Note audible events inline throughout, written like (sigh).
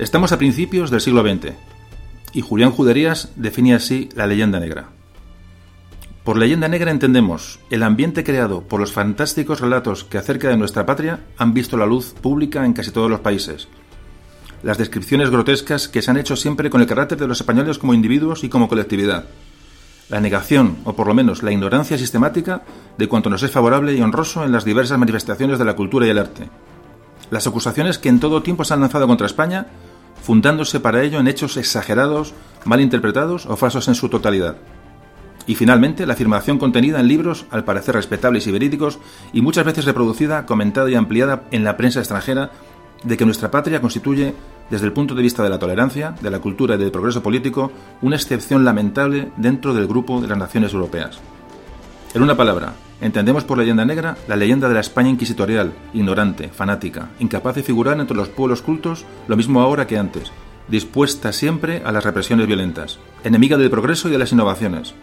Estamos a principios del siglo XX y Julián Juderías define así la leyenda negra. Por leyenda negra entendemos el ambiente creado por los fantásticos relatos que acerca de nuestra patria han visto la luz pública en casi todos los países. Las descripciones grotescas que se han hecho siempre con el carácter de los españoles como individuos y como colectividad. La negación, o por lo menos la ignorancia sistemática, de cuanto nos es favorable y honroso en las diversas manifestaciones de la cultura y el arte. Las acusaciones que en todo tiempo se han lanzado contra España fundándose para ello en hechos exagerados, mal interpretados o falsos en su totalidad. Y finalmente, la afirmación contenida en libros, al parecer respetables y verídicos, y muchas veces reproducida, comentada y ampliada en la prensa extranjera, de que nuestra patria constituye, desde el punto de vista de la tolerancia, de la cultura y del progreso político, una excepción lamentable dentro del grupo de las naciones europeas. En una palabra, Entendemos por leyenda negra la leyenda de la España inquisitorial, ignorante, fanática, incapaz de figurar entre los pueblos cultos, lo mismo ahora que antes, dispuesta siempre a las represiones violentas, enemiga del progreso y de las innovaciones.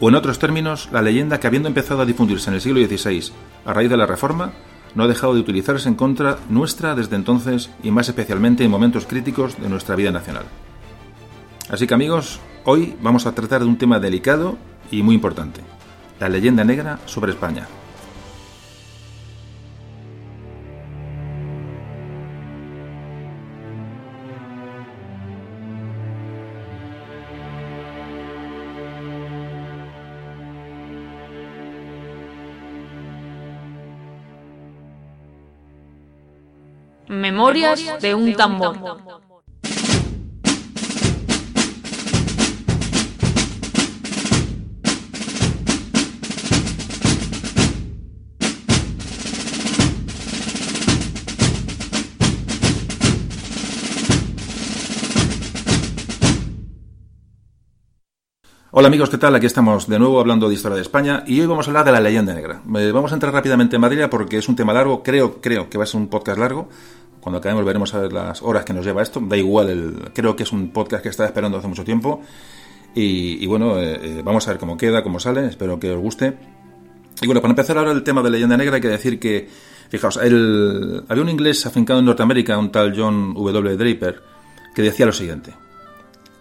O en otros términos, la leyenda que habiendo empezado a difundirse en el siglo XVI, a raíz de la Reforma, no ha dejado de utilizarse en contra nuestra desde entonces y más especialmente en momentos críticos de nuestra vida nacional. Así que amigos, hoy vamos a tratar de un tema delicado y muy importante, la leyenda negra sobre España. Memorias de un tambor. Hola amigos, ¿qué tal? Aquí estamos de nuevo hablando de historia de España y hoy vamos a hablar de la leyenda negra. Eh, vamos a entrar rápidamente en materia porque es un tema largo, creo, creo que va a ser un podcast largo. Cuando acabemos veremos a ver las horas que nos lleva esto. Da igual, el, creo que es un podcast que estaba esperando hace mucho tiempo. Y, bueno, eh, eh, vamos a ver cómo queda, cómo sale, espero que os guste. Y bueno, para empezar ahora el tema de leyenda negra hay que decir que, fijaos, el, había un inglés afincado en Norteamérica, un tal John W. Draper, que decía lo siguiente.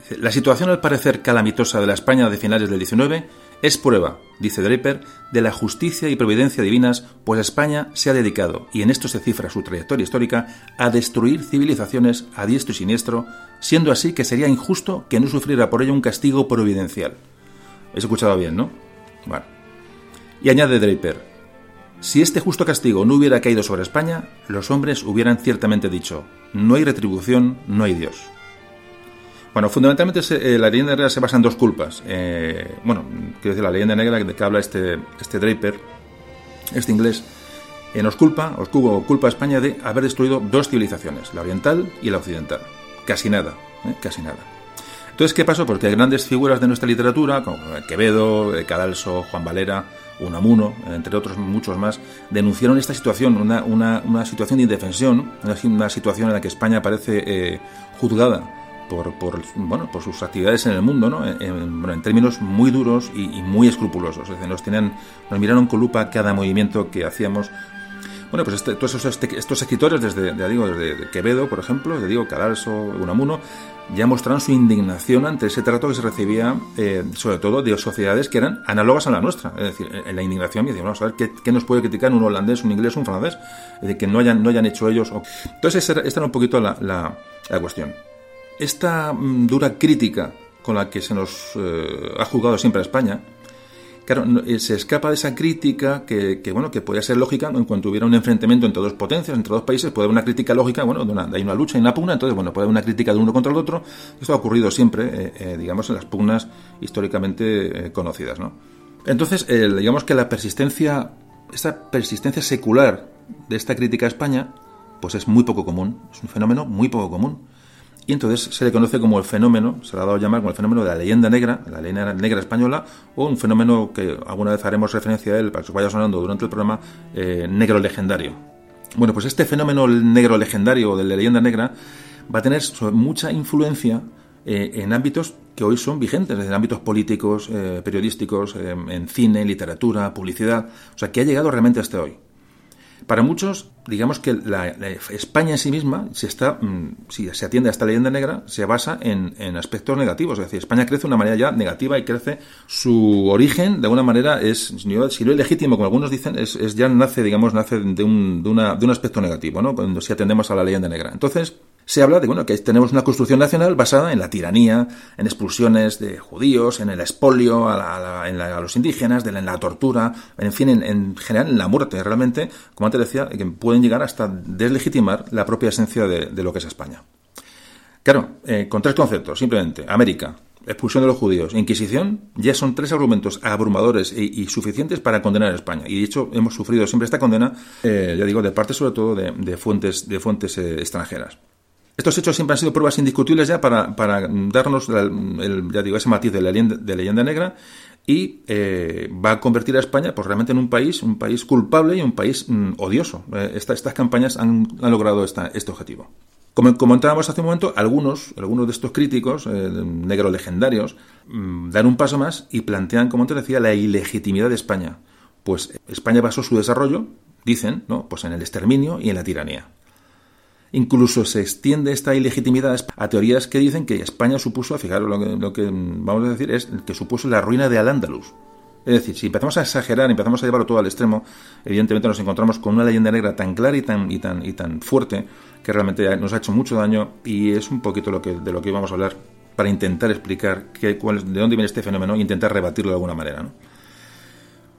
La situación al parecer calamitosa de la España de finales del XIX es prueba, dice Draper, de la justicia y providencia divinas, pues España se ha dedicado, y en esto se cifra su trayectoria histórica, a destruir civilizaciones a diestro y siniestro, siendo así que sería injusto que no sufriera por ello un castigo providencial. ¿Habéis escuchado bien, no? Bueno. Y añade Draper, si este justo castigo no hubiera caído sobre España, los hombres hubieran ciertamente dicho, no hay retribución, no hay Dios. Bueno, fundamentalmente eh, la leyenda negra se basa en dos culpas. Eh, bueno, quiero decir, la leyenda negra de que habla este, este Draper, este inglés, eh, nos culpa, os culpa a España de haber destruido dos civilizaciones, la oriental y la occidental. Casi nada, casi nada. Entonces, ¿qué pasó? Porque grandes figuras de nuestra literatura, como Quevedo, Cadalso, Juan Valera, Unamuno, entre otros muchos más, denunciaron esta situación, una, una, una situación de indefensión, una, situación en la que España parece juzgada por, por, bueno, por sus actividades en el mundo, ¿no? en, términos muy duros y, muy escrupulosos. Es decir, nos, tenían, nos miraron con lupa cada movimiento que hacíamos. Bueno, pues este, todos este, estos escritores, desde, digo, desde Quevedo, por ejemplo, de digo, Cadalso, Unamuno, ya mostraron su indignación ante ese trato que se recibía, eh, sobre todo de sociedades que eran análogas a la nuestra. Es decir, en la indignación, me decían, vamos a ver, ¿qué, nos puede criticar un holandés, un inglés, un francés? Es decir, que no hayan, no hayan hecho ellos. Entonces, esta era un poquito la, la, la cuestión. Esta mm, dura crítica con la que se nos eh, ha juzgado siempre a España, claro, eh, se escapa de esa crítica que, bueno, que podía ser lógica en cuanto hubiera un enfrentamiento entre dos potencias, entre dos países, puede haber una crítica lógica, bueno, de una, hay una lucha, y una pugna, entonces, bueno, puede haber una crítica de uno contra el otro. Esto ha ocurrido siempre, eh, digamos, en las pugnas históricamente conocidas, ¿no? Entonces, digamos que la persistencia, esta persistencia secular de esta crítica a España, pues es muy poco común, es un fenómeno muy poco común. Y entonces se le conoce como el fenómeno, se le ha dado a llamar como el fenómeno de la leyenda negra, la leyenda negra española, o un fenómeno que alguna vez haremos referencia a él para que os vaya sonando durante el programa, eh, negro legendario. Bueno, pues este fenómeno negro legendario de la leyenda negra va a tener mucha influencia eh, en ámbitos que hoy son vigentes, en ámbitos políticos, eh, periodísticos, en cine, literatura, publicidad, o sea, que ha llegado realmente hasta hoy. Para muchos, digamos que la, España en sí misma, si, está, mm, si se atiende a esta leyenda negra, se basa en, aspectos negativos. Es decir, España crece de una manera ya negativa y crece. Su origen, de alguna manera, es, si no es legítimo, como algunos dicen, es, ya nace, digamos, nace de un, de, una, de un aspecto negativo, ¿no? Cuando si atendemos a la leyenda negra. Entonces, se habla de bueno, que tenemos una construcción nacional basada en la tiranía, en expulsiones de judíos, en el expolio a, los indígenas, de la, en la tortura, en fin, en, general en la muerte. Realmente, como antes decía, que pueden llegar hasta deslegitimar la propia esencia de, lo que es España. Claro, eh, con tres conceptos, simplemente. América, expulsión de los judíos, Inquisición, ya son tres argumentos abrumadores y, suficientes para condenar a España. Y de hecho hemos sufrido siempre esta condena, eh, ya digo, de parte sobre todo de, fuentes, de fuentes eh, extranjeras. Estos hechos siempre han sido pruebas indiscutibles ya para, para darnos el, ya digo, ese matiz de, leyenda, negra y eh, va a convertir a España pues, realmente en un país, un país culpable y un país mm, odioso. Eh, estas campañas han, han logrado esta, este objetivo. Como comentábamos hace un momento, algunos, algunos de estos críticos, eh, negros legendarios, mm, dan un paso más y plantean, como te decía, la ilegitimidad de España. Pues España basó su desarrollo, dicen, ¿no? pues en el exterminio y en la tiranía. Incluso se extiende esta ilegitimidad a teorías que dicen que España supuso, fijaros lo que, lo que vamos a decir, es que supuso la ruina de Al-Ándalus. Es decir, si empezamos a exagerar, empezamos a llevarlo todo al extremo, evidentemente nos encontramos con una leyenda negra tan clara y tan, y tan, y tan fuerte que realmente nos ha hecho mucho daño y es un poquito lo que, de lo que íbamos a hablar para intentar explicar qué, cuál, de dónde viene este fenómeno e intentar rebatirlo de alguna manera. ¿no?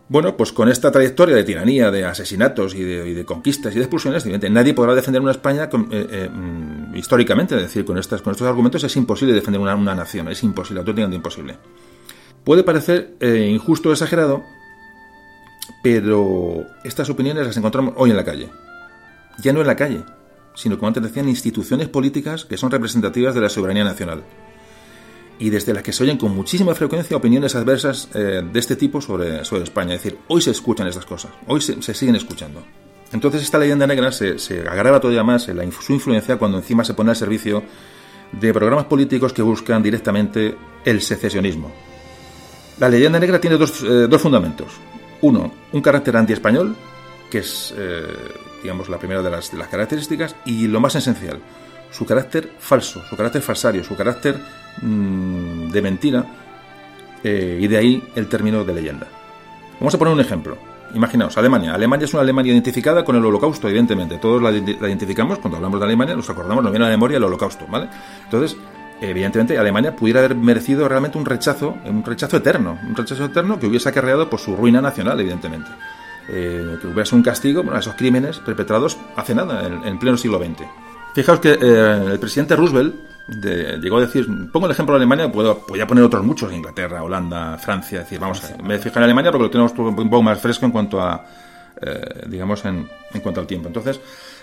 Bueno, pues con esta trayectoria de tiranía, de asesinatos y de, conquistas y de expulsiones, nadie podrá defender una España eh, eh, mm, históricamente, es decir, con, estas, con estos argumentos es imposible defender una, nación, es imposible, auténticamente imposible. Puede parecer eh, injusto o exagerado, pero estas opiniones las encontramos hoy en la calle. Ya no en la calle, sino como antes decían, instituciones políticas que son representativas de la soberanía nacional y desde las que se oyen con muchísima frecuencia opiniones adversas eh, de este tipo sobre, sobre España. Es decir, hoy se escuchan estas cosas, hoy se, siguen escuchando. Entonces esta leyenda negra se, se todavía más en la, su influencia cuando encima se pone al servicio de programas políticos que buscan directamente el secesionismo. La leyenda negra tiene dos, eh, dos fundamentos. Uno, un carácter anti-español, que es, eh, digamos, la primera de las características, y lo más esencial, su carácter falso, su carácter falsario, su carácter mm, de mentira, eh, y de ahí el término de leyenda. Vamos a poner un ejemplo. Imaginaos, Alemania. Alemania es una Alemania identificada con el holocausto, evidentemente. Todos la, identificamos, cuando hablamos de Alemania, nos acordamos, nos viene a la memoria el holocausto, ¿vale? Entonces, evidentemente, Alemania pudiera haber merecido realmente un rechazo, un rechazo eterno, un rechazo eterno que hubiese acarreado por su ruina nacional, evidentemente. Eh, que hubiese un castigo a esos crímenes perpetrados hace nada, en, en pleno siglo XX. Fijaos que eh, el presidente Roosevelt llegó a decir, pongo el ejemplo de Alemania, puedo, podría poner otros muchos, Inglaterra, Holanda, Francia, decir, vamos, a, me fijo en Alemania porque lo tenemos un poco más fresco en cuanto a, eh, digamos, en, cuanto al tiempo. Entonces,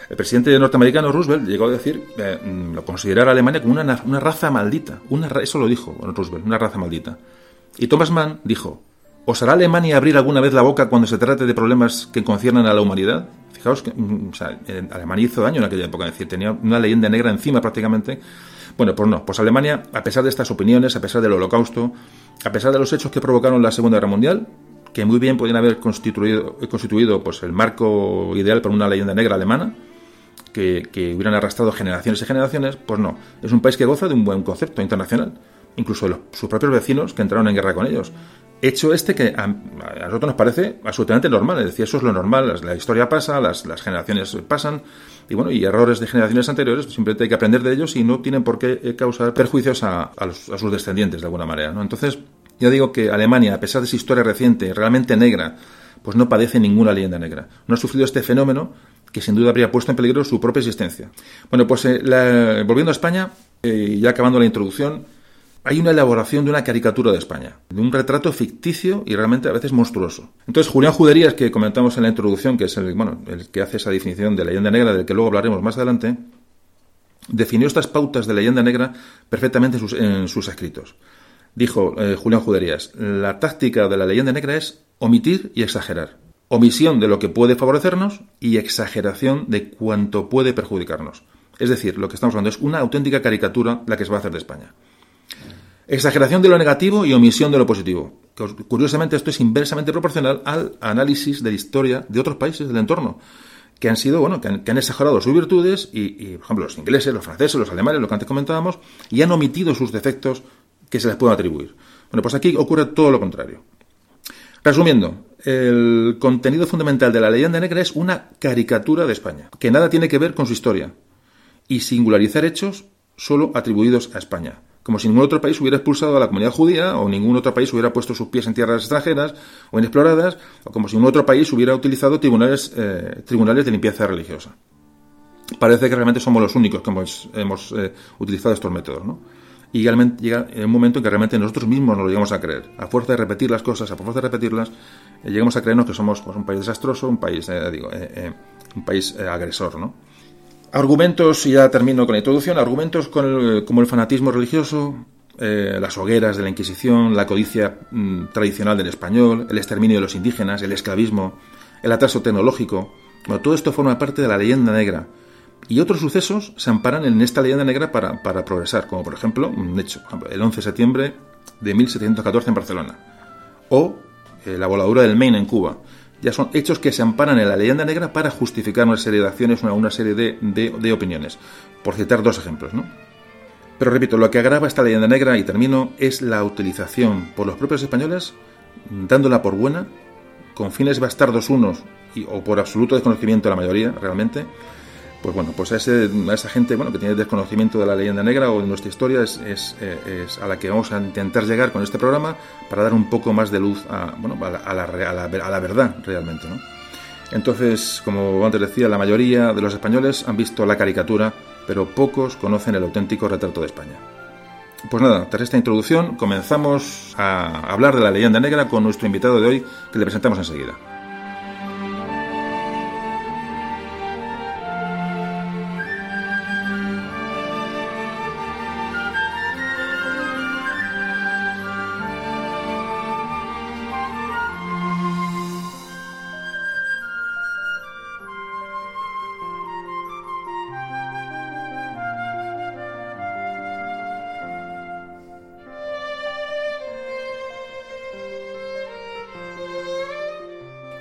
el presidente norteamericano Roosevelt llegó a decir, eh, lo considerar a Alemania como una, raza maldita, una, eso lo dijo Roosevelt, una raza maldita. Y Thomas Mann dijo, ¿Osará Alemania abrir alguna vez la boca cuando se trate de problemas que conciernan a la humanidad? Fijaos que mm, Alemania hizo daño en aquella época, es decir, tenía una leyenda negra encima prácticamente. Bueno, pues no, pues Alemania, a pesar de estas opiniones, a pesar del holocausto, a pesar de los hechos que provocaron la Segunda Guerra Mundial, que muy bien podían haber constituido, constituido pues, el marco ideal para una leyenda negra alemana, que, que, hubieran arrastrado generaciones y generaciones, pues no, es un país que goza de un buen concepto internacional, incluso de sus propios vecinos que entraron en guerra con ellos hecho este que a, nosotros nos parece absolutamente normal. Es decir, eso es lo normal. La historia pasa, las, generaciones pasan, y bueno, y errores de generaciones anteriores, simplemente hay que aprender de ellos y no tienen por qué eh, causar perjuicios a, sus descendientes de alguna manera. ¿no? Entonces, ya digo que Alemania, a pesar de su historia reciente, realmente negra, pues no padece ninguna leyenda negra. No ha sufrido este fenómeno que sin duda habría puesto en peligro su propia existencia. Bueno, pues eh, volviendo a España, eh, ya acabando la introducción, hay una elaboración de una caricatura de España, de un retrato ficticio y realmente a veces monstruoso. Entonces, Julián Juderías, que comentamos en la introducción, que es el, bueno, el que hace esa definición de leyenda negra, del que luego hablaremos más adelante, definió estas pautas de leyenda negra perfectamente en sus, escritos. Dijo eh, Julián Juderías, la táctica de la leyenda negra es omitir y exagerar. Omisión de lo que puede favorecernos y exageración de cuanto puede perjudicarnos. Es decir, lo que estamos hablando es una auténtica caricatura la que se va a hacer de España. Exageración de lo negativo y omisión de lo positivo. Curiosamente, esto es inversamente proporcional al análisis de la historia de otros países del entorno, que han sido, bueno, que han, exagerado sus virtudes y, por ejemplo, los ingleses, los franceses, los alemanes, lo que antes comentábamos, y han omitido sus defectos que se les pueden atribuir. Bueno, pues aquí ocurre todo lo contrario. Resumiendo, el contenido fundamental de la leyenda negra es una caricatura de España, que nada tiene que ver con su historia, y singularizar hechos solo atribuidos a España como si ningún otro país hubiera expulsado a la comunidad judía o ningún otro país hubiera puesto sus pies en tierras extranjeras o inexploradas o como si ningún otro país hubiera utilizado tribunales, eh, tribunales de limpieza religiosa. Parece que realmente somos los únicos que hemos, eh, utilizado estos métodos, ¿no? Y llega un momento en que realmente nosotros mismos nos lo llegamos a creer. A fuerza de repetir las cosas, a fuerza de repetirlas, eh, llegamos a creernos que somos pues, un país desastroso, un país, digo, un país agresor, ¿no? Argumentos, y ya termino con la introducción, argumentos como el fanatismo religioso, eh, las hogueras de la Inquisición, la codicia mm, tradicional del español, el exterminio de los indígenas, el esclavismo, el atraso tecnológico. Todo esto forma parte de la leyenda negra. Y otros sucesos se amparan en esta leyenda negra para, progresar, como por ejemplo, un hecho, el 11 de septiembre de 1714 en Barcelona, o eh, la voladura del Maine en Cuba, ya son hechos que se amparan en la leyenda negra para justificar una serie de acciones, una, una serie de, de, opiniones. Por citar dos ejemplos, ¿no? Pero repito, lo que agrava esta leyenda negra, y termino, es la utilización por los propios españoles, dándola por buena, con fines bastardos unos y, o por absoluto desconocimiento de la mayoría, realmente, pues bueno, pues a, esa gente bueno, que tiene desconocimiento de la leyenda negra o de nuestra historia es, eh, es, a la que vamos a intentar llegar con este programa para dar un poco más de luz a, bueno, a, la, a, la, a la, verdad realmente. ¿no? Entonces, como antes decía, la mayoría de los españoles han visto la caricatura, pero pocos conocen el auténtico retrato de España. Pues nada, tras esta introducción comenzamos a hablar de la leyenda negra con nuestro invitado de hoy que le presentamos enseguida.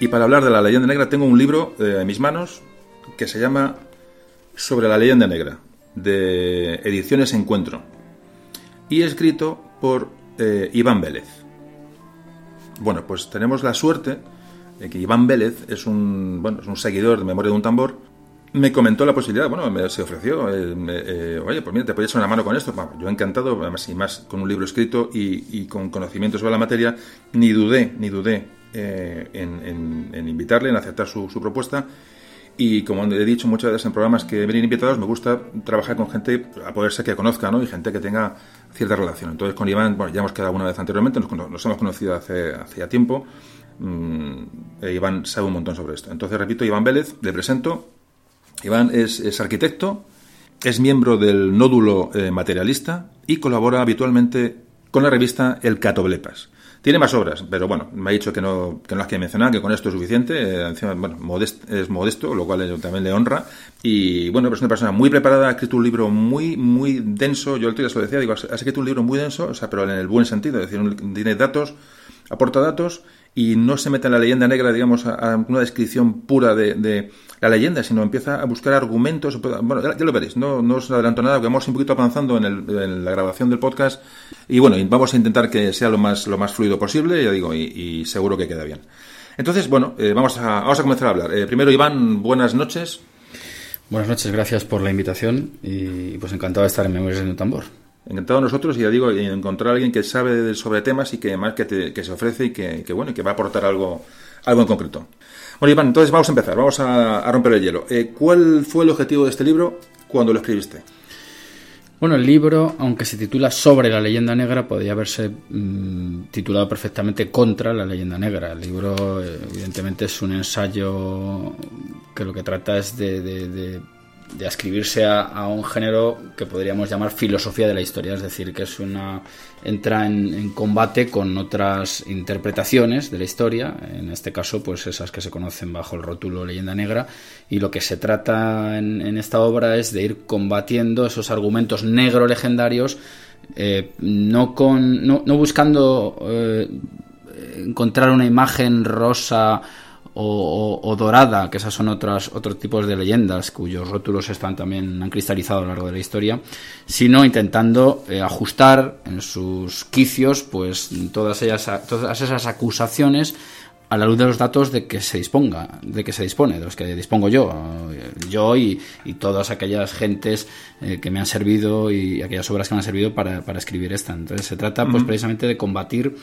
Y para hablar de la leyenda negra tengo un libro eh, en mis manos que se llama Sobre la leyenda negra, de Ediciones Encuentro, y escrito por eh, Iván Vélez. Bueno, pues tenemos la suerte de que Iván Vélez es un, bueno, es un seguidor de Memoria de un Tambor. Me comentó la posibilidad, bueno, me, se ofreció, eh, oye, pues mira, te puedes echar una mano con esto. yo encantado, además, y más con un libro escrito y, y con conocimiento sobre la materia, ni dudé, ni dudé eh, en, invitarle, en aceptar su, propuesta. Y como he dicho muchas veces en programas que vienen invitados, me gusta trabajar con gente, a poder ser que conozca, ¿no? Y gente que tenga cierta relación. Entonces, con Iván, bueno, ya hemos quedado una vez anteriormente, nos, hemos conocido hace, hace ya tiempo. Mm, e Iván sabe un montón sobre esto. Entonces, repito, Iván Vélez, le presento. Iván es, arquitecto, es miembro del nódulo eh, materialista y colabora habitualmente con la revista El Catoblepas. Tiene más obras, pero bueno, me ha dicho que no, que no las quiere mencionar, que con esto es suficiente. Eh, bueno, es modesto, lo cual también le honra. Y bueno, es una persona muy preparada, ha escrito un libro muy, muy denso. Yo el otro día lo decía, digo, ha escrito un libro muy denso, o sea, pero en el buen sentido, es decir, tiene datos, aporta datos y no se mete en la leyenda negra, digamos, a, una descripción pura de, la leyenda, sino empieza a buscar argumentos. Bueno, ya, lo veréis, no, no os adelanto nada, que vamos un poquito avanzando en, en, la grabación del podcast y bueno, vamos a intentar que sea lo más, lo más fluido posible, ya digo, y, seguro que queda bien. Entonces, bueno, eh, vamos, a, vamos a comenzar a hablar. Eh, primero, Iván, buenas noches. Buenas noches, gracias por la invitación y pues encantado de estar en Memorias de un Tambor. Encantado nosotros y ya digo, encontrar a alguien que sabe sobre temas y que además que, que se ofrece y que, bueno, y que va a aportar algo, algo en concreto. Bueno, Iván, entonces vamos a empezar, vamos a, romper el hielo. Eh, ¿Cuál fue el objetivo de este libro cuando lo escribiste? Bueno, el libro, aunque se titula Sobre la leyenda negra, podría haberse mm, titulado perfectamente Contra la leyenda negra. El libro, evidentemente, es un ensayo que lo que trata es de de ascribirse a, un género que podríamos llamar filosofía de la historia, es decir, que es una entra en, combate con otras interpretaciones de la historia, en este caso, pues esas que se conocen bajo el rótulo leyenda negra, y lo que se trata en, esta obra es de ir combatiendo esos argumentos negro legendarios, eh, no con no, buscando eh, encontrar una imagen rosa o, dorada, que esas son otras, otros tipos de leyendas cuyos rótulos están también han cristalizado a lo largo de la historia, sino intentando eh, ajustar en sus quicios pues todas ellas todas esas acusaciones a la luz de los datos de que se disponga, de que se dispone, de los que dispongo yo, yo y, todas aquellas gentes eh, que me han servido y aquellas obras que me han servido para, para escribir esta. Entonces se trata pues precisamente de combatir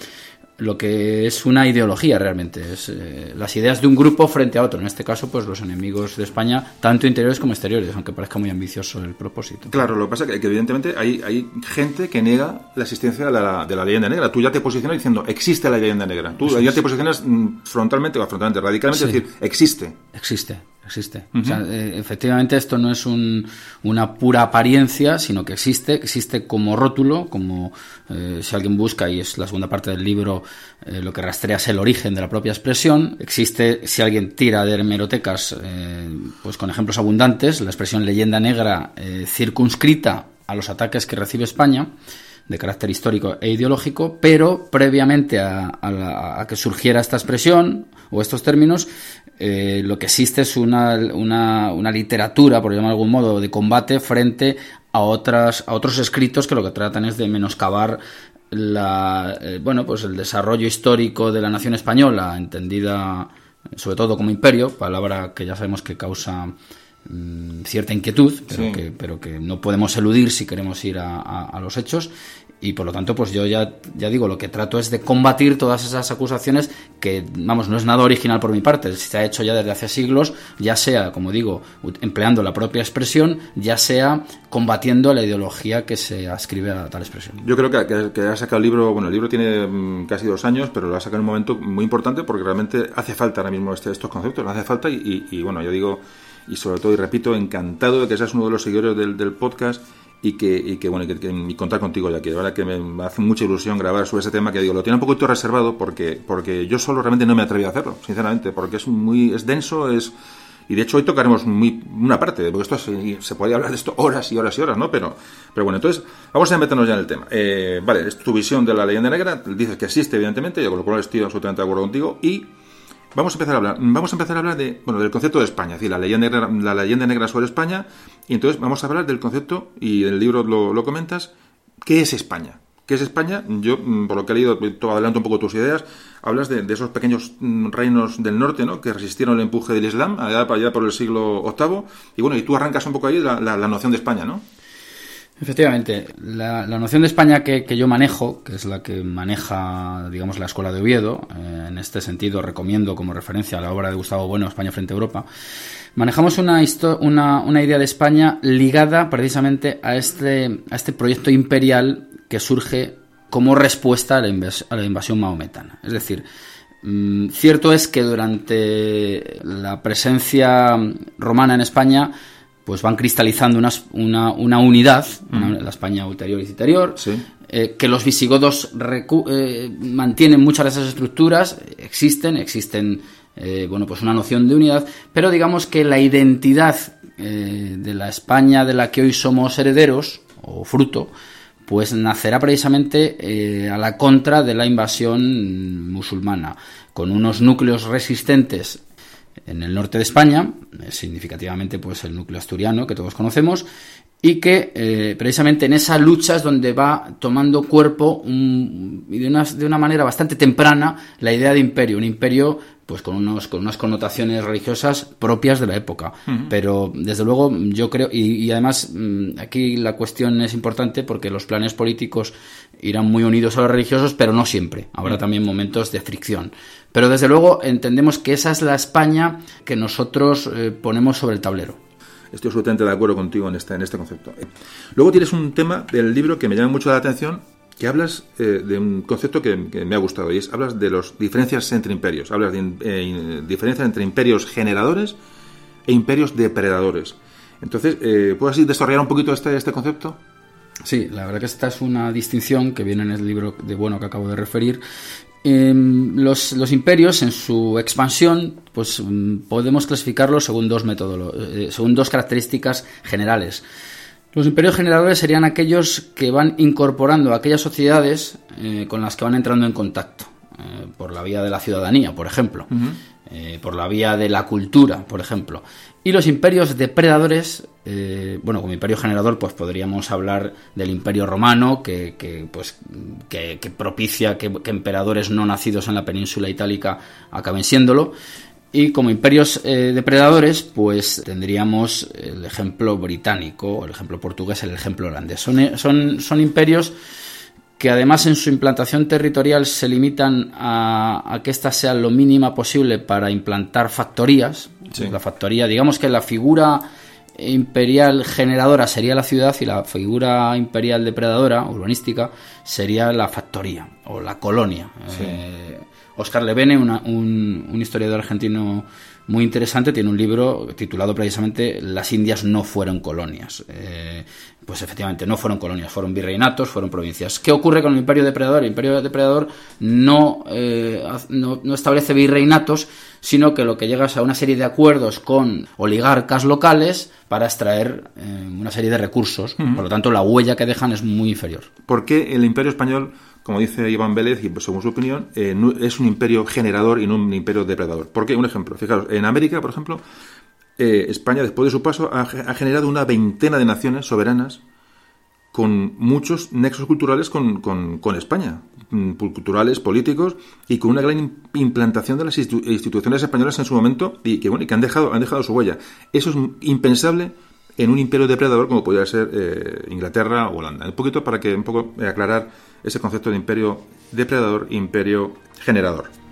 lo que es una ideología realmente, es eh, las ideas de un grupo frente a otro, en este caso pues los enemigos de España, tanto interiores como exteriores, aunque parezca muy ambicioso el propósito. Claro, lo que pasa es que, evidentemente hay, hay gente que niega la existencia de la, de la, leyenda negra, tú ya te posicionas diciendo existe la leyenda negra, tú ya te posicionas mm, frontalmente o frontalmente, radicalmente, es decir, existe. Existe existe. Eh, efectivamente, esto no es una pura apariencia, sino que existe, existe como rótulo, como eh, si alguien busca, y es la segunda parte del libro, eh, lo que rastrea es el origen de la propia expresión. Existe, si alguien tira de hemerotecas, pues con ejemplos abundantes, la expresión leyenda negra circunscrita a los ataques que recibe España de carácter histórico e ideológico, pero previamente a, que surgiera esta expresión o estos términos, eh, lo que existe es una, una, literatura, por llamar de algún modo, de combate frente a, otras, a otros escritos que lo que tratan es de menoscabar la, eh, bueno, pues el desarrollo histórico de la nación española, entendida sobre todo como imperio, palabra que ya sabemos que causa Mm, cierta inquietud, pero, que, pero que no podemos eludir si queremos ir a, los hechos. Y por lo tanto, pues yo ya, ya digo, lo que trato es de combatir todas esas acusaciones que, vamos, no es nada original por mi parte, se ha hecho ya desde hace siglos, ya sea, como digo, empleando la propia expresión, ya sea combatiendo la ideología que se ascribe a tal expresión. Yo creo que, que, ha sacado el libro, bueno, el libro tiene mm, casi dos años, pero lo ha sacado en un momento muy importante porque realmente hace falta ahora mismo este, estos conceptos, hace falta y, y bueno, yo digo y sobre todo, y repito, encantado de que seas uno de los seguidores del, del podcast y que, y que bueno, y, que, contar contigo ya que de verdad que me, hace mucha ilusión grabar sobre ese tema que digo, lo tiene un poquito reservado porque, porque yo solo realmente no me atreví a hacerlo, sinceramente, porque es muy, es denso, es, y de hecho hoy tocaremos muy, una parte, porque esto se, se podría hablar de esto horas y horas y horas, ¿no? Pero, pero bueno, entonces vamos a meternos ya en el tema. Eh, vale, es tu visión de la leyenda negra, dices que existe evidentemente, yo con lo cual estoy absolutamente de acuerdo contigo, y Vamos a empezar a hablar, vamos a empezar a hablar de, bueno, del concepto de España, es decir, la leyenda negra, la leyenda negra sobre España, y entonces vamos a hablar del concepto, y el libro lo, comentas, ¿qué es España? ¿Qué es España? Yo, mm, por lo que he leído, adelanto un poco tus ideas, hablas de, esos pequeños mm, reinos del norte, ¿no? Que resistieron el empuje del Islam allá, allá por el siglo VIII, y bueno, y tú arrancas un poco ahí la, la noción de España, ¿no? Efectivamente, la, noción de España que, yo manejo, que es la que maneja, digamos, la Escuela de Oviedo, eh, en este sentido recomiendo como referencia a la obra de Gustavo Bueno, España frente a Europa, manejamos una, una, una idea de España ligada precisamente a este, a este proyecto imperial que surge como respuesta a la, a la invasión maometana. Es decir, mm, cierto es que durante la presencia romana en España, pues van cristalizando una, una, unidad, la España ulterior y interior, eh, que los visigodos eh, mantienen muchas de esas estructuras, existen, existen, eh, bueno, pues una noción de unidad, pero digamos que la identidad de la España de la que hoy somos herederos, o fruto, pues nacerá precisamente a la contra de la invasión musulmana, con unos núcleos resistentes en el norte de España, eh, significativamente pues el núcleo asturiano que todos conocemos, y que eh, precisamente en esa lucha es donde va tomando cuerpo y de una, de una manera bastante temprana la idea de imperio, un imperio pues con, unos, con unas connotaciones religiosas propias de la época. Pero desde luego yo creo, y, además mm, aquí la cuestión es importante porque los planes políticos irán muy unidos a los religiosos, pero no siempre. Habrá también momentos de fricción. Pero desde luego entendemos que esa es la España que nosotros eh, ponemos sobre el tablero. Estoy absolutamente de acuerdo contigo en este, en este concepto. Luego tienes un tema del libro que me llama mucho la atención, que hablas eh, de un concepto que, me ha gustado, y es hablas de las diferencias entre imperios. Hablas de eh, diferencias entre imperios generadores e imperios depredadores. Entonces, eh, ¿puedes desarrollar un poquito este, este concepto? Sí, la verdad que esta es una distinción que viene en el libro de Bueno que acabo de referir Em, los, imperios en su expansión pues mm, podemos clasificarlos según dos métodos, eh, según dos características generales. Los imperios generadores serían aquellos que van incorporando a aquellas sociedades eh, con las que van entrando en contacto, eh, por la vía de la ciudadanía, por ejemplo. Eh, por la vía de la cultura, por ejemplo. Y los imperios depredadores, eh, bueno, como imperio generador, pues podríamos hablar del imperio romano, que, pues, que, propicia que, emperadores no nacidos en la península itálica acaben siéndolo. Y como imperios eh, depredadores, pues tendríamos el ejemplo británico, el ejemplo portugués, el ejemplo holandés. Son, son, son imperios que además en su implantación territorial se limitan a, que ésta sea lo mínima posible para implantar factorías. La factoría, digamos que la figura imperial generadora sería la ciudad y la figura imperial depredadora, urbanística, sería la factoría o la colonia. Oscar eh, Levene, un, un historiador argentino muy interesante, tiene un libro titulado precisamente Las Indias no fueron colonias. Eh, pues efectivamente no fueron colonias, fueron virreinatos, fueron provincias. ¿Qué ocurre con el imperio depredador? El imperio depredador no, eh, no, establece virreinatos, sino que lo que llega es a una serie de acuerdos con oligarcas locales para extraer eh, una serie de recursos. Por lo tanto, la huella que dejan es muy inferior. ¿Por qué el imperio español como dice Iván Vélez, y según su opinión, eh, es un imperio generador y no un imperio depredador. ¿Por qué? Un ejemplo. Fijaros, en América, por ejemplo, eh, España, después de su paso, ha, generado una veintena de naciones soberanas con muchos nexos culturales con, España, mm, culturales, políticos, y con una gran implantación de las instituciones españolas en su momento, y que, bueno, que han, dejado, han dejado su huella. Eso es impensable en un imperio depredador como podría ser eh, Inglaterra o Holanda. Un poquito para que un poco aclarar ese concepto de imperio depredador, imperio generador.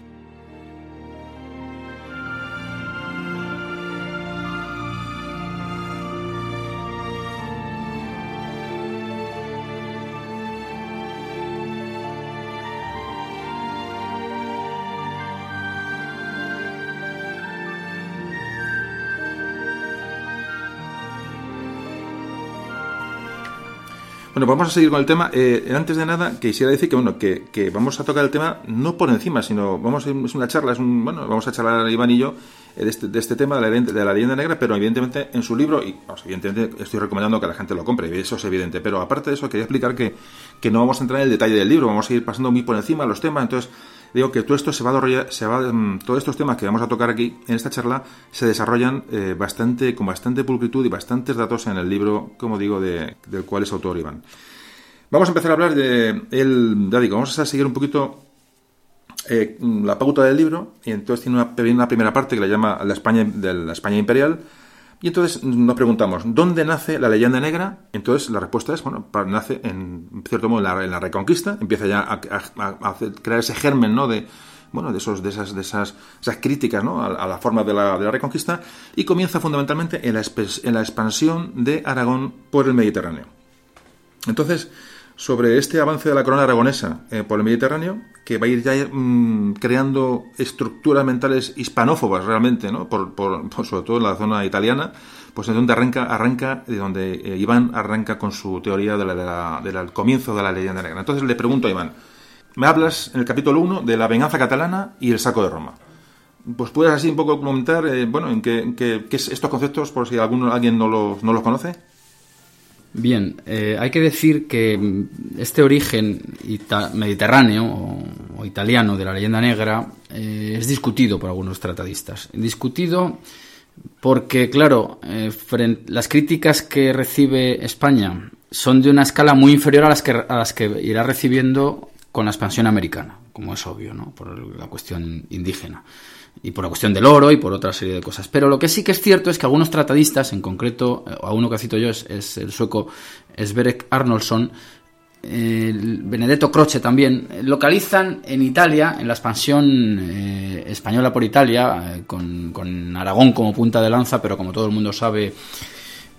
Bueno, pues vamos a seguir con el tema. Eh, antes de nada, quisiera decir que bueno, que, vamos a tocar el tema no por encima, sino vamos a, es una charla, es un, bueno, vamos a charlar Iván y yo eh, de este, de este tema de la, de la, leyenda negra, pero evidentemente en su libro, y evidentemente estoy recomendando que la gente lo compre, eso es evidente, pero aparte de eso quería explicar que, que no vamos a entrar en el detalle del libro, vamos a ir pasando muy por encima los temas, entonces digo que todo esto se va a se va, mm, todos estos temas que vamos a tocar aquí en esta charla se desarrollan eh, bastante, con bastante pulcritud y bastantes datos en el libro, como digo, de, del cual es autor Iván. Vamos a empezar a hablar de el, ya digo, vamos a seguir un poquito eh, la pauta del libro y entonces tiene una, una, primera parte que la llama la España, de la España imperial y entonces nos preguntamos, ¿dónde nace la leyenda negra? Entonces la respuesta es, bueno, nace en cierto modo en la, Reconquista, empieza ya a, crear ese germen, ¿no? De, bueno, de, esos, de, esas, de esas, esas críticas ¿no? a, la forma de la, de la, Reconquista y comienza fundamentalmente en la, en la expansión de Aragón por el Mediterráneo. Entonces, sobre este avance de la corona aragonesa eh, por el Mediterráneo, que va a ir ya mm, creando estructuras mentales hispanófobas realmente, ¿no? Por, sobre todo en la zona italiana, pues es donde arranca, arranca de donde eh, Iván arranca con su teoría de del comienzo de la leyenda negra. Entonces le pregunto a Iván, me hablas en el capítulo 1 de la venganza catalana y el saco de Roma. Pues puedes así un poco comentar, eh, bueno, en qué, estos conceptos, por si alguno, alguien no los, no los conoce. Bien, eh, hay que decir que mm, este origen mediterráneo o, italiano de la leyenda negra eh, es discutido por algunos tratadistas. Discutido porque, claro, eh, las críticas que recibe España son de una escala muy inferior a las que, a las que irá recibiendo con la expansión americana, como es obvio, ¿no? por la cuestión indígena y por la cuestión del oro y por otra serie de cosas. Pero lo que sí que es cierto es que algunos tratadistas, en concreto, eh, a uno que cito yo es, el sueco Sverek Arnoldsson, Benedetto Croce también, localizan en Italia, en la expansión eh, española por Italia, eh, con, con, Aragón como punta de lanza, pero como todo el mundo sabe,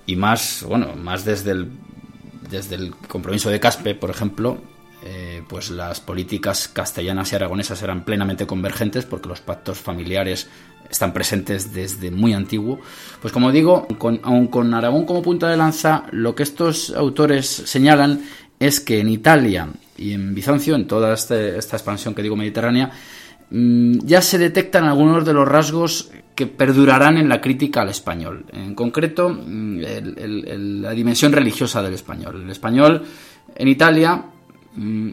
y más, bueno, más desde el, desde el compromiso de Caspe, por ejemplo, eh, pues las políticas castellanas y aragonesas eran plenamente convergentes porque los pactos familiares están presentes desde muy antiguo. Pues como digo, con, aun con Aragón como punta de lanza, lo que estos autores señalan es que en Italia y en Bizancio, en toda este, esta expansión que digo mediterránea, mm, ya se detectan algunos de los rasgos que perdurarán en la crítica al español. En concreto, mm, la dimensión religiosa del español. El español en Italia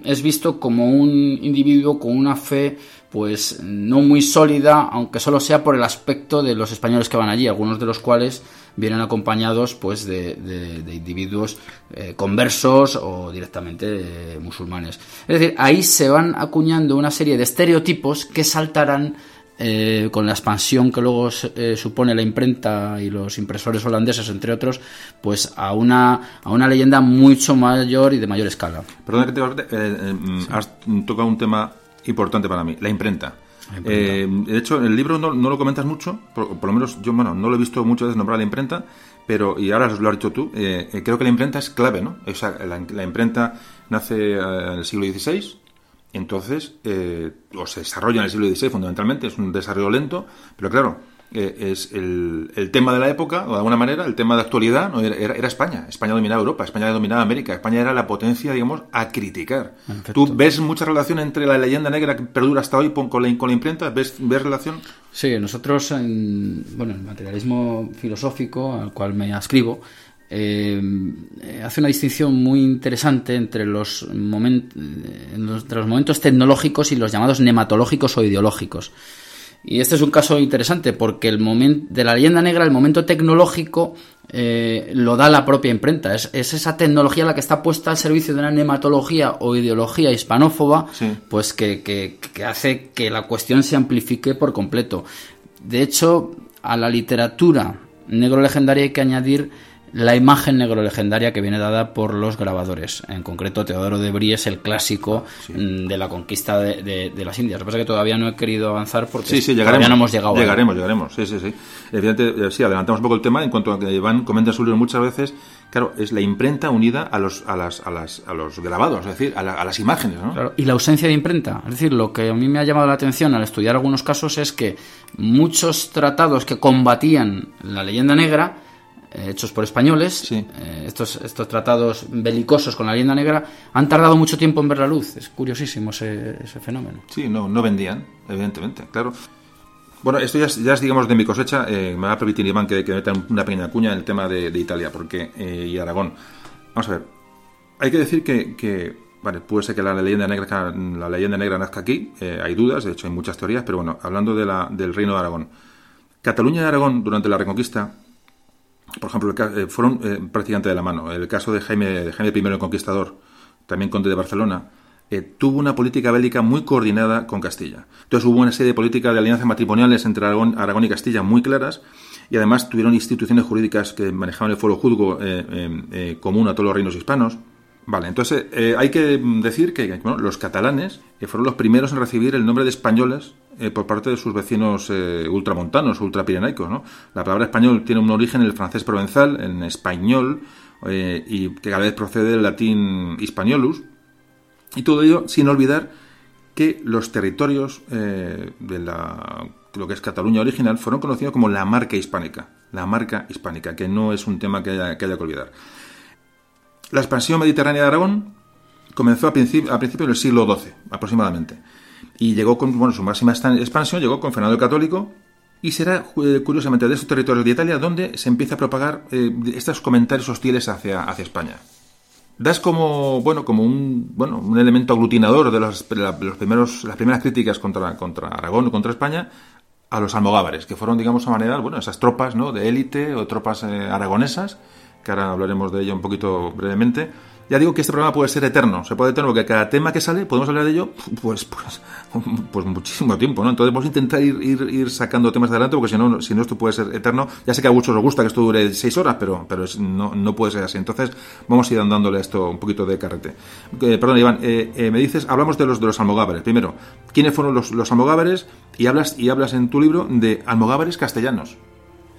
es visto como un individuo con una fe pues no muy sólida, aunque solo sea por el aspecto de los españoles que van allí, algunos de los cuales vienen acompañados pues de, individuos eh, conversos o directamente musulmanes. Es decir, ahí se van acuñando una serie de estereotipos que saltarán eh, con la expansión que luego eh, supone la imprenta y los impresores holandeses, entre otros, pues a una, a una leyenda mucho mayor y de mayor escala. Perdona que te eh, mm, has tocado un tema importante para mí, la imprenta. de hecho, en el libro no, lo comentas mucho, por, lo menos yo bueno, no lo he visto muchas veces nombrar la imprenta, pero, y ahora lo has dicho tú, creo que la imprenta es clave, ¿no? O sea, la, la imprenta nace en el siglo XVI, entonces, eh, o se desarrolla en el siglo XVI fundamentalmente, es un desarrollo lento, pero claro, eh, es el, tema de la época, o de alguna manera, el tema de actualidad, ¿no? era, España. España dominaba Europa, España dominaba América, España era la potencia, digamos, a criticar. ¿Tú ves mucha relación entre la leyenda negra que perdura hasta hoy con la, con la imprenta? ¿Ves, ¿Ves relación? Sí, nosotros, en, bueno, el materialismo filosófico al cual me ascribo, eh, hace una distinción muy interesante entre los, entre los momentos tecnológicos y los llamados nematológicos o ideológicos. Y este es un caso interesante porque el momento de la leyenda negra, el momento tecnológico eh, lo da la propia imprenta. Es, esa tecnología la que está puesta al servicio de una nematología o ideología hispanófoba, pues que, que hace que la cuestión se amplifique por completo. De hecho, a la literatura negro legendaria hay que añadir la imagen negro legendaria que viene dada por los grabadores. En concreto, Teodoro de Brie es el clásico mm, de la conquista de, las Indias. Lo que pasa es que todavía no he querido avanzar porque todavía no hemos llegado. Llegaremos, llegaremos. Sí, sí, sí. Evidentemente, eh, sí, adelantamos un poco el tema en cuanto a que Iván comenta en su libro muchas veces. Claro, es la imprenta unida a los, a las, a las, a los grabados, es decir, a, las imágenes. ¿no? y la ausencia de imprenta. Es decir, lo que a mí me ha llamado la atención al estudiar algunos casos es que muchos tratados que combatían la leyenda negra hechos por españoles, eh, estos, estos tratados belicosos con la leyenda negra, han tardado mucho tiempo en ver la luz. Es curiosísimo ese, fenómeno. Sí, no, no vendían, evidentemente, claro. Bueno, esto ya es, digamos, de mi cosecha. Eh, me va a permitir, Iván, que, que meta una pequeña cuña en el tema de, Italia porque y Aragón. Vamos a ver. Hay que decir que, vale, puede ser que la leyenda negra, la leyenda negra nazca aquí. hay dudas, de hecho hay muchas teorías, pero bueno, hablando de la, del reino de Aragón. Cataluña y Aragón, durante la Reconquista, por ejemplo, eh, fueron eh, prácticamente de la mano. El caso de Jaime, Jaime I el Conquistador, también conde de Barcelona, eh, tuvo una política bélica muy coordinada con Castilla. Entonces hubo una serie de políticas de alianzas matrimoniales entre Aragón, Aragón y Castilla muy claras y además tuvieron instituciones jurídicas que manejaban el fuero juzgo común a todos los reinos hispanos. Vale, entonces hay que decir que los catalanes fueron los primeros en recibir el nombre de españoles eh, por parte de sus vecinos eh, ultramontanos, ultrapirenaicos. ¿no? La palabra español tiene un origen en el francés provenzal, en español, eh, y que cada vez procede del latín hispaniolus. Y todo ello sin olvidar que los territorios de la, lo que es Cataluña original fueron conocidos como la marca hispánica. La marca hispánica, que no es un tema que haya que, haya que olvidar. La expansión mediterránea de Aragón comenzó a, principio, a principios del siglo XII, aproximadamente y llegó con bueno, su máxima expansión, llegó con Fernando el Católico, y será, eh, curiosamente, de esos territorios de Italia donde se empieza a propagar eh, estos comentarios hostiles hacia, hacia España. Das como, bueno, como un, bueno, un elemento aglutinador de, los, los primeros, las primeras críticas contra, contra Aragón o contra España a los almogávares, que fueron, digamos, a manera, bueno, esas tropas ¿no? de élite o tropas eh, aragonesas, que ahora hablaremos de ello un poquito brevemente, ya digo que este programa puede ser eterno, se puede eterno, porque cada tema que sale podemos hablar de ello pues, pues, pues muchísimo tiempo, ¿no? Entonces vamos a intentar ir, ir, sacando temas adelante, porque si no, si no esto puede ser eterno. Ya sé que a muchos os gusta que esto dure seis horas, pero, pero no, no puede ser así. Entonces vamos a ir dándole esto un poquito de carrete. Eh, perdón, Iván, eh, eh, me dices, hablamos de los, de los almogávares. Primero, ¿quiénes fueron los, los almogávares? Y hablas, y hablas en tu libro de almogávares castellanos.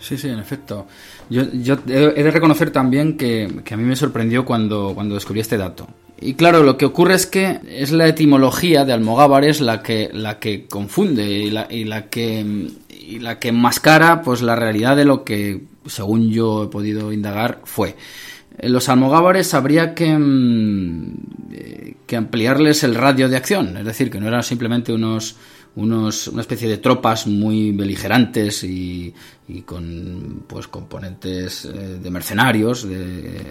Sí, sí, en efecto. Yo, yo he de reconocer también que, a mí me sorprendió cuando, cuando descubrí este dato. Y claro, lo que ocurre es que es la etimología de Almogávares la que, la que confunde y la, que y la que enmascara pues la realidad de lo que, según yo he podido indagar, fue. Los almogávares habría que, mm, que ampliarles el radio de acción, es decir, que no eran simplemente unos unos, una especie de tropas muy beligerantes y, con pues componentes eh, de mercenarios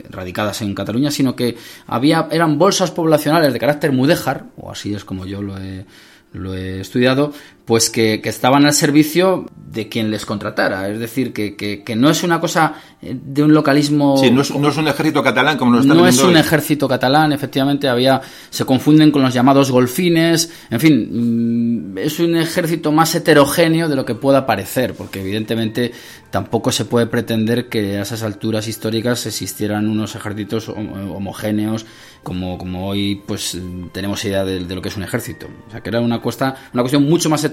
radicadas en Cataluña, sino que había eran bolsas poblacionales de carácter mudéjar, o así es como yo lo he, lo he estudiado, pues que, estaban al servicio de quien les contratara. Es decir, que, que, no es una cosa eh, de un localismo... Sí, no es, no es un ejército catalán como nos No es un ejército catalán, efectivamente, había se confunden con los llamados golfines, en fin, mm, es un ejército más heterogéneo de lo que pueda parecer, porque evidentemente tampoco se puede pretender que a esas alturas históricas existieran unos ejércitos homogéneos como, como hoy pues tenemos idea de, lo que es un ejército. O sea, que era una, cuesta, una cuestión mucho más heterogénea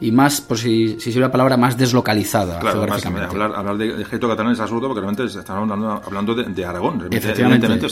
y más, por si, si sirve la palabra, más deslocalizada claro, hablar, hablar de, ejército catalán es absurdo porque realmente estamos hablando, hablando de, Aragón. Evidentemente,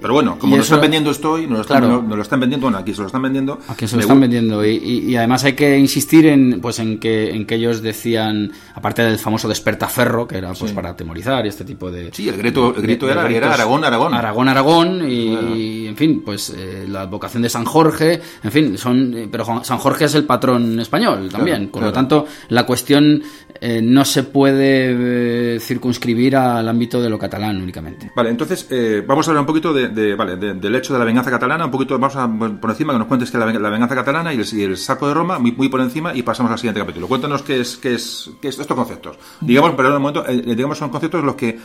pero bueno, como nos están vendiendo esto hoy, nos lo están, lo están vendiendo, bueno, aquí se lo están vendiendo. Aquí se lo están vendiendo y, y, además hay que insistir en, pues, en, que, en que ellos decían, aparte del famoso despertaferro, que era pues para atemorizar y este tipo de... Sí, el grito, el grito era, era Aragón, Aragón. Aragón, Aragón y, en fin, pues eh, la advocación de San Jorge, en fin, son, eh, pero San Jorge es el patrón español también, por lo tanto la cuestión eh, no se puede circunscribir al ámbito de lo catalán únicamente. Vale, entonces vamos a hablar un poquito de, vale, del hecho de la venganza catalana, un poquito, vamos a por encima que nos cuentes que la, la venganza catalana y el, saco de Roma, muy, muy, por encima, y pasamos al siguiente capítulo. Cuéntanos qué es, qué es, qué es estos conceptos. Digamos, pero en un momento, digamos, son conceptos los que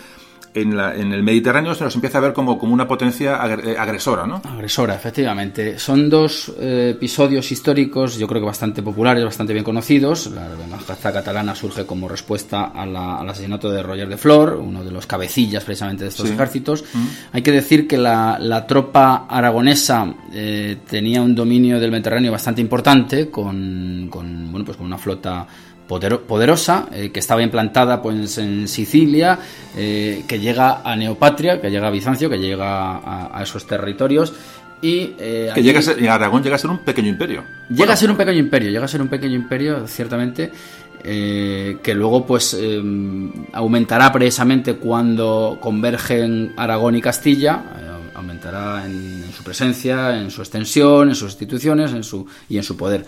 en, la, en, el Mediterráneo se nos empieza a ver como, como una potencia eh, agresora, ¿no? Agresora, efectivamente. Son dos eh, episodios históricos, yo creo que bastante populares, bastante bien conocidos. La venganza catalana surge como respuesta al asesinato de Roger de Flor, uno de los cabecillas precisamente de estos ejércitos. Mm. Hay que decir que la, la tropa aragonesa eh, tenía un dominio del Mediterráneo bastante importante, con, con, bueno, pues con una flota poderosa, eh, que estaba implantada pues, en Sicilia, eh, que llega a Neopatria, que llega a Bizancio, que llega a, esos territorios. Y, eh, que llega a ser, Aragón llega a ser un pequeño imperio. Llega a ser un pequeño imperio, llega a ser un pequeño imperio, ciertamente, que luego pues aumentará precisamente cuando convergen Aragón y Castilla, aumentará en, su presencia, en su extensión, en sus instituciones en su, y en su poder.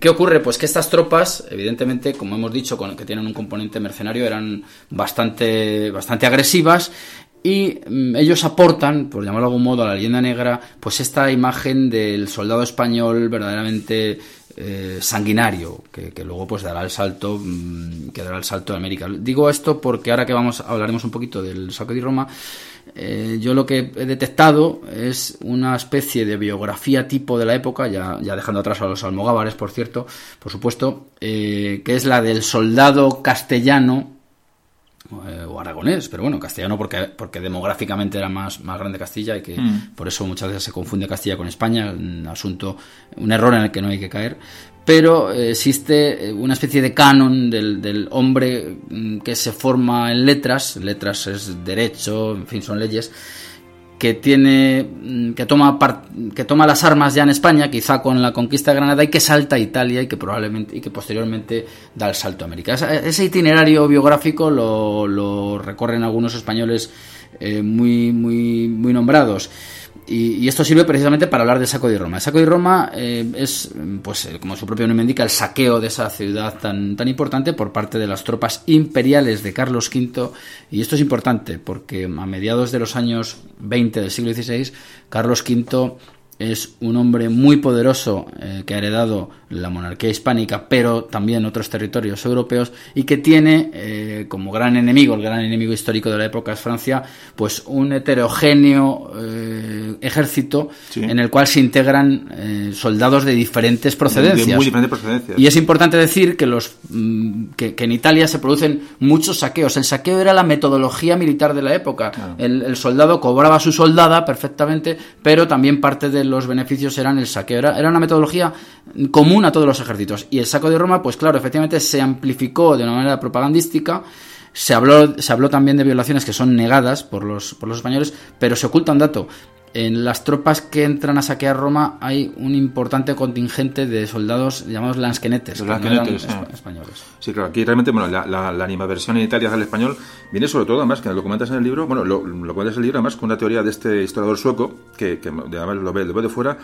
¿Qué ocurre? Pues que estas tropas, evidentemente, como hemos dicho, con, que tienen un componente mercenario, eran bastante, bastante agresivas y mm, ellos aportan, por llamarlo de algún modo, a la leyenda negra, pues esta imagen del soldado español verdaderamente eh, sanguinario, que, luego pues dará el salto, mm, que dará el salto a América. Digo esto porque ahora que vamos hablaremos un poquito del saco de Roma, eh, yo lo que he detectado es una especie de biografía tipo de la época, ya, ya dejando atrás a los almogávares, por cierto, por supuesto, eh, que es la del soldado castellano eh, o aragonés, pero bueno, castellano porque, porque demográficamente era más, más grande Castilla y que mm. por eso muchas veces se confunde Castilla con España, un asunto, un error en el que no hay que caer pero eh, existe eh, una especie de canon del, del, hombre mm, que se forma en letras, letras es derecho, en fin, son leyes, que tiene mm, que toma que toma las armas ya en España, quizá con la conquista de Granada y que salta a Italia y que probablemente y que posteriormente da el salto a América. Ese, itinerario biográfico lo, recorren algunos españoles eh, muy muy muy nombrados. Y, esto sirve precisamente para hablar de Saco de Roma. El Saco de Roma eh, es, pues, eh, como su propio nombre indica, el saqueo de esa ciudad tan, tan importante por parte de las tropas imperiales de Carlos V. Y esto es importante porque a mediados de los años 20 del siglo XVI, Carlos V es un hombre muy poderoso eh, que ha heredado la monarquía hispánica, pero también otros territorios europeos, y que tiene eh, como gran enemigo, el gran enemigo histórico de la época es Francia, pues un heterogéneo eh, ejército en el cual se integran soldados de diferentes procedencias. Y es importante decir que, los, mm, que, en Italia se producen muchos saqueos. El saqueo era la metodología militar de la época. El, el soldado cobraba su soldada perfectamente, pero también parte de los beneficios eran el saqueo. Era, era, una metodología común a todos los ejércitos. Y el saco de Roma, pues claro, efectivamente se amplificó de una manera propagandística. Se habló, se habló también de violaciones que son negadas por los, por los españoles, pero se oculta un dato en las tropas que entran a saquear Roma hay un importante contingente de soldados llamados lansquenetes, españoles. Sí, claro, aquí realmente, bueno, la, la, la animaversión en Italia del español viene sobre todo, además, que lo comentas en el libro, bueno, lo, lo comentas en el libro, además, con una teoría de este historiador sueco, que, que además lo ve, lo ve de fuera,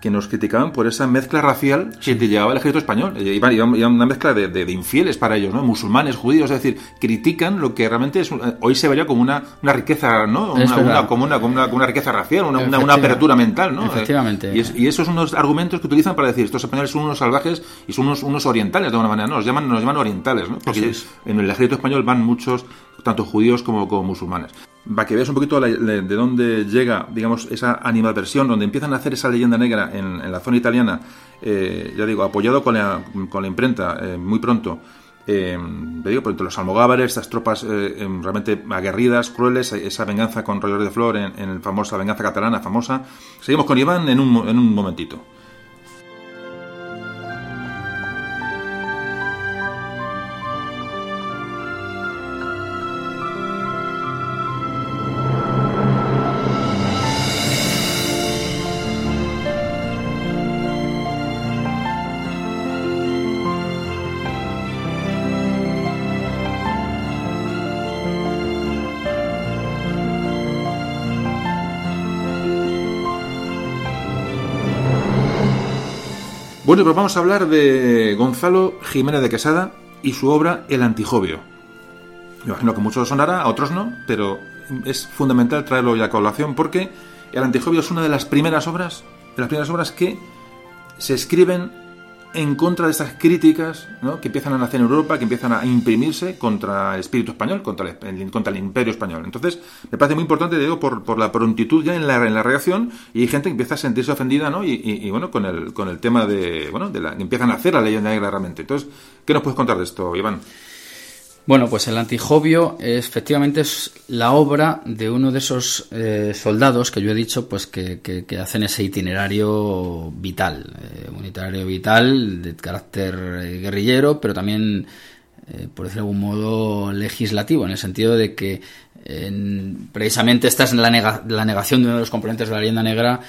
que nos criticaban por esa mezcla racial que te llevaba el ejército español. Eh, Iba, iba- iba una mezcla de, de- de infieles para ellos, ¿no? Musulmanes, judíos, es decir, critican lo que realmente es, eh, hoy se vería como una, una riqueza, ¿no? Una, como, una, como, una, como una riqueza racial, una, apertura mental, ¿no? Efectivamente. Eh, Y, es- y esos son unos argumentos que utilizan para decir, estos españoles son unos salvajes y son unos, unos orientales de alguna manera, ¿no? Nos llaman, nos llaman orientales, ¿no? Porque en el ejército español van muchos, tanto judíos como, como musulmanes. Para que veas un poquito de, de dónde llega, digamos, esa animadversión, donde empiezan a hacer esa leyenda negra en, en la zona italiana, eh, ya digo, apoyado con la, con la imprenta eh, muy pronto. Eh, digo, por entre los almogávares, estas tropas eh, realmente aguerridas, crueles, esa venganza con Roger de Flor en, en la famosa venganza catalana, famosa. Seguimos con Iván en un, en un momentito. Bueno, vamos a hablar de Gonzalo Jiménez de Quesada y su obra El Antijobio. Me imagino que muchos sonará, a otros no, pero es fundamental traerlo ya a colación porque El Antijobio es una de las primeras obras, de las primeras obras que se escriben en contra de estas críticas ¿no? que empiezan a nacer en Europa, que empiezan a imprimirse contra el espíritu español, contra el, contra el imperio español. Entonces, me parece muy importante, digo, por, por la prontitud ya en la, en la reacción y hay gente que empieza a sentirse ofendida, ¿no? Y, y- bueno, con el, con el tema de, bueno, de la, empiezan a hacer la leyenda negra realmente. Entonces, ¿qué nos puedes contar de esto, Iván? Bueno, pues el Antijobio efectivamente es la obra de uno de esos eh, soldados que yo he dicho pues que, que- hacen ese itinerario vital, eh, un itinerario vital de carácter eh, guerrillero, pero también, por decirlo de algún modo, legislativo, en el sentido de que en- precisamente esta es la, nega- la negación de uno de los componentes de la leyenda negra.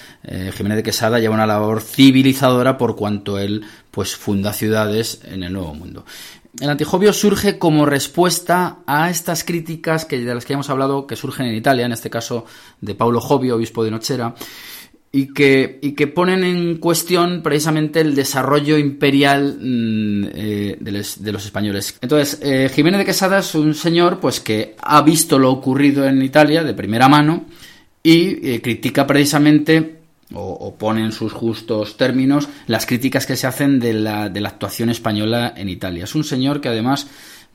Jiménez de Quesada lleva una labor civilizadora por cuanto él pues funda ciudades en el Nuevo Mundo. El antijobio surge como respuesta a estas críticas que, de las que hemos hablado que surgen en Italia, en este caso de Paulo Jovio, obispo de Nochera, y que, y que ponen en cuestión precisamente el desarrollo imperial mm, eh, de, los españoles. Entonces, eh, Jiménez de Quesada es un señor pues que ha visto lo ocurrido en Italia de primera mano y eh, critica precisamente o, o pone en sus justos términos las críticas que se hacen de la, de la actuación española en Italia. Es un señor que además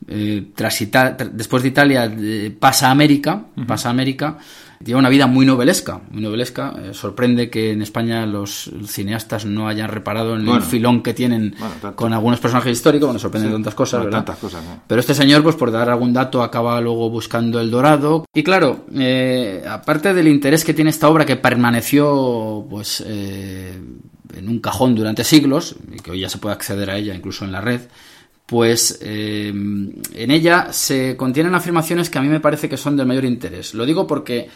eh, tras Ita- después de Italia eh, pasa a América, pasa a América, lleva una vida muy novelesca, muy novelesca. Eh, sorprende que en España los cineastas no hayan reparado en Bueno. el filón que tienen Bueno, con algunos personajes históricos, bueno, sorprenden tantas cosas, Bueno, ¿verdad? tantas cosas, ¿no? Pero este señor, pues por dar algún dato, acaba luego buscando el dorado. Y claro, eh, aparte del interés que tiene esta obra, que permaneció pues eh, en un cajón durante siglos, y que hoy ya se puede acceder a ella incluso en la red, pues eh, en ella se contienen afirmaciones que a mí me parece que son del mayor interés. Lo digo porque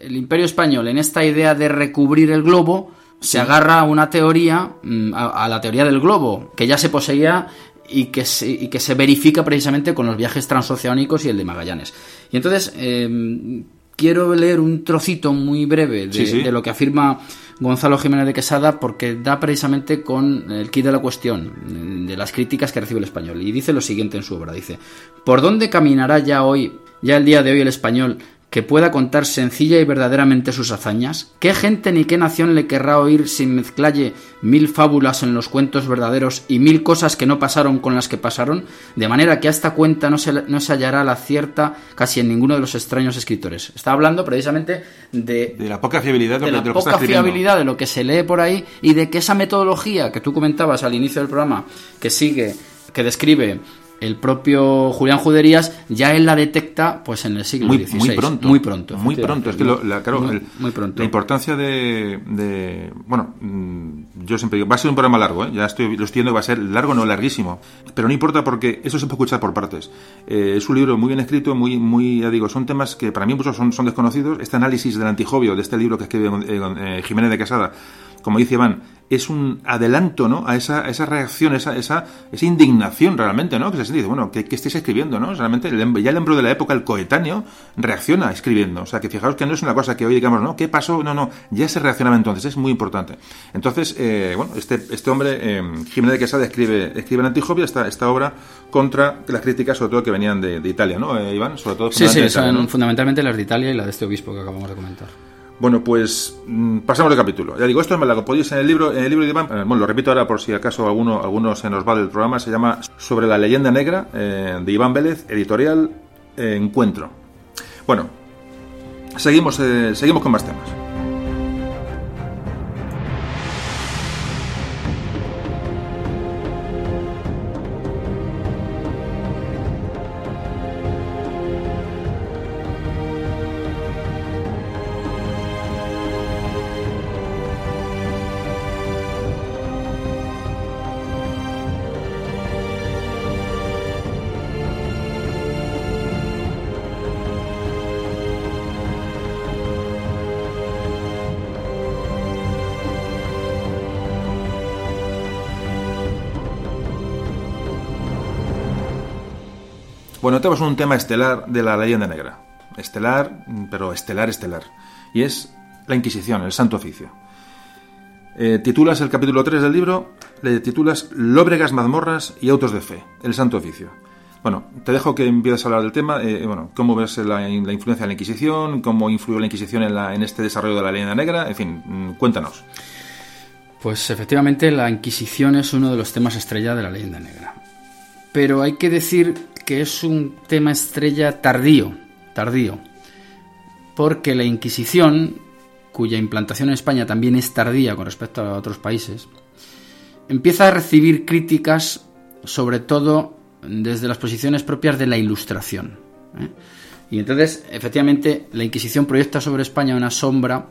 el imperio español, en esta idea de recubrir el globo, se agarra a una teoría, mm, a, a la teoría del globo, que ya se poseía y que se, y que se verifica precisamente con los viajes transoceánicos y el de Magallanes. Y entonces eh, quiero leer un trocito muy breve de, Sí, sí. de lo que afirma Gonzalo Jiménez de Quesada porque da precisamente con el kit de la cuestión de las críticas que recibe el español. Y dice lo siguiente en su obra, dice, ¿por dónde caminará ya hoy, ya el día de hoy el español que pueda contar sencilla y verdaderamente sus hazañas? ¿Qué gente ni qué nación le querrá oír sin mezclalle mil fábulas en los cuentos verdaderos y mil cosas que no pasaron con las que pasaron? De manera que a esta cuenta no se, no se hallará la cierta casi en ninguno de los extraños escritores. Está hablando precisamente de, De la poca fiabilidad de lo la que- de lo que está poca escribiendo. fiabilidad de lo que se lee por ahí y de que esa metodología que tú comentabas al inicio del programa, que sigue, que describe el propio Julián Juderías, ya él la detecta pues en el siglo muy, XVI. muy pronto. Muy pronto. Muy pronto. Es que lo- la, claro, Muy- el- muy pronto. la importancia de, de- Bueno, mm, yo siempre digo, va a ser un programa largo, ¿eh? ya estoy, lo estoy viendo va a ser largo, no larguísimo. Pero no importa porque eso se puede escuchar por partes. Eh, es un libro muy bien escrito, muy, muy, ya digo, son temas que para mí muchos son, son desconocidos. Este análisis del antijobio, de este libro que escribe eh, Jiménez de Casada, como dice Iván, es un adelanto ¿no? a, esa, esa reacción, esa, esa, esa indignación realmente, ¿no? Que se siente, bueno, ¿qué, ¿qué, estáis escribiendo? ¿no? Realmente ya el embro de la época, el coetáneo, reacciona escribiendo. O sea, que fijaos que no es una cosa que hoy digamos, ¿no? ¿Qué pasó? No, no, ya se reaccionaba entonces, es muy importante. Entonces, eh, bueno, este, este hombre, eh, Jiménez de Quesada, escribe, escribe en Antijopia esta, esta obra contra las críticas, sobre todo que venían de, de Italia, ¿no, eh, Iván? Sobre todo, sí, sí, son ¿no? fundamentalmente las de Italia y la de este obispo que acabamos de comentar. Bueno, pues mm, pasamos de capítulo. Ya digo, esto me lo podéis en el libro, en el libro de Iván, bueno, lo repito ahora por si acaso alguno, alguno se nos va del programa, se llama Sobre la leyenda negra, eh, de Iván Vélez, editorial eh, Encuentro. Bueno, seguimos, eh, seguimos con más temas. Tenemos un tema estelar de la leyenda negra. Estelar, pero estelar, estelar. Y es la Inquisición, el Santo Oficio. Eh, titulas el capítulo 3 del libro, le titulas Lóbregas, mazmorras y autos de fe, el Santo Oficio. Bueno, te dejo que empieces a hablar del tema. Eh, bueno, cómo ves la, la, influencia de la Inquisición, cómo influyó la Inquisición en, la, en este desarrollo de la leyenda negra. En fin, mm, cuéntanos. Pues efectivamente la Inquisición es uno de los temas estrella de la leyenda negra. Pero hay que decir que es un tema estrella tardío, tardío, porque la Inquisición, cuya implantación en España también es tardía con respecto a otros países, empieza a recibir críticas sobre todo desde las posiciones propias de la Ilustración. ¿eh? Y entonces, efectivamente, la Inquisición proyecta sobre España una sombra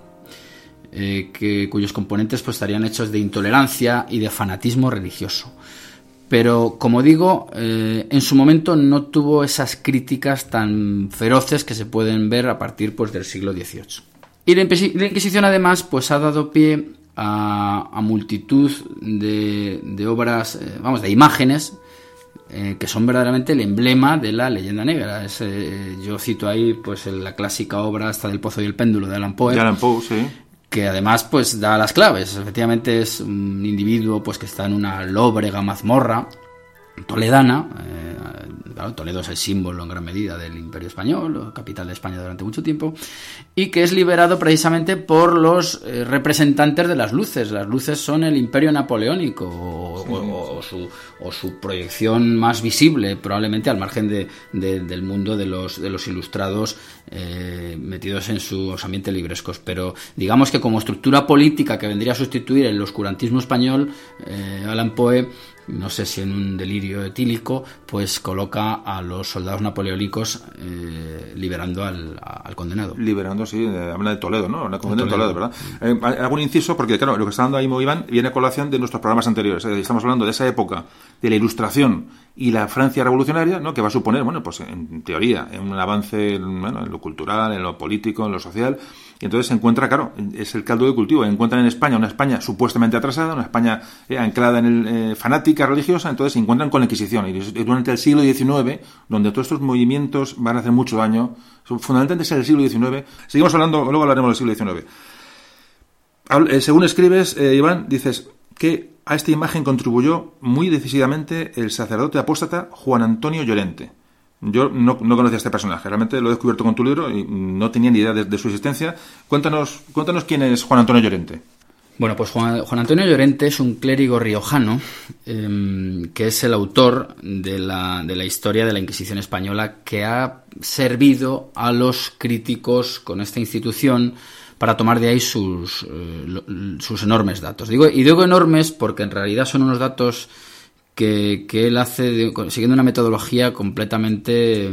eh, que, cuyos componentes pues, estarían hechos de intolerancia y de fanatismo religioso. Pero, como digo, eh, en su momento no tuvo esas críticas tan feroces que se pueden ver a partir pues, del siglo XVIII. Y la Inquisición, además, pues, ha dado pie a, multitud de, obras, eh, vamos, de imágenes eh, que son verdaderamente el emblema de la leyenda negra. Yo cito ahí pues la clásica obra hasta del Pozo y el Péndulo de Alan Poe. Que además pues da las claves. Efectivamente es un individuo pues que está en una lóbrega mazmorra toledana. Eh, claro, Toledo es el símbolo en gran medida del Imperio Español, capital de España durante mucho tiempo, y que es liberado precisamente por los eh, representantes de las luces. Las luces son el Imperio Napoleónico o, sí. o, o, su, o, su, proyección más visible, probablemente al margen de, de, del mundo de los, de los ilustrados eh, metidos en sus ambientes librescos. Pero digamos que como estructura política que vendría a sustituir el oscurantismo español, Alan Poe no sé si en un delirio etílico, pues coloca a los soldados napoleónicos eh, liberando al, al, condenado. Liberando, sí, habla de Toledo, ¿no? De Toledo, Toledo ¿verdad? Eh, algún inciso, porque claro, lo que está dando ahí Iván viene a colación de nuestros programas anteriores. Estamos hablando de esa época de la Ilustración y la Francia revolucionaria, ¿no? que va a suponer, bueno, pues en teoría, un avance bueno, en lo cultural, en lo político, en lo social, y entonces se encuentra, claro, es el caldo de cultivo. Encuentran en España una España supuestamente atrasada, una España eh, anclada en el eh, fanática religiosa, entonces se encuentran con la Inquisición. Y durante el siglo XIX, donde todos estos movimientos van a hacer mucho daño, fundamentalmente es el siglo XIX. Seguimos hablando, luego hablaremos del siglo XIX. Eh, según escribes, Iván, dices que a esta imagen contribuyó muy decisivamente el sacerdote apóstata Juan Antonio Llorente. Yo no, no, conocía a este personaje, realmente lo he descubierto con tu libro y no tenía ni idea de, su existencia. Cuéntanos, cuéntanos quién es Juan Antonio Llorente. Bueno, pues Juan, Antonio Llorente es un clérigo riojano eh, que es el autor de la, de la, historia de la Inquisición española que ha servido a los críticos con esta institución para tomar de ahí sus, eh, enormes datos. Y digo enormes porque en realidad son unos datos que, él hace de, siguiendo una metodología completamente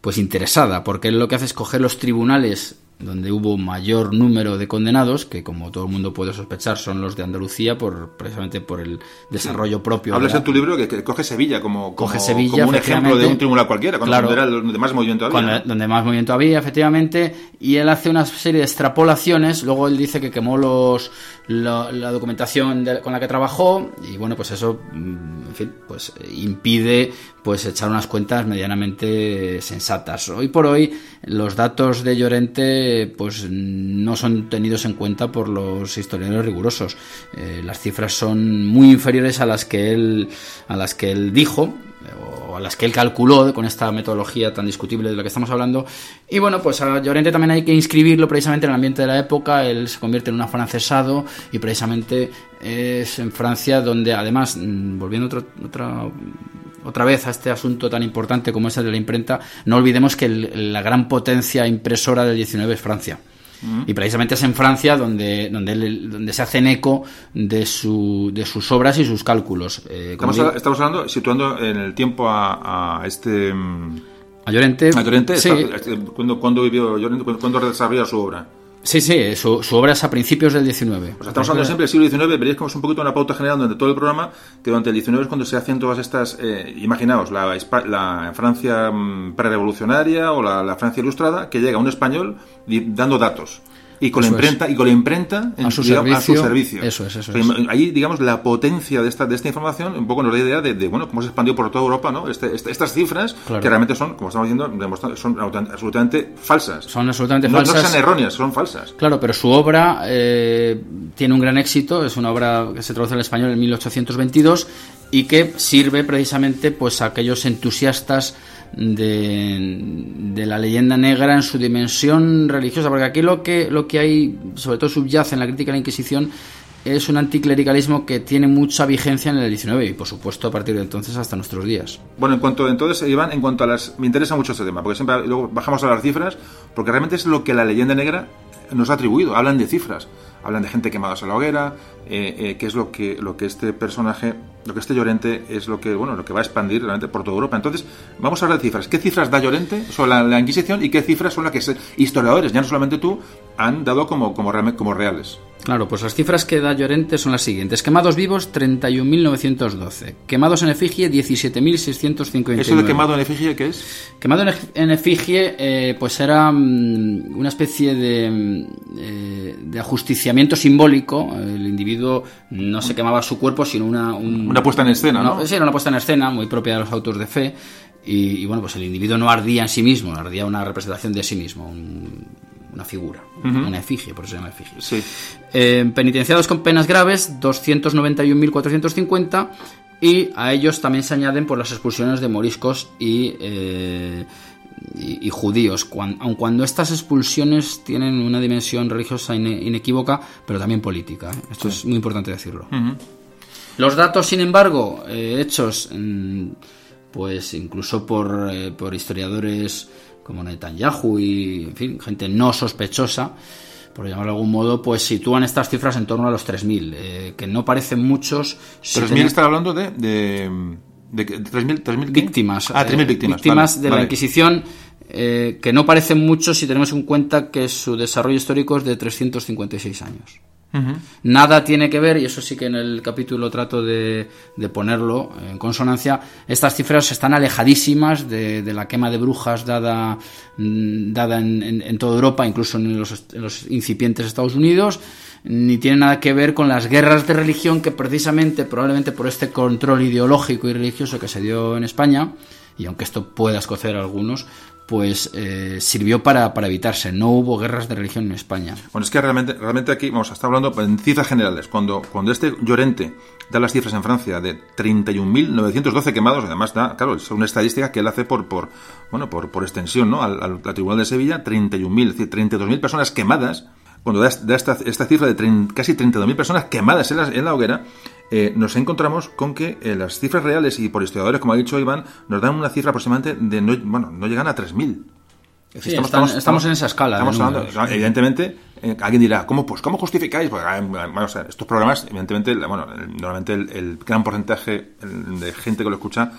pues interesada, porque él lo que hace es coger los tribunales donde hubo mayor número de condenados, que como todo el mundo puede sospechar son los de Andalucía, por precisamente por el desarrollo propio. Hablas en tu libro que, coge Sevilla como, coge Sevilla, un ejemplo de un tribunal cualquiera, cuando era donde más movimiento había. Donde más movimiento había, efectivamente, y él hace una serie de extrapolaciones, luego él dice que quemó los la, documentación con la que trabajó y bueno, pues eso, mm, en fin, pues impide pues echar unas cuentas medianamente sensatas. Hoy por hoy los datos de Llorente pues no son tenidos en cuenta por los historiadores rigurosos. Eh, las cifras son muy inferiores a las que él a las que él dijo o a las que él calculó con esta metodología tan discutible de la que estamos hablando. Y bueno, pues a Llorente también hay que inscribirlo precisamente en el ambiente de la época. Él se convierte en un afrancesado y precisamente es en Francia donde además, mm, volviendo otra, otra otra vez a este asunto tan importante como es el de la imprenta, no olvidemos que la gran potencia impresora del 19 es Francia. Mm. Y precisamente es en Francia donde, donde, donde se hacen eco de, su, de sus obras y sus cálculos. Eh, estamos, hablando, situando en el tiempo a, este... Mm, a Llorente. A Llorente, sí. ¿cuándo, vivió Llorente? ¿Cuándo desarrolló su obra? Sí, sí, su, obra es a principios del XIX. Pues estamos hablando siempre del siglo XIX, veréis como es un poquito una pauta general durante todo el programa, que durante el XIX es cuando se hacen todas estas, eh, imaginaos, la, la Francia mm, prerevolucionaria o la Francia ilustrada, que llega un español dando datos y con la imprenta y con la imprenta a, su servicio, Eso es, eso es. Ahí, digamos, la potencia de esta, de esta información un poco nos da idea de, bueno, cómo se expandió por toda Europa, ¿no? Este, este estas cifras que realmente son, como estamos diciendo, son absolutamente falsas. Son absolutamente falsas. No son erróneas, son falsas. Claro, pero su obra eh, tiene un gran éxito, es una obra que se traduce al español en 1822 y que sirve precisamente pues a aquellos entusiastas de, la leyenda negra en su dimensión religiosa, porque aquí lo que, lo que hay, sobre todo subyace en la crítica a la Inquisición, es un anticlericalismo que tiene mucha vigencia en el 19 y por supuesto a partir de entonces hasta nuestros días. Bueno, en cuanto entonces Iván, en cuanto a las me interesa mucho este tema, porque siempre bajamos a las cifras, porque realmente es lo que la leyenda negra nos ha atribuido, hablan de cifras hablan de gente quemada a la hoguera, eh, eh, que es lo que, lo que este personaje, lo que este Llorente es lo que, bueno, lo que va a expandir realmente por toda Europa. Entonces, vamos a hablar de cifras. ¿Qué cifras da Llorente sobre la, Inquisición y qué cifras son las que historiadores, ya no solamente tú, han dado como, como, como reales? Claro, pues las cifras que da Llorente son las siguientes. Quemados vivos, 31.912. Quemados en efigie, 17.659. ¿Eso de quemado en efigie qué es? Quemado en efigie, eh, pues era mm, una especie de, mm, eh, de, ajusticiamiento simbólico. El individuo no se quemaba su cuerpo, sino una... una puesta en escena, ¿no? Sí, era una puesta en escena muy propia de los autos de fe. Y, bueno, pues el individuo no ardía en sí mismo, ardía una representación de sí mismo, una figura, una efigie, por eso se llama efigie. Sí. Eh, penitenciados con penas graves, 291.450, y a ellos también se añaden por las expulsiones de moriscos y, eh, y, judíos, aun cuando estas expulsiones tienen una dimensión religiosa inequívoca, pero también política. ¿eh? Esto es muy importante decirlo. Los datos, sin embargo, hechos, pues incluso por, por historiadores como Netanyahu y, en fin, gente no sospechosa, por llamarlo de algún modo, pues sitúan estas cifras en torno a los 3.000, eh, que no parecen muchos. ¿3.000 está hablando de, de, de 3.000 víctimas? Ah, 3.000 víctimas. Víctimas de la Inquisición, eh, que no parecen muchos si tenemos en cuenta que su desarrollo histórico es de 356 años. Nada tiene que ver, y eso sí que en el capítulo trato de, ponerlo en consonancia, estas cifras están alejadísimas de, la quema de brujas dada, mm, dada en, toda Europa, incluso en los, en los incipientes Estados Unidos, ni tiene nada que ver con las guerras de religión que precisamente, probablemente por este control ideológico y religioso que se dio en España, y aunque esto pueda escocer a algunos, pues eh, sirvió para, para, evitarse. No hubo guerras de religión en España. Bueno, es que realmente, realmente aquí, vamos, a estar hablando en cifras generales. Cuando, cuando este Llorente da las cifras en Francia de 31.912 quemados, además da, claro, es una estadística que él hace por, por bueno, por, por extensión, ¿no? Al, al, Tribunal de Sevilla, 31.000, es decir, 32.000 personas quemadas. Cuando da, esta, cifra de casi 32.000 personas quemadas en la hoguera, eh, nos encontramos con que eh, las cifras reales y por historiadores, como ha dicho Iván, nos dan una cifra aproximadamente de, no, bueno, no llegan a 3.000. estamos, en esa escala. evidentemente, eh, alguien dirá, ¿cómo, pues, ¿cómo justificáis? Porque, estos programas, evidentemente, bueno, normalmente el, gran porcentaje de gente que lo escucha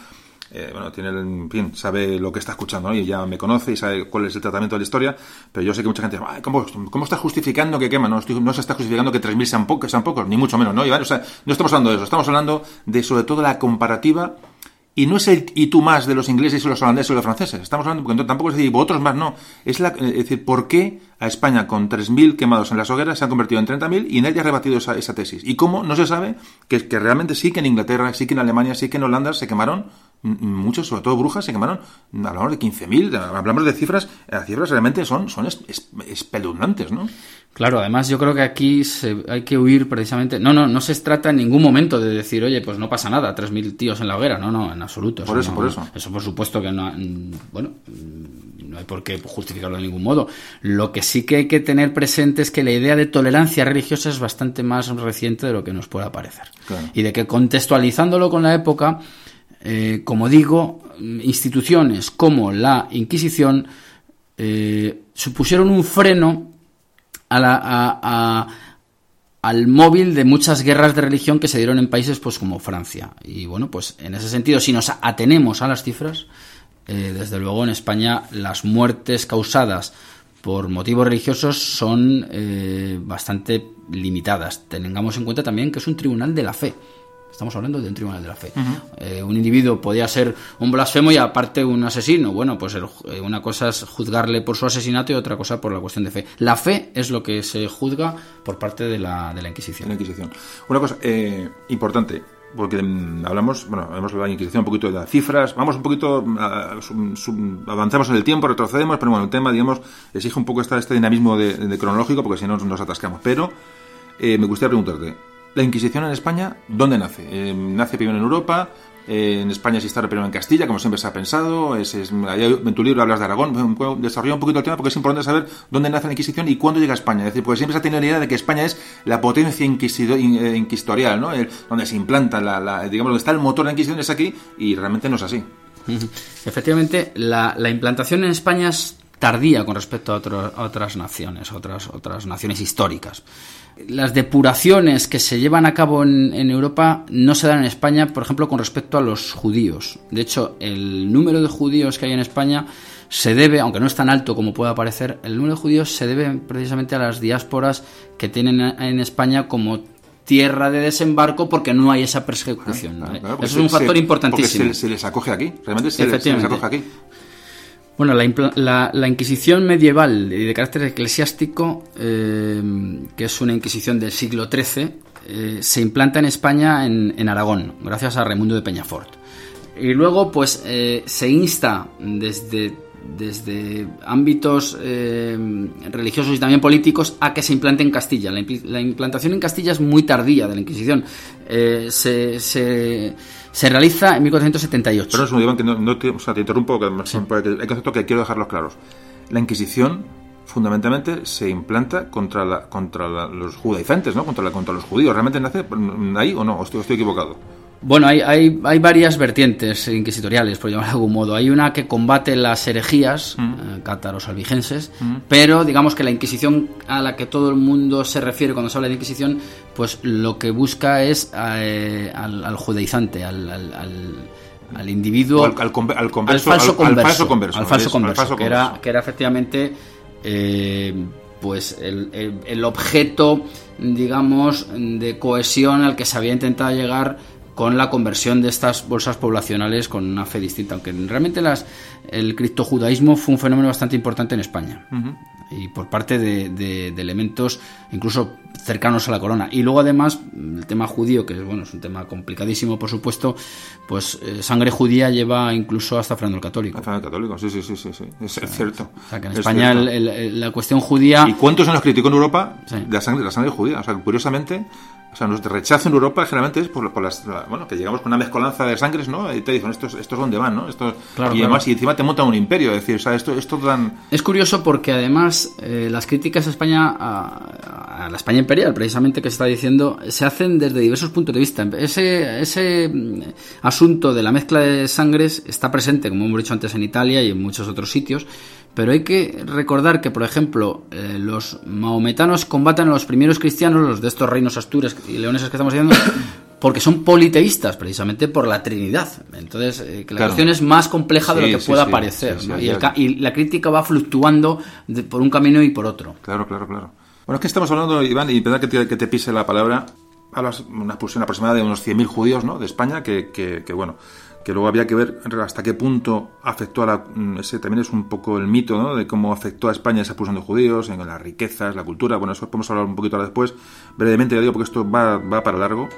eh, bueno, tiene, en fin, sabe lo que está escuchando y ya me conoce y sabe cuál es el tratamiento de la historia, pero yo sé que mucha gente dice, ¿cómo, ¿cómo estás justificando que quema? No, no se está justificando que 3.000 sean, pocos, sean pocos, ni mucho menos, ¿no, Iván? O sea, no estamos hablando de eso, estamos hablando de sobre todo la comparativa y no es el y tú más de los ingleses y los holandeses y los franceses. Estamos hablando, porque tampoco es decir, vosotros más, no. Es, la, es decir, ¿por qué a España con 3.000 quemados en las hogueras se han convertido en 30.000 y nadie ha rebatido esa, esa, tesis? ¿Y cómo no se sabe que, que realmente sí que en Inglaterra, sí que en Alemania, sí que en Holanda se quemaron muchos, sobre todo brujas, se quemaron, hablamos de 15.000, hablamos de cifras, las cifras realmente son, son es, es, espeluznantes, ¿no? Claro, además yo creo que aquí se, hay que huir precisamente. No, no, no se trata en ningún momento de decir, oye, pues no pasa nada, 3.000 tíos en la hoguera. No, no, en absoluto. Por eso, no, por eso. Eso por supuesto que no. Bueno, no hay por qué justificarlo de ningún modo. Lo que sí que hay que tener presente es que la idea de tolerancia religiosa es bastante más reciente de lo que nos pueda parecer. Claro. Y de que contextualizándolo con la época, eh, como digo, instituciones como la Inquisición eh, supusieron un freno a la, a, al móvil de muchas guerras de religión que se dieron en países pues como Francia. Y bueno, pues en ese sentido, si nos atenemos a las cifras, eh, desde luego en España las muertes causadas por motivos religiosos son bastante limitadas. Tengamos en cuenta también que es un tribunal de la fe. Estamos hablando de un tribunal de la fe. Uh -huh. eh, un individuo podía ser un blasfemo y aparte un asesino. Bueno, pues el, eh, una cosa es juzgarle por su asesinato y otra cosa por la cuestión de fe. La fe es lo que se juzga por parte de la, de la Inquisición. La Inquisición. Una cosa eh, importante, porque hablamos, bueno, hemos hablado de la Inquisición, un poquito de las cifras, vamos un poquito, uh, sub, sub, avanzamos en el tiempo, retrocedemos, pero bueno, el tema, digamos, exige un poco esta, este dinamismo de, de cronológico, porque si no nos atascamos. Pero eh, me gustaría preguntarte, la Inquisición en España, ¿dónde nace? Eh, ¿Nace primero en Europa? Eh, en España se instala primero en Castilla, como siempre se ha pensado. Es, en tu libro hablas de Aragón. Desarrolla un poquito el tema porque es importante saber dónde nace la Inquisición y cuándo llega a España. Porque siempre se ha tenido la idea de que España es la potencia inquisitorial, ¿no? Donde se implanta, la, digamos, donde está el motor de la Inquisición es aquí y realmente no es así. Efectivamente, la, la implantación en España es tardía con respecto a otras naciones, otras, otras naciones históricas las depuraciones que se llevan a cabo en, en, Europa no se dan en España, por ejemplo, con respecto a los judíos. De hecho, el número de judíos que hay en España se debe, aunque no es tan alto como pueda parecer, el número de judíos se debe precisamente a las diásporas que tienen en España como tierra de desembarco porque no hay esa persecución. Claro, claro, Eso es un factor se, importantísimo. Se, se, les acoge aquí, realmente se, les, se les acoge aquí. Bueno, la, la, la, Inquisición medieval y de carácter eclesiástico, eh, que es una Inquisición del siglo XIII, eh, se implanta en España en, Aragón, gracias a Raimundo de Peñafort. Y luego, pues, eh, se insta desde, ámbitos religiosos y también políticos a que se implante en Castilla. La, la implantación en Castilla es muy tardía de la Inquisición. Se se realiza en 1478. Pero es un Iván, que no, no te, o sea, te interrumpo, que sí. hay conceptos que quiero dejarlos claros. La Inquisición fundamentalmente se implanta contra, la, contra la, los judaizantes, ¿no? Contra, la, contra los judíos. ¿Realmente nace ahí o no? ¿O estoy, estoy equivocado? Bueno, hay, hay, hay, varias vertientes inquisitoriales, por llamarlo de algún modo. Hay una que combate las herejías mm. eh, cátaros albigenses, mm. pero digamos que la Inquisición a la que todo el mundo se refiere cuando se habla de Inquisición, pues lo que busca es eh, al, al, judaizante, al, al, al individuo, al, al, al, converso, al falso converso, falso converso, al falso converso, falso que, era, que era efectivamente eh, pues el, el, el objeto, digamos, de cohesión al que se había intentado llegar con la conversión de estas bolsas poblacionales con una fe distinta, aunque realmente las, el criptojudaísmo fue un fenómeno bastante importante en España uh -huh. y por parte de, de, de, elementos incluso cercanos a la corona. Y luego además el tema judío, que bueno, es un tema complicadísimo por supuesto, pues eh, sangre judía lleva incluso hasta Fernando el Católico. Hasta el Católico, sí, sí, sí, sí, sí. Es, es, cierto. O sea, que en España el, el, la cuestión judía... ¿Y cuántos se nos criticó en Europa sí. la sangre, de la sangre judía? O sea, curiosamente o sea, nuestro rechazo en Europa generalmente es por, por, las. Bueno, que llegamos con una mezcolanza de sangres, ¿no? Y te dicen, estos, estos dónde van, ¿no? Esto, claro, y claro. además, y encima te montan un imperio. Es decir, o sea, esto, esto tan. Es curioso porque además eh, las críticas a España, a, a, la España imperial, precisamente que se está diciendo, se hacen desde diversos puntos de vista. Ese, ese mm, asunto de la mezcla de sangres está presente, como hemos dicho antes, en Italia y en muchos otros sitios. Pero hay que recordar que, por ejemplo, eh, los maometanos combaten a los primeros cristianos, los de estos reinos astures y leoneses que estamos diciendo, (coughs) porque son politeístas, precisamente por la Trinidad. Entonces, eh, que la Claro. cuestión es más compleja de lo que sí, pueda sí, parecer. y, el y la crítica va fluctuando de- por un camino y por otro. Claro, claro, claro. Bueno, es que estamos hablando, Iván, y perdón que te, que te pise la palabra, hablas una expulsión aproximada de unos 100.000 judíos, ¿no?, de España, que, que, que, bueno, que luego había que ver hasta qué punto afectó a la... mm, Ese también es un poco el mito, ¿no?, de cómo afectó a España esa expulsión de judíos, en las riquezas, la cultura, bueno, eso podemos hablar un poquito ahora después, brevemente, ya digo, porque esto va, va para largo.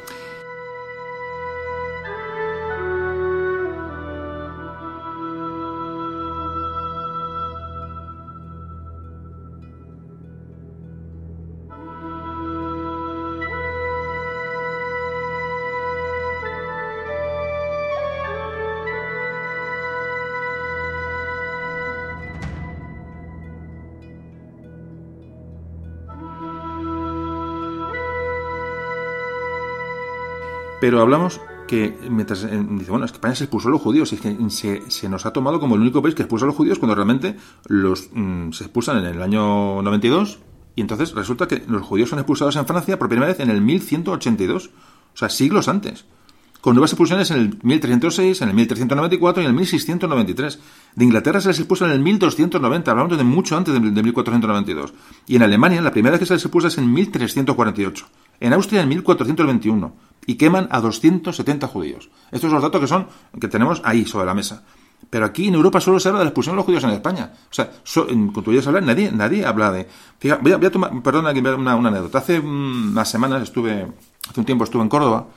Pero hablamos que mientras eh, dice, bueno, es que España se expulsó a los judíos y es que se, nos ha tomado como el único país que expulsa a los judíos cuando realmente los mm, se expulsan en el año 92 y entonces resulta que los judíos son expulsados en Francia por primera vez en el 1182, o sea, siglos antes. Con nuevas expulsiones en el 1306, en el 1394 y en el 1693. De Inglaterra se les expulsa en el 1290, hablamos de mucho antes de, de 1492. Y en Alemania, la primera vez que se les expulsa es en 1348. En Austria en 1421. Y queman a 270 judíos. Estos son los datos que son que tenemos ahí sobre la mesa. Pero aquí en Europa solo se habla de la expulsión de los judíos en España. O sea, so, cuando tú hablar, nadie, nadie habla de. Fija, voy, a, voy a tomar, haga una, una anécdota. Hace unas semanas estuve, hace un tiempo estuve en Córdoba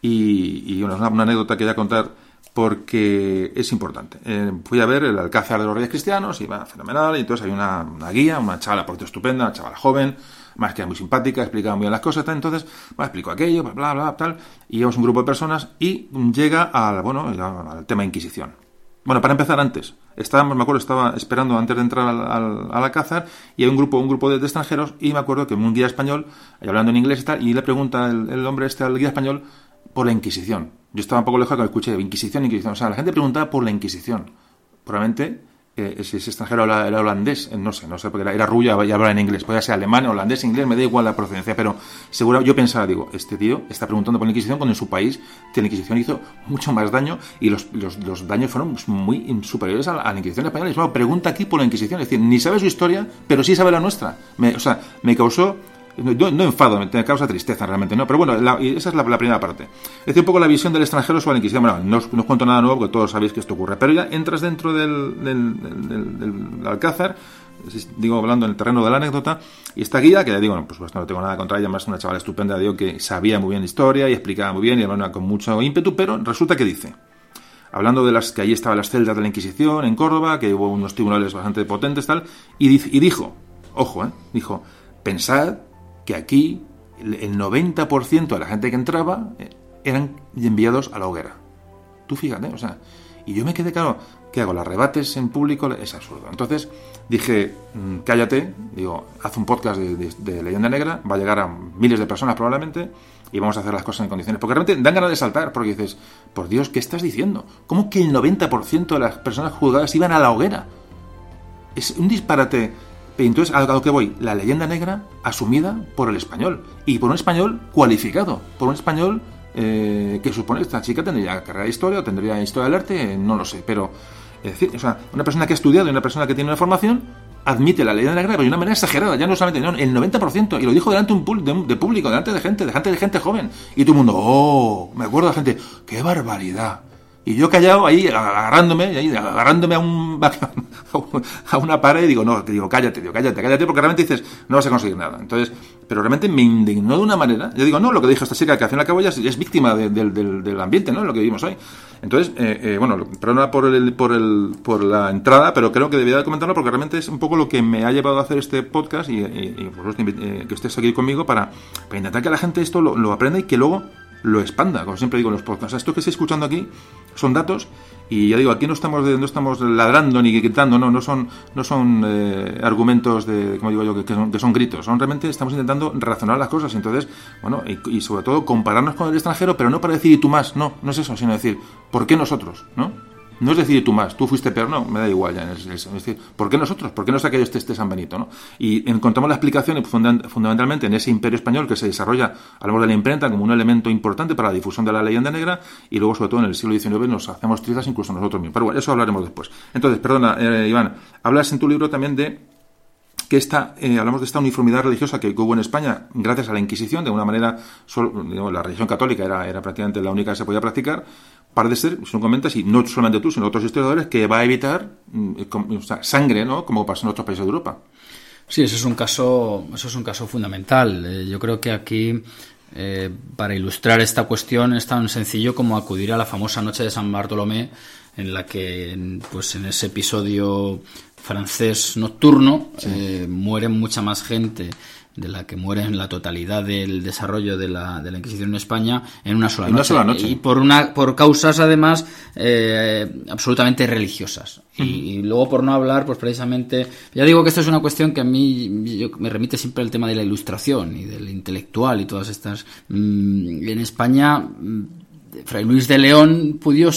y, y una, anécdota que voy a contar porque es importante. Eh, fui a ver el Alcázar de los Reyes Cristianos y va fenomenal. Y entonces hay una, guía, una chavala por estupenda, una chavala joven, más que era muy simpática, explicaba muy bien las cosas. Tal. Entonces, bueno, explico aquello, bla, bla, bla, tal. Y llevamos un grupo de personas y llega al, bueno, al tema Inquisición. Bueno, para empezar antes, estábamos, me acuerdo, estaba esperando antes de entrar al, al, al Alcázar y hay un grupo, un grupo de, de, extranjeros y me acuerdo que un guía español, hablando en inglés y tal, y le pregunta el, el hombre este al guía español por la Inquisición. Yo estaba un poco lejos cuando escuché Inquisición, Inquisición. O sea, la gente preguntaba por la Inquisición. Probablemente, eh, si ese extranjero era, holandés, eh, no sé, no sé, porque era, era rubia y hablaba en inglés. Podía ser alemán, holandés, inglés, me da igual la procedencia. Pero seguro, yo pensaba, digo, este tío está preguntando por la Inquisición cuando en su país la Inquisición hizo mucho más daño y los, los, los daños fueron muy superiores a la, a la Inquisición española. Y bueno, pregunta aquí por la Inquisición. Es decir, ni sabe su historia, pero sí sabe la nuestra. Me, o sea, me causó no, enfado, me causa tristeza realmente, ¿no? Pero bueno, la, esa es la, la, primera parte. Es decir, un poco la visión del extranjero sobre la Inquisición. Bueno, no os, cuento nada nuevo porque todos sabéis que esto ocurre. Pero ya entras dentro del, Alcázar, digo, hablando en el terreno de la anécdota, y esta guía, que ya digo, pues, pues no tengo nada contra ella, más una chavala estupenda, digo, que sabía muy bien historia y explicaba muy bien y hablaba con mucho ímpetu, pero resulta que dice hablando de las que allí estaban las celdas de la Inquisición en Córdoba, que hubo unos tribunales bastante potentes tal, y, y dijo, ojo, ¿eh? dijo, pensad que aquí el 90% de la gente que entraba eran enviados a la hoguera. Tú fíjate, o sea, y yo me quedé claro, ¿qué hago? ¿Las rebates en público? Es absurdo. Entonces dije, mm, cállate, digo, haz un podcast de, de, de, Leyenda Negra, va a llegar a miles de personas probablemente, y vamos a hacer las cosas en condiciones. Porque realmente dan ganas de saltar, porque dices, por Dios, ¿qué estás diciendo? ¿Cómo que el 90% de las personas juzgadas iban a la hoguera? Es un disparate entonces, a lo que voy, la leyenda negra asumida por el español y por un español cualificado, por un español eh, que supone esta chica tendría carrera de historia o tendría historia del arte, eh, no lo sé, pero es decir, o sea, una persona que ha estudiado y una persona que tiene una formación admite la leyenda negra pero de una manera exagerada, ya no solamente no, el 90%, y lo dijo delante un de, de, público, delante de gente, de gente de gente joven, y todo el mundo, oh, me acuerdo de gente, qué barbaridad. Y yo callado ahí, agarrándome, ahí, agarrándome (laughs) a, un, a una pared y digo, no, te digo, cállate, digo, cállate, cállate, porque realmente dices, no vas a conseguir nada. Entonces, pero realmente me indignó de una manera. Yo digo, no, lo que dijo esta chica, que al fin y al cabo ya es, víctima de, de, del, ambiente, ¿no? Lo que vivimos hoy. Entonces, eh, eh, bueno, perdona por, el, por, el, por la entrada, pero creo que debía de comentarlo porque realmente es un poco lo que me ha llevado a hacer este podcast y, y, y por supuesto, eh, que estés aquí conmigo para, intentar que la gente esto lo aprenda y que luego lo expanda, como siempre digo en los podcasts. Esto que estoy escuchando aquí son datos y ya digo, aquí no estamos no estamos ladrando ni gritando, no, no son no son eh, argumentos de, como digo yo, que, que, son, que, son, gritos, son realmente estamos intentando razonar las cosas, entonces, bueno, y, y, sobre todo compararnos con el extranjero, pero no para decir y tú más, no, no es eso, sino decir, ¿por qué nosotros? ¿no? No es decir tú más, tú fuiste peor, no, me da igual ya. Es, decir, ¿por qué nosotros? ¿Por qué no saqué este, este San Benito? ¿no? Y encontramos la explicación fundamentalmente en ese imperio español que se desarrolla a lo largo de la imprenta como un elemento importante para la difusión de la leyenda negra y luego, sobre todo, en el siglo XIX nos hacemos trizas incluso nosotros mismos. Pero bueno, eso hablaremos después. Entonces, perdona, eh, Iván, hablas en tu libro también de que esta, eh, hablamos de esta uniformidad religiosa que hubo en España gracias a la Inquisición, de una manera, la religión católica era, era prácticamente la única que se podía practicar, parece ser, no comentas, y no solamente tú, sino otros historiadores, que va a evitar mm, sangre, ¿no? como pasa en otros países de Europa. Sí, eso es un caso, eso es un caso fundamental. Eh, yo creo que aquí, eh, para ilustrar esta cuestión, es tan sencillo como acudir a la famosa noche de San Bartolomé, en la que, pues, en ese episodio francés nocturno, eh, muere mucha más gente de la que muere en la totalidad del desarrollo de la, de la Inquisición en España en una sola, noche. Y por, una, por causas, además, eh, absolutamente religiosas. y, luego, por no hablar, pues precisamente. Ya digo que esto es una cuestión que a mí me remite siempre al tema de la ilustración y del intelectual y todas estas. Mm, en España, mm, Fray Luis de León pudo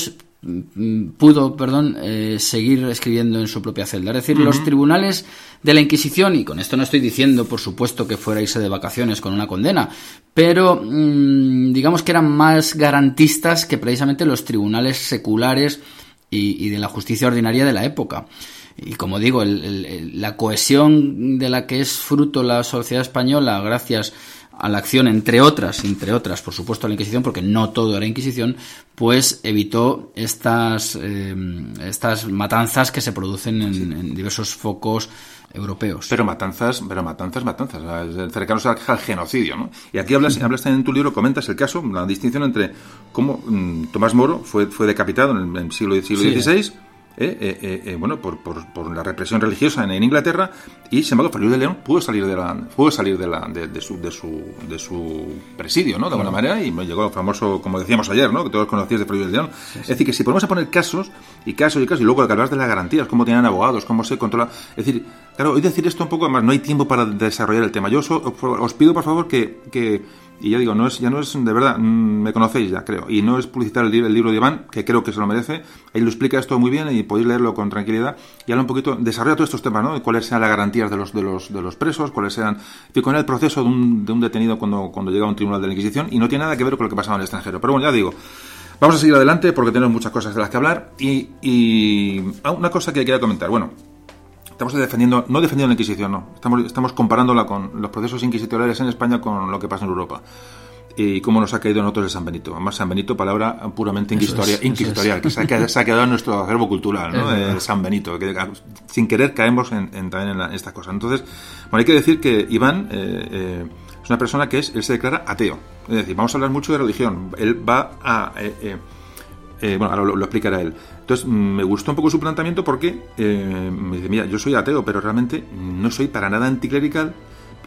pudo, perdón, eh, seguir escribiendo en su propia celda. Es decir, los tribunales de la Inquisición, y con esto no estoy diciendo, por supuesto, que fuera irse de vacaciones con una condena, pero mm, digamos que eran más garantistas que precisamente los tribunales seculares y, de la justicia ordinaria de la época. Y como digo, la cohesión de la que es fruto la sociedad española, gracias a la acción, entre otras, entre otras, por supuesto, a la Inquisición, porque no todo era Inquisición, pues evitó estas, eh, estas matanzas que se producen en, diversos focos europeos. Pero matanzas, pero matanzas, matanzas, cercanos al, genocidio, ¿no? Y aquí hablas, hablas en tu libro, comentas el caso, la distinción entre cómo mm, Tomás Moro fue, fue decapitado en el, siglo, siglo XVI eh, bueno, por, por, por, la represión religiosa en, Inglaterra y sin embargo Felipe de León pudo salir de la pudo salir de, la, de, su, de, su, de su presidio, ¿no? De alguna manera y llegó el famoso, como decíamos ayer, ¿no? Que todos conocíais de Felipe de León. Es decir, que si ponemos a poner casos y casos y casos y luego que hablas de las garantías, cómo tenían abogados, cómo se controla, es decir, claro, hoy decir esto un poco, además no hay tiempo para desarrollar el tema. Yo os, os pido por favor que, que y ya digo, no es, ya no es de verdad, mm, me conocéis ya, creo. Y no es publicitar el, el, libro de Iván, que creo que se lo merece. Ahí lo explica esto muy bien y podéis leerlo con tranquilidad. Y habla un poquito, desarrolla todos estos temas, ¿no? cuáles sean las garantías de los, de los, de los presos, cuáles sean. Y con el proceso de un, de un detenido cuando, cuando llega a un tribunal de la Inquisición. Y no tiene nada que ver con lo que pasaba en el extranjero. Pero bueno, ya digo. Vamos a seguir adelante porque tenemos muchas cosas de las que hablar. Y, y ah, una cosa que quería comentar. Bueno, estamos defendiendo, no defendiendo la Inquisición, no. Estamos, estamos comparándola con los procesos inquisitoriales en España con lo que pasa en Europa. Y cómo nos ha caído en nosotros el San Benito. Además, San Benito, palabra puramente inquisitorial, que se ha, quedado, en nuestro acervo cultural, ¿no? El San Benito. Que, sin querer caemos en, también en, estas cosas. Entonces, bueno, hay que decir que Iván eh, eh, es una persona que es, él se declara ateo. Es decir, vamos a hablar mucho de religión. Él va a. Eh, bueno, ahora lo, lo, explicará él. Entonces, mm, me gustó un poco su planteamiento porque eh, me dice, mira, yo soy ateo, pero realmente no soy para nada anticlerical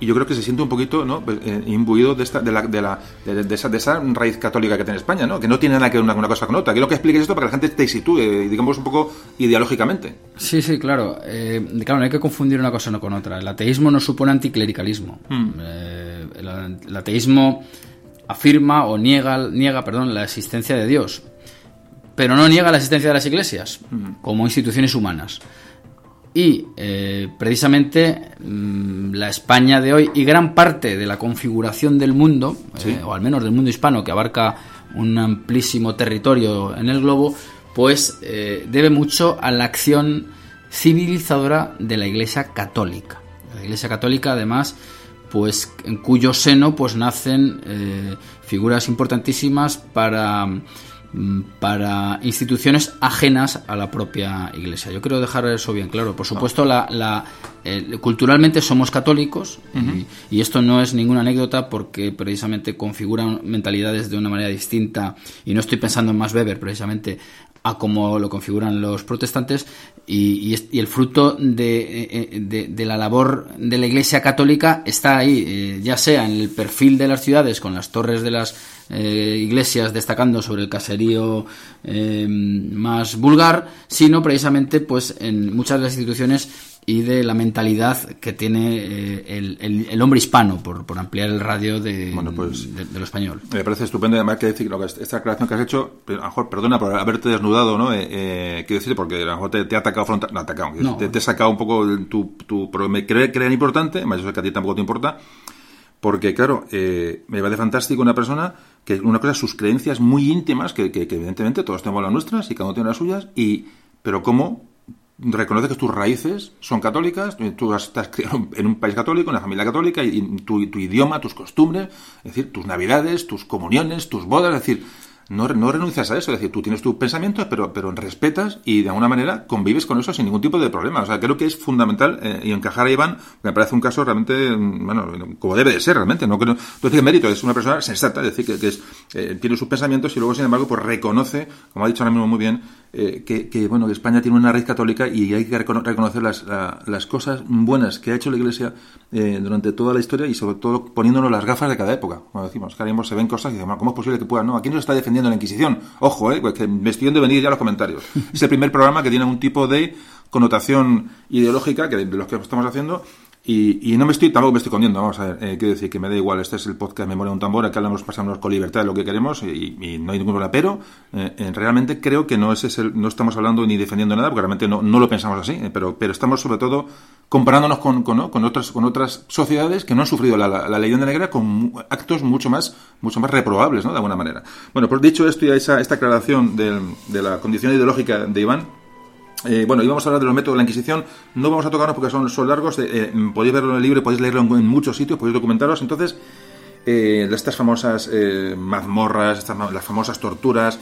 y yo creo que se siente un poquito ¿no? Pues, eh, imbuido de, esta, de, la, de, la, de, esa, de esa raíz católica que tiene España, ¿no? que no tiene nada que ver una, cosa con otra. Quiero que expliques esto para que la gente te sitúe, digamos, un poco ideológicamente. Sí, sí, claro. Eh, claro, no hay que confundir una cosa con otra. El ateísmo no supone anticlericalismo. Hmm. el, ateísmo afirma o niega, niega perdón, la existencia de Dios pero no niega la existencia de las iglesias como instituciones humanas. Y eh, precisamente mm, la España de hoy y gran parte de la configuración del mundo, eh, o al menos del mundo hispano, que abarca un amplísimo territorio en el globo, pues eh, debe mucho a la acción civilizadora de la Iglesia Católica. La Iglesia Católica, además, pues en cuyo seno pues nacen figuras importantísimas para para instituciones ajenas a la propia Iglesia. Yo quiero dejar eso bien claro. Por supuesto, la, culturalmente somos católicos y, esto no es ninguna anécdota porque precisamente configuran mentalidades de una manera distinta y no estoy pensando en más Weber precisamente a cómo lo configuran los protestantes y, el fruto de, la labor de la Iglesia católica está ahí, eh, ya sea en el perfil de las ciudades con las torres de las eh, iglesias destacando sobre el caserío eh, más vulgar, sino precisamente pues en muchas de las instituciones y de la mentalidad que tiene eh, el, el, hombre hispano por, por, ampliar el radio de, pues, de, lo español. Me parece estupendo, además, que decir que esta aclaración que has hecho, a lo mejor, perdona por haberte desnudado, ¿no? Eh, eh, quiero decir, porque a lo mejor te, ha atacado frontal, no, atacado, Te, te, ha sacado un poco tu, tu me creo que era importante, más yo sé que a ti tampoco te importa, porque, claro, eh, me parece fantástico una persona que, una cosa, sus creencias muy íntimas, que, que, que evidentemente todos tenemos las nuestras y cada uno tiene las suyas, y, pero cómo reconoce que tus raíces son católicas, tú estás criado en un país católico, en una familia católica, y tu idioma, tus costumbres, es decir, tus navidades, tus comuniones, tus bodas, es decir, no, no renuncias a eso, es decir, tú tienes tus pensamientos, pero, pero respetas y de alguna manera convives con eso sin ningún tipo de problema. O sea, creo que es fundamental eh, y encajar a Iván me parece un caso realmente, mm, bueno, como debe de ser realmente. No creo, no que mérito, es una persona sensata, es decir, que, es, eh, tiene sus pensamientos y luego, sin embargo, pues reconoce, como ha dicho ahora mismo muy bien, eh, que, que, bueno, que España tiene una raíz católica y hay que reconocer las, las cosas buenas que ha hecho la Iglesia durante toda la historia y sobre todo poniéndonos las gafas de cada época. Como decimos, que ahora se ven cosas y decimos, ¿cómo es posible que puedan? No, aquí nos está defendiendo la Inquisición. Ojo, eh, pues que estoy viendo venir ya los comentarios. Es el primer programa que tiene un tipo de connotación ideológica que de los que estamos haciendo y, no me estoy, tampoco me estoy escondiendo, vamos a ver, eh, quiero decir que me da igual, este es el podcast Memoria de un tambor, aquí hablamos, pasamos con libertad de lo que queremos y, no hay ningún problema, pero eh, realmente creo que no es ese, no estamos hablando ni defendiendo nada, porque realmente no, no lo pensamos así, eh, pero, pero estamos sobre todo comparándonos con, con, con, otras, con otras sociedades que no han sufrido la, la, leyenda negra con actos mucho más, mucho más reprobables, ¿no? De alguna manera. Bueno, pues dicho esto y esa, esta aclaración de la condición ideológica de Iván, eh, bueno, íbamos a hablar de los métodos de la Inquisición. No vamos a tocarnos porque son, son largos. Eh, eh, podéis verlo en el libro, podéis leerlo en, muchos sitios, podéis documentaros. Entonces, estas famosas mazmorras, estas, las famosas torturas,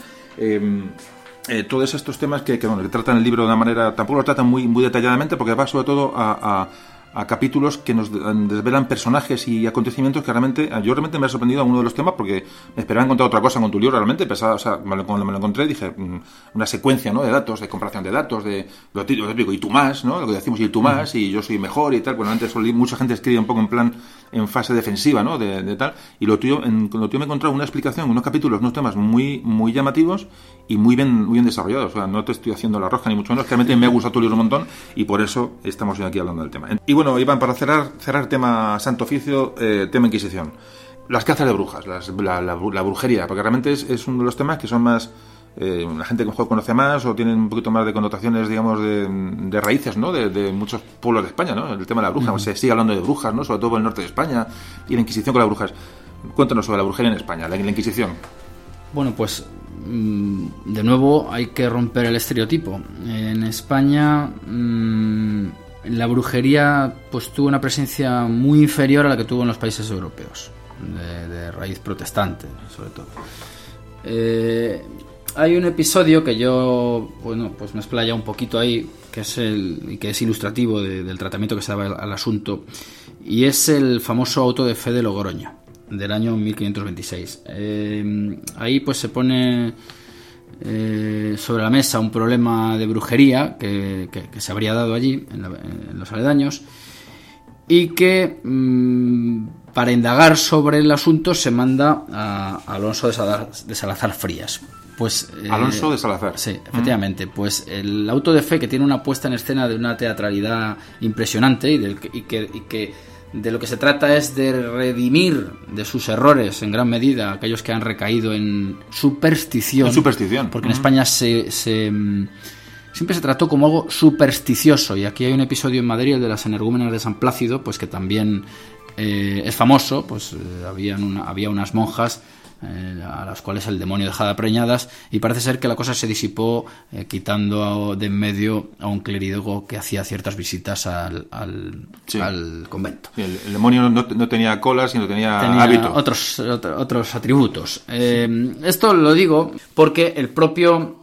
todos estos temas que, que, bueno, que tratan el libro de una manera, tampoco lo tratan muy, muy detalladamente porque va sobre todo a a capítulos que nos desvelan personajes y acontecimientos que realmente, yo realmente me ha sorprendido a uno de los temas porque me esperaba encontrar otra cosa con tu libro, realmente pensaba, o sea, cuando me lo encontré dije, mm, una secuencia, ¿no? De datos, de comparación de datos, de lo típico, y tú más, ¿no? Lo que decimos y tú más, y yo soy mejor y tal, bueno, antes mucha gente escribe un poco en plan, en fase defensiva, ¿no? De, tal, y lo tuyo, en, lo tuyo me he encontrado una explicación, unos capítulos, unos temas muy, muy llamativos y muy bien, muy bien desarrollados, o sea, no te estoy haciendo la roja ni mucho menos, realmente me ha gustado tu libro un montón y por eso estamos hoy aquí hablando del tema. Y bueno, Iván, para cerrar, cerrar tema Santo Oficio, eh, tema Inquisición. Las cazas de brujas, la, brujería, porque realmente es, uno de los temas que son más... Eh, la gente que mejor conoce más o tienen un poquito más de connotaciones, digamos, de, raíces, ¿no? De, muchos pueblos de España, ¿no? El tema de la bruja, se sigue hablando de brujas, ¿no? Sobre todo en el norte de España y la Inquisición con las brujas. Cuéntanos sobre la brujería en España, la, Inquisición. Bueno, pues mm, de nuevo hay que romper el estereotipo. En España mm, la brujería pues tuvo una presencia muy inferior a la que tuvo en los países europeos, de, raíz protestante, sobre todo. Eh, hay un episodio que yo, bueno, pues me explaya un poquito ahí, que es el que es ilustrativo del tratamiento que se daba al, asunto, y es el famoso auto de fe de Logroño del año 1526. Eh, ahí pues se pone eh, sobre la mesa un problema de brujería que, se habría dado allí, en, los aledaños, y que mm, para indagar sobre el asunto se manda a, Alonso de Salazar, Frías. Pues, eh, Alonso de Salazar. Sí, efectivamente. Pues el auto de fe que tiene una puesta en escena de una teatralidad impresionante y, del, y que de lo que se trata es de redimir de sus errores en gran medida aquellos que han recaído en superstición. superstición. Porque en España se, mm, siempre se trató como algo supersticioso. Y aquí hay un episodio en Madrid, el de las energúmenas de San Plácido, pues que también eh, es famoso. Pues eh, había unas monjas eh, a las cuales el demonio dejaba preñadas y parece ser que la cosa se disipó eh, quitando de en medio a un clérigo que hacía ciertas visitas al, al, convento. el, demonio no, tenía colas, sino tenía, tenía Otros, otros atributos. Eh, esto lo digo porque el propio,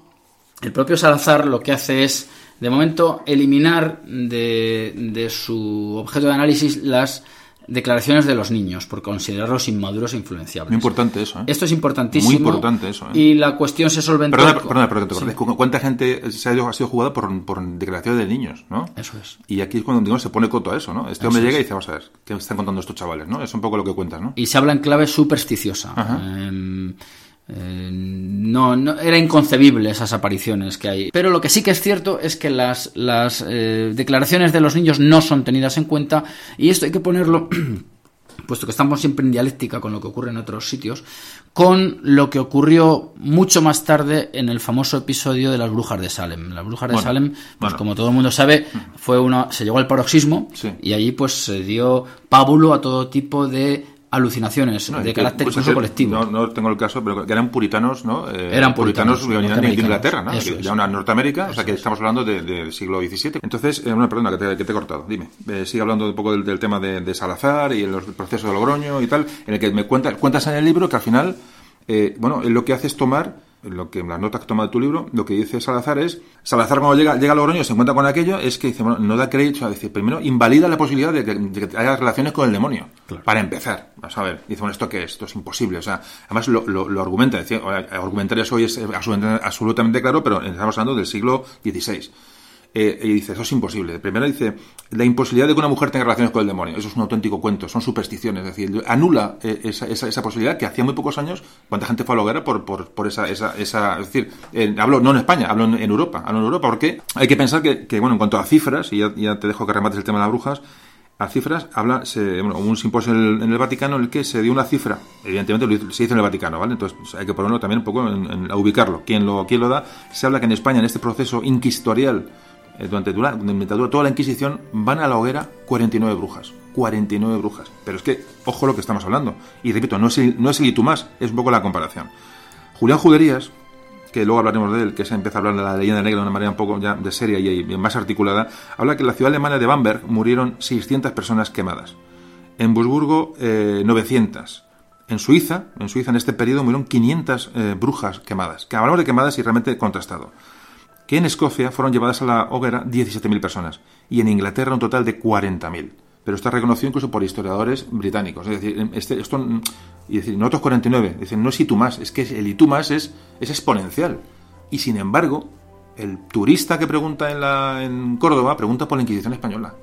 el propio Salazar lo que hace es, de momento, eliminar de, de su objeto de análisis las declaraciones de los niños por considerarlos inmaduros e influenciables. Muy importante eso. ¿eh? Esto es importantísimo. Muy importante eso. ¿eh? Y la cuestión se solventó. Perdona, perdona, ¿Cuánta gente se ha, sido jugada por, por, declaraciones de niños? ¿no? Eso es. Y aquí es cuando digo, se pone coto a eso. ¿no? Este hombre llega y dice, vamos a ver, ¿qué están contando estos chavales? ¿no? Es un poco lo que cuentas. ¿no? Y se habla en clave supersticiosa. Em, Eh, no, no, era inconcebible esas apariciones que hay. Pero lo que sí que es cierto es que las, las eh, declaraciones de los niños no son tenidas en cuenta y esto hay que ponerlo (clears throat) puesto que estamos siempre en dialéctica con lo que ocurre en otros sitios, con lo que ocurrió mucho más tarde en el famoso episodio de las brujas de Salem. Las brujas de Salem, pues como todo el mundo sabe, fue una, se llegó al paroxismo y allí pues se dio pábulo a todo tipo de alucinaciones de carácter incluso colectivo. No, tengo el caso, pero que eran puritanos, ¿no? Eh, eran puritanos, que venían de Inglaterra, ¿no? ya una Norteamérica, o sea que estamos hablando del siglo XVII. Entonces, eh, una pregunta que te, he cortado, dime. Eh, sigue hablando un poco del, tema de, Salazar y el proceso de Logroño y tal, en el que me cuentas, cuentas en el libro que al final, bueno, lo que hace es tomar lo que en las notas que toma de tu libro, lo que dice Salazar es, Salazar cuando llega, llega a Logroño se encuentra con aquello, es que dice, bueno, no da crédito, a decir, primero invalida la posibilidad de que, haya relaciones con el demonio, para empezar, vamos a ver, dice, bueno, ¿esto qué es? Esto es imposible, o sea, además lo, lo, argumenta, decía, argumentar eso hoy es absolutamente, absolutamente claro, pero estamos hablando del siglo XVI. Eh, y dice, eso es imposible. Primero dice, la imposibilidad de que una mujer tenga relaciones con el demonio. Eso es un auténtico cuento, son supersticiones. Es decir, anula eh, esa, esa, posibilidad que hacía muy pocos años, cuánta gente fue a la hoguera por, por, por esa, esa, esa, Es decir, hablo no en España, hablo en, Europa. Hablo en Europa porque hay que pensar que, que, bueno, en cuanto a cifras, y ya, te dejo que remates el tema de las brujas, a cifras, habla, se, bueno, un simposio en el, Vaticano en el que se dio una cifra, evidentemente se hizo en el Vaticano, ¿vale? Entonces pues, hay que ponerlo también un poco en, a ubicarlo. ¿Quién lo, ¿Quién lo da? Se habla que en España, en este proceso inquisitorial eh, durante toda la Inquisición, van a la hoguera 49 brujas. 49 brujas. Pero es que, ojo lo que estamos hablando. Y repito, no es el, no es el más, es un poco la comparación. Julián Juderías, que luego hablaremos de él, que se empieza a hablar de la leyenda negra de una manera un poco ya de seria y, más articulada, habla que en la ciudad alemana de Bamberg murieron 600 personas quemadas. En Busburgo, 900. Eh, en Suiza, en Suiza en este periodo murieron 500 eh, brujas quemadas. Que hablamos de quemadas y realmente contrastado que en Escocia fueron llevadas a la hoguera 17.000 personas y en Inglaterra un total de 40.000. Pero está reconocido incluso por historiadores británicos. Es decir, este, esto, y decir, nosotros 49, dicen, no es y más, es que el y más es, es exponencial. Y sin embargo, el turista que pregunta en, la, en Córdoba pregunta por la Inquisición española.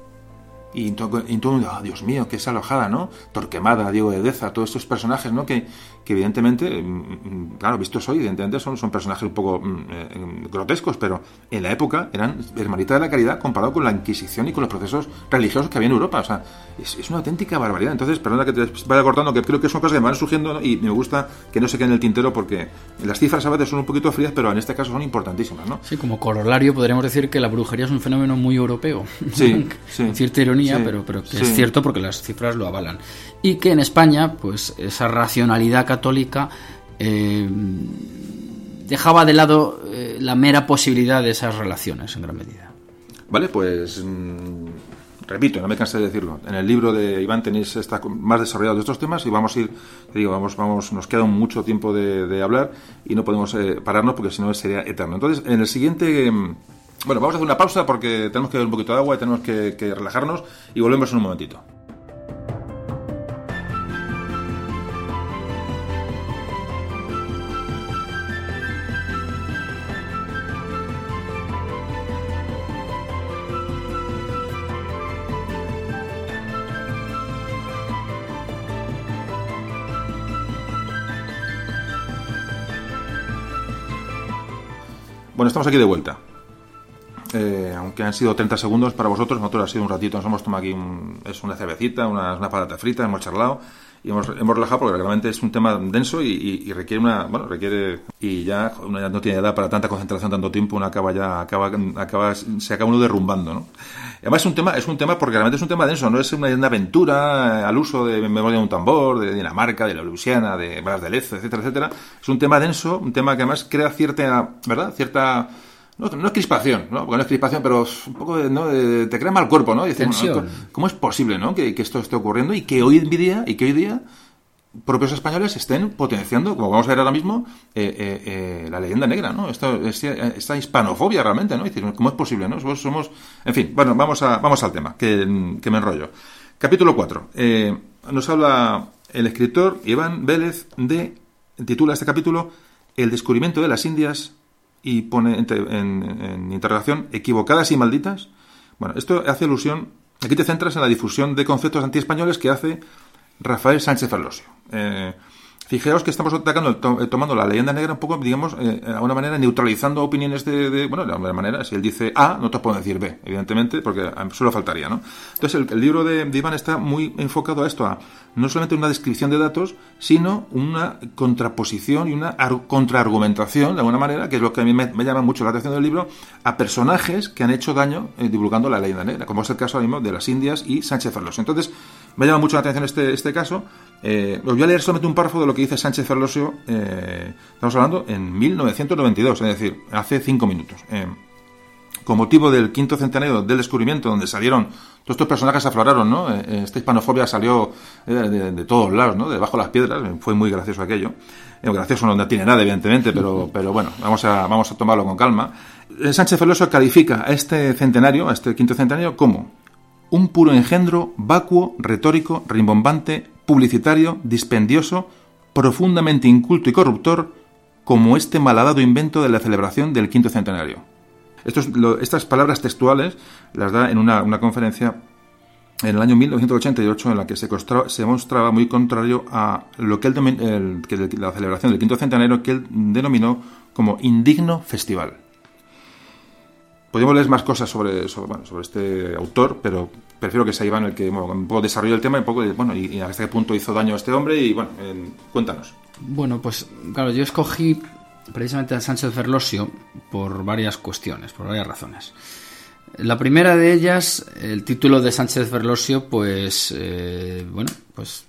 Y, todo el mundo, ah, Dios mío, qué alojada, ¿no? Torquemada, Diego de Deza, todos estos personajes, ¿no? Que, que evidentemente, mm, mm, claro, vistos hoy, evidentemente son, son personajes un poco mm, eh, grotescos, pero en la época eran hermanitas de la caridad comparado con la Inquisición y con los procesos religiosos que había en Europa. O sea, es, una auténtica barbaridad. Entonces, perdona que te vaya cortando, que creo que son cosas que van surgiendo y me gusta que no se queden en el tintero porque las cifras a veces son un poquito frías, pero en este caso son importantísimas, ¿no? Sí, como corolario podríamos decir que la brujería es un fenómeno muy europeo. Sí, (laughs) sí. cierta ironía, pero, pero que es cierto porque las cifras lo avalan. Y que en España, pues esa racionalidad católica eh, dejaba de lado eh, la mera posibilidad de esas relaciones en gran medida. Vale, pues mm, repito, no me cansé de decirlo. En el libro de Iván tenéis está más desarrollado de estos temas y vamos a ir, te digo, vamos, vamos, nos queda mucho tiempo de, hablar y no podemos eh, pararnos porque si no sería eterno. Entonces, en el siguiente, mm, bueno, vamos a hacer una pausa porque tenemos que beber un poquito de agua y tenemos que relajarnos y volvemos en un momentito. Bueno, estamos aquí de vuelta. Eh, aunque han sido 30 segundos para vosotros, nosotros ha sido un ratito, nos hemos tomado aquí es una cervecita, una, una patata frita, hemos charlado y hemos, hemos relajado porque realmente es un tema denso y, requiere una, bueno, requiere, y ya no tiene edad para tanta concentración, tanto tiempo, uno acaba ya, acaba, acaba, se acaba uno derrumbando, ¿no? Además es un tema, es un tema porque realmente es un tema denso, no es una, aventura eh, al uso de memoria de un tambor, de Dinamarca, de la Luisiana, de Bras de Lez, etcétera, etcétera. Es un tema denso, un tema que además crea cierta, ¿verdad? Cierta, no, no, es crispación, ¿no? Porque no es crispación, pero un poco de, ¿no? te crea mal cuerpo, ¿no? ¿Cómo es posible, ¿no? Que, esto esté ocurriendo y que hoy en día, y que hoy día propios españoles estén potenciando, como vamos a ver ahora mismo, eh, eh, eh, la leyenda negra, ¿no? Esto, esta hispanofobia realmente, ¿no? ¿Cómo es posible, no? Somos, en fin, bueno, vamos, a, vamos al tema, que, me enrollo. Capítulo 4. nos habla el escritor Iván Vélez de, titula este capítulo, El descubrimiento de las Indias y pone en, interrogación equivocadas y malditas. Bueno, esto hace alusión, aquí te centras en la difusión de conceptos antiespañoles que hace Rafael Sánchez Ferlosio. Eh, Fijaos que estamos atacando, eh, tomando la leyenda negra un poco, digamos, eh, de alguna manera neutralizando opiniones de, bueno, de alguna manera, si él dice A, no te puedo decir B, evidentemente, porque solo faltaría, ¿no? Entonces, el, libro de, Iván está muy enfocado a esto, a no solamente una descripción de datos, sino una contraposición y una contraargumentación, de alguna manera, que es lo que a mí me, llama mucho la atención del libro, a personajes que han hecho daño eh, divulgando la leyenda negra, como es el caso ahora mismo de las Indias y Sánchez Ferlos. Entonces, me llama mucho la atención este, este caso. Eh, os voy a leer solamente un párrafo de lo que dice Sánchez Ferlosio, eh, estamos hablando en 1992, es decir, hace cinco minutos. Eh, con motivo del quinto centenario del descubrimiento, donde salieron todos estos personajes afloraron, ¿no? Esta hispanofobia salió de, todos lados, ¿no? Debajo de las piedras, fue muy gracioso aquello. gracioso no tiene nada, evidentemente, pero, pero bueno, vamos a, vamos a tomarlo con calma. Sánchez Ferlosio califica a este centenario, a este quinto centenario, como un puro engendro vacuo, retórico, rimbombante, publicitario, dispendioso, profundamente inculto y corruptor, como este malhadado invento de la celebración del quinto centenario. estas palabras textuales las da en una, conferencia en el año 1988 en la que se, mostraba muy contrario a lo que, la celebración del quinto centenario que él denominó como indigno festival. Podríamos leer más cosas sobre, sobre, este autor, pero prefiero que sea Iván el que un poco desarrolle el tema y, un poco, bueno, y, hasta qué punto hizo daño a este hombre. Y bueno, cuéntanos. Bueno, pues claro, yo escogí precisamente a Sánchez Ferlosio por varias cuestiones, por varias razones. La primera de ellas, el título de Sánchez Ferlosio, pues, eh, bueno, pues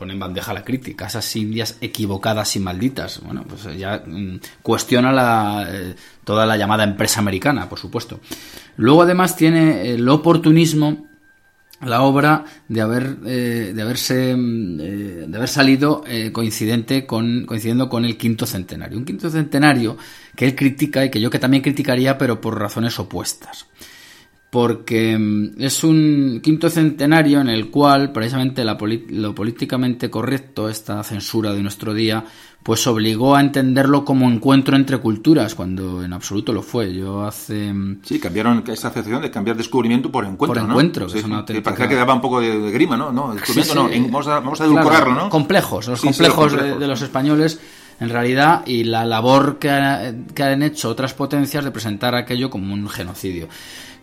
pone en bandeja la crítica, esas indias equivocadas y malditas. Bueno, pues ya mm, cuestiona la, eh, toda la llamada empresa americana, por supuesto. Luego además tiene el oportunismo la obra de haber eh, de haberse mm, eh, de haber salido coincidente con coincidiendo con el quinto centenario un quinto centenario que él critica y que yo que también criticaría pero por razones opuestas porque mm, es un quinto centenario en el cual precisamente lo políticamente correcto, esta censura de nuestro día, pues obligó a entenderlo como encuentro entre culturas, cuando en absoluto lo fue. Yo hace... Mm, sí, cambiaron esa acepción de cambiar descubrimiento por encuentro, Por encuentro, que es una Parecía que daba un poco de, grima, ¿no? no descubrimiento no, vamos a, vamos a edulcorarlo, ¿no? Complejos, los complejos, De, los españoles en realidad y la labor que, que han hecho otras potencias de presentar aquello como un genocidio.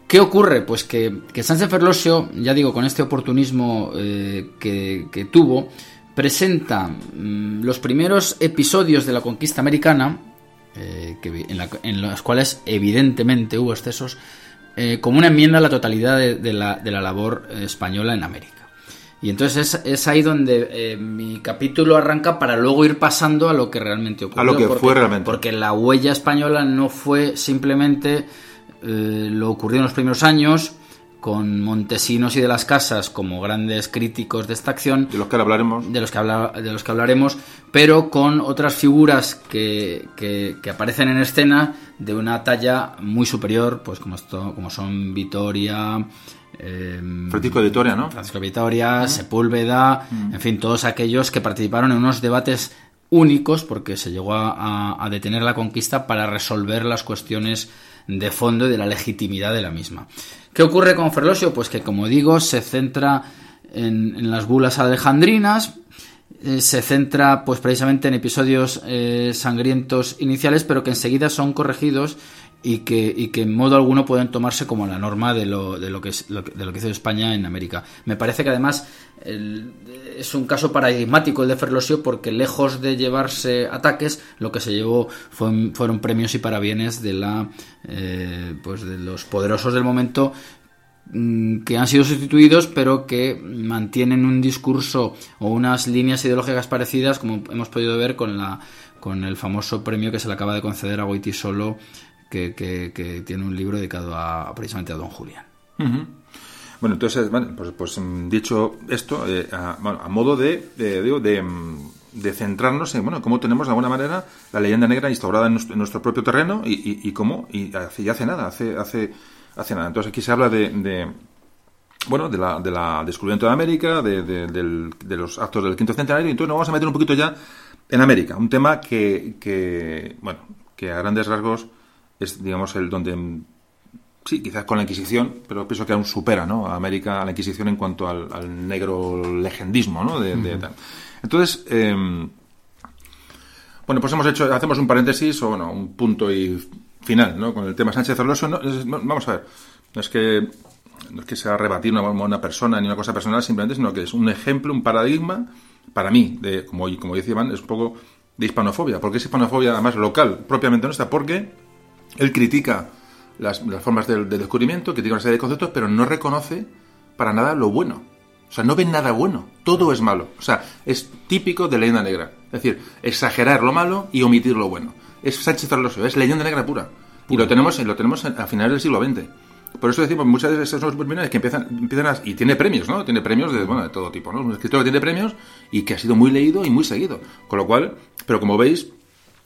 ¿Qué ocurre? Pues que, que Sánchez Ferlosio, ya digo, con este oportunismo eh, que, tuvo, presenta mm, los primeros episodios de la conquista americana, eh, en, los cuales evidentemente hubo excesos, eh, como una enmienda a la totalidad de, la, labor española en América. Y entonces es, ahí donde mi capítulo arranca para luego ir pasando a lo que realmente ocurrió. A lo que fue realmente. Porque la huella española no fue simplemente eh, lo ocurrió en los primeros años con Montesinos y de las Casas como grandes críticos de esta acción. De los que hablaremos. De los que, de los que hablaremos, pero con otras figuras que, que, aparecen en escena de una talla muy superior, pues como, esto, como son Vitoria. Eh, Francisco Vitoria, ¿no? Francisco Vitoria, Sepúlveda, en fin, todos aquellos que participaron en unos debates únicos, porque se llegó a, a detener la conquista para resolver las cuestiones de fondo y de la legitimidad de la misma. ¿Qué ocurre con Ferlosio? Pues que, como digo, se centra en, las bulas alejandrinas, eh, se centra pues precisamente en episodios eh, sangrientos iniciales, pero que enseguida son corregidos y que, en modo alguno pueden tomarse como la norma de lo, de lo, que, es, de lo que hizo España en América. Me parece que además es un caso paradigmático el de Ferlosio porque lejos de llevarse ataques, lo que se llevó fueron premios y parabienes de, la, eh, pues de los poderosos del momento mm, que han sido sustituidos pero que mantienen un discurso o unas líneas ideológicas parecidas como hemos podido ver con la con el famoso premio que se le acaba de conceder a Goiti Solo que, que, tiene un libro dedicado a, precisamente a Don Julián. Bueno, entonces, pues, pues, mm, dicho esto, eh, a, modo de, de, mm, de, centrarnos en bueno, cómo tenemos de alguna manera la leyenda negra instaurada en nuestro, propio terreno y, y, cómo, y hace, hace nada, hace, hace, hace nada. Entonces aquí se habla de, bueno, de la, de la descubrimiento de América, de, de, los actos del quinto centenario, y entonces nos vamos a meter un poquito ya en América, un tema que, que bueno, que a grandes rasgos es, digamos, el donde sí, quizás con la Inquisición, pero pienso que aún supera ¿no? a América, a la Inquisición en cuanto al, negro legendismo. ¿no? De, Entonces, em, Bueno, pues hemos hecho, hacemos un paréntesis o bueno, un punto y final, ¿no? Con el tema Sánchez Orloso. No, es- no, vamos a ver, no es que no es que sea rebatir una, una persona ni una cosa personal, simplemente, sino que es un ejemplo, un paradigma para mí, de como, como dice Iván, es un poco de hispanofobia. porque es hispanofobia además local, propiamente nuestra? Porque él critica las, las formas del, del descubrimiento, critica una serie de conceptos, pero no reconoce para nada lo bueno. O sea, no ven nada bueno. Todo es malo. O sea, es típico de leyenda negra. Es decir, exagerar lo malo y omitir lo bueno. Es Sánchez Orloso, es leyenda negra pura. Y lo tenemos, lo tenemos a finales del siglo XX. Por eso decimos, muchas de esas supervillanos que empiezan, empiezan a, y tiene premios, ¿no? Tiene premios de, bueno, de todo tipo, ¿no? Un escritor que tiene premios y que ha sido muy leído y muy seguido. Con lo cual, pero como veis,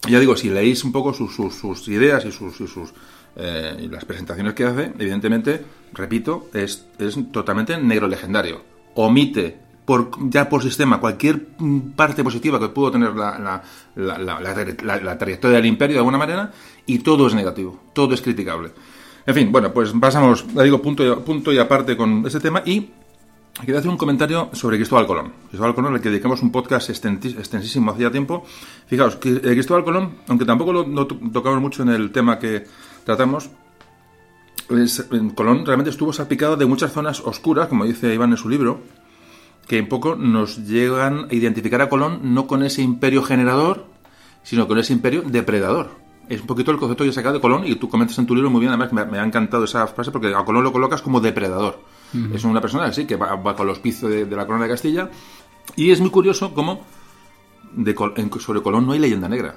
ya digo, si leéis un poco sus, sus, sus ideas y sus, y sus eh, y las presentaciones que hace, evidentemente, repito, es, es totalmente negro legendario. Omite por, ya por sistema cualquier parte positiva que pudo tener la, la, la, trayectoria del imperio de alguna manera y todo es negativo, todo es criticable. En fin, bueno, pues pasamos, le digo, punto y, punto y aparte con este tema y quería hacer un comentario sobre Cristóbal Colón. Cristóbal Colón, al que dedicamos un podcast extensísimo hacía tiempo. Fijaos, que Cristóbal Colón, aunque tampoco lo tocamos mucho en el tema que tratamos, es, Colón realmente estuvo salpicado de muchas zonas oscuras, como dice Iván en su libro, que un poco nos llegan a identificar a Colón no con ese imperio generador, sino con ese imperio depredador es un poquito el concepto que he sacado de Colón y tú comentas en tu libro muy bien, además me, me ha encantado esa frase porque a Colón lo colocas como depredador. Uh -huh. Es una persona sí, que va, va con los pisos de, de, la corona de Castilla y es muy curioso cómo de, en, sobre Colón no hay leyenda negra.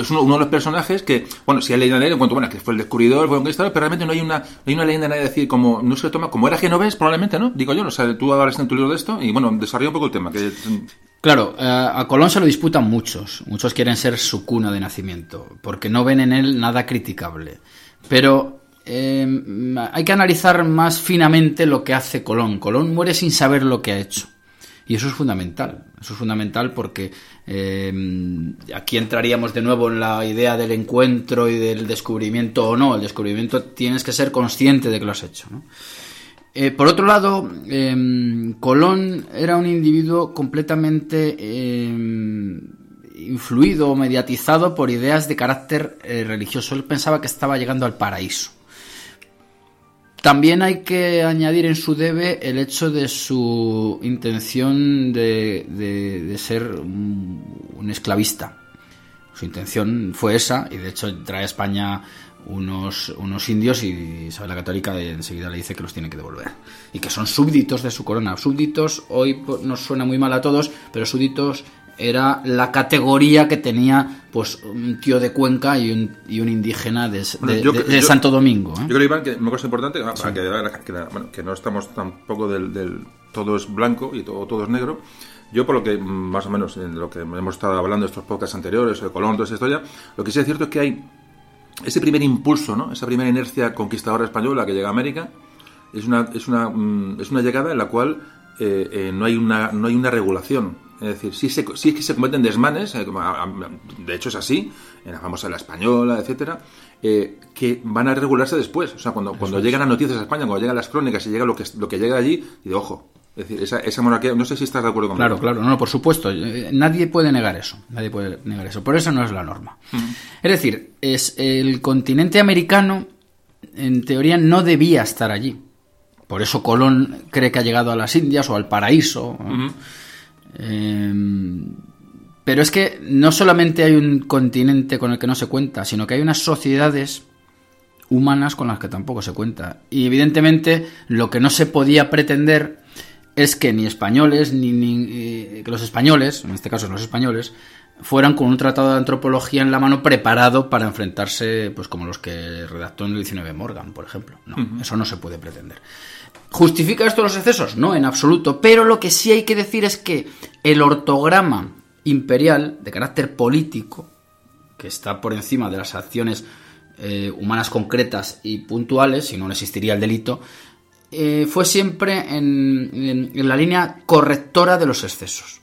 Es uno, de los personajes que, bueno, si hay leyenda en cuanto, bueno, que fue el descubridor, fue un conquistador, pero realmente no hay una, hay una leyenda de decir, como, no se toma, como era genovés, probablemente, ¿no? Digo yo, o sea, tú hablas en tu libro de esto y, bueno, desarrolla un poco el tema. Que, Claro, eh, a Colón se lo disputan muchos. Muchos quieren ser su cuna de nacimiento, porque no ven en él nada criticable. Pero eh, hay que analizar más finamente lo que hace Colón. Colón muere sin saber lo que ha hecho. Y eso es fundamental. Eso es fundamental porque eh, aquí entraríamos de nuevo en la idea del encuentro y del descubrimiento o no. El descubrimiento tienes que ser consciente de que lo has hecho. Eh, por otro lado, eh, Colón era un individuo completamente eh, influido o mediatizado por ideas de carácter eh, religioso. Él pensaba que estaba llegando al paraíso. También hay que añadir en su debe el hecho de su intención de, de, de ser un, esclavista. Su intención fue esa, y de hecho trae a España unos, unos indios y Isabel la Católica enseguida le dice que los tiene que devolver. Y que son súbditos de su corona. Súbditos hoy nos suena muy mal a todos, pero súbditos era la categoría que tenía pues un tío de Cuenca y un, y un indígena de, bueno, de, yo, de, de yo, Santo Domingo. ¿eh? Yo creo, Iván, que una cosa importante, sí. que, que, bueno, que, no estamos tampoco del, del, todo es blanco y todo, todo es negro. Yo, por lo que más o menos en lo que hemos estado hablando en estos podcasts anteriores, de Colón, toda esa historia, lo que sí es cierto es que hay ese primer impulso, ¿no? esa primera inercia conquistadora española que llega a América, es una, es una, es una llegada en la cual eh, eh, no, hay una, no hay una regulación. Es decir, sí, se, sí es que se cometen desmanes, eh, de hecho es así, en la famosa La Española, etcétera, eh, que van a regularse después. O sea, cuando, cuando es. llegan las noticias a España, cuando llegan las crónicas y llega lo que, lo que llega allí, y de ojo. Es decir, esa, esa monarquía, no sé si estás de acuerdo conmigo. Claro, claro, no, por supuesto. Nadie puede negar eso. Nadie puede negar eso. Por eso no es la norma. Uh -huh. Es decir, es el continente americano, en teoría, no debía estar allí. Por eso Colón cree que ha llegado a las Indias o al paraíso. Uh -huh. Eh, pero es que no solamente hay un continente con el que no se cuenta, sino que hay unas sociedades humanas con las que tampoco se cuenta. Y evidentemente lo que no se podía pretender es que ni españoles, ni, ni eh, que los españoles, en este caso los españoles, fueran con un tratado de antropología en la mano preparado para enfrentarse, pues como los que redactó en el 19 Morgan, por ejemplo. No, uh -huh. eso no se puede pretender. ¿Justifica esto los excesos? No, en absoluto. Pero lo que sí hay que decir es que el ortograma imperial de carácter político, que está por encima de las acciones eh, humanas concretas y puntuales, si no, no existiría el delito, eh, fue siempre en, la línea correctora de los excesos.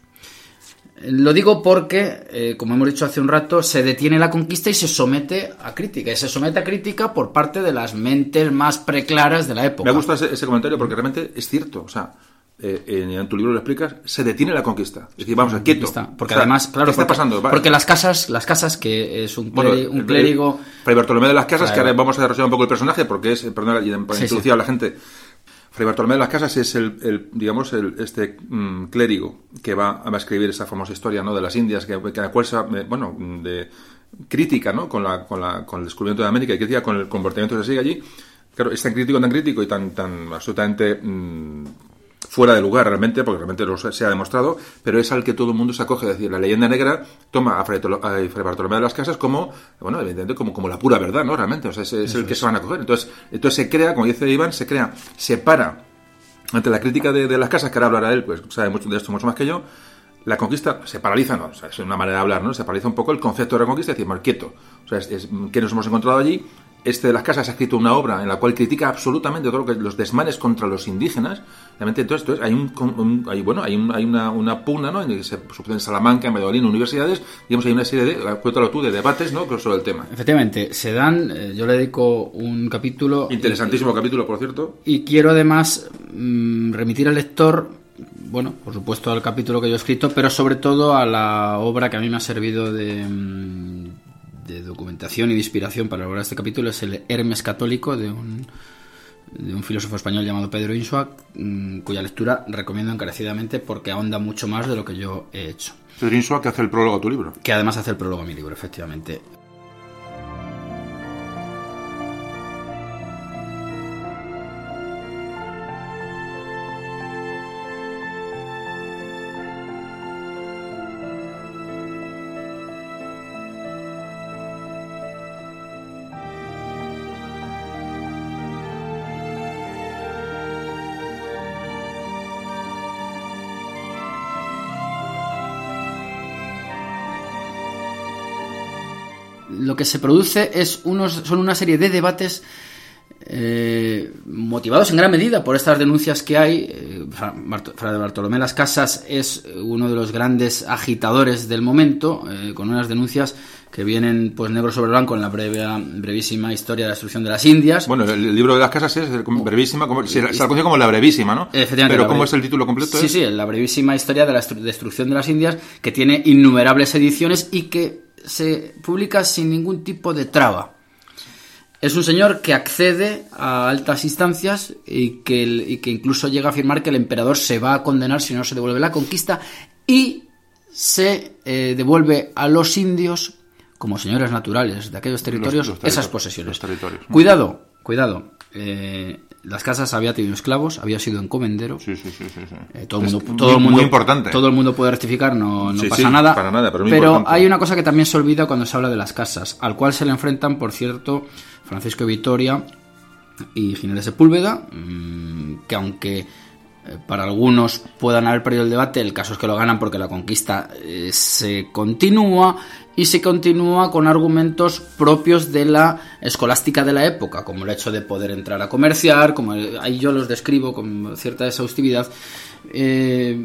Lo digo porque, eh, como hemos dicho hace un rato, se detiene la conquista y se somete a crítica. Y se somete a crítica por parte de las mentes más preclaras de la época. Me gusta ese, ese comentario porque realmente es cierto. O sea, eh, en, tu libro lo explicas, se detiene la conquista. Es decir, vamos a quieto. Porque además, claro, ¿qué está porque, pasando? Porque las casas, las casas que es un, Bueno, cleri- un clérigo, Fray Bartolomé de las Casas, que ahora vamos a desarrollar un poco el personaje, porque es, perdón, y Sí, introducir sí. a la gente. Fray Bartolomé de las Casas es el, digamos, este mm, clérigo que va a escribir esa famosa historia, ¿no? De las Indias, que, que la cual eh, bueno, de crítica, ¿no? Con la, con la, con el descubrimiento de América y crítica con el comportamiento que se sigue allí. Claro, es tan crítico, tan crítico y tan, tan absolutamente mm, fuera de lugar realmente, porque realmente lo se ha demostrado, pero es al que todo el mundo se acoge. Es decir, la leyenda negra toma a Fray, Bartolomé de las Casas como, bueno, evidentemente, como, como la pura verdad, ¿no? Realmente, o sea, es, es el que se van a coger. Entonces, entonces se crea, como dice Iván, se crea, se para ante la crítica de, de las casas, que ahora hablará él, pues sabe mucho de esto mucho más que yo, la conquista se paraliza, no, o sea, es una manera de hablar, ¿no? Se paraliza un poco el concepto de la conquista, es decir, más quieto. O sea, es, es- ¿qué nos hemos encontrado allí? Este de las casas ha escrito una obra en la cual critica absolutamente todo lo que los desmanes contra los indígenas. Realmente, entonces, entonces hay un, un- hay, bueno, hay, un- hay una, una pugna, ¿no? En el que se sucede en Salamanca, en Medellín, universidades, digamos, hay una serie de, cuéntalo tú, de debates, ¿no? Sobre el tema. efectivamente, se dan, eh, yo le dedico un capítulo Interesantísimo capítulo, por cierto. y quiero además mm, remitir al lector, bueno, por supuesto al capítulo que yo he escrito, pero sobre todo a la obra que a mí me ha servido de, mm, de documentación y de inspiración para elaborar este capítulo, es el Hermes Católico de un, de un filósofo español llamado Pedro Insua, mm, cuya lectura recomiendo encarecidamente porque ahonda mucho más de lo que yo he hecho. Pedro Insua, que hace el prólogo a tu libro. Que además hace el prólogo a mi libro, efectivamente. Que se produce es unos, son una serie de debates eh, motivados en gran medida por estas denuncias que hay. Eh, Fra- Bartolomé Las Casas es uno de los grandes agitadores del momento, eh, con unas denuncias que vienen pues negro sobre blanco en la breve, brevísima historia de la destrucción de las Indias. Bueno, el, libro de las casas es brevísima, como, se, se conoce como la brevísima, ¿no? Efectivamente, Pero ¿cómo es el título completo? Sí, Es- sí, la brevísima historia de la estru- destrucción de las Indias, que tiene innumerables ediciones y que se publica sin ningún tipo de traba. Es un señor que accede a altas instancias y que, y que incluso llega a afirmar que el emperador se va a condenar si no se devuelve la conquista y se eh, devuelve a los indios como señores naturales de aquellos territorios los esas posesiones. los territorios. Cuidado, cuidado. eh, las casas había tenido esclavos, había sido encomendero. Sí, sí, sí, sí, sí. Eh, todo, el mundo, todo el mundo, Muy importante. Todo el mundo puede rectificar, no, no Sí, pasa sí, nada. para nada, pero importante. hay una cosa que también se olvida cuando se habla de las casas, al cual se le enfrentan, por cierto, Francisco Vitoria y Ginés de Sepúlveda, mm, que aunque eh, para algunos puedan haber perdido el debate, el caso es que lo ganan porque la conquista eh, se continúa y se continúa con argumentos propios de la escolástica de la época, como el hecho de poder entrar a comerciar, como ahí yo los describo con cierta exhaustividad. Eh,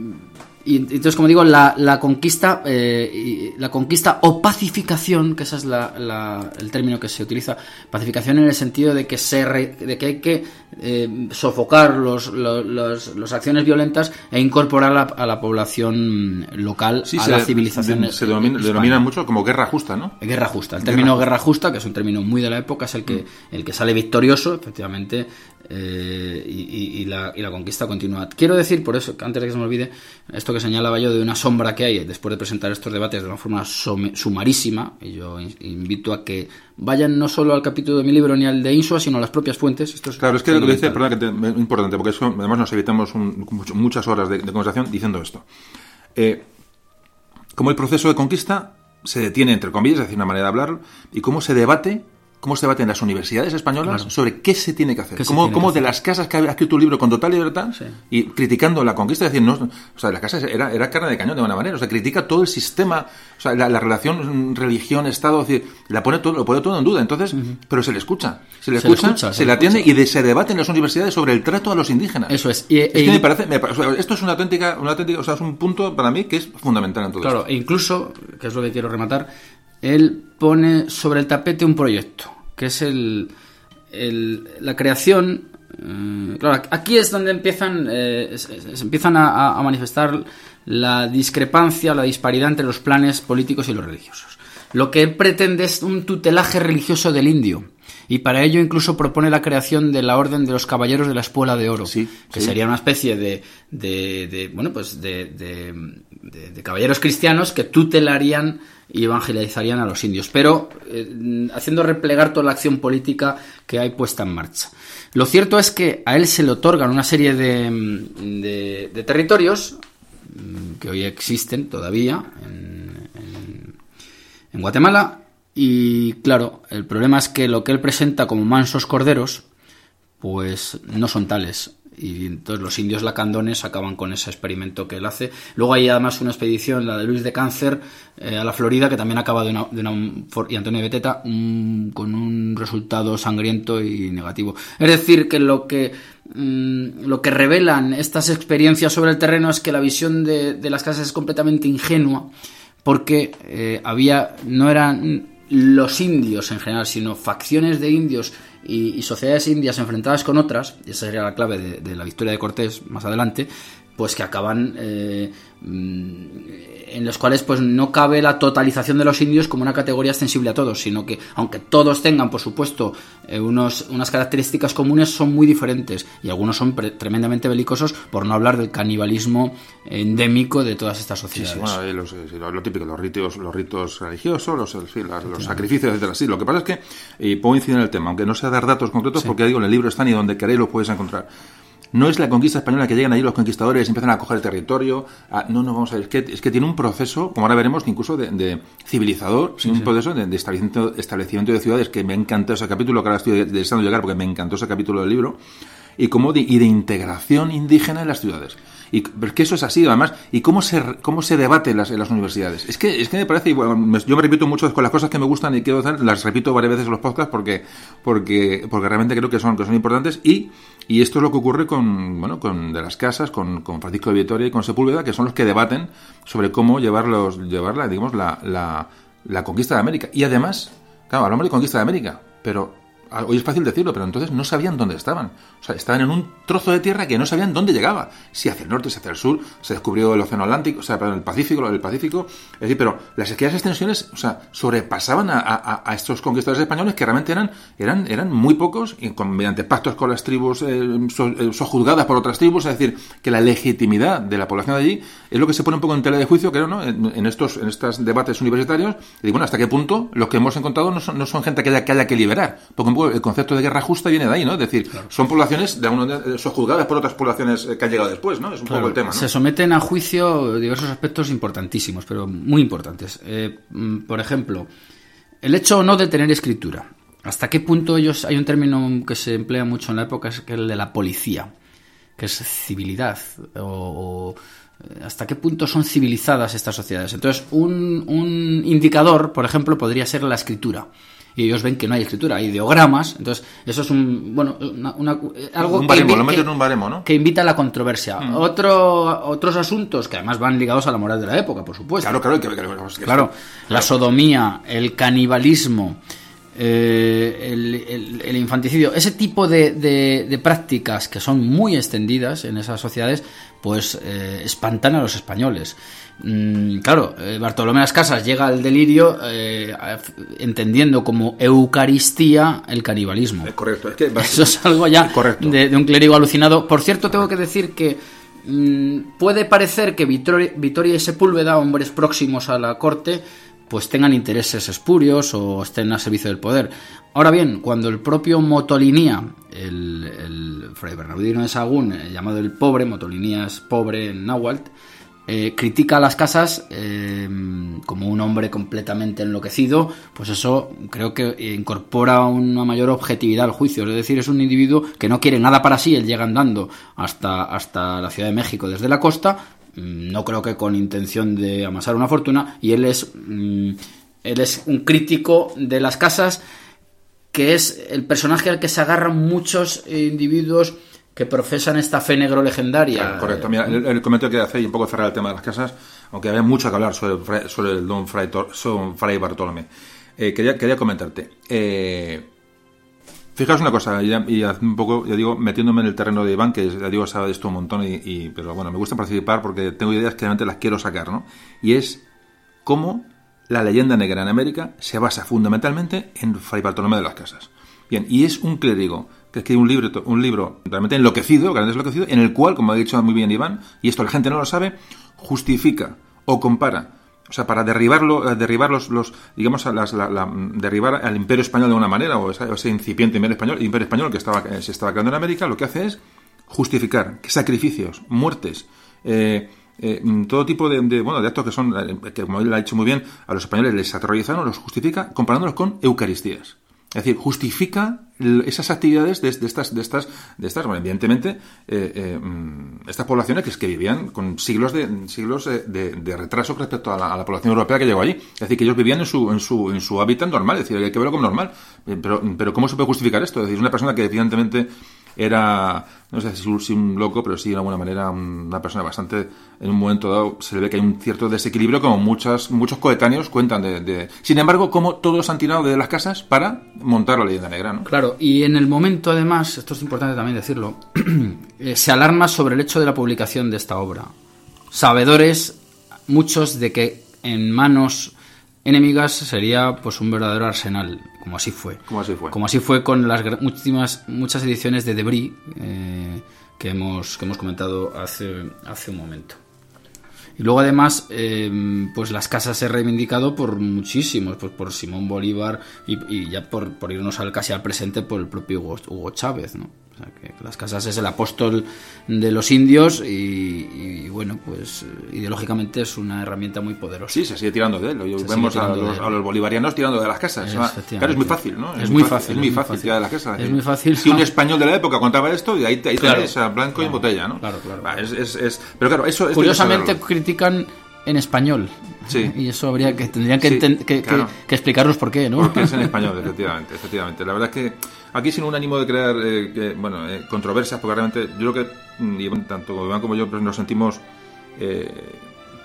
y entonces, como digo, la, la conquista, eh, la conquista o pacificación, que ese es la- la- el término que se utiliza, pacificación en el sentido de que se re- de que hay que eh, sofocar los, los, los- las acciones violentas e incorporar a la, a la población local Sí, a se, la civilización. de- se denomina, denomina mucho como guerra justa, ¿no? Guerra justa. El término guerra justa, que es un término muy de la época, es el que, el que sale victorioso, efectivamente, eh, y, la, y la conquista continúa. Quiero decir, por eso, antes de que se me olvide, esto que señalaba yo de una sombra que hay después de presentar estos debates de una forma some- sumarísima, y yo in- invito a que vayan no solo al capítulo de mi libro ni al de Insua, sino a las propias fuentes. Esto es Claro, es que lo que dice, perdón, que te- es importante, porque eso, además nos evitamos un- muchas horas de, de conversación diciendo esto. Eh, cómo el proceso de conquista se detiene, entre comillas, es decir, una manera de hablarlo, y cómo se debate, cómo se debate en las universidades españolas Claro. sobre qué se tiene que hacer. ¿Qué se Cómo, tiene cómo que de las casas que ha escrito un libro con total libertad Sí. y criticando la conquista, es decir, no, o sea, la casa era, era carne de cañón de alguna manera, o sea, critica todo el sistema, o sea, la, la relación religión-estado, es decir, la pone todo, lo pone todo en duda, entonces, pero se le escucha, se le Se le escucha, se se le atiende escucha. y de- se debate en las universidades sobre el trato a los indígenas. Eso es. Y- Es que y- me parece, me o sea, esto es una auténtica, una auténtica, o sea, es un punto para mí que es fundamental en todo Claro, esto. e incluso, que es lo que quiero rematar, él pone sobre el tapete un proyecto, que es el, el- la creación claro, aquí es donde empiezan, se, empiezan a, manifestar la discrepancia, la disparidad entre los planes políticos y los religiosos. Lo que él pretende es un tutelaje religioso del indio. Y para ello incluso propone la creación de la Orden de los Caballeros de la Espuela de Oro, que sería una especie de, de, bueno, pues de, de, caballeros cristianos que tutelarían y evangelizarían a los indios, pero eh, haciendo replegar toda la acción política que hay puesta en marcha. Lo cierto es que a él se le otorgan una serie de, territorios mm, que hoy existen todavía en Guatemala y claro, el problema es que lo que él presenta como mansos corderos, pues no son tales. Y entonces los indios lacandones acaban con ese experimento que él hace. Luego hay además una expedición, la de Luis de Cáncer, eh, a la Florida, que también acaba de una, y Antonio de Beteta, con un resultado sangriento y negativo. Es decir, que lo que mm, lo que revelan estas experiencias sobre el terreno es que la visión de, de las casas es completamente ingenua, porque eh, había, no eran los indios en general, sino facciones de indios y, sociedades indias enfrentadas con otras, y esa sería la clave de, la victoria de Cortés más adelante, pues que acaban eh, mm, en los cuales pues no cabe la totalización de los indios como una categoría extensible a todos, sino que aunque todos tengan, por supuesto, eh, unos, unas características comunes, son muy diferentes y algunos son tremendamente belicosos, por no hablar del canibalismo endémico de todas estas sociedades. Sí, bueno, lo, típico, los ritos, los ritos religiosos, los, los sacrificios, etc. Sí, lo que pasa es que, y puedo incidir en el tema, aunque no sea dar datos concretos, porque digo, en el libro están y donde queréis lo podéis encontrar. No es la conquista española que llegan ahí los conquistadores y empiezan a coger el territorio. no, no, vamos a ver. Es que, es que tiene un proceso, como ahora veremos, incluso de, civilizador, un proceso de, establecimiento, de ciudades, que me encantó ese capítulo, que ahora estoy deseando llegar porque me encantó ese capítulo del libro, y, como de, y de integración indígena en las ciudades. Y pero que eso es así, además, y cómo se, cómo se debate en las, en las universidades. Es que, es que me parece, bueno, yo me repito mucho con las cosas que me gustan y quiero hacer, las repito varias veces en los podcasts porque, porque, porque realmente creo que son, que son importantes y, y esto es lo que ocurre con, bueno, con de las casas, con, con Francisco de Vitoria y con Sepúlveda, que son los que debaten sobre cómo llevarlos, llevarla, digamos, la, la, la conquista de América. Y además, claro, hablamos de conquista de América, pero hoy es fácil decirlo, pero entonces no sabían dónde estaban. O sea, estaban en un trozo de tierra que no sabían dónde llegaba. Si hacia el norte, si hacia el sur, se descubrió el Océano Atlántico, o sea, el Pacífico, el Pacífico. Es decir, pero las esquias extensiones, o sea, sobrepasaban a, estos conquistadores españoles que realmente eran, eran, eran muy pocos, y con, mediante pactos con las tribus eh, eh, sojuzgadas por otras tribus, es decir, que la legitimidad de la población de allí es lo que se pone un poco en tela de juicio, creo, ¿no? En, estos, en estos debates universitarios, y bueno, hasta qué punto los que hemos encontrado no son, no son gente que haya, que haya que liberar, porque un poco el concepto de guerra justa viene de ahí, ¿no? Es decir, son poblaciones de alguna, sojuzgadas por otras poblaciones que han llegado después, ¿no? Es un poco el tema. ¿no? Se someten a juicio diversos aspectos importantísimos, pero muy importantes. Eh, mm, por ejemplo, el hecho o no de tener escritura. ¿Hasta qué punto ellos hay un término que se emplea mucho en la época, es que el de la policía, que es civilidad o, eh, hasta qué punto son civilizadas estas sociedades. Entonces, un, un indicador, por ejemplo, podría ser la escritura y ellos ven que no hay escritura, hay ideogramas, entonces eso es un, bueno, una, algo un baremo, que, lo meten en un baremo, ¿no? que invita a la controversia. Mm. Otro, otros asuntos que además van ligados a la moral de la época, por supuesto. Claro, claro, que, que, claro, la sodomía, el canibalismo, eh, el, el, infanticidio, ese tipo de, de, prácticas que son muy extendidas en esas sociedades, pues eh, espantan a los españoles. Mm, claro, eh, Bartolomé Las Casas llega al delirio eh, entendiendo como Eucaristía el canibalismo. Es correcto, es que (laughs) eso es algo ya de, un clérigo alucinado. Por cierto, tengo que decir que mm, puede parecer que Vitoria y Sepúlveda, hombres próximos a la corte, pues tengan intereses espurios o estén a servicio del poder. Ahora bien, cuando el propio Motolinía, el, el fray Bernardino de Sagún, eh, llamado el pobre, Motolinía es pobre en náhuatl, eh, critica a las casas eh, como un hombre completamente enloquecido, pues eso creo que incorpora una mayor objetividad al juicio. Es decir, es un individuo que no quiere nada para sí, él llega andando hasta, hasta la Ciudad de México desde la costa, no creo que con intención de amasar una fortuna, y él es, mm, él es un crítico de las casas que es el personaje al que se agarran muchos individuos que profesan esta fe negro legendaria. correcto, mira, el, comentario que hace y un poco cerrar el tema de las casas, aunque había mucho que hablar sobre, sobre el don Fray, Fray Bartolomé. Eh, quería, quería comentarte. Eh, Fijaos una cosa, y, y un poco, ya digo, metiéndome en el terreno de Iván, que ya digo, sabe de esto un montón, y, pero bueno, me gusta participar porque tengo ideas que realmente las quiero sacar, ¿no? Y es cómo la leyenda negra en América se basa fundamentalmente en Fray Bartolomé de las Casas. Bien, y es un clérigo que escribe un libro, un libro realmente enloquecido, grande enloquecido, en el cual, como ha dicho muy bien Iván, y esto la gente no lo sabe, justifica o compara o sea, para derribarlo, eh, derribar los, los digamos, las, derribar al imperio español de una manera, o ese, incipiente imperio español, imperio español que estaba, se estaba creando en América, lo que hace es justificar sacrificios, muertes, eh, eh, todo tipo de, bueno, de actos que son, que como él ha dicho muy bien, a los españoles les aterrorizaron, los justifica comparándolos con eucaristías. Es decir, justifica esas actividades de, estas, de estas, de estas, bueno, evidentemente, eh, eh, mm, estas poblaciones que, es que vivían con siglos de siglos de, retraso respecto a la, población europea que llegó allí. Es decir, que ellos vivían en su, en su, en su hábitat normal, es decir, hay que verlo como normal. Eh, pero, pero ¿cómo se puede justificar esto? Es decir, una persona que evidentemente era, no sé si un loco, pero sí de alguna manera una persona bastante, en un momento dado se ve que hay un cierto desequilibrio, como muchas, muchos coetáneos cuentan de, Sin embargo, como todos han tirado de las casas para montar la leyenda negra, ¿no? Claro, y en el momento además, esto es importante también decirlo, (clears throat) eh, se alarma sobre el hecho de la publicación de esta obra. Sabedores, muchos de que en manos enemigas sería pues un verdadero arsenal, como así fue. Como así fue. Como así fue con las últimas muchas ediciones de Debris eh, que hemos que hemos comentado hace hace un momento. Y luego además, eh, pues las casas se han reivindicado por muchísimos, pues por Simón Bolívar y, ya por, por, irnos al casi al presente por el propio Hugo Chávez, ¿no? Que las casas es el apóstol de los indios y, bueno, pues ideológicamente es una herramienta muy poderosa. Sí, se sigue tirando de él. vemos a los, bolivarianos tirando de las casas. Claro, es muy fácil, ¿no? Es, muy fácil. Es muy fácil, tirar de las casas. Es muy fácil. Si un español de la época contaba esto, y ahí, ahí claro, blanco y en botella, ¿no? Claro, claro. es, pero claro, eso... Curiosamente critican en español. Sí. Y eso habría que tendrían que, que, que, explicarnos por qué, ¿no? Porque es en (laughs) español, efectivamente, efectivamente. La verdad es que aquí sin un ánimo de crear eh, bueno, eh, controversias, porque realmente yo creo que mm, tanto Iván como yo pues, nos sentimos eh,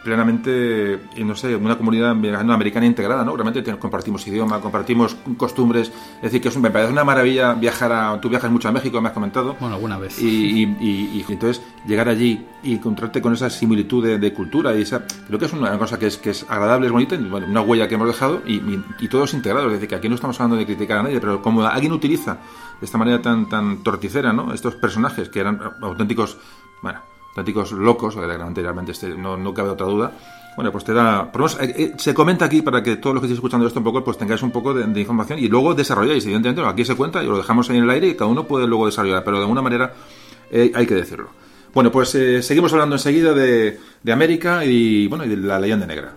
plenamente, no sé, una comunidad americana integrada, ¿no? Realmente compartimos idioma, compartimos costumbres, es decir, que es un, me parece una maravilla viajar a, tú viajas mucho a México, me has comentado. Bueno, alguna vez. Y, y, entonces llegar allí y encontrarte con esa similitud de, cultura y esa, creo que es una cosa que es, que es agradable, es bonita, una huella que hemos dejado y, y, todos integrados, es decir, que aquí no estamos hablando de criticar a nadie, pero como alguien utiliza de esta manera tan, tan torticera, ¿no? Estos personajes que eran auténticos, bueno, auténticos locos, realmente, este, no, no cabe otra duda. Bueno, pues te da. Eh, eh, se comenta aquí para que todos los que estéis escuchando esto un poco, pues tengáis un poco de, información y luego desarrolláis. Evidentemente, aquí se cuenta y lo dejamos ahí en el aire y cada uno puede luego desarrollar, pero de alguna manera eh, hay que decirlo. Bueno, pues seguimos hablando enseguida de, de América y, bueno, y de la leyenda negra.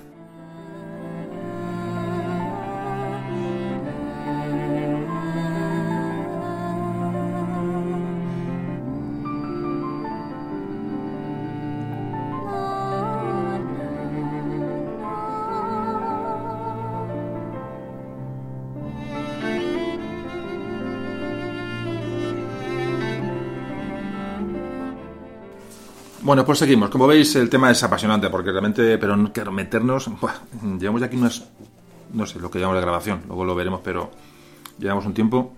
Bueno, pues seguimos. Como veis, el tema es apasionante porque realmente, pero no quiero meternos. llevamos ya aquí unas, no sé, lo que llamamos de grabación, luego lo veremos, pero llevamos un tiempo.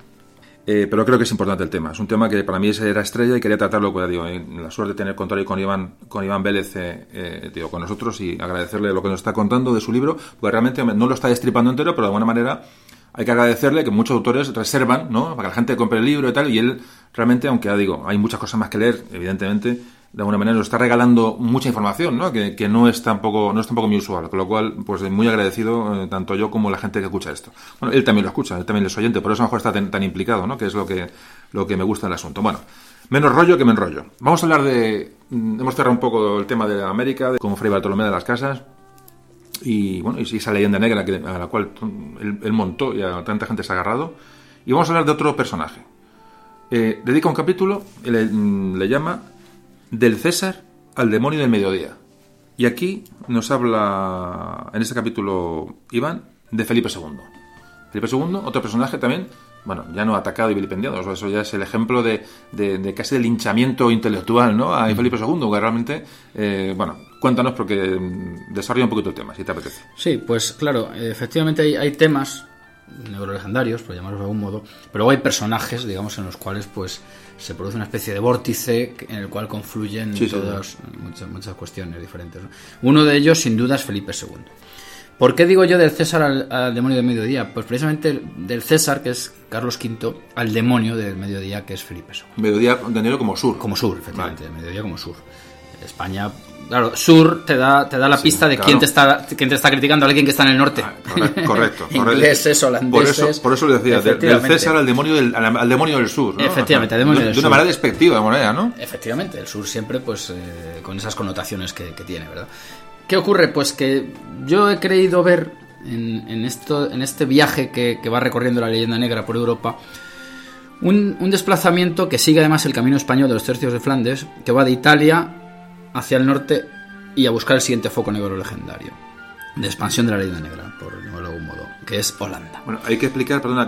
Eh, pero creo que es importante el tema. Es un tema que para mí era estrella y quería tratarlo, pues, digo, la suerte de tener contacto con Iván, con Iván Vélez, eh, eh, digo, con nosotros y agradecerle lo que nos está contando de su libro, porque realmente no lo está destripando entero, pero de alguna manera hay que agradecerle que muchos autores reservan, ¿no? Para que la gente compre el libro y tal, y él realmente, aunque ya digo, hay muchas cosas más que leer, evidentemente, de alguna manera nos está regalando mucha información, ¿no? Que, que, no es tampoco no es tampoco muy usual, con lo cual pues muy agradecido eh, tanto yo como la gente que escucha esto. Bueno, él también lo escucha, él también es oyente, por eso a lo mejor está tan, implicado, ¿no? Que es lo que lo que me gusta del asunto. Bueno, menos rollo que me enrollo. Vamos a hablar de mm, hemos cerrado un poco el tema de América, de cómo Fray Bartolomé de las Casas y bueno, y esa leyenda negra a la cual él, montó y a tanta gente se ha agarrado. Y vamos a hablar de otro personaje. Eh, dedica un capítulo, mm, le llama del César al demonio del mediodía. Y aquí nos habla, en este capítulo, Iván, de Felipe II. Felipe II, otro personaje también, bueno, ya no atacado y vilipendiado, eso ya es el ejemplo de, de, casi de linchamiento intelectual, ¿no? A Felipe II, que realmente, eh, bueno, cuéntanos porque desarrolla un poquito el tema, si te apetece. Sí, pues claro, efectivamente hay, hay temas negros legendarios, por llamarlos de algún modo, pero hay personajes, digamos, en los cuales pues se produce una especie de vórtice en el cual confluyen Sí, todas muchas, muchas cuestiones diferentes. ¿no? Uno de ellos, sin duda, es Felipe II. ¿Por qué digo yo del César al, al demonio del mediodía? Pues precisamente del César, que es Carlos V, al demonio del mediodía, que es Felipe II. Mediodía entendido como sur. Como sur, efectivamente, mediodía como sur. España, claro, sur te da, te da la Sí, pista de claro. quién, te está, quién te está criticando, alguien que está en el norte. Ah, (laughs) correcto, correcto. Ingleses, Por holandeses. eso, por eso lo decía, de- del. César al demonio del, al, al demonio del sur. ¿no? Efectivamente, al demonio de, del de una sur. manera despectiva, de manera, ¿no? Efectivamente, el sur siempre pues eh, con esas connotaciones que, que tiene, ¿verdad? ¿Qué ocurre? Pues que yo he creído ver en, en esto, en este viaje que, que va recorriendo la leyenda negra por Europa un, un desplazamiento que sigue además el camino español de los tercios de Flandes, que va de Italia hacia el norte y a buscar el siguiente foco negro legendario de expansión de la leyenda negra, por algún modo, que es Holanda. Bueno, hay que explicar, perdona,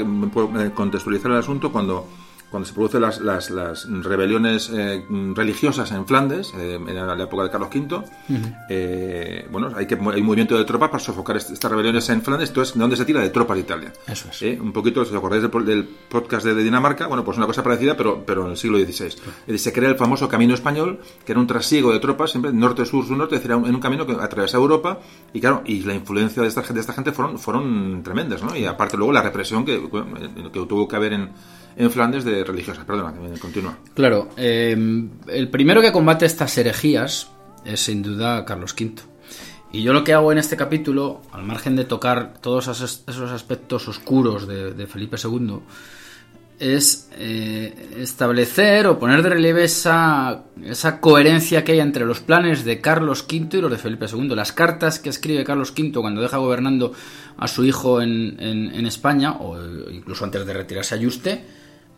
contextualizar el asunto cuando, cuando se producen las, las, las rebeliones eh, religiosas en Flandes, eh, en la época de Carlos V. eh, bueno, hay, que, hay un movimiento de tropas para sofocar est- estas rebeliones en Flandes. Entonces, ¿de dónde se tira? De tropas de Italia. Eso es. Eh, Un poquito, si os acordáis del, po- del podcast de, de Dinamarca, bueno, pues una cosa parecida, pero, pero en el siglo XVI. Es decir, se crea el famoso Camino Español, que era un trasiego de tropas, siempre norte-sur, sur-norte, es decir, un- en un camino que atravesaba Europa, y claro, y la influencia de esta, gente- de esta gente fueron, fueron tremendas, ¿no? Y aparte luego la represión que, que tuvo que haber en, en Flandes de religiosas. Perdona, continúa. Claro, eh, el primero que combate estas herejías es sin duda Carlos V. Y yo lo que hago en este capítulo, al margen de tocar todos esos, aspectos oscuros de, Felipe II, es eh, establecer o poner de relieve esa, esa coherencia que hay entre los planes de Carlos V y los de Felipe II. Las cartas que escribe Carlos V cuando deja gobernando a su hijo en, en- en España, o incluso antes de retirarse a Yuste,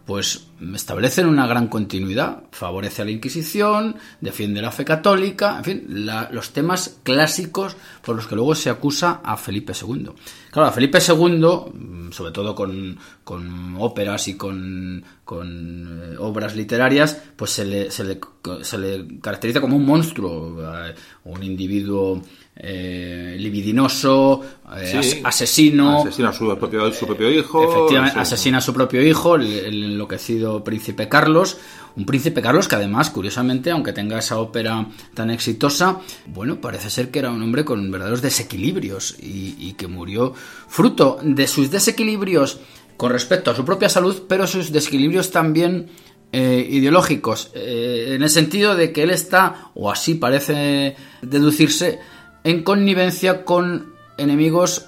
pues establecen una gran continuidad. Favorece a la Inquisición, defiende la fe católica, en fin, los temas clásicos por los que luego se acusa a Felipe II. Claro, a Felipe II, mm, sobre todo con, con óperas y con, con, eh, obras literarias, pues se le, se le, se le caracteriza como un monstruo, eh, un individuo eh, libidinoso, eh, Sí. asesino. Asesina a su propio, su propio hijo. Efectivamente, asesina a su propio hijo, el, el enloquecido príncipe Carlos. Un príncipe Carlos que además, curiosamente, aunque tenga esa ópera tan exitosa, bueno, parece ser que era un hombre con verdaderos desequilibrios y, y que murió fruto de sus desequilibrios con respecto a su propia salud, pero sus desequilibrios también eh, ideológicos, eh, en el sentido de que él está, o así parece deducirse, en connivencia con enemigos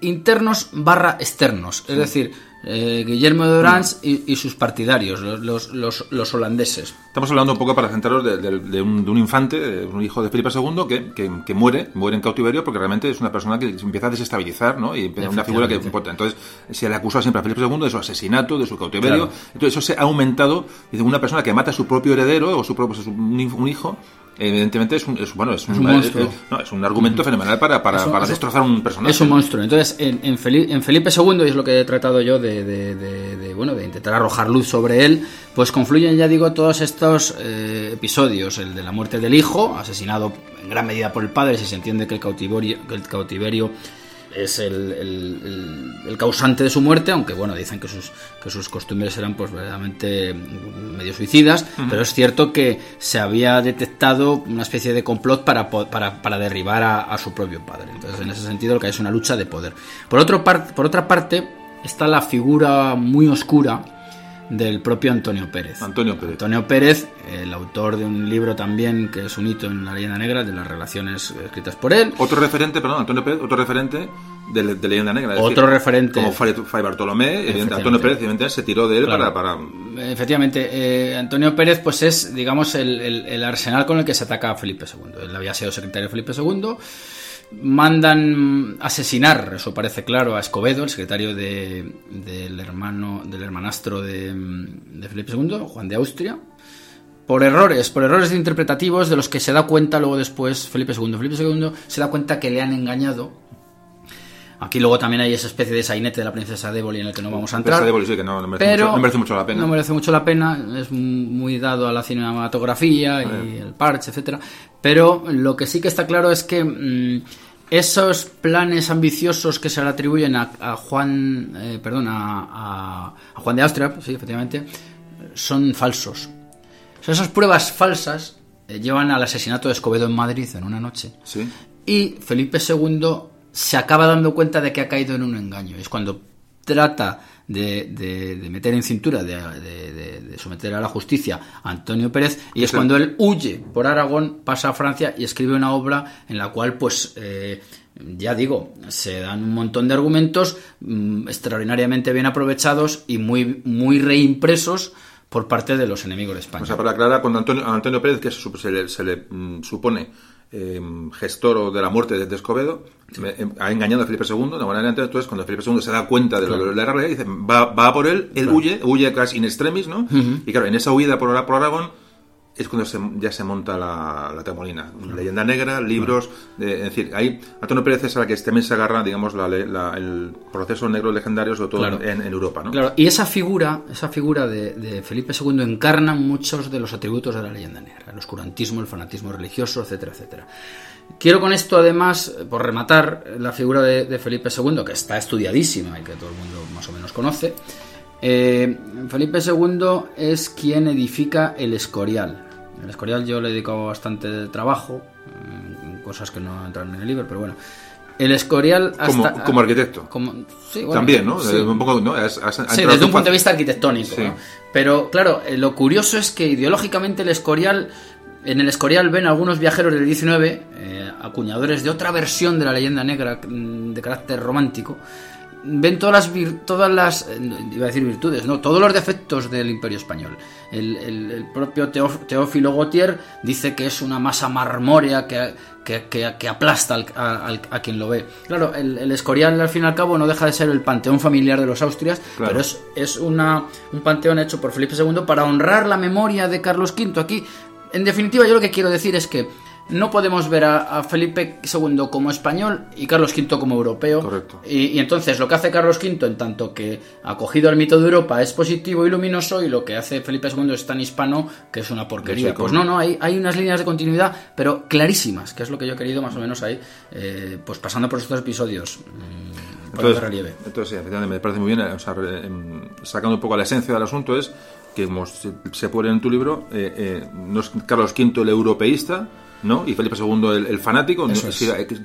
internos barra externos. Es decir, eh, Guillermo de Orange y, y sus partidarios, los, los, los- holandeses. Estamos hablando un poco para centraros de, de- de un, de un infante, de un hijo de Felipe II, que, que, que muere, muere en cautiverio porque realmente es una persona que se empieza a desestabilizar, ¿no? Y una figura que importa. Entonces, se le acusa siempre a Felipe II de su asesinato, de su cautiverio. Claro. Entonces, eso se ha aumentado. Dice, una persona que mata a su propio heredero o su propio, un hijo. Evidentemente es un, es, bueno, es un, Es un monstruo. no, es un argumento fenomenal para, para, un- para destrozar un personaje. Es un monstruo. Entonces, en, en Feli- en Felipe II, y es lo que he tratado yo de, de- de- de, bueno, de intentar arrojar luz sobre él, pues confluyen, ya digo, todos estos eh, episodios. El de la muerte del hijo, asesinado en gran medida por el padre, si se entiende que el cautiverio, que el cautiverio es el, el- el- el causante de su muerte, aunque bueno, dicen que sus, que sus costumbres eran pues verdaderamente medio suicidas, pero es cierto que se había detectado una especie de complot para, para, para derribar a, a su propio padre. Entonces, en ese sentido, lo que hay es una lucha de poder. Por, otro par- por otra parte, está la figura muy oscura del propio Antonio Pérez. Antonio Pérez. Antonio Pérez, el autor de un libro también que es un hito en la leyenda negra, de las relaciones escritas por él. Otro referente, perdón, Antonio Pérez, otro referente de, de Leyenda Negra. Otro referente. Como Fray, Fray Bartolomé. Antonio Pérez, evidentemente, se tiró de él Claro. para, para. Efectivamente, eh, Antonio Pérez pues es, digamos, el, el- el arsenal con el que se ataca a Felipe II. Él había sido secretario de Felipe II. Mandan asesinar, eso parece claro, a Escobedo, el secretario de- del hermano, del hermanastro de, de Felipe II, Juan de Austria, por errores, por errores interpretativos de los que se da cuenta luego después Felipe II. Felipe II se da cuenta que le han engañado. Aquí luego también hay esa especie de sainete de la princesa Déboli en el que no vamos a entrar. Esa de Bolis, sí, que no, no merece, pero mucho, no merece mucho la pena. No merece mucho la pena, es muy dado a la cinematografía y el parche, etcétera. Pero lo que sí que está claro es que mm, esos planes ambiciosos que se le atribuyen a, Juan, eh, perdón, a, Juan de Austria, sí, efectivamente, son falsos. esas pruebas falsas eh, llevan al asesinato de Escobedo en Madrid en una noche. Sí. Y Felipe II se acaba dando cuenta de que ha caído en un engaño. Es cuando trata de, meter en cintura, de, someter a la justicia a Antonio Pérez, y es cuando él huye por Aragón, pasa a Francia y escribe una obra en la cual, pues, eh, ya digo, se dan un montón de argumentos mm, extraordinariamente bien aprovechados y muy, muy reimpresos por parte de los enemigos de España. O sea, para aclarar, cuando Antonio, Antonio Pérez, que se le, se le mm, supone Em, gestor de la muerte de Escobedo, em, ha engañado a Felipe II, de manera entonces cuando Felipe II se da cuenta de lo de la realidad, dice, va, va por él, él huye, huye casi in extremis, ¿no? Y claro, en esa huida por, por Aragón, es cuando ya se monta la, la temolina. Leyenda negra, libros, es decir, ahí Antonio Pérez es a la que también se agarra, digamos, el proceso negro legendario, sobre todo en, Europa, ¿no? Claro, y esa figura, esa figura de, Felipe II encarna muchos de los atributos de la leyenda negra, el oscurantismo, el fanatismo religioso, etcétera, etcétera. Quiero con esto, además, por rematar, la figura de, de Felipe II, que está estudiadísima y que todo el mundo más o menos conoce, eh, Felipe II es quien edifica el Escorial. El Escorial yo le he dedicado bastante trabajo, mm, cosas que no entran en el libro, pero bueno. El Escorial hasta, como, arquitecto. También, ¿no? Sí, un poco, desde un punto de vista arquitectónico. Pero claro, eh, lo curioso es que ideológicamente el Escorial en el Escorial ven algunos viajeros del 19, eh, acuñadores de otra versión de la leyenda negra mm, de carácter romántico, ven todas las, todas las, eh, iba a decir virtudes, no, todos los defectos del imperio español. El, propio Teófilo Gautier dice que es una masa marmórea que, que, aplasta a quien lo ve. Claro, el, Escorial al fin y al cabo no deja de ser el panteón familiar de los Austrias, pero es, es una, un panteón hecho por Felipe II para honrar la memoria de Carlos V. Aquí, en definitiva, yo lo que quiero decir es que no podemos ver a, Felipe II como español y Carlos V como europeo. Correcto. Y, entonces lo que hace Carlos V, en tanto que acogido al mito de Europa, es positivo y luminoso, y lo que hace Felipe II es tan hispano que es una porquería. pues no, no, hay, hay unas líneas de continuidad, pero clarísimas, que es lo que yo he querido más o menos ahí, eh, pues pasando por estos episodios. Mm, entonces, relieve. entonces, sí, me parece muy bien, o sea, em, sacando un poco la esencia del asunto, es que como se, pone en tu libro, eh, eh, no es Carlos V el europeísta, ¿no? Y Felipe II el, fanático.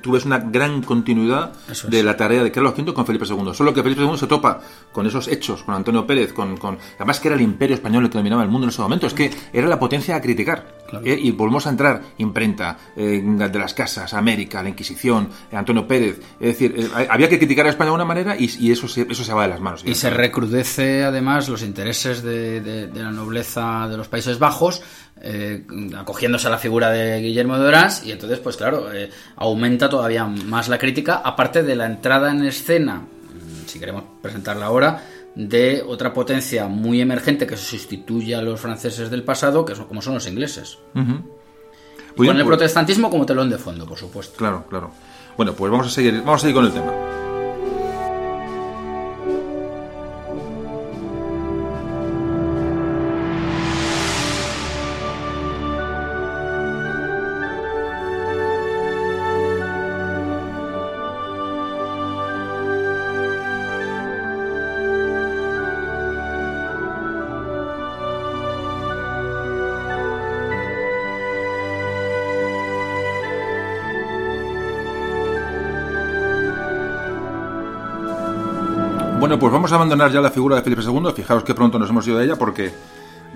tú ves una gran continuidad de la tarea de Carlos V con Felipe II. Solo que Felipe II se topa con esos hechos, con Antonio Pérez, con, con además que era el imperio español el que dominaba el mundo en ese momento. Es que era la potencia a criticar. ¿eh? Y volvemos a entrar, imprenta, eh, de las casas, América, la Inquisición, Antonio Pérez. Es decir, eh, había que criticar a España de una manera y, eso, se, eso se va de las manos. Y se recrudece además los intereses de, de la nobleza de los Países Bajos eh, acogiéndose a la figura de Guillermo de Orange y entonces pues claro eh, aumenta todavía más la crítica aparte de la entrada en escena mm, si queremos presentarla ahora de otra potencia muy emergente que sustituye a los franceses del pasado que son, como son los ingleses. Con el pues protestantismo como telón de fondo por supuesto. Claro claro. Bueno pues vamos a seguir vamos a seguir con el tema Pues vamos a abandonar ya la figura de Felipe II. Fijaros que pronto nos hemos ido de ella porque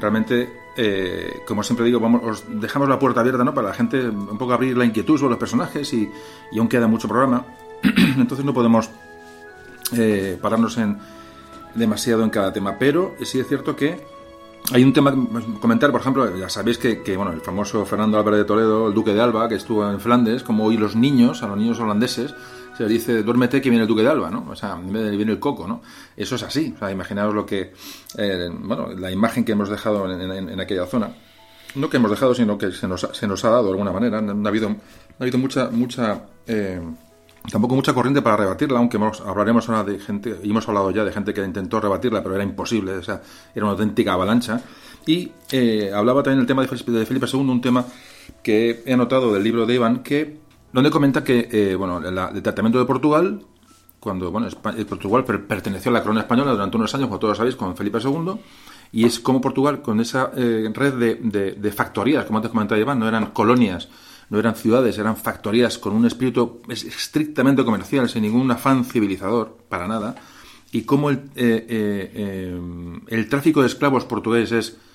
realmente, eh, como siempre digo, vamos, os dejamos la puerta abierta ¿no? para la gente un poco abrir la inquietud sobre los personajes y, aún queda mucho programa. (clears throat) Entonces no podemos eh, pararnos en demasiado en cada tema. Pero sí es cierto que hay un tema, comentar, por ejemplo, ya sabéis que, que, bueno, el famoso Fernando Álvarez de Toledo, el duque de Alba, que estuvo en Flandes, como hoy los niños, a los niños holandeses, se dice, duérmete que viene el duque de Alba, ¿no? O sea, viene el coco, ¿no? Eso es así. O sea, imaginaos lo que, eh, bueno, la imagen que hemos dejado en, aquella zona. No que hemos dejado, sino que se nos, ha dado de alguna manera. No ha habido, ha habido mucha, mucha, eh, tampoco mucha corriente para rebatirla, aunque hablaremos ahora de gente, hemos hablado ya de gente que intentó rebatirla, pero era imposible, o sea, era una auténtica avalancha. Y eh, hablaba también el tema de Felipe, II, un tema que he anotado del libro de Iván, que donde comenta que, eh, bueno, el tratamiento de Portugal, cuando, bueno, Portugal perteneció a la corona española durante unos años, como todos sabéis, con Felipe II, y es como Portugal, con esa eh, red de, de, factorías, como antes comentaba Iván, no eran colonias, no eran ciudades, eran factorías con un espíritu estrictamente comercial, sin ningún afán civilizador, para nada, y cómo el, eh, eh, el tráfico de esclavos portugués es mm,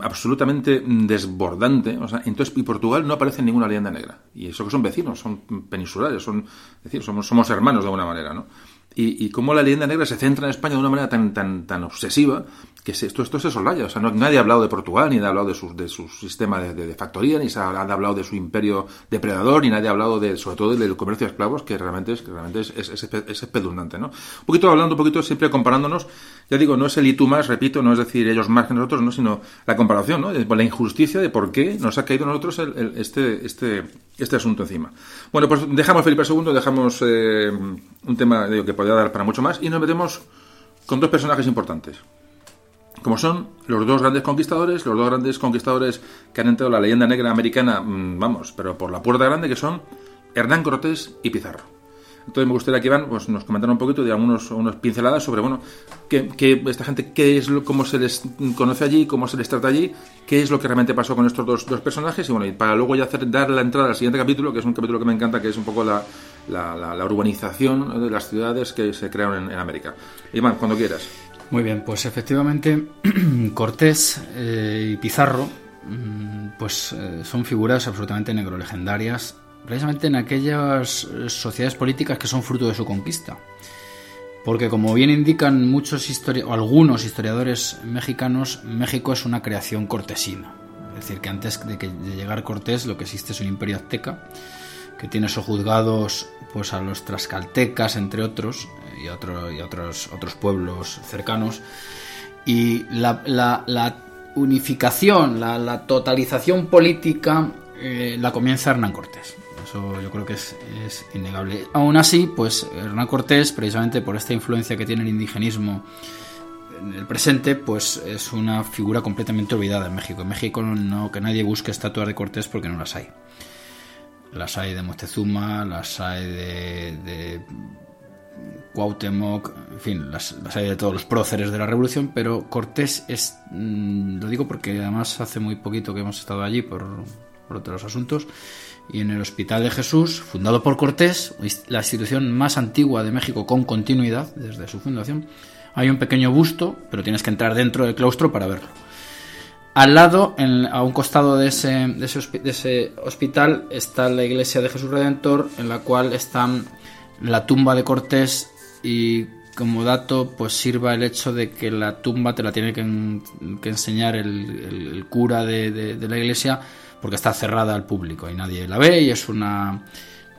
absolutamente desbordante. O sea, entonces, y Portugal no aparece en ninguna leyenda negra. Y eso que son vecinos, son peninsulares, son, es decir, somos, somos hermanos de alguna manera, ¿no? Y, y cómo la leyenda negra se centra en España de una manera tan, tan, tan obsesiva que esto, esto se solaya. O sea, no, nadie ha hablado de Portugal, ni ha hablado de su, de su sistema de, factoría, ni se ha, hablado de su imperio depredador, ni nadie ha hablado de, sobre todo del comercio de esclavos, que realmente es, que realmente es, es, es, espeluznante, ¿no? Un poquito hablando, un poquito siempre comparándonos, ya digo, no es el y tú más, repito, no es decir ellos más que nosotros, no, sino la comparación, ¿no? La injusticia de por qué nos ha caído a nosotros el, este, este, este asunto encima. Bueno, pues dejamos Felipe II, dejamos eh, un tema que podría dar para mucho más y nos metemos con dos personajes importantes como son los dos grandes conquistadores, los dos grandes conquistadores que han entrado en la leyenda negra americana, mm, vamos, pero por la puerta grande, que son Hernán Cortés y Pizarro. Entonces me gustaría que Iván pues, nos comentara un poquito de algunos unas pinceladas sobre, bueno, qué, esta gente, qué es lo, cómo se les conoce allí, cómo se les trata allí, qué es lo que realmente pasó con estos dos, dos personajes y bueno, y para luego ya hacer, dar la entrada al siguiente capítulo, que es un capítulo que me encanta, que es un poco la, la, urbanización de las ciudades que se crearon en, en América. Iván, cuando quieras. Muy bien, pues efectivamente (clears throat) Cortés eh, y Pizarro mm, pues eh, son figuras absolutamente negrolegendarias precisamente en aquellas eh, sociedades políticas que son fruto de su conquista. Porque como bien indican muchos o algunos historiadores mexicanos, México es una creación cortesina. Es decir, que antes de, que, de llegar Cortés lo que existe es un imperio azteca que tiene sojuzgados pues a los trascaltecas, entre otros, y, otro, y otros, otros pueblos cercanos. Y la, la, unificación, la, totalización política eh, la comienza Hernán Cortés. Eso yo creo que es, es, innegable. Aún así, pues Hernán Cortés, precisamente por esta influencia que tiene el indigenismo en el presente, pues es una figura completamente olvidada en México. En México no que nadie busque estatuas de Cortés porque no las hay. Las hay de Moctezuma, las hay de Cuauhtémoc, en fin, las, hay de todos los próceres de la revolución, pero Cortés es, mm, lo digo porque además hace muy poquito que hemos estado allí por, por otros asuntos, y en el Hospital de Jesús, fundado por Cortés, la institución más antigua de México con continuidad desde su fundación, hay un pequeño busto, pero tienes que entrar dentro del claustro para verlo. Al lado, a un costado de ese, hospital, está la iglesia de Jesús Redentor, en la cual está la tumba de Cortés y como dato, pues sirva el hecho de que la tumba te la tiene que, enseñar el, cura de, la iglesia porque está cerrada al público y nadie la ve y es una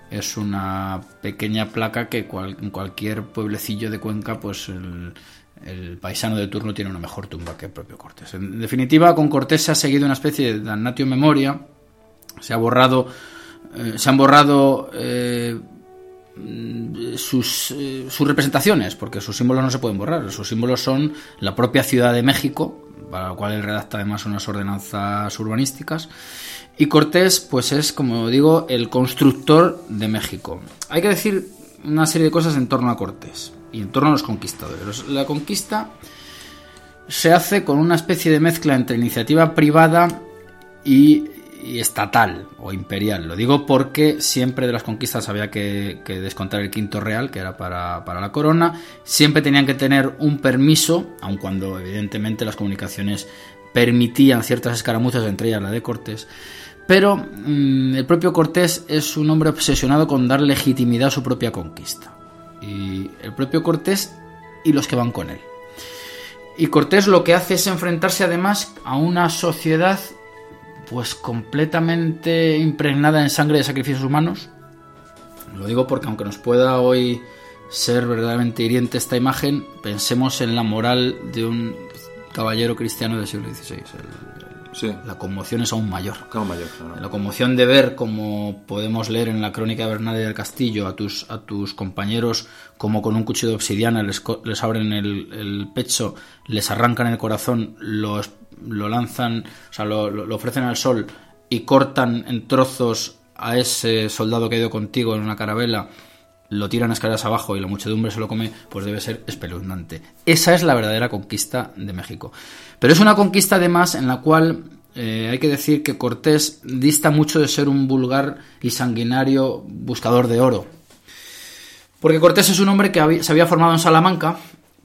es una pequeña placa que en cualquier pueblecillo de Cuenca pues el, el paisano de turno tiene una mejor tumba que el propio Cortés. En definitiva, con Cortés se ha seguido una especie de damnatio memoria, se ha borrado, eh, se han borrado eh, sus, eh, sus representaciones, porque sus símbolos no se pueden borrar. Sus símbolos son la propia Ciudad de México, para la cual él redacta además unas ordenanzas urbanísticas. Y Cortés, pues es, como digo, el constructor de México. Hay que decir una serie de cosas en torno a Cortés y en torno a los conquistadores. La conquista se hace con una especie de mezcla entre iniciativa privada y, estatal o imperial. Lo digo porque siempre de las conquistas había que, descontar el quinto real, que era para, la corona. Siempre tenían que tener un permiso, aun cuando evidentemente las comunicaciones permitían ciertas escaramuzas, entre ellas la de Cortés. Pero mm, el propio Cortés es un hombre obsesionado con dar legitimidad a su propia conquista y el propio Cortés y los que van con él. Y Cortés lo que hace es enfrentarse además a una sociedad pues completamente impregnada en sangre de sacrificios humanos. Lo digo porque aunque nos pueda hoy ser verdaderamente hiriente esta imagen, pensemos en la moral de un caballero cristiano del siglo XVI, la conmoción es aún mayor. La conmoción de ver, como podemos leer en la crónica de Bernal del Castillo, a tus, a tus compañeros como con un cuchillo de obsidiana les, les abren el, pecho, les arrancan el corazón, los, lo lanzan, o sea, lo, ofrecen al sol y cortan en trozos a ese soldado que ha ido contigo en una carabela lo tiran escaleras abajo y la muchedumbre se lo come, pues debe ser espeluznante. Esa es la verdadera conquista de México. Pero es una conquista además en la cual eh, hay que decir que Cortés dista mucho de ser un vulgar y sanguinario buscador de oro. Porque Cortés es un hombre que se había formado en Salamanca,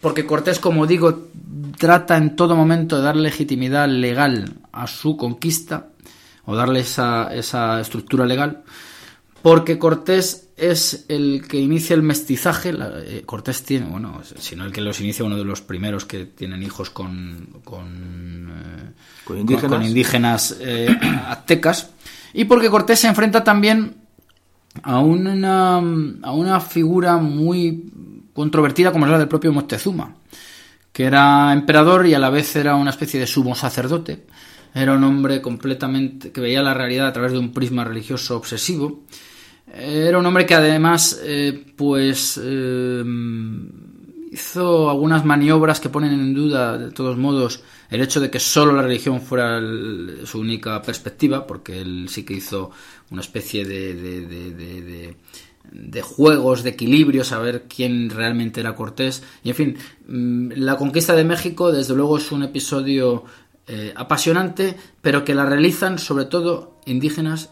porque Cortés, como digo, trata en todo momento de dar legitimidad legal a su conquista, o darle esa, esa estructura legal, porque Cortés es el que inicia el mestizaje. Eh, Cortés tiene, bueno, si no el que los inicia, uno de los primeros que tienen hijos con, con, eh, indígenas, eh, aztecas. Y porque Cortés se enfrenta también a una, a una figura muy controvertida como es la del propio Moctezuma, que era emperador y a la vez era una especie de sumo sacerdote. Era un hombre completamente que veía la realidad a través de un prisma religioso obsesivo. Era un hombre que además, eh, pues, eh, hizo algunas maniobras que ponen en duda, de todos modos, el hecho de que solo la religión fuera su única perspectiva, porque él sí que hizo una especie de, de, de, juegos, de equilibrio, saber quién realmente era Cortés. Y en fin, mm, la conquista de México, desde luego, es un episodio eh, apasionante, pero que la realizan sobre todo indígenas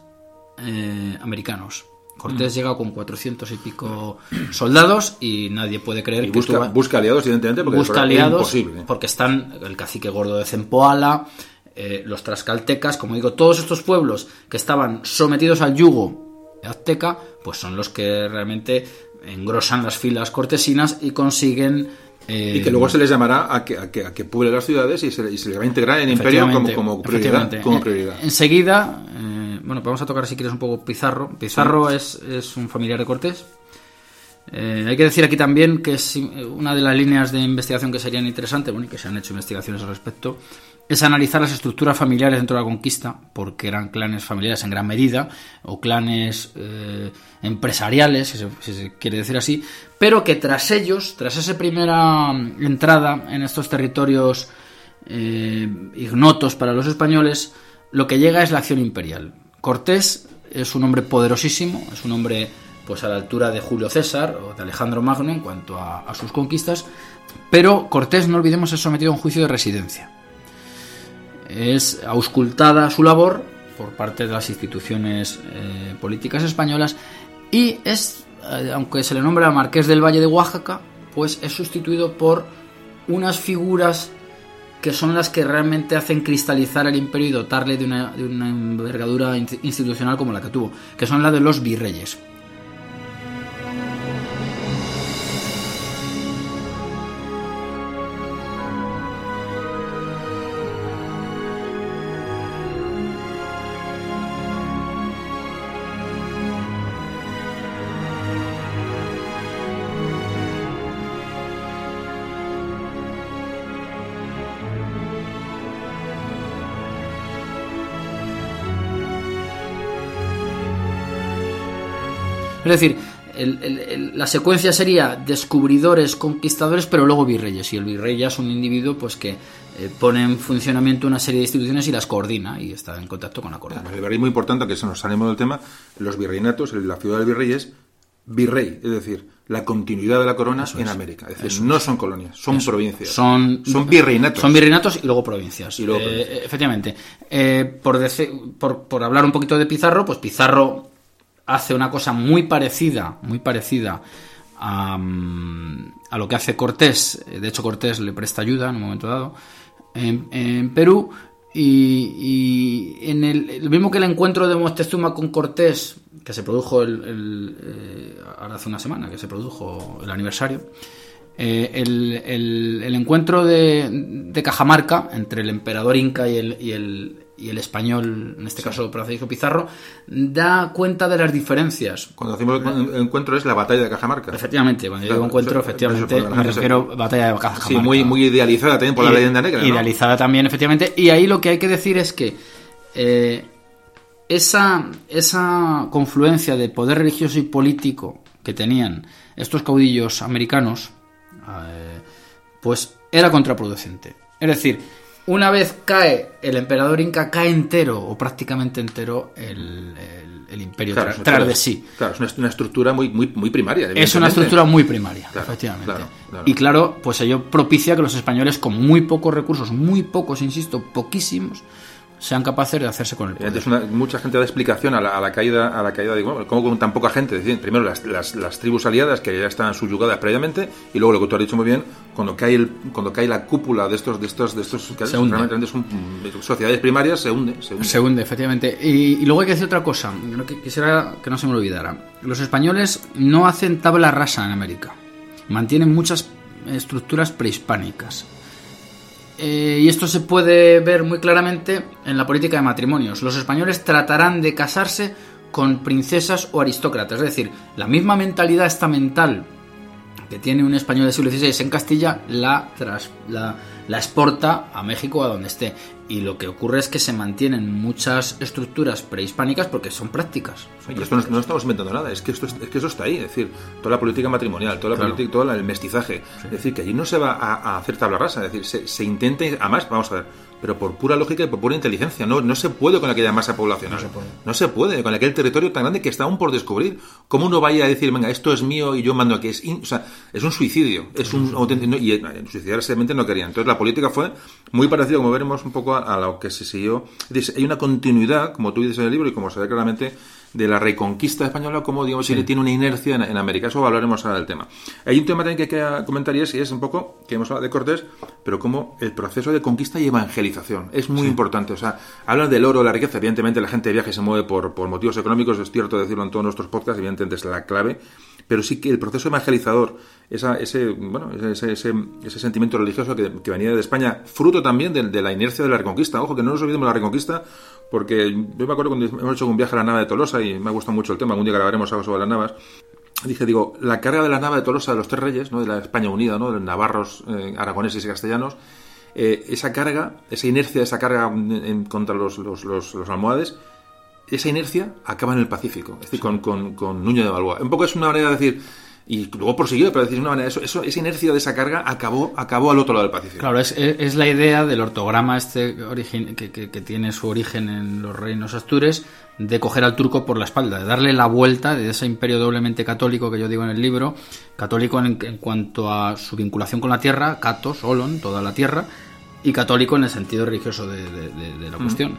eh, americanos. Cortés mm. llega con 400 y pico (clears throat) soldados y nadie puede creer que busca, busca aliados, evidentemente, porque busca aliados porque están el cacique gordo de Zempoala, eh, los trascaltecas, como digo, todos estos pueblos que estaban sometidos al yugo azteca, pues son los que realmente engrosan las filas cortesinas y consiguen y que luego se les llamará a que, a que, a que pueblen las ciudades y se, y se les va a integrar en el imperio como, como, prioridad, como prioridad. Enseguida, eh, bueno, vamos a tocar si quieres un poco Pizarro. Pizarro es, es, un familiar de Cortés. Eh, hay que decir aquí también que es una de las líneas de investigación que serían interesantes, bueno, y que se han hecho investigaciones al respecto, es analizar las estructuras familiares dentro de la conquista, porque eran clanes familiares en gran medida, o clanes eh, empresariales, si se, quiere decir así, pero que tras ellos, tras esa primera mm, entrada en estos territorios eh, ignotos para los españoles, lo que llega es la acción imperial. Cortés es un hombre poderosísimo, es un hombre pues a la altura de Julio César o de Alejandro Magno en cuanto a, a sus conquistas, pero Cortés, no olvidemos, es sometido a un juicio de residencia es auscultada su labor por parte de las instituciones eh, políticas españolas y es, eh, aunque se le nombra Marqués del Valle de Oaxaca, pues es sustituido por unas figuras que son las que realmente hacen cristalizar el imperio y dotarle de una, de una envergadura institucional como la que tuvo, que son las de los virreyes. Es decir, la secuencia sería descubridores, conquistadores, pero luego virreyes. Y el virrey ya es un individuo pues que eh, pone en funcionamiento una serie de instituciones y las coordina y está en contacto con la corona. El virrey muy importante, que se nos salimos del tema, los virreinatos, la ciudad del virrey es virrey, es decir, la continuidad de la corona en América. Es decir, no son colonias, son provincias. Son, son virreinatos. Son virreinatos y luego provincias. Y luego eh, efectivamente. Eh, por, por, por hablar un poquito de Pizarro, pues Pizarro hace una cosa muy parecida, muy parecida a, a, lo que hace Cortés. De hecho, Cortés le presta ayuda en un momento dado en, Perú. Y, en el, mismo que el encuentro de Moctezuma con Cortés, que se produjo el, eh, ahora hace una semana, que se produjo el aniversario, eh, el, encuentro de, de, Cajamarca entre el emperador inca el, y el, y el español, en este caso Francisco Pizarro, da cuenta de las diferencias. Cuando decimos el encuentro es la batalla de Cajamarca. Efectivamente, cuando yo digo encuentro, efectivamente, me refiero a batalla de Cajamarca. Sí, muy, muy idealizada también por la leyenda negra. Idealizada también, efectivamente. Y ahí lo que hay que decir es que eh, esa, esa confluencia de poder religioso y político que tenían estos caudillos americanos, eh, pues era contraproducente. Es decir, una vez cae el emperador inca, cae entero o prácticamente entero el, el imperio tras de sí. Claro, es una, estructura muy, muy, muy primaria. Es una estructura muy primaria, efectivamente. Y claro, pues ello propicia que los españoles, con muy pocos recursos, muy pocos, insisto, poquísimos, sean capaces de hacerse con el poder. mucha gente da explicación a la, caída, a la caída de bueno, ¿cómo con tan poca gente? decir, primero las, las, tribus aliadas que ya están subyugadas previamente y luego lo que tú has dicho muy bien, cuando cae el, cuando cae la cúpula de estos de estos de estos se realmente son sociedades primarias se hunde, se hunde. efectivamente. Y, luego hay que decir otra cosa, que quisiera que no se me olvidara. Los españoles no hacen tabla rasa en América. Mantienen muchas estructuras prehispánicas. Eh, y esto se puede ver muy claramente en la política de matrimonios. Los españoles tratarán de casarse con princesas o aristócratas, es decir, la misma mentalidad estamental que tiene un español del siglo XVI en Castilla la, la, la exporta a México a donde esté. Y lo que ocurre es que se mantienen muchas estructuras prehispánicas porque son prácticas. y esto no, estamos inventando nada, es que, esto, es que eso está ahí. Es decir, toda la política matrimonial, toda la política, todo el mestizaje. Es decir, que allí no se va a, hacer tabla rasa. Es decir, se, se intenta, además, vamos a ver, pero por pura lógica y por pura inteligencia. No, no se puede con aquella masa poblacional. No se puede. No se puede, con aquel territorio tan grande que está aún por descubrir. ¿Cómo uno vaya a decir, venga, esto es mío y yo mando aquí? Es, o sea, es un suicidio. Es un auténtico. y eh, suicidarse realmente no querían. Entonces la política fue muy parecida, como veremos un poco, a, a lo que se siguió. Hay una continuidad, como tú dices en el libro y como se ve claramente de la reconquista española, como digamos, si tiene una inercia en, América. Eso hablaremos ahora del tema. Hay un tema también que quería comentar y es, y es un poco, que hemos hablado de Cortés, pero como el proceso de conquista y evangelización. Es muy importante. O sea, hablan del oro, la riqueza. Evidentemente, la gente de viaje se mueve por, por motivos económicos, es cierto decirlo en todos nuestros podcasts, evidentemente es la clave pero sí que el proceso evangelizador, esa, ese, bueno, ese, ese, ese sentimiento religioso que, que, venía de España, fruto también de, de, la inercia de la Reconquista. Ojo, que no nos olvidemos de la Reconquista porque yo me acuerdo cuando hemos hecho un viaje a la nave de Tolosa y me ha gustado mucho el tema, algún día grabaremos algo sobre las navas. Dije, digo, la carga de la nave de Tolosa de los tres reyes, ¿no? de la España unida, ¿no? de los navarros, eh, aragoneses y castellanos, eh, esa carga, esa inercia esa carga en, contra los, los, los, almohades, esa inercia acaba en el Pacífico, es decir, con, con, con Nuño de Balboa. Un poco es una manera de decir, y luego prosiguió, pero decir una manera, eso, eso, esa inercia de esa carga acabó, acabó al otro lado del Pacífico. Claro, es, es la idea del ortograma este origen, que, que, tiene su origen en los reinos astures, de coger al turco por la espalda, de darle la vuelta de ese imperio doblemente católico que yo digo en el libro, católico en, cuanto a su vinculación con la tierra, catos, olon, toda la tierra, y católico en el sentido religioso de, de, la cuestión.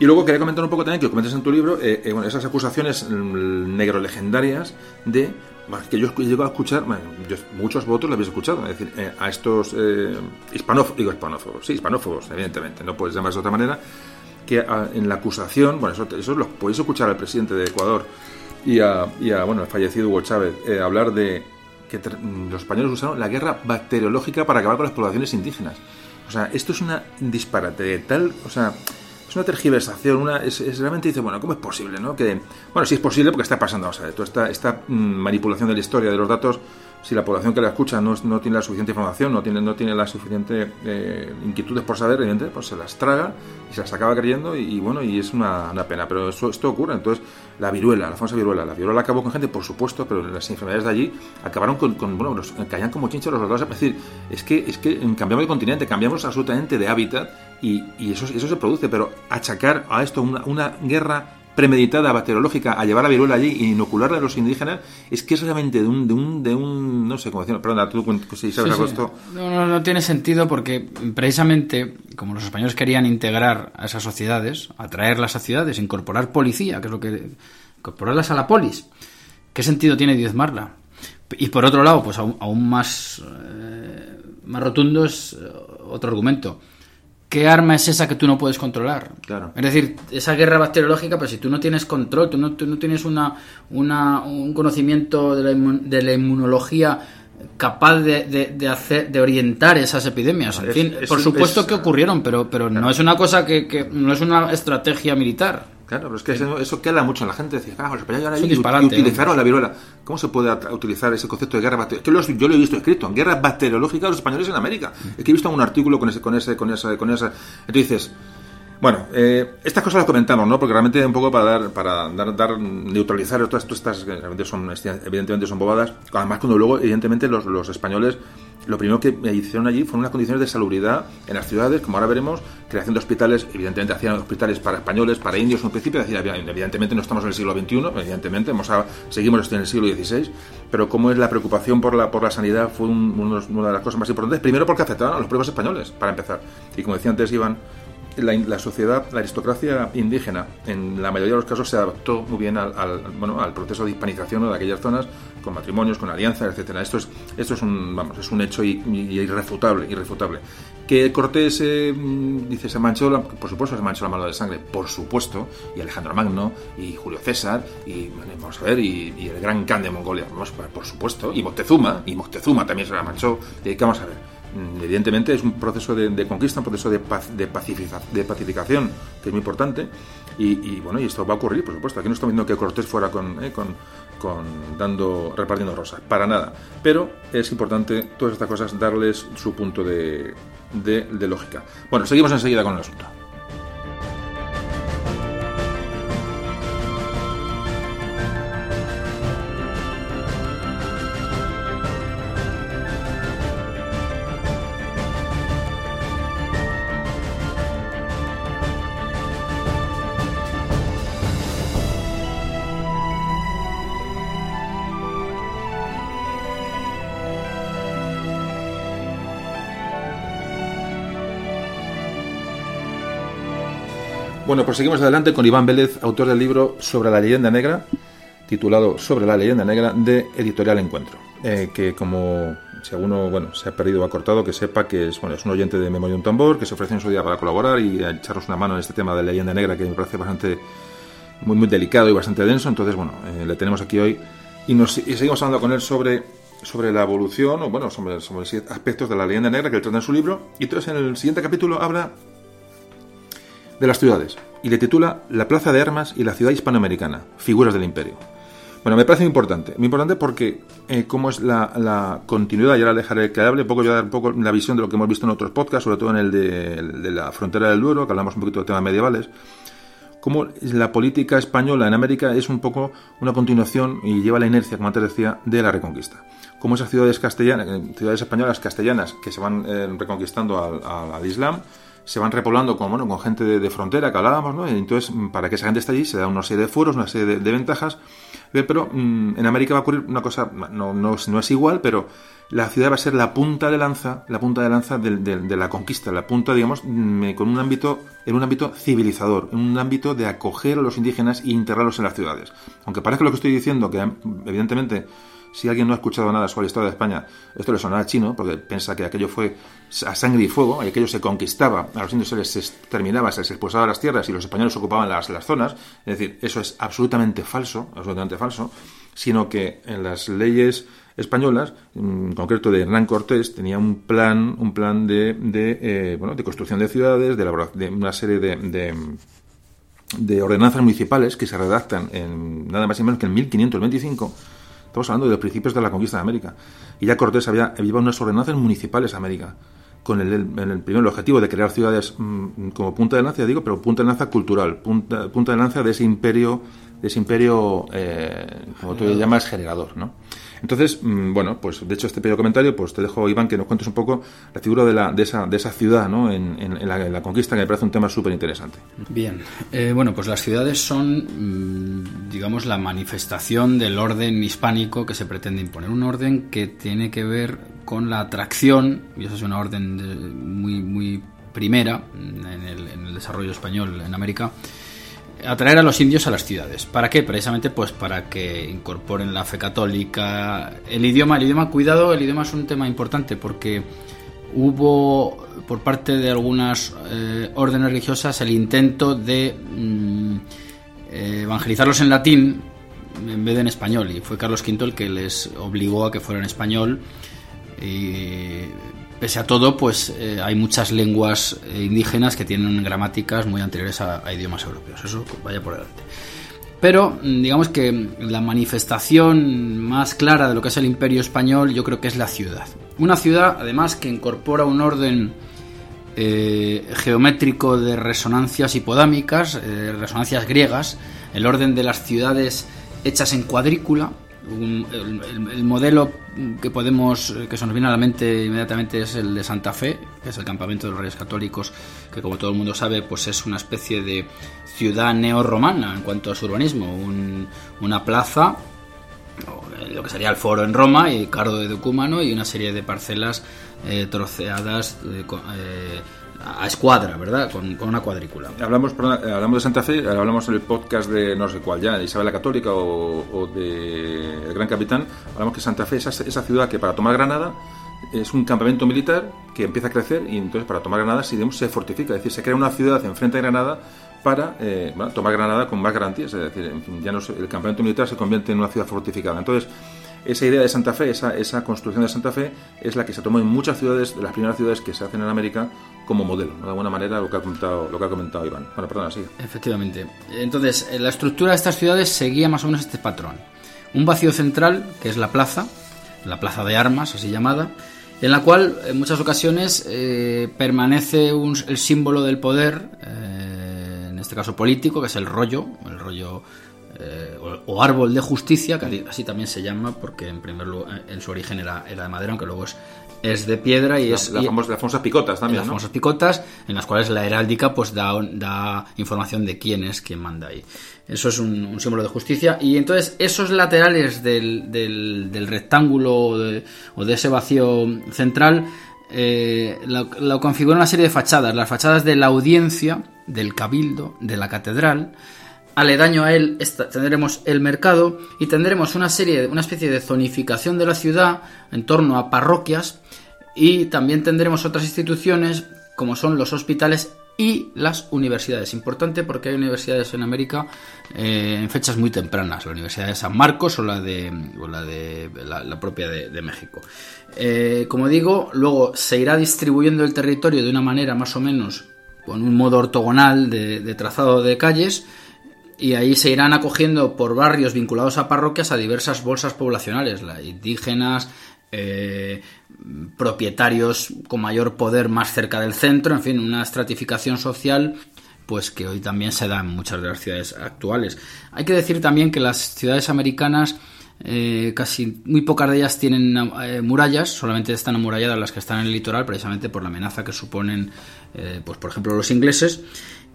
Y luego quería comentar un poco también, que lo comentas en tu libro, eh, eh, esas acusaciones mm, negro legendarias de que yo he llegado a escuchar, muchos votos lo habéis escuchado, es decir, eh, a estos eh, hispanófobos, sí, hispanófobos, evidentemente, no puedes llamarse de otra manera, que en la acusación, bueno, eso, eso lo podéis escuchar al presidente de Ecuador y a, bueno, el fallecido Hugo Chávez, eh, hablar de que los españoles usaron la guerra bacteriológica para acabar con las poblaciones indígenas. O sea, esto es una disparate de tal, o sea, es una tergiversación, una, es, realmente dice, bueno, ¿cómo es posible? ¿no? Que, bueno, sí es posible porque está pasando, o sea, toda esta, esta mm, manipulación de la historia, de los datos, si la población que la escucha no, no tiene la suficiente información, no tiene, no tiene la suficiente eh, inquietudes por saber, evidentemente, pues se las traga y se las acaba creyendo y, bueno, y es una, una, pena. Pero eso, esto ocurre. Entonces, la viruela, la famosa viruela, la viruela acabó con gente, por supuesto, pero las enfermedades de allí acabaron con, con bueno, los, caían como chinchos los soldados. Es decir, es que, es que cambiamos de continente, cambiamos absolutamente de hábitat y, y eso, eso se produce, pero achacar a esto una, una guerra premeditada bacteriológica a llevar la viruela allí e inocularla a los indígenas es que es realmente de un, de un, de un no sé cómo decirlo, perdón, tú si sabes. No, no, no, tiene sentido porque precisamente como los españoles querían integrar a esas sociedades, atraerlas a ciudades, incorporar policía, que es lo que incorporarlas a la polis, ¿qué sentido tiene diezmarla? Y por otro lado, pues aún, aún más, eh, más rotundo es otro argumento ¿qué arma es esa que tú no puedes controlar? Claro. Es decir, esa guerra bacteriológica, pero si tú no tienes control, tú no, tú no tienes una, una, un conocimiento de la, de la inmunología capaz de, de, hacer de orientar esas epidemias en fin por supuesto que ocurrieron pero pero no es una cosa que, que no es una estrategia militar Claro, pero es que eso, eso queda mucho en la gente. Decir, ah, los españoles y, utilizaron la viruela. ¿Cómo se puede utilizar ese concepto de guerra bacteriológica? yo lo he visto escrito, en guerra bacteriológica de los españoles en América. Es que he visto un artículo con ese, con ese, con esa, con esa. Entonces dices, bueno, eh, estas cosas las comentamos, ¿no? Porque realmente un poco para dar, para dar, dar neutralizar todas, estas, que realmente son, evidentemente son bobadas. Además, cuando luego, evidentemente, los, los españoles lo primero que hicieron allí fueron unas condiciones de salubridad en las ciudades, como ahora veremos, creación de hospitales, evidentemente hacían hospitales para españoles, para indios en un principio, evidentemente no estamos en el siglo XXI, evidentemente hemos seguimos en el siglo XVI, pero cómo es la preocupación por la, por la sanidad fue una de las cosas más importantes, primero porque afectaban a los propios españoles, para empezar, y como decía antes Iván, la, sociedad, la aristocracia indígena, en la mayoría de los casos se adaptó muy bien al, bueno, al proceso de hispanización de aquellas zonas, con matrimonios, con alianzas, etcétera. Esto es, esto es un, vamos, es un hecho irrefutable, irrefutable. Que Cortés eh, dice se manchó, por supuesto se manchó la mano de sangre, por supuesto, y Alejandro Magno, y Julio César, y vamos a ver, y, el gran Khan de Mongolia, vamos, por supuesto, y Moctezuma, y Moctezuma también se la manchó, y vamos a ver evidentemente es un proceso de, conquista, un proceso de, de, pacificación que es muy importante y, bueno, y esto va a ocurrir, por supuesto. Aquí no estamos viendo que Cortés fuera con, eh, con, dando, repartiendo rosas, para nada. Pero es importante todas estas cosas darles su punto de, de lógica. Bueno, seguimos enseguida con el asunto. Bueno, pues seguimos adelante con Iván Vélez, autor del libro Sobre la leyenda negra, titulado Sobre la leyenda negra de Editorial Encuentro. Eh, que como si alguno bueno, se ha perdido o ha cortado, que sepa que es, bueno, es un oyente de Memoria un Tambor, que se ofrece en su día para colaborar y echarnos una mano en este tema de la leyenda negra que me parece bastante muy, muy delicado y bastante denso. Entonces, bueno, eh, le tenemos aquí hoy y, nos, y seguimos hablando con él sobre, sobre la evolución o, bueno, sobre, sobre aspectos de la leyenda negra que él trata en su libro. Y entonces en el siguiente capítulo habla de las ciudades y le titula La Plaza de Armas y la Ciudad Hispanoamericana, Figuras del Imperio. Bueno, me parece importante, muy importante porque eh, cómo es la, continuidad, y ahora dejaré que hable, poco, voy a dar un poco la visión de lo que hemos visto en otros podcasts, sobre todo en el de, la frontera del Duero, que hablamos un poquito de temas medievales, cómo la política española en América es un poco una continuación y lleva la inercia, como antes decía, de la reconquista. Cómo esas ciudades castellanas, eh, ciudades españolas castellanas que se van eh, reconquistando al Islam, se van repoblando con, bueno, con gente de, frontera que hablábamos, ¿no? entonces, mm, para que esa gente esté allí, se da una serie de fueros, una serie de, ventajas. Eh, pero mm, en América va a ocurrir una cosa, no, no, no, es igual, pero la ciudad va a ser la punta de lanza, la punta de lanza de, de la conquista, la punta, digamos, mm, con un ámbito, en un ámbito civilizador, en un ámbito de acoger a los indígenas e integrarlos en las ciudades. Aunque parezca lo que estoy diciendo, que evidentemente si alguien no ha escuchado nada sobre la historia de España, esto le sonará chino, porque piensa que aquello fue a sangre y fuego, y aquello se conquistaba, a los indios se les exterminaba, se les expulsaba las tierras y los españoles ocupaban las, las zonas. Es decir, eso es absolutamente falso, absolutamente falso, sino que en las leyes españolas, en concreto de Hernán Cortés, tenía un plan, un plan de, de, eh, bueno, de construcción de ciudades, de, de una serie de, de, de ordenanzas municipales que se redactan en nada más y menos que en 1525 Estamos hablando de los principios de la conquista de América. Y ya Cortés había llevado unas ordenanzas municipales a América, con el, el, primer objetivo de crear ciudades mm, como punta de lanza, digo, pero punta de lanza cultural, punta, punta de lanza de ese imperio, de ese imperio, eh, como tú le llamas, generador, ¿no? Entonces, mm, bueno, pues de hecho este pequeño comentario, pues te dejo, Iván, que nos cuentes un poco la figura de, la, de, esa, de esa ciudad ¿no? en, en, la, conquista, que me parece un tema súper interesante. Bien, eh, bueno, pues las ciudades son, mm, digamos, la manifestación del orden hispánico que se pretende imponer. Un orden que tiene que ver con la atracción, y eso es una orden muy, muy primera en el, en el desarrollo español en América, atraer a los indios a las ciudades. ¿Para qué? Precisamente pues para que incorporen la fe católica, el idioma, el idioma, cuidado, el idioma es un tema importante porque hubo por parte de algunas eh, órdenes religiosas el intento de mm, eh, evangelizarlos en latín en vez de en español y fue Carlos V el que les obligó a que fueran español pese a todo, pues eh, hay muchas lenguas eh, indígenas que tienen gramáticas muy anteriores a, idiomas europeos. Eso vaya por delante. Pero mm, digamos que la manifestación más clara de lo que es el imperio español yo creo que es la ciudad. Una ciudad además que incorpora un orden eh, geométrico de resonancias hipodámicas, resonancias griegas, el orden de las ciudades hechas en cuadrícula, el, modelo que podemos que se nos viene a la mente inmediatamente es el de Santa Fe, que es el campamento de los Reyes Católicos, que como todo el mundo sabe, pues es una especie de ciudad neorromana en cuanto a su urbanismo, una plaza lo que sería el foro en Roma y Cardo de Decúmano y una serie de parcelas eh, troceadas eh, eh, a escuadra, ¿verdad? Con, una cuadrícula. Hablamos, hablamos de Santa Fe, hablamos en el podcast de no sé cuál ya, de Isabel la Católica o, de El Gran Capitán, hablamos que Santa Fe es esa, ciudad que para tomar Granada es un campamento militar que empieza a crecer y entonces para tomar Granada se fortifica, es decir, se crea una ciudad enfrente de Granada para eh, tomar Granada con más garantías, es decir, ya no el campamento militar se convierte en una ciudad fortificada. Entonces, esa idea de Santa Fe, esa, esa construcción de Santa Fe, es la que se tomó en muchas ciudades, de las primeras ciudades que se hacen en América, como modelo, de alguna manera, lo que ha comentado, lo que ha comentado Iván. Bueno, perdona, sigue. Efectivamente. Entonces, la estructura de estas ciudades seguía más o menos este patrón. Un vacío central, que es la plaza, la plaza de armas, así llamada, en la cual en muchas ocasiones eh, permanece el símbolo del poder, eh, en este caso político, que es el rollo, el rollo eh, o, árbol de justicia, que así también se llama, porque en primer lugar, en su origen era, era de madera, aunque luego es, es de piedra y es... las famosas picotas también, Las famosas picotas, en las cuales la heráldica pues da, da información de quién es quien manda ahí. Eso es un, símbolo de justicia. Y entonces esos laterales del, del, rectángulo o de, ese vacío central eh, lo, lo configuran una serie de fachadas. Las fachadas de la audiencia, del cabildo, de la catedral aledaño a él tendremos el mercado y tendremos una serie, una especie de zonificación de la ciudad en torno a parroquias y también tendremos otras instituciones como son los hospitales y las universidades. Importante porque hay universidades en América eh, en fechas muy tempranas, la Universidad de San Marcos o la de, la, de la, propia de, México. Eh, como digo, luego se irá distribuyendo el territorio de una manera más o menos con un modo ortogonal de trazado de calles y ahí se irán acogiendo por barrios vinculados a parroquias a diversas bolsas poblacionales, indígenas, eh, propietarios con mayor poder más cerca del centro, en fin, una estratificación social pues que hoy también se da en muchas de las ciudades actuales. Hay que decir también que las ciudades americanas eh, casi muy pocas de ellas tienen eh, murallas, solamente están amuralladas las que están en el litoral, precisamente por la amenaza que suponen, pues por ejemplo, los ingleses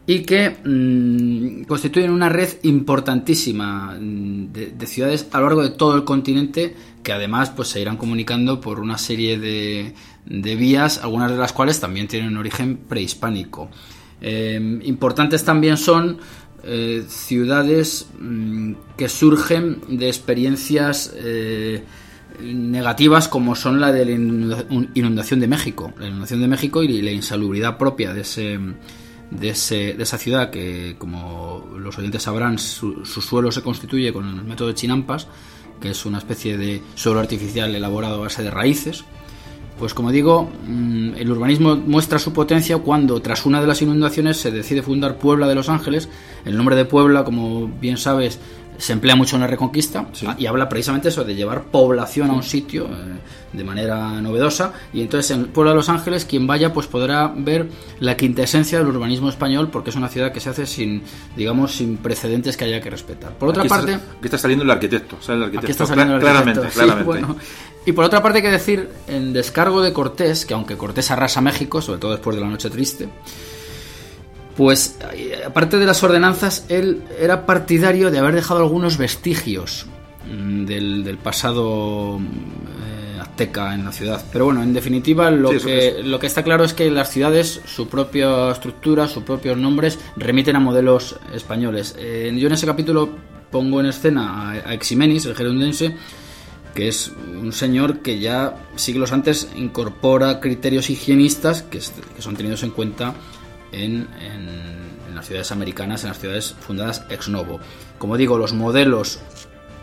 y que mm, constituyen una red importantísima mm, de, ciudades a lo largo de todo el continente que además pues se irán comunicando por una serie de, de vías, algunas de las cuales también tienen un origen prehispánico. Eh, importantes también son eh, ciudades mm, que surgen de experiencias eh, negativas como son la de la inundación de México, la inundación de México y la insalubridad propia de ese de, esa ciudad que, como los oyentes sabrán, su, suelo se constituye con el método de chinampas, que es una especie de suelo artificial elaborado a base de raíces. Pues como digo, mm, el urbanismo muestra su potencia cuando tras una de las inundaciones se decide fundar Puebla de Los Ángeles. El nombre de Puebla, como bien sabes, se emplea mucho en la Reconquista y habla precisamente eso de llevar población a un sitio eh, de manera novedosa y entonces en el pueblo de Los Ángeles quien vaya pues podrá ver la quintesencia del urbanismo español porque es una ciudad que se hace sin digamos sin precedentes que haya que respetar. Por otra parte, aquí está saliendo el arquitecto, el arquitecto. claramente, claramente. y por otra parte hay que decir en descargo de Cortés que aunque Cortés arrasa México, sobre todo después de la Noche Triste, pues aparte de las ordenanzas, él era partidario de haber dejado algunos vestigios mm, del, pasado eh, azteca en la ciudad. Pero bueno, en definitiva, lo, que, lo que está claro es que las ciudades, su propia estructura, sus propios nombres, remiten a modelos españoles. Eh, yo en ese capítulo pongo en escena a, Eximenis, el gerundense, que es un señor que ya siglos antes incorpora criterios higienistas que, que son tenidos en cuenta en, las ciudades americanas, en las ciudades fundadas ex novo. Como digo, los modelos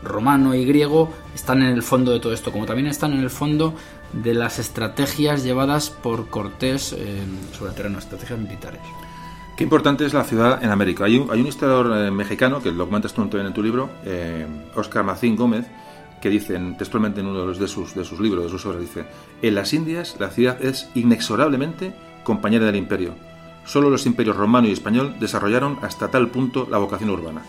romano y griego están en el fondo de todo esto, como también están en el fondo de las estrategias llevadas por Cortés eh, sobre el terreno, estrategias militares. Qué importante es la ciudad en América. Hay un, hay un historiador eh, mexicano, que lo comentas tú en tu libro, eh, Oscar Macín Gómez, que dice textualmente en uno de sus, de sus libros, de sus obras, dice, en las Indias la ciudad es inexorablemente compañera del imperio Solo los imperios romano y español desarrollaron hasta tal punto la vocación urbana.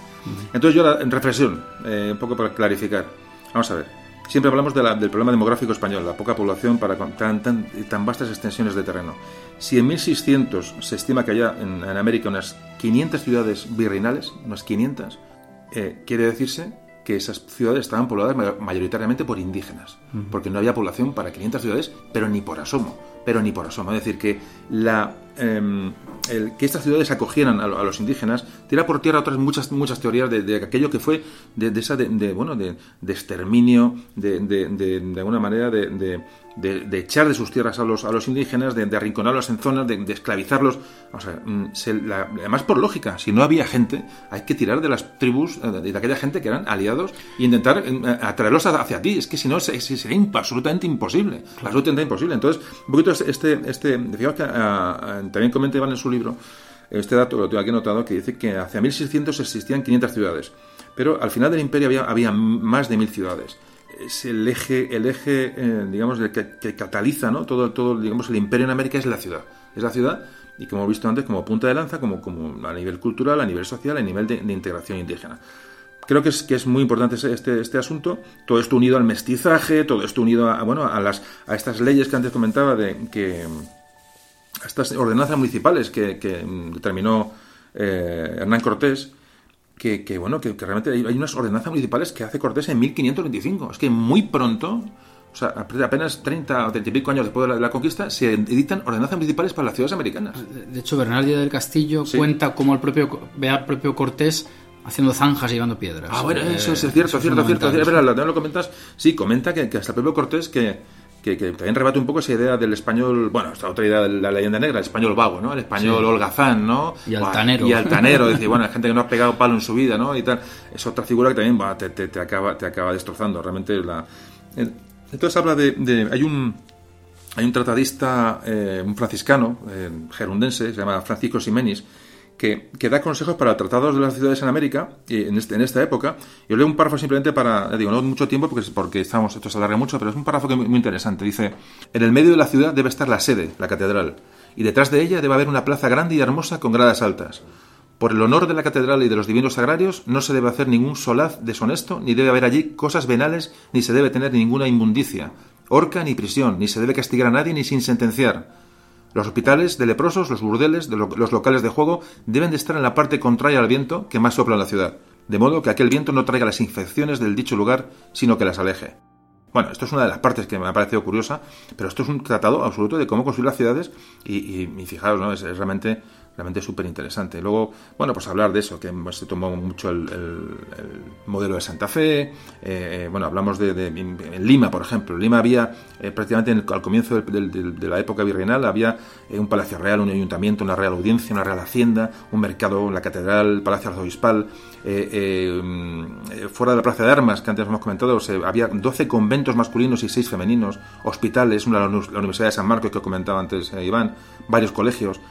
Entonces yo, en reflexión, eh, un poco para clarificar, Vamos a ver. Siempre hablamos de la- del problema demográfico español, la poca población para tan, tan, tan vastas extensiones de terreno. Si en 1600 se estima que haya en, en América unas 500 ciudades virreinales, unas 500, eh, quiere decirse que esas ciudades estaban pobladas ma- mayoritariamente por indígenas, porque no había población para 500 ciudades, pero ni por asomo, pero ni por asomo. Es decir, que la em, el que estas ciudades acogieran a, a los indígenas tira por tierra otras muchas muchas teorías de, de aquello que fue de, de esa de, de, bueno de, exterminio, de, de alguna manera de, de, echar de sus tierras a los a los indígenas, de, de arrinconarlos en zonas, de, de esclavizarlos. O sea, mm, se- la- además por lógica, si no había gente, hay que tirar de las tribus, eh, de, de aquella gente que eran aliados e intentar eh, atraerlos hacia, ti. Es que si no, se- se- sería absolutamente imposible. Absolutamente imposible. Entonces, un poquito este, este, fijaos que ah, ah, también comenta Iván en su libro, este dato lo tengo aquí anotado, que dice que hacia 1600 existían 500 ciudades, pero al final del imperio había, había más de 1000 ciudades. Es el eje, el eje eh, digamos, que, cataliza ¿no? todo, todo digamos, el imperio en América es la ciudad. Es la ciudad y como hemos visto antes, como punta de lanza, como, como a nivel cultural, a nivel social, a nivel de, integración indígena. Creo que es, que es muy importante este, este asunto, todo esto unido al mestizaje, todo esto unido a, bueno, a, las, a estas leyes que antes comentaba de que a estas ordenanzas municipales que, que, mm, determinó eh, Hernán Cortés, que, que, bueno, que, que realmente hay, unas ordenanzas municipales que hace Cortés en 1525. Es que muy pronto, o sea, apenas 30 o 30 y pico años después de la, de la conquista, se editan ordenanzas municipales para las ciudades americanas. De hecho, Bernal Díaz del Castillo Sí. cuenta cómo el propio, ve al propio Cortés haciendo zanjas y llevando piedras. Ah, bueno, Eh, eso es cierto, eso es cierto, cierto. Es verdad, también lo comentas. Sí, comenta que, que hasta el propio Cortés, que, que, que también rebate un poco esa idea del español, bueno, esta otra idea de la leyenda negra, el español vago, ¿no? El español Sí. holgazán, ¿no? Y altanero. Y altanero, es decir, bueno, hay (laughs) gente que no ha pegado palo en su vida, ¿no? Y tal. Es otra figura que también te, te, te acaba, te acaba destrozando. Realmente la. eh, Entonces habla de. de- hay un. Hay un tratadista, eh, un franciscano, eh, gerundense, se llama Francisco Ximenis, que, que da consejos para tratados de las ciudades en América en, este- en esta época. Yo leo un párrafo simplemente para, digo, no mucho tiempo porque, porque estamos, esto se alarga mucho, pero es un párrafo que muy, muy interesante. Dice, en el medio de la ciudad debe estar la sede, la catedral, y detrás de ella debe haber una plaza grande y hermosa con gradas altas. Por el honor de la catedral y de los divinos sagrarios, no se debe hacer ningún solaz deshonesto, ni debe haber allí cosas venales, ni se debe tener ninguna inmundicia, horca ni prisión, ni se debe castigar a nadie ni sin sentenciar. Los hospitales de leprosos, los burdeles, de lo- los locales de juego deben de estar en la parte contraria al viento que más sopla en la ciudad, de modo que aquel viento no traiga las infecciones del dicho lugar, sino que las aleje. Bueno, esto es una de las partes que me ha parecido curiosa, pero esto es un tratado absoluto de cómo construir las ciudades y, y- fijaos, ¿no? Es realmente realmente súper interesante. Luego, bueno, pues hablar de eso, que se tomó mucho el, el- el modelo de Santa Fe, eh, eh, bueno, hablamos de, de- en Lima, por ejemplo. En Lima había, eh, prácticamente en el- al comienzo del- de la época virreinal, había eh, un palacio real, un ayuntamiento, una real audiencia, una real hacienda, un mercado, la catedral, palacio arzobispal. eh, mm, fuera de la plaza de armas, que antes hemos comentado, se- había 12 conventos masculinos y 6 femeninos, hospitales, una, la Universidad de San Marcos que comentaba antes Iván, varios colegios.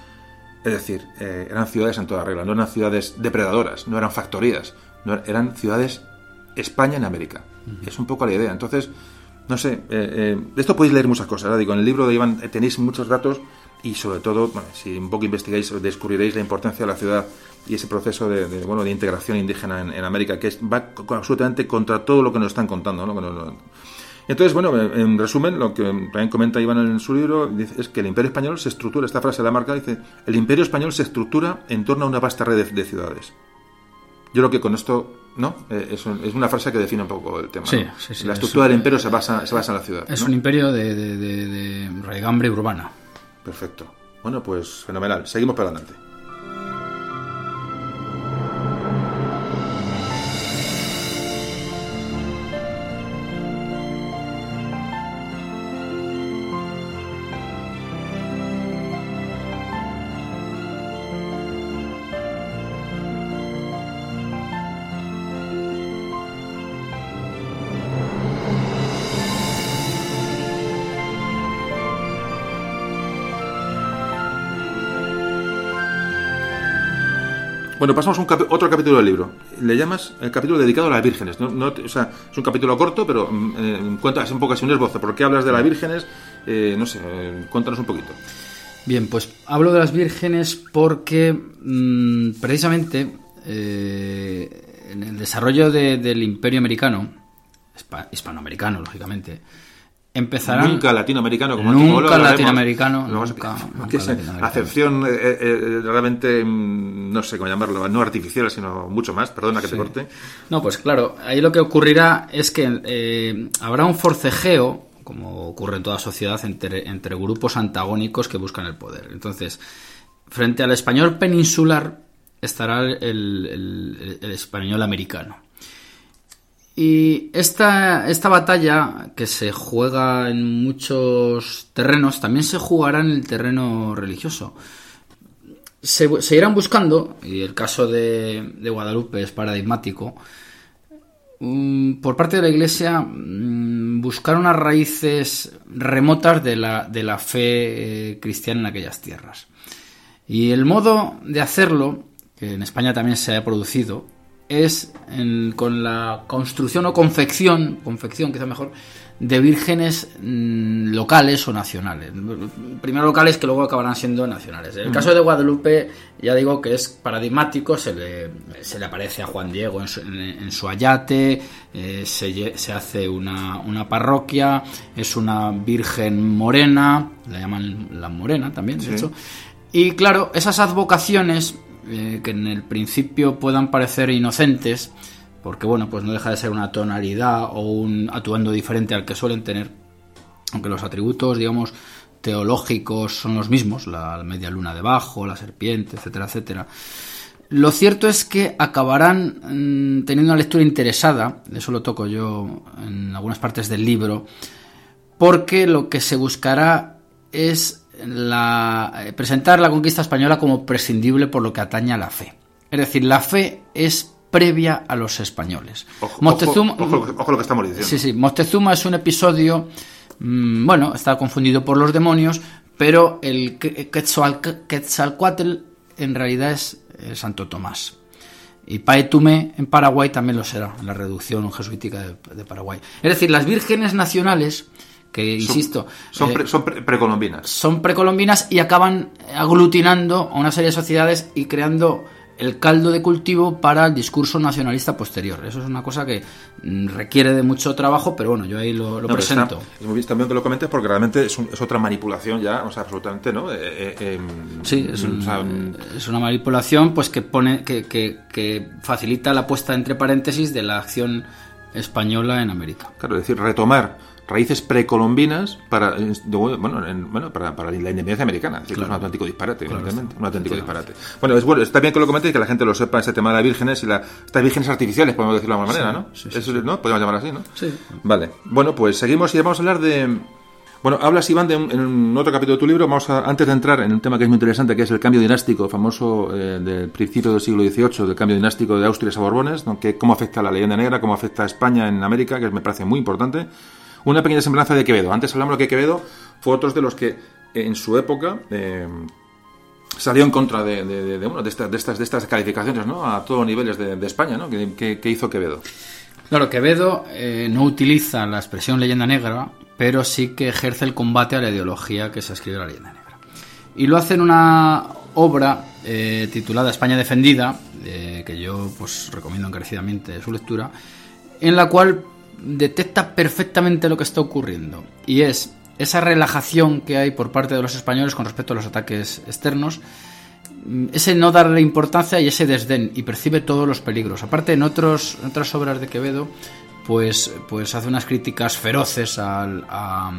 Es decir, eh, eran ciudades en toda regla, no eran ciudades depredadoras, no eran factorías, no er- eran ciudades España en América. Es un poco la idea. Entonces, no sé, eh, eh, de esto podéis leer muchas cosas. ¿verdad? Digo, en el libro de Iván eh, tenéis muchos datos y sobre todo, bueno, si un poco investigáis, descubriréis la importancia de la ciudad y ese proceso de, de, bueno, de integración indígena en, en América, que es, va absolutamente contra todo lo que nos están contando. ¿no? Entonces, bueno, en resumen, lo que también comenta Iván en su libro es que el imperio español se estructura, esta frase la marca, dice, el imperio español se estructura en torno a una vasta red de, de ciudades. Yo creo que con esto, ¿no? Eh, es, un- es una frase que define un poco el tema. Sí, ¿no? sí, sí, la es estructura del imperio se basa, se basa en la ciudad. Es ¿no? un imperio de, de, de- de raigambre urbana. Perfecto. Bueno, pues fenomenal. Seguimos para adelante. Bueno, pasamos a un otro capítulo del libro. Le llamas el capítulo dedicado a las vírgenes. No, o sea, es un capítulo corto, pero mm, eh, cuentas un poco así un esbozo. ¿Por qué hablas de las vírgenes? Eh, no sé, eh, cuéntanos un poquito. Bien, pues hablo de las vírgenes porque mm, precisamente eh, en el desarrollo de- del imperio americano, hispanoamericano, lógicamente, empezarán... Nunca latinoamericano, como Nunca latinoamericano, nunca, Acepción eh, eh, eh, realmente, mm, no sé cómo llamarlo, no artificial, sino mucho más, perdona que te corte. No, pues claro, ahí lo que ocurrirá es que habrá un forcejeo, como ocurre en toda sociedad, entre, entre grupos antagónicos que buscan el poder. Entonces, frente al español peninsular estará el español americano. Y esta, esta batalla, que se juega en muchos terrenos, también se jugará en el terreno religioso. Se, irán buscando, y el caso de, Guadalupe es paradigmático, mm, por parte de la Iglesia mm, buscar unas raíces remotas de la, de la fe eh, cristiana en aquellas tierras. Y el modo de hacerlo, que en España también se ha producido, es con la construcción o confección, confección quizá mejor, de vírgenes mm, locales o nacionales. Primero locales que luego acabarán siendo nacionales. En el caso de Guadalupe, ya digo que es paradigmático, se le, se le aparece a Juan Diego en su, ayate, eh, se, hace una, parroquia, es una virgen morena, la llaman la morena también, de hecho. Y claro, esas advocaciones eh, que en el principio puedan parecer inocentes, porque bueno, pues no deja de ser una tonalidad o un atuendo diferente al que suelen tener, aunque los atributos, digamos, teológicos son los mismos, la media luna debajo, la serpiente, etcétera, etcétera. Lo cierto es que acabarán mm, teniendo una lectura interesada, eso lo toco yo en algunas partes del libro, porque lo que se buscará es la, eh, presentar la conquista española como prescindible por lo que atañe a la fe. Es decir, la fe es previa a los españoles. Ojo, Moctezuma, ojo, lo que estamos diciendo. Sí, sí, Moctezuma es un episodio, mm, bueno, está confundido por los demonios, pero el Quetzalcoatl en realidad es el Santo Tomás. Y Paetume en Paraguay también lo será, en la reducción jesuítica de Paraguay. Es decir, las vírgenes nacionales que insisto son, eh, son, precolombinas son precolombinas y acaban aglutinando a una serie de sociedades y creando el caldo de cultivo para el discurso nacionalista posterior. Eso es una cosa que mm, requiere de mucho trabajo, pero bueno, yo ahí lo, presento. es muy bien también que lo comentes porque realmente es, es otra manipulación ya, o sea, absolutamente, ¿no? Eh, eh, em, sí, es, es, una manipulación pues que pone, que, que, que facilita la puesta entre paréntesis de la acción española en América. Claro, es decir, retomar raíces precolombinas para, bueno, para, para, la independencia americana. Es, un auténtico disparate, evidentemente. Un auténtico disparate. Bueno, es bueno, está bien que lo comentes y que la gente lo sepa, ese tema de las vírgenes y la, estas vírgenes artificiales, podemos decirlo de alguna manera, ¿no? Eso, ¿no? Podemos llamar así, ¿no? Sí. Vale. Bueno, pues seguimos y vamos a hablar de... Bueno, hablas, Iván, de en otro capítulo de tu libro. Vamos a, antes de entrar en un tema que es muy interesante, que es el cambio dinástico famoso eh, del principio del siglo XVIII, del cambio dinástico de Austria a Borbones, ¿no? que cómo afecta a la leyenda negra, cómo afecta a España en América, que me parece muy importante una pequeña semblanza de Quevedo. Antes hablamos de que Quevedo fue otro de los que en su época eh, salió en contra de, de, estas, de, estas, calificaciones ¿no? a todos niveles de, España. ¿no? ¿Qué, hizo Quevedo? Claro, Quevedo eh, no utiliza la expresión leyenda negra, pero sí que ejerce el combate a la ideología que se escribe la leyenda negra. Y lo hace en una obra eh, titulada España defendida, que yo pues recomiendo encarecidamente su lectura, en la cual detecta perfectamente lo que está ocurriendo y es esa relajación que hay por parte de los españoles con respecto a los ataques externos, mm, ese no darle importancia y ese desdén y percibe todos los peligros. Aparte en, otras obras de Quevedo, pues, pues hace unas críticas feroces al, a,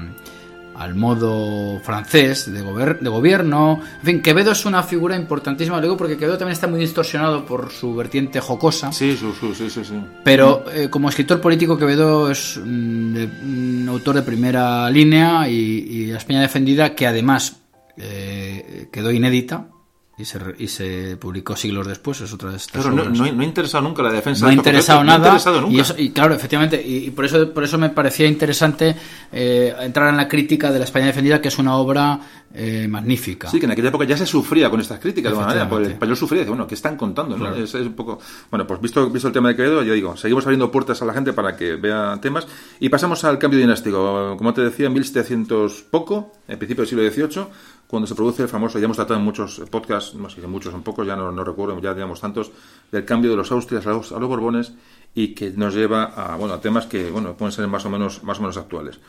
al modo francés de, de, gobierno. En fin, Quevedo es una figura importantísima, digo porque Quevedo también está muy distorsionado por su vertiente jocosa. Sí, sí, sí, sí. sí. Pero eh, como escritor político, Quevedo es un, autor de primera línea y, y España defendida, que además eh, quedó inédita y se, y se publicó siglos después, es otra de estas Pero no, no, ha interesado nunca la defensa. No ha interesado nada. No ha interesado nunca. Y, claro, efectivamente, y, por eso por eso me parecía interesante eh, entrar en la crítica de la España defendida, que es una obra eh, magnífica. Sí, que en aquella época ya se sufría con estas críticas de alguna manera, porque el español sufría, dice, bueno, ¿qué están contando? ¿no? Es, un poco... Bueno, pues visto, visto el tema de Quevedo, yo digo, seguimos abriendo puertas a la gente para que vea temas y pasamos al cambio dinástico. Como te decía, en 1700 poco, en principio del siglo XVIII, cuando se produce el famoso, ya hemos tratado en muchos podcasts, no sé si muchos, un pocos, ya no, no recuerdo, ya digamos tantos, del cambio de los Austrias a los, a los Borbones y que nos lleva a, bueno, a temas que bueno, pueden ser más o menos, más o menos actuales.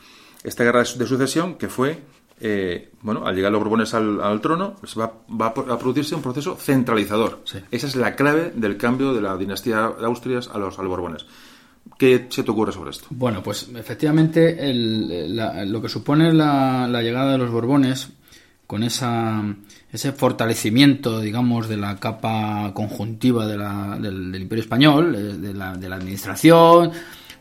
Esta guerra de sucesión que fue eh, bueno, al llegar los Borbones al, trono, pues va, va, a producirse un proceso centralizador. Esa es la clave del cambio de la dinastía de Austrias a los, a los Borbones. ¿Qué se te ocurre sobre esto? Bueno, pues efectivamente lo que supone la, llegada de los Borbones con ese fortalecimiento, digamos, de la capa conjuntiva del, Imperio Español, eh, de la, de la administración,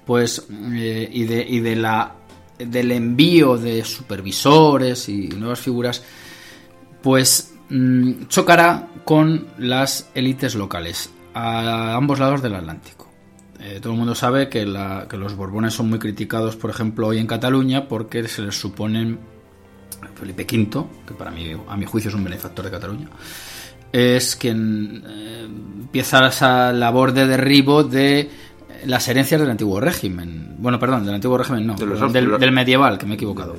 pues, eh, y, de, y de la, del envío de supervisores y nuevas figuras, pues mm, chocará con las élites locales a ambos lados del Atlántico. Eh, todo el mundo sabe que, que, los Borbones son muy criticados, por ejemplo, hoy en Cataluña, porque se les suponen Felipe V, que para mí, a mi juicio, es un benefactor de Cataluña, es quien eh, empieza esa labor de derribo de las herencias del antiguo régimen. Bueno, perdón, del antiguo régimen no, del, medieval, que me he equivocado.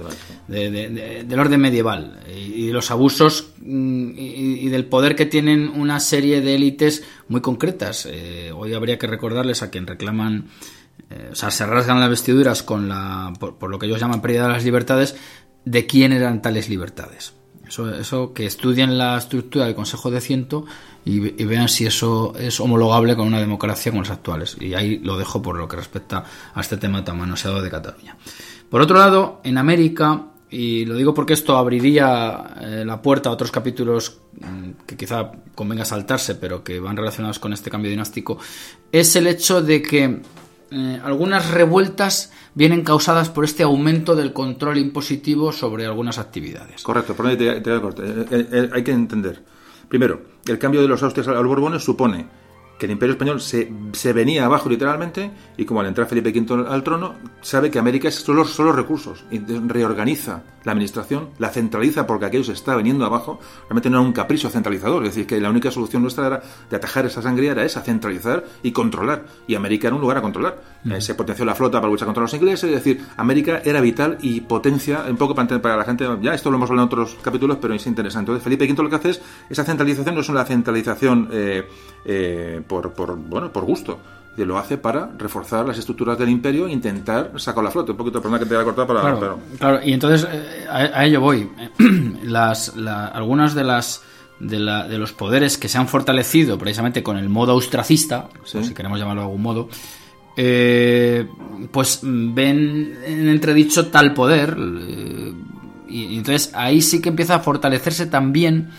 del orden medieval y, de los abusos mm, y, del poder que tienen una serie de élites muy concretas. Eh, hoy habría que recordarles a quien reclaman, eh, o sea, se rasgan las vestiduras con la, por, lo que ellos llaman pérdida de las libertades, de quién eran tales libertades. Eso, que estudien la estructura del Consejo de Ciento y, vean si eso es homologable con una democracia como las actuales. Y ahí lo dejo por lo que respecta a este tema tan manoseado de Cataluña. Por otro lado, en América, y lo digo porque esto abriría eh, la puerta a otros capítulos mm, que quizá convenga saltarse, pero que van relacionados con este cambio dinástico, es el hecho de que eh, algunas revueltas vienen causadas por este aumento del control impositivo sobre algunas actividades. Correcto, pero te, te, te, hay que entender. Primero, el cambio de los Austrias a los Borbones supone que el imperio español se, se, venía abajo literalmente y como al entrar Felipe V al trono sabe que América es solo, solo recursos y reorganiza la administración, la centraliza porque aquello se está veniendo abajo, realmente no era un capricho centralizador, es decir, que la única solución nuestra era de atajar esa sangría era esa, centralizar y controlar y América era un lugar a controlar. Eh, se potenció la flota para luchar contra los ingleses, es decir, América era vital y potencia, un poco para, para la gente, ya esto lo hemos hablado en otros capítulos, pero es interesante. Entonces Felipe V lo que hace es, esa centralización no es una centralización eh, eh, por, por, bueno, por gusto. Y lo hace para reforzar las estructuras del imperio e intentar sacar la flota. Un poquito, perdona que te haya cortado para... Claro, claro. y entonces eh, a, ello voy. (clears throat) las, algunas de las... De, la, de, los poderes que se han fortalecido precisamente con el modo austracista, si queremos llamarlo de algún modo, eh, pues ven en entredicho tal poder. Eh, y, entonces ahí sí que empieza a fortalecerse también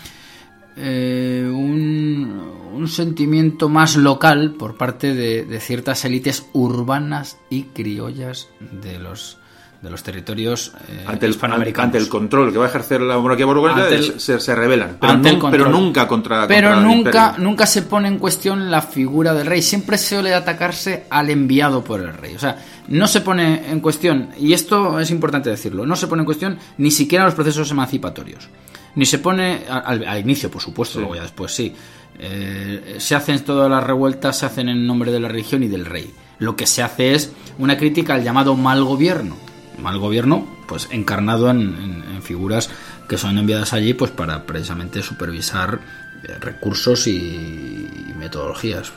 eh, un, sentimiento más local por parte de, ciertas élites urbanas y criollas de los de los territorios eh, ante, el, ante el control que va a ejercer la monarquía borbónica se, se, rebelan pero, pero, nunca contra pero nunca nunca se pone en cuestión la figura del rey. Siempre suele atacarse al enviado por el rey. O sea no se pone en cuestión y esto es importante decirlo no se pone en cuestión ni siquiera los procesos emancipatorios ni se pone al, inicio, por supuesto, luego ya después sí. Eh, se hacen todas las revueltas, se hacen en nombre de la religión y del rey. Lo que se hace es una crítica al llamado mal gobierno. Mal gobierno, pues encarnado en, figuras que son enviadas allí, pues para precisamente supervisar eh, recursos y, metodologías.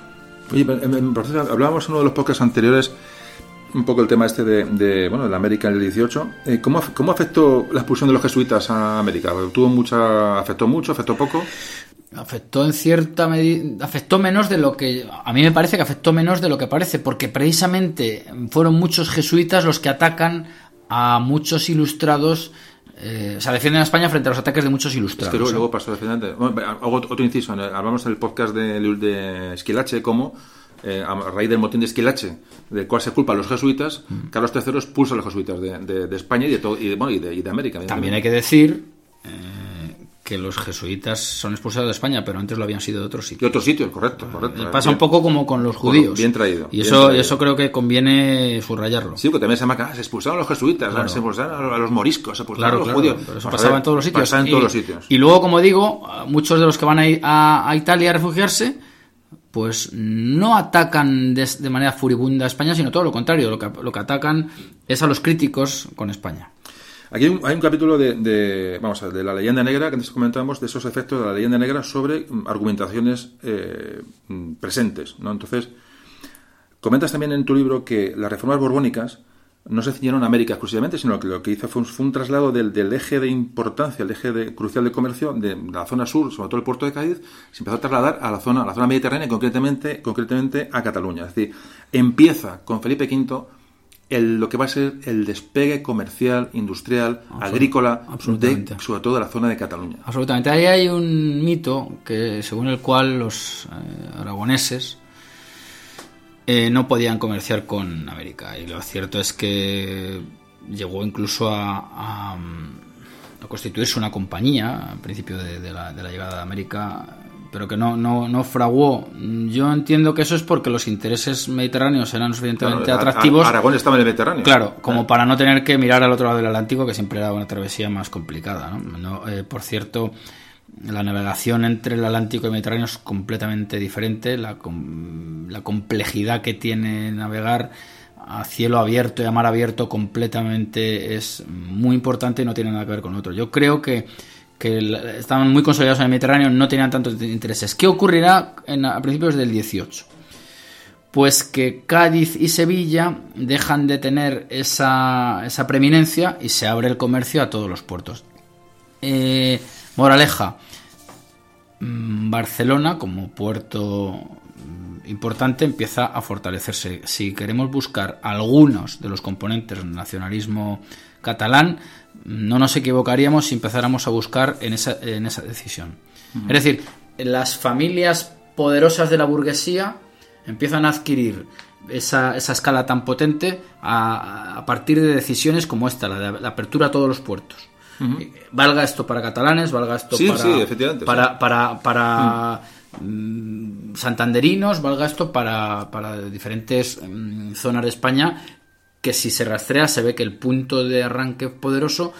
Oye, hablábamos en uno de los podcasts anteriores un poco el tema este de, bueno, de América en el 18. Eh, ¿cómo, ¿Cómo afectó la expulsión de los jesuitas a América? ¿Tuvo mucha, ¿Afectó mucho? ¿Afectó poco? Afectó en cierta medida, afectó menos de lo que, a mí me parece que afectó menos de lo que parece, porque precisamente fueron muchos jesuitas los que atacan a muchos ilustrados eh, o sea, defienden a España frente a los ataques de muchos ilustrados. Es que luego, pasó otro inciso. Hablamos en el podcast de, de Esquilache, cómo eh, a raíz del motín de Esquilache, del cual se culpa a los jesuitas, mm. Carlos III expulsa a los jesuitas de, España y de, todo, y, de, y de, América. También hay que decir eh, que los jesuitas son expulsados de España, pero antes lo habían sido de otros sitios. De otros sitios, correcto. correcto eh, Pasa un poco como con los judíos. bien traído. Y eso, eso creo que conviene subrayarlo. Sí, porque también se, llama, se expulsaron a los jesuitas, se expulsaron a los moriscos, se expulsaron a los judíos. eso pasaba en todos los sitios. en todos los sitios. Y luego, como digo, muchos de los que van a, a Italia a refugiarse pues no atacan de, manera furibunda a España, sino todo lo contrario, lo que, lo que atacan es a los críticos con España. Aquí hay un, capítulo de, vamos a de la leyenda negra que antes comentábamos de esos efectos de la leyenda negra sobre mm, argumentaciones eh, mm, presentes, ¿no? Entonces, comentas también en tu libro que las reformas borbónicas no se ciñeron a América exclusivamente, sino que lo que hizo fue un, fue un traslado del, del eje de importancia, el eje de, crucial de comercio de, la zona sur, sobre todo el puerto de Cádiz, se empezó a trasladar a la zona, a la zona mediterránea, concretamente, concretamente a Cataluña. Es decir, empieza con Felipe V el, lo que va a ser el despegue comercial, industrial, Absolut- agrícola, absolutamente. de, sobre todo de la zona de Cataluña. Absolutamente. Ahí hay un mito que según el cual los eh, aragoneses eh, no podían comerciar con América. Y lo cierto es que llegó incluso a, a, mm, a constituirse una compañía al principio de, de la, de la llegada de América, pero que no, no, no fraguó. Yo entiendo que eso es porque los intereses mediterráneos eran suficientemente Claro, atractivos. Ar- Aragón estaba en el Mediterráneo. Claro, como para no tener que mirar al otro lado del Atlántico, que siempre era una travesía más complicada. ¿no? No, eh, por cierto, la navegación entre el Atlántico y el Mediterráneo es completamente diferente. La, com- la complejidad que tiene navegar a cielo abierto y a mar abierto completamente es muy importante y no tiene nada que ver con otro. Yo creo que, que estaban muy consolidados en el Mediterráneo, no tenían tantos intereses. ¿Qué ocurrirá a principios del 18? pues que Cádiz y Sevilla dejan de tener esa, esa preeminencia y se abre el comercio a todos los puertos. Eh, moraleja, Barcelona como puerto mm, importante empieza a fortalecerse. Si queremos buscar algunos de los componentes del nacionalismo catalán, no nos equivocaríamos si empezáramos a buscar en esa, en esa decisión. Es decir, las familias poderosas de la burguesía empiezan a adquirir esa, esa escala tan potente a, a partir de decisiones como esta, la de la apertura a todos los puertos. Eh, Valga esto para catalanes, valga esto Sí, para, sí, efectivamente, para, sí. para, para, mm, santanderinos, valga esto para, para diferentes mm, zonas de España, que si se rastrea se ve que el punto de arranque poderoso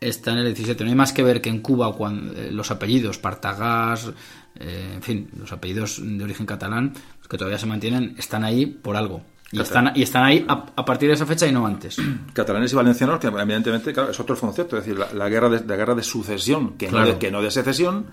está en el 17. No hay más que ver que en Cuba cuando, eh, los apellidos Partagás, eh, en fin, los apellidos de origen catalán, los que todavía se mantienen, están ahí por algo. Y están, y están ahí a, a partir de esa fecha y no antes. (clears throat) catalanes y valencianos, que evidentemente claro, es otro concepto, es decir, la, la guerra, de, la guerra de sucesión, que, no, de, que no de secesión,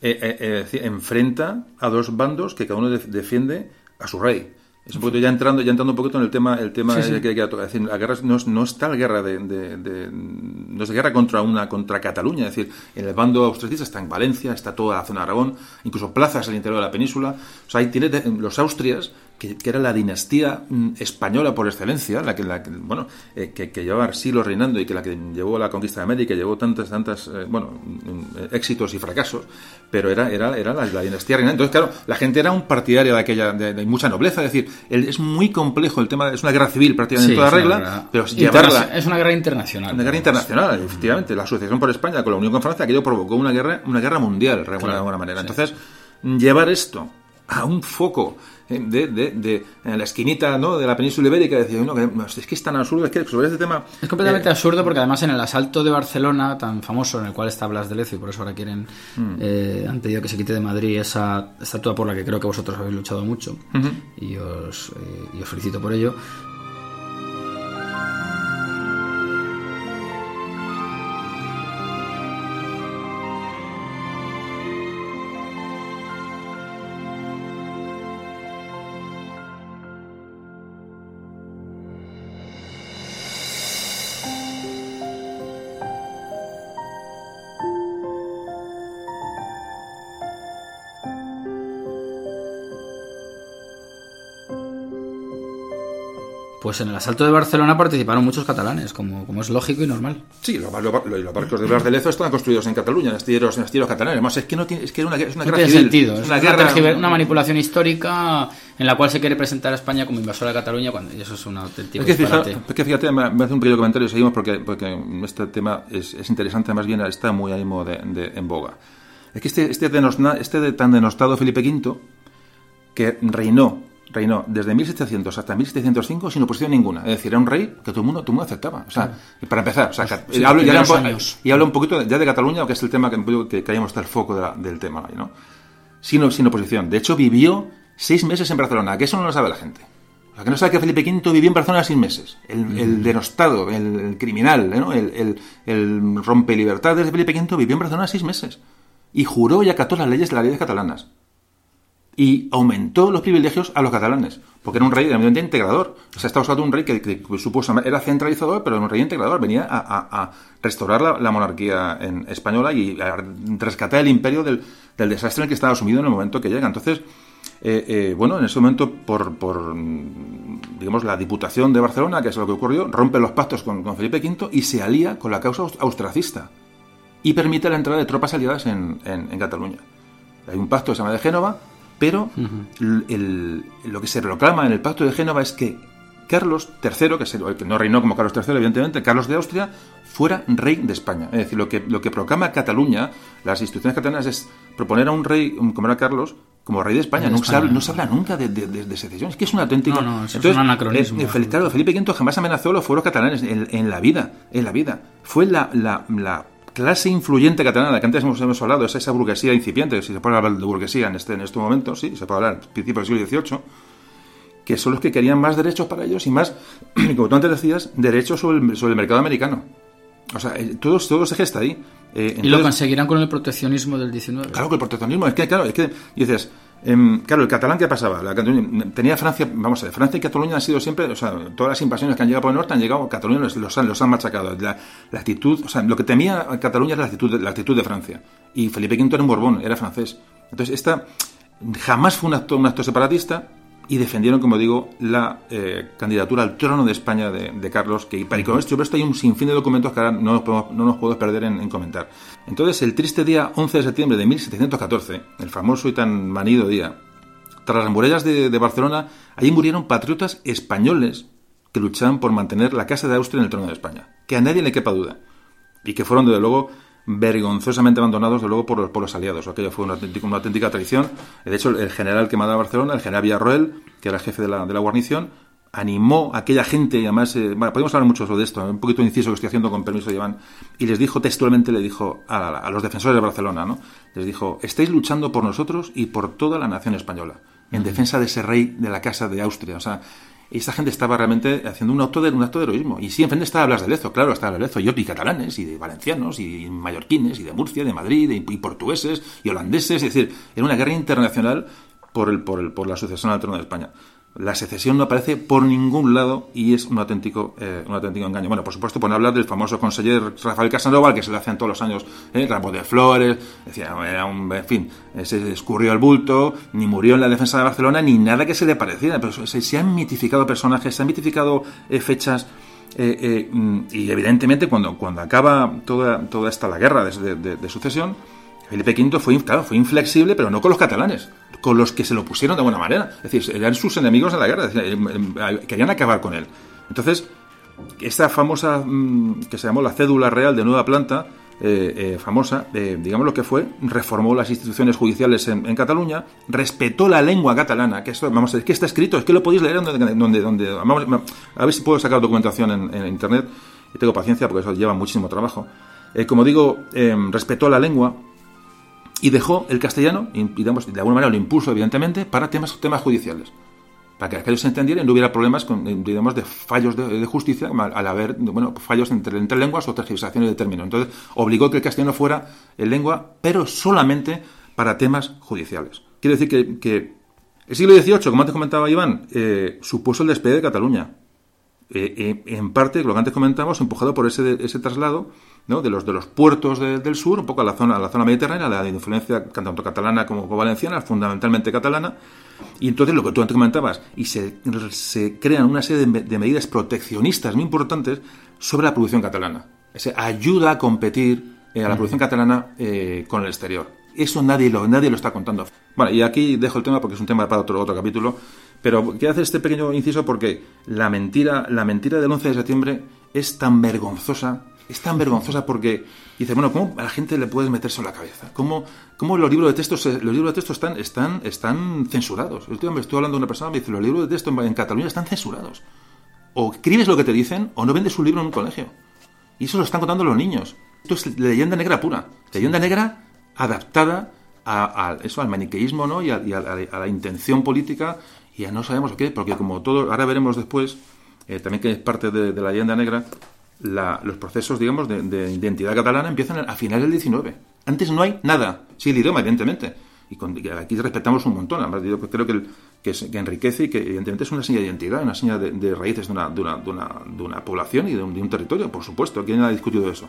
eh, eh, eh, es decir, enfrenta a dos bandos que cada uno def- defiende a su rey. Es un poquito ya entrando, ya entrando un poquito en el tema, el tema Sí, sí. que, es decir, la guerra no es, no es tal guerra de, de- de- no es guerra contra una contra Cataluña, es decir, en el bando austriacista está en Valencia, está toda la zona de Aragón, incluso plazas al interior de la península. O sea, ahí tiene de- los Austrias que, que era la dinastía mm, española por excelencia, la que, la bueno, eh, que, que llevaba siglos reinando y que la que llevó a la conquista de América, llevó tantas, tantas, eh, bueno, mm, eh, éxitos y fracasos, pero era, era, era la, la dinastía reinante. Entonces, claro, la gente era un partidario de aquella, de, de mucha nobleza, es decir, el- es muy complejo el tema, es una guerra civil prácticamente en toda regla, guerra pero llevarla, Es una guerra internacional. una guerra internacional, efectivamente. La asociación por España con la Unión con Francia, aquello provocó una guerra, una guerra mundial, de alguna- alguna manera. Entonces, llevar esto a un foco de, de, de- en la esquinita ¿no? de la península ibérica, decía que no, es que es tan absurdo, es que sobre este tema. Es completamente eh, absurdo porque además en el asalto de Barcelona, tan famoso, en el cual está Blas de Lezo, y por eso ahora quieren, Mm. eh, han pedido que se quite de Madrid esa estatua por la que creo que vosotros habéis luchado mucho, y, os, eh, y os felicito por ello. Pues en el asalto de Barcelona participaron muchos catalanes, como, como es lógico y normal. Sí, los, los- los- los barcos de Blas de Lezo están construidos en Cataluña, en astilleros, en astilleros catalanes. Además, es que no tiene, es que es una, es una No guerra tiene civil. sentido, Es es una una, guerra. tergiver- una manipulación histórica en la cual se quiere presentar a España como invasora de Cataluña cuando y eso es un auténtico Es que, disparate. es que fíjate, me, me hace un pequeño comentario y seguimos porque, porque este tema es, es interesante, más bien está muy ánimo de, de- en boga. Es que este, este, denosna- este de tan denostado Felipe V, que reinó, reinó desde 1700 hasta 1705 sin oposición ninguna. Es decir, era un rey que todo el mundo, todo el mundo aceptaba. O sea, para empezar, o sea, ca- sí, hablo, ya, un po- primeros años. y hablo un poquito ya de Cataluña, que es el tema que, que, que está el foco de la- del tema. ¿no? Sin, sin oposición. De hecho, vivió seis meses en Barcelona, que eso no lo sabe la gente. O sea, que no sabe que Felipe V vivió en Barcelona seis meses. El, el denostado, el, el criminal, ¿no? el, el, el rompe libertades de Felipe V vivió en Barcelona seis meses. Y juró y acató las leyes de las leyes catalanas. Y aumentó los privilegios a los catalanes. Porque era un rey realmente integrador. O sea, está usando un rey que, que, que era centralizador, pero era un rey integrador. Venía a, a, a restaurar la, la, monarquía en española y a rescatar el imperio del, del desastre en el que estaba sumido en el momento que llega. Entonces, eh, eh, bueno, en ese momento, por, por, digamos, la Diputación de Barcelona, que es lo que ocurrió, rompe los pactos con, con, Felipe V y se alía con la causa austracista y permite la entrada de tropas aliadas en, en, en Cataluña. Hay un pacto que se llama de Génova, pero uh -huh. el, lo que se proclama en el pacto de Génova es que Carlos III, que, se, que, no reinó como Carlos III, evidentemente, Carlos de Austria, fuera rey de España. Es decir, lo que, lo que proclama Cataluña, las instituciones catalanas, es proponer a un rey como era Carlos como rey de España. No, España. Se habla, no, se habla, nunca de, de, de, secesión. Es que es un auténtico. No, no, eso Entonces, es un anacronismo. Eh, claro, Felipe V jamás amenazó a los fueros catalanes en, en, la vida. En la vida. Fue la, la, la clase influyente catalana, que antes hemos, hemos hablado, es esa burguesía incipiente, si se puede hablar de burguesía en este, en este momento, sí, se puede hablar, principio del siglo XVIII, que son los que querían más derechos para ellos y más, (clears throat) como tú antes decías, derechos sobre el, sobre el mercado americano. O sea, eh, todo, todo se gesta ahí. Eh, entonces, y lo conseguirán con el proteccionismo del 19. Claro que el proteccionismo, es que, claro, es que dices, claro, el catalán, ¿qué pasaba? La, tenía Francia, vamos a ver, Francia y Cataluña han sido siempre, o sea, todas las invasiones que han llegado por el norte han llegado, Cataluña los, han, los han machacado. La, la, actitud, o sea, lo que temía Cataluña era la actitud, la actitud de Francia. Y Felipe V era un Borbón, era francés. Entonces, esta jamás fue un acto, un acto separatista, y defendieron, como digo, la eh, candidatura al trono de España de, de Carlos, que para con esto, esto hay un sinfín de documentos que ahora no nos, podemos, no nos podemos perder en, en, comentar. Entonces, el triste día 11 de septiembre de 1714, el famoso y tan manido día, tras las murallas de, de Barcelona, allí murieron patriotas españoles que luchaban por mantener la Casa de Austria en el trono de España. Que a nadie le quepa duda. Y que fueron, desde luego, vergonzosamente abandonados de luego por los, por los aliados. Aquello fue una auténtica, una auténtica traición. De hecho, el general que mandaba a Barcelona, el general Villarroel, que era el jefe de la, de la guarnición, animó a aquella gente, y además, eh, bueno, podemos hablar mucho sobre esto, un poquito de inciso que estoy haciendo con permiso de Iván, y les dijo textualmente, le dijo a, a, los defensores de Barcelona, ¿no? Les dijo, estáis luchando por nosotros y por toda la nación española, en defensa de ese rey de la casa de Austria. O sea, esta gente estaba realmente haciendo un acto de, un acto de heroísmo. Y sí, enfrente estaba Blas de Lezo, claro, estaba Blas de Lezo, y, y catalanes, y de valencianos, y mallorquines, y de Murcia, de Madrid, y, y portugueses, y holandeses, es decir, era una guerra internacional por, el, por, el, por la al trono de España. La secesión no aparece por ningún lado y es un auténtico, eh, un auténtico engaño. Bueno, por supuesto, pone hablar del famoso conseller Rafael Casanova, que se le hacen todos los años eh, de flores, decía, era un, en fin, eh, se escurrió el bulto, ni murió en la defensa de Barcelona, ni nada que se le pareciera. Pero se, han mitificado personajes, se han mitificado eh, fechas. Y evidentemente, cuando, cuando acaba toda, toda esta la guerra de, sucesión, Felipe V fue, fue inflexible, pero no con los catalanes, con los que se lo pusieron de buena manera. Es decir, eran sus enemigos en la guerra, querían acabar con él. Entonces, esta famosa, mm, que se llamó la cédula real de nueva planta, eh, eh, famosa, eh, digamos lo que fue, reformó las instituciones judiciales en, Cataluña, respetó la lengua catalana, que esto, vamos a ver, que está escrito, es que lo podéis leer donde, donde, a ver si puedo sacar documentación en, en, internet, y tengo paciencia porque eso lleva muchísimo trabajo. como digo, respetó la lengua, y dejó el castellano, y digamos, de alguna manera lo impuso, evidentemente, para temas, temas judiciales. Para que aquellos se entendieran no hubiera problemas con, digamos, de fallos de, de justicia al haber, bueno, fallos entre, entre lenguas o tergiversaciones de términos. Entonces, obligó que el castellano fuera en lengua, pero solamente para temas judiciales. Quiere decir que, que el siglo XVIII, como antes comentaba Iván, eh, supuso el despegue de Cataluña. Eh, eh, en parte, lo que antes comentamos, empujado por ese, ese traslado ¿no? de, los, de los puertos de, del sur, un poco a la zona, a la zona mediterránea, la de influencia tanto catalana como valenciana, fundamentalmente catalana. Y entonces lo que tú antes comentabas, y se, se crean una serie de, de, medidas proteccionistas muy importantes sobre la producción catalana. Se ayuda a competir eh, a la producción catalana eh, con el exterior. Eso nadie lo, nadie lo está contando. Bueno, y aquí dejo el tema porque es un tema para otro, otro capítulo. Pero quiero hacer este pequeño inciso porque la mentira, la mentira del 11 de septiembre es tan vergonzosa, es tan vergonzosa porque dice, bueno, ¿cómo a la gente le puedes meterse en la cabeza? ¿Cómo, cómo los libros de texto, los libros de texto están, están, están censurados? El último estoy hablando de una persona me dice, los libros de texto en Cataluña están censurados. O escribes lo que te dicen o no vendes un libro en un colegio. Y eso lo están contando los niños. Esto es leyenda negra pura. Leyenda negra adaptada a, a eso, al maniqueísmo ¿no? y, a, y a, a, la intención política y ya no sabemos qué, porque como todo, ahora veremos después, eh, también que es parte de, la leyenda negra, los procesos, digamos, de, identidad catalana empiezan a finales del 19. Antes no hay nada. Sí, el idioma, evidentemente. Y aquí respetamos un montón. Además, yo creo que, que, enriquece y que, evidentemente, es una señal de identidad, una señal de, raíces de una, de, una, de, una, población y de un, territorio, por supuesto. ¿Quién ha discutido eso?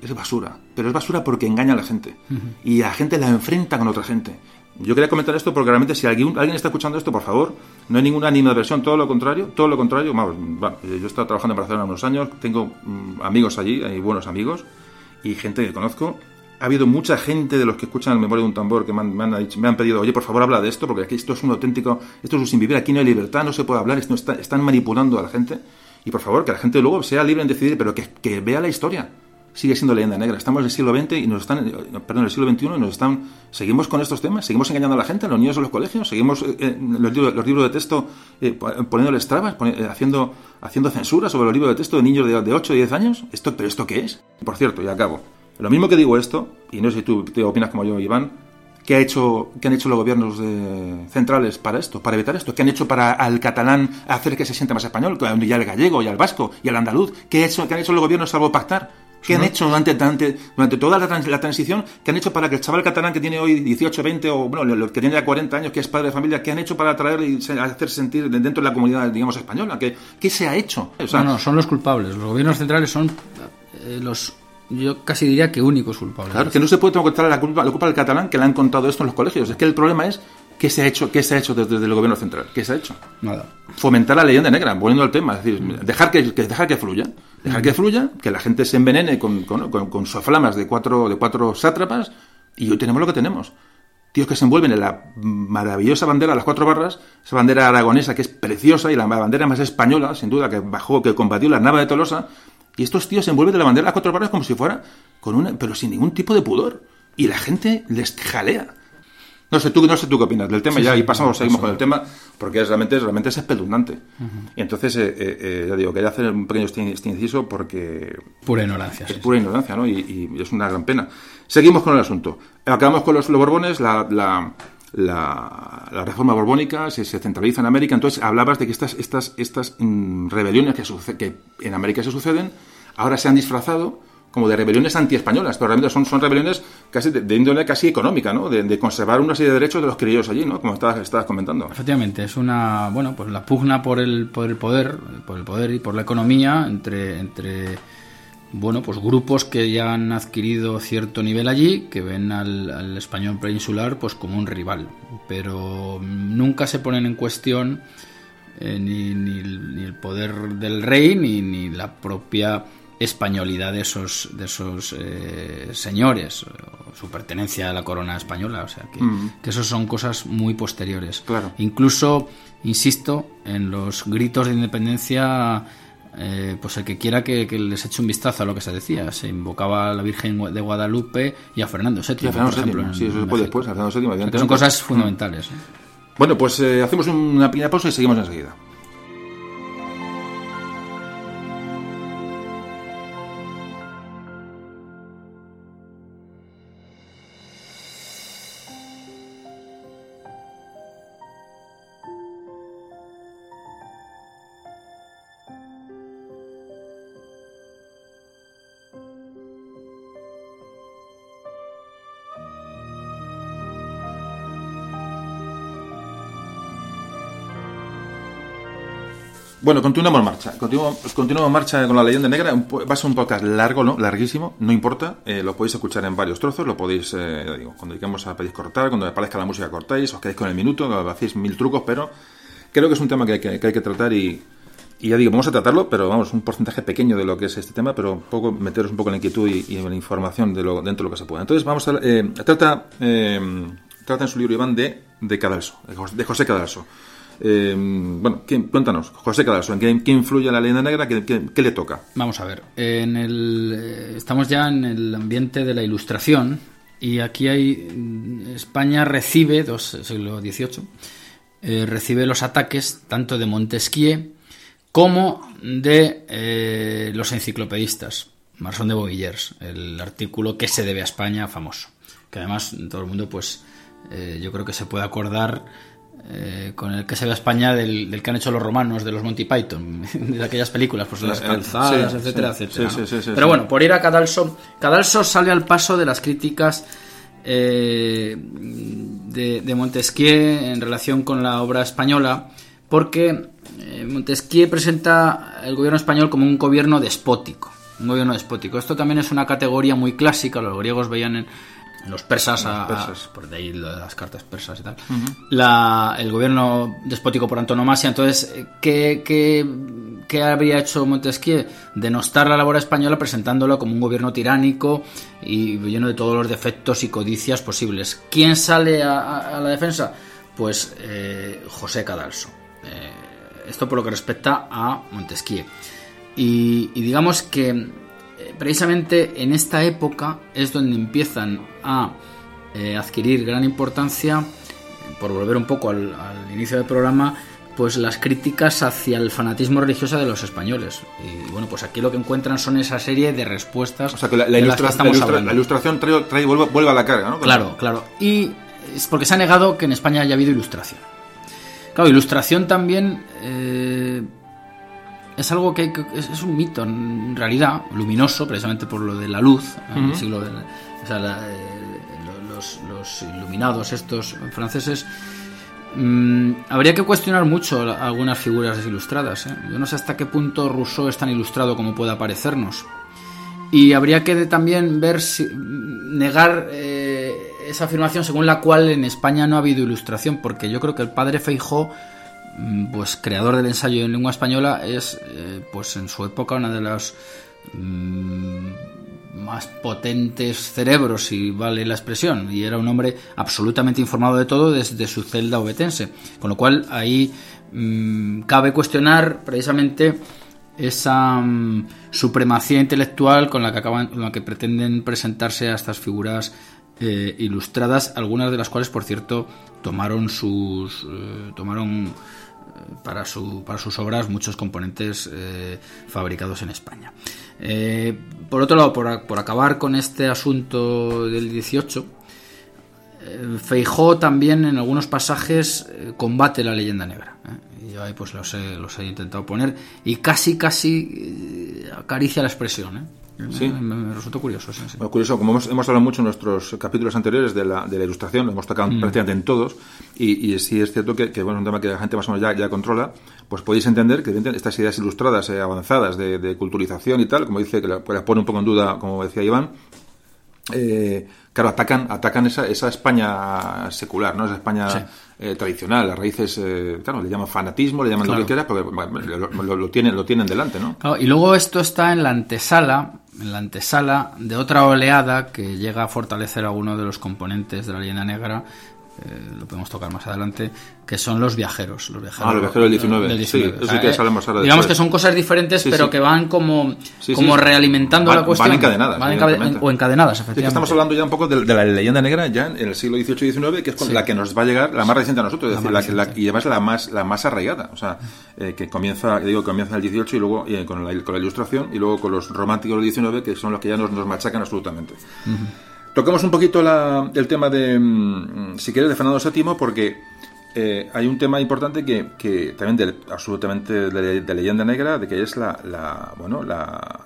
Es basura. Pero es basura porque engaña a la gente. Y la gente la enfrenta con otra gente. Yo quería comentar esto porque realmente si alguien, alguien está escuchando esto, por favor, no hay ninguna versión todo lo contrario, todo lo contrario. Bueno, yo he estado trabajando en Barcelona unos años, tengo mm, amigos allí, hay buenos amigos y gente que conozco. Ha habido mucha gente de los que escuchan el memoria de un tambor que me han, me han, pedido, oye, por favor, habla de esto, porque aquí esto es un auténtico, esto es un sin vivir, aquí no hay libertad, no se puede hablar, esto están manipulando a la gente. Y por favor, que la gente luego sea libre en decidir, pero que, que vea la historia sigue siendo leyenda negra. Estamos en el siglo XX y nos están, perdón, en el siglo XXI y nos están, seguimos con estos temas, seguimos engañando a la gente, los niños en los colegios, seguimos eh, eh, los, libros, de texto eh, poniéndoles trabas, haciendo, haciendo censura sobre los libros de texto de niños de, de 8 o 10 años. ¿Esto, ¿Pero esto qué es? Por cierto, y acabo. Lo mismo que digo esto, y no sé si tú te opinas como yo, Iván, ¿qué, ha hecho, qué han hecho los gobiernos centrales para esto, para evitar esto? ¿Qué han hecho para al catalán hacer que se sienta más español, y al gallego, y al vasco, y al andaluz? ¿Qué, hecho, qué han hecho los gobiernos salvo pactar? ¿Qué han hecho durante, durante, toda la, transición? ¿Qué han hecho para que el chaval catalán que tiene hoy 18, 20 o bueno, el que tiene ya 40 años, que es padre de familia, qué han hecho para traerle y hacer sentir dentro de la comunidad, digamos, española? ¿Qué, qué se ha hecho? no, no, son los culpables. Los gobiernos centrales son eh, los yo casi diría que únicos culpables. Claro, que no se puede encontrar la culpa, la culpa del catalán que le han contado esto en los colegios. Es que el problema es ¿Qué se ha hecho, qué se ha hecho desde, el gobierno central? ¿Qué se ha hecho? Nada. Fomentar la leyenda negra, volviendo al tema. Es decir, dejar que, dejar que fluya. Dejar que fluya, que la gente se envenene con, con, con, soflamas de cuatro, de cuatro sátrapas y hoy tenemos lo que tenemos. Tíos que se envuelven en la maravillosa bandera, las cuatro barras, esa bandera aragonesa que es preciosa y la bandera más española, sin duda, que bajó, que combatió la nava de Tolosa. Y estos tíos se envuelven de la bandera las cuatro barras como si fuera con una, pero sin ningún tipo de pudor. Y la gente les jalea. No sé tú, no sé tú qué opinas del tema ya y pasamos, seguimos con el tema porque realmente, realmente es espeluznante. Y entonces, eh, eh, eh, ya digo, quería hacer un pequeño este, este inciso porque... Pura ignorancia. Es pura ignorancia, ¿no? Y, es una gran pena. Seguimos con el asunto. Acabamos con los, Borbones, la, la, la, reforma borbónica se, se, centraliza en América. Entonces hablabas de que estas, estas, estas mm, rebeliones que, que en América se suceden ahora se han disfrazado como de rebeliones antiespañolas, pero realmente son, son rebeliones casi de, índole casi económica, ¿no? De, conservar una serie de derechos de los criollos allí, ¿no? Como estabas, comentando. Efectivamente, es una, bueno, pues la pugna por el, por el poder, por el poder y por la economía entre, entre bueno, pues grupos que ya han adquirido cierto nivel allí, que ven al, español peninsular pues como un rival, pero nunca se ponen en cuestión eh, ni, ni, el poder del rey ni, ni la propia españolidad de esos, de esos eh, señores, su pertenencia a la corona española, o sea, que, mm. que esos son cosas muy posteriores. Claro. Incluso, insisto, en los gritos de independencia, eh, pues el que quiera que, les eche un vistazo a lo que se decía, se invocaba a la Virgen de Guadalupe y a Fernando VII, por ejemplo. Sí, eso después, Fernando VII. Que son cosas fundamentales. ¿eh? Bueno, pues hacemos una pequeña pausa y seguimos enseguida. Bueno, continuamos marcha. Continuamos, continuamos marcha con la leyenda negra. Va a ser un podcast largo, ¿no? Larguísimo, no importa. Eh, lo podéis escuchar en varios trozos. Lo podéis, eh, digo, cuando digamos a pedís cortar, cuando aparezca la música cortáis, os quedáis con el minuto, hacéis mil trucos, pero creo que es un tema que, hay que tratar y, ya digo, vamos a tratarlo, pero vamos, un porcentaje pequeño de lo que es este tema, pero un poco meteros un poco en la inquietud y, en la información de lo, dentro de lo que se pueda. Entonces, vamos a. Eh, trata, trata en su libro Iván de, de Cadalso, de José Cadalso. Eh, bueno, cuéntanos, José Cadalso, ¿en qué, influye la leyenda negra? ¿Qué, le toca? Vamos a ver, en el, eh, estamos ya en el ambiente de la ilustración y aquí hay mm, España recibe, dos, siglo XVIII, eh, recibe los ataques tanto de Montesquieu como de los enciclopedistas, Marson de Bovillers, el artículo que se debe a España famoso, que además todo el mundo pues yo creo que se puede acordar eh, con el que se ve a España del, que han hecho los romanos, de los Monty Python, (laughs) de aquellas películas, pues las calzadas, etcétera, etcétera. Pero bueno, por ir a Cadalso, Cadalso sale al paso de las críticas de, de, Montesquieu en relación con la obra española, porque Montesquieu presenta el gobierno español como un gobierno despótico un gobierno despótico. Esto también es una categoría muy clásica, los griegos veían en, los persas, por de ahí las cartas persas y tal, el gobierno despótico por antonomasia. Entonces, ¿qué, qué, habría hecho Montesquieu? Denostar la labor española presentándolo como un gobierno tiránico y lleno de todos los defectos y codicias posibles. ¿Quién sale a, la defensa? Pues eh, José Cadalso. Eh, esto por lo que respecta a Montesquieu. Y, digamos que precisamente en esta época es donde empiezan a eh, adquirir gran importancia, por volver un poco al, inicio del programa, pues las críticas hacia el fanatismo religioso de los españoles. Y bueno, pues aquí lo que encuentran son esa serie de respuestas. O sea, que la, ilustración trae, vuelve, a la carga, ¿no? Claro, claro. Y es porque se ha negado que en España haya habido ilustración. Claro, ilustración también eh, es algo que, es, un mito en realidad luminoso precisamente por lo de la luz en el siglo de, o sea, eh, los, iluminados estos franceses mm, habría que cuestionar mucho algunas figuras ilustradas ¿eh? yo no sé hasta qué punto Rousseau es tan ilustrado como puede parecernos y habría que también ver si negar eh, esa afirmación según la cual en España no ha habido ilustración porque yo creo que el padre Feijó Mm, pues creador del ensayo en lengua española es eh, pues en su época una de las mm, más potentes cerebros si vale la expresión y era un hombre absolutamente informado de todo desde su celda obetense. Con lo cual ahí mm, cabe cuestionar precisamente esa supremacía intelectual con la que acaban con la que pretenden presentarse a estas figuras eh, ilustradas algunas de las cuales por cierto tomaron sus eh, tomaron para, su, para sus obras muchos componentes eh, fabricados en España. Eh, por otro lado, por, acabar con este asunto del 18, eh, Feijó también en algunos pasajes combate la leyenda negra. Yo ahí pues los he, los he intentado poner y casi, casi acaricia la expresión. Sí. Me, resultó curioso. Sí, curioso, como hemos, hemos, hablado mucho en nuestros capítulos anteriores de la, de la ilustración, lo hemos tocado mm. prácticamente en todos, y, y, sí es cierto que, que, bueno, es un tema que la gente más o menos ya, ya controla, pues podéis entender que estas ideas ilustradas, eh, avanzadas, de, de, culturización y tal, como dice, que la, pone un poco en duda, como decía Iván, eh, claro, atacan, atacan esa, esa España secular, ¿no? Esa España eh, tradicional, las raíces, eh, claro, le llaman fanatismo, le llaman lo que quiera, porque lo, lo, tienen, lo tienen delante, ¿no? y luego esto está en la antesala, en la antesala de otra oleada que llega a fortalecer alguno de los componentes de la leyenda negra eh, lo podemos tocar más adelante, que son los viajeros. Los viajeros, ah, los viajeros del 19. Sí, eso que sabemos ahora Digamos que son cosas diferentes, pero que van como, como realimentando la cuestión. Van encadenadas. Van o encadenadas, efectivamente. estamos hablando ya un poco de, la leyenda negra ya en el siglo XVIII y XIX, que es la que nos va a llegar, la más reciente a nosotros, es decir, la, y además la más, la más arraigada. O sea, eh, que comienza, digo, comienza en el XVIII y luego eh, con, la, con la ilustración y luego con los románticos del XIX, que son los que ya nos, nos machacan absolutamente. Toquemos un poquito el tema de, mm, si quieres, de Fernando VII, porque eh, hay un tema importante que, también de, absolutamente de, leyenda negra, de que es la, bueno, la,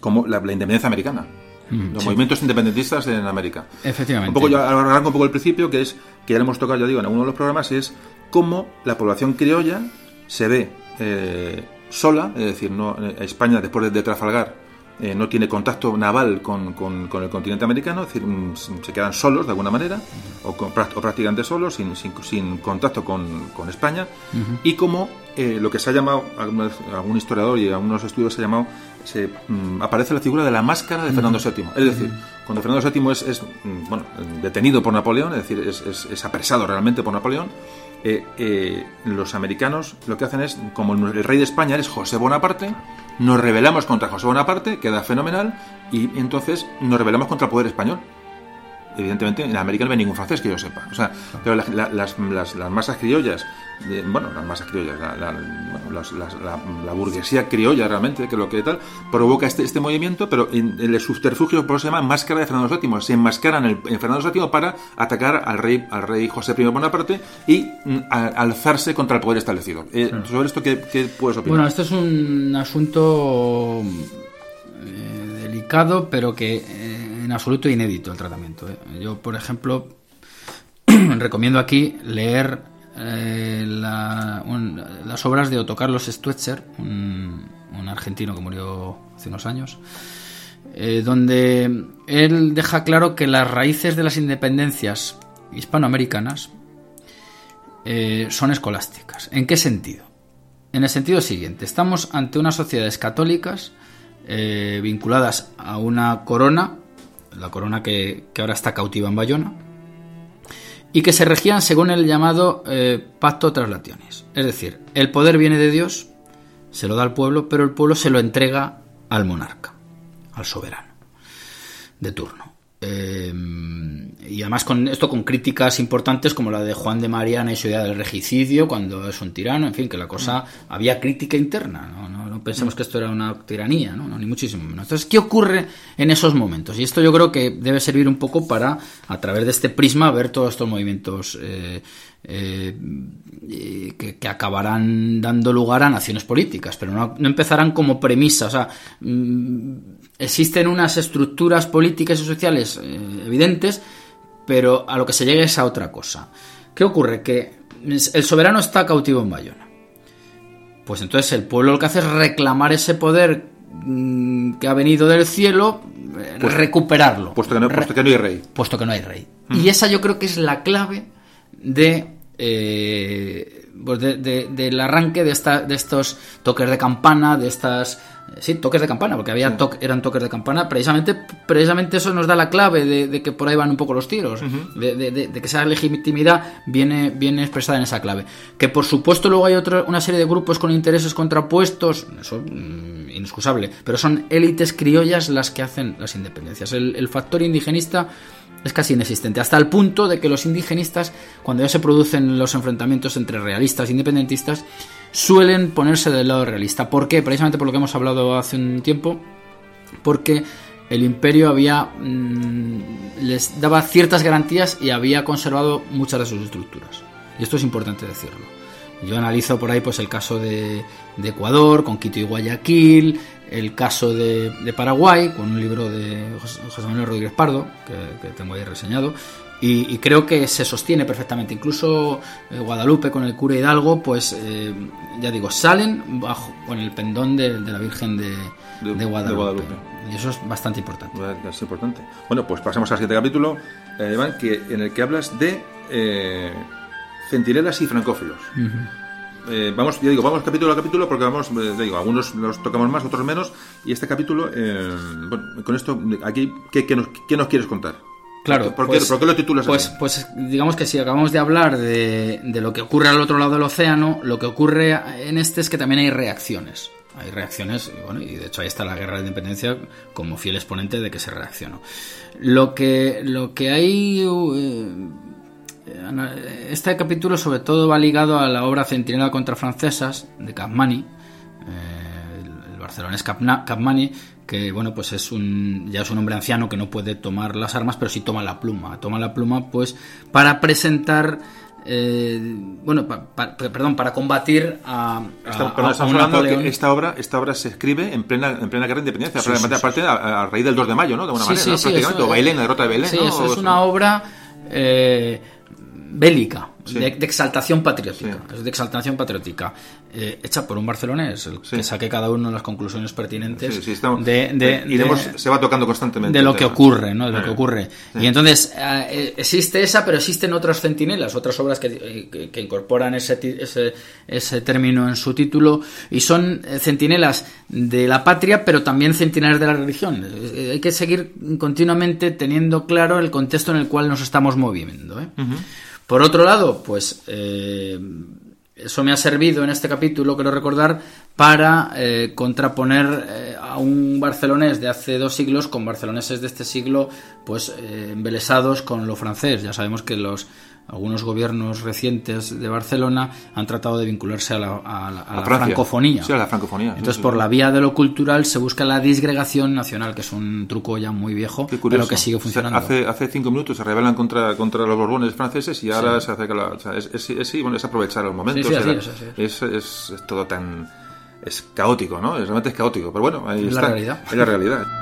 como la, independencia americana. Mm, los movimientos independentistas en América. Efectivamente. Un poco, yo arranco un poco el principio, que es, que ya lo hemos tocado, ya digo, en alguno de los programas, es cómo la población criolla se ve eh, sola, es decir, no, eh, España después de Trafalgar eh, no tiene contacto naval con, con, el continente americano, es decir, mm, se quedan solos de alguna manera, o, prácticamente solos, sin, sin, contacto con, España, y como eh, lo que se ha llamado, algún, historiador y algunos estudios se ha llamado, se, mm, aparece la figura de la máscara de Fernando VII. Es decir, cuando Fernando VII es, es mm, bueno, detenido por Napoleón, es decir, es, es apresado realmente por Napoleón, eh, eh, los americanos lo que hacen es, como el rey de España es José Bonaparte, nos rebelamos contra José Bonaparte, queda fenomenal, y entonces nos rebelamos contra el poder español. Evidentemente en América no hay ningún francés que yo sepa. O sea, pero las, las, las, masas criollas, bueno, las masas criollas, la, burguesía criolla realmente, que lo que tal, provoca este, este movimiento, pero en, el subterfugio por eso se llama máscara de Fernando VII. Se enmascaran en, en Fernando VII para atacar al rey, al rey José I Bonaparte y mm, alzarse contra el poder establecido. Eh, ¿Sobre esto qué, qué, puedes opinar? Bueno, esto es un asunto eh, delicado, pero que eh, en absoluto inédito el tratamiento. Yo, por ejemplo, (clears throat) recomiendo aquí leer las obras de Otto Carlos Stutzer, un, argentino que murió hace unos años, donde él deja claro que las raíces de las independencias hispanoamericanas eh, son escolásticas. ¿En qué sentido? En el sentido siguiente, estamos ante unas sociedades católicas eh, vinculadas a una corona, la corona que, ahora está cautiva en Bayona, y que se regían según el llamado eh, pacto traslaciones. Es decir, el poder viene de Dios, se lo da al pueblo, pero el pueblo se lo entrega al monarca, al soberano de turno. Eh, y además con esto con críticas importantes como la de Juan de Mariana y su idea del regicidio cuando es un tirano, en fin, que la cosa había crítica interna, no, no, pensemos que esto era una tiranía, ¿no? ni muchísimo menos. Entonces, ¿qué ocurre en esos momentos? Y esto yo creo que debe servir un poco para, a través de este prisma, ver todos estos movimientos eh, eh, que, acabarán dando lugar a naciones políticas, pero no, empezarán como premisa. O sea, mm, existen unas estructuras políticas y sociales eh, evidentes, pero a lo que se llega es a otra cosa. ¿Qué ocurre? Que el soberano está cautivo en Bayona. Pues entonces el pueblo lo que hace es reclamar ese poder mm, que ha venido del cielo, eh, pues, recuperarlo. Puesto que, no, puesto que no hay rey. Puesto que no hay rey. Y esa yo creo que es la clave de eh, pues del arranque de, esta, de estos toques de campana, de estas... Sí, toques de campana, porque había eran toques de campana. Precisamente, precisamente eso nos da la clave de, que por ahí van un poco los tiros, de, que esa legitimidad viene, viene expresada en esa clave. Que por supuesto luego hay otra, una serie de grupos con intereses contrapuestos, eso mm, inexcusable, pero son élites criollas las que hacen las independencias. El, el factor indigenista es casi inexistente, hasta el punto de que los indigenistas, cuando ya se producen los enfrentamientos entre realistas e independentistas, suelen ponerse del lado realista. ¿Por qué? Precisamente por lo que hemos hablado hace un tiempo, porque el imperio había mm, les daba ciertas garantías y había conservado muchas de sus estructuras. Y esto es importante decirlo. Yo analizo por ahí pues el caso de, de Ecuador, con Quito y Guayaquil, el caso de, Paraguay, con un libro de José Manuel Rodríguez Pardo, que, tengo ahí reseñado, y, creo que se sostiene perfectamente. Incluso eh, Guadalupe con el cura Hidalgo, pues eh, ya digo, salen bajo con el pendón de, la Virgen de, Guadalupe. Y eso es bastante importante. Es importante. Bueno, pues pasamos al siguiente capítulo, eh, Iván, que, en el que hablas de centinelas y francófilos. Eh, vamos, ya digo, vamos capítulo a capítulo porque vamos, eh, digo, algunos los tocamos más, otros menos. Y este capítulo, eh, bueno, con esto, aquí, ¿qué, qué, nos, qué, nos, quieres contar? Claro, ¿Por, qué, pues, lo titulas pues, Pues digamos que si acabamos de hablar de, de lo que ocurre al otro lado del océano, lo que ocurre en este es que también hay reacciones. Hay reacciones, y, bueno, y de hecho ahí está la guerra de independencia como fiel exponente de que se reaccionó. Lo que, lo que hay este capítulo sobre todo va ligado a la obra Centinela contra Francesas de Capmani, eh, el, barcelonés Capmani, que bueno pues es un ya es un hombre anciano que no puede tomar las armas, pero sí toma la pluma, toma la pluma pues para presentar eh, bueno, perdón, para combatir a, esta, obra, esta obra se escribe en plena, en plena guerra de independencia, aparte a, raíz del 2 de mayo, ¿no? De una manera, Prácticamente, o Bailén, la derrota de Belén. Sí, es una obra eh, bélica, de, exaltación patriótica. Es de exaltación patriótica. Eh, hecha por un barcelonés, el que saque cada uno las conclusiones pertinentes de, y se va tocando constantemente. De lo que ocurre, ¿no? De lo que ocurre. Y entonces, eh, existe esa, pero existen otras centinelas, otras obras que, que, incorporan ese, ese, ese, término en su título, y son eh, centinelas de la patria, pero también centinelas de la religión. Hay que seguir continuamente teniendo claro el contexto en el cual nos estamos moviendo. ¿eh? Por otro lado, pues eh, eso me ha servido en este capítulo, quiero recordar, para eh, contraponer eh, a un barcelonés de hace dos siglos con barceloneses de este siglo, pues embelesados con lo francés. Ya sabemos que los algunos gobiernos recientes de Barcelona han tratado de vincularse a la, francofonía. Sí, a la francofonía. Entonces, por la vía de lo cultural se busca la disgregación nacional, que es un truco ya muy viejo, pero que sigue funcionando. hace, hace cinco minutos se rebelan contra, contra los borbones franceses y ahora se hace la... es, bueno, es aprovechar los momentos. es, es, todo tan... Es caótico, ¿no? Realmente es caótico, pero bueno, ahí está. La realidad. Es la realidad. (laughs)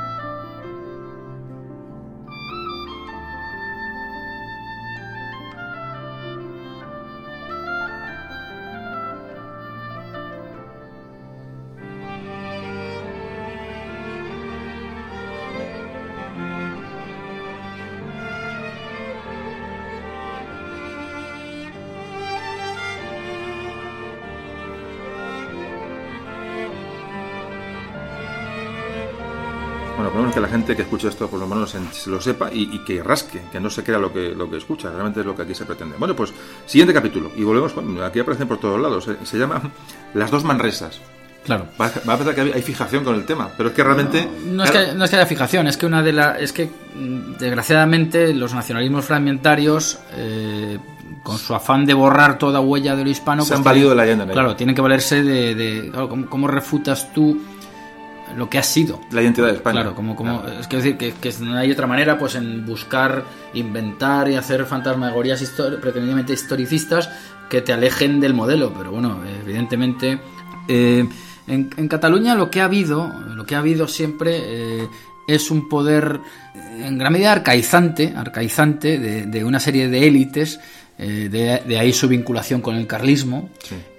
gente que escuche esto por lo menos lo sepa y, que rasque, que no se crea lo que, lo que escucha, realmente es lo que aquí se pretende. Bueno, pues siguiente capítulo, y volvemos, aquí aparecen por todos lados, se, llama Las dos Manresas. Claro. Va, a pensar que hay fijación con el tema, pero es que realmente... No, es, que, no es que haya fijación, es que una de las... Es que, mm, desgraciadamente, los nacionalismos fragmentarios... Eh, con su afán de borrar toda huella de lo hispano... Se pues han valido de la leyenda Claro, tienen que valerse de... claro, ¿cómo, refutas tú lo que ha sido. La identidad de España. Claro, como, como es que decir que, que, no hay otra manera pues en buscar, inventar y hacer fantasmagorías pretendidamente historicistas que te alejen del modelo. Pero bueno, evidentemente eh, en, en, Cataluña lo que ha habido, lo que ha habido siempre eh, es un poder en gran medida arcaizante, arcaizante de, de una serie de élites eh, de, ahí su vinculación con el carlismo.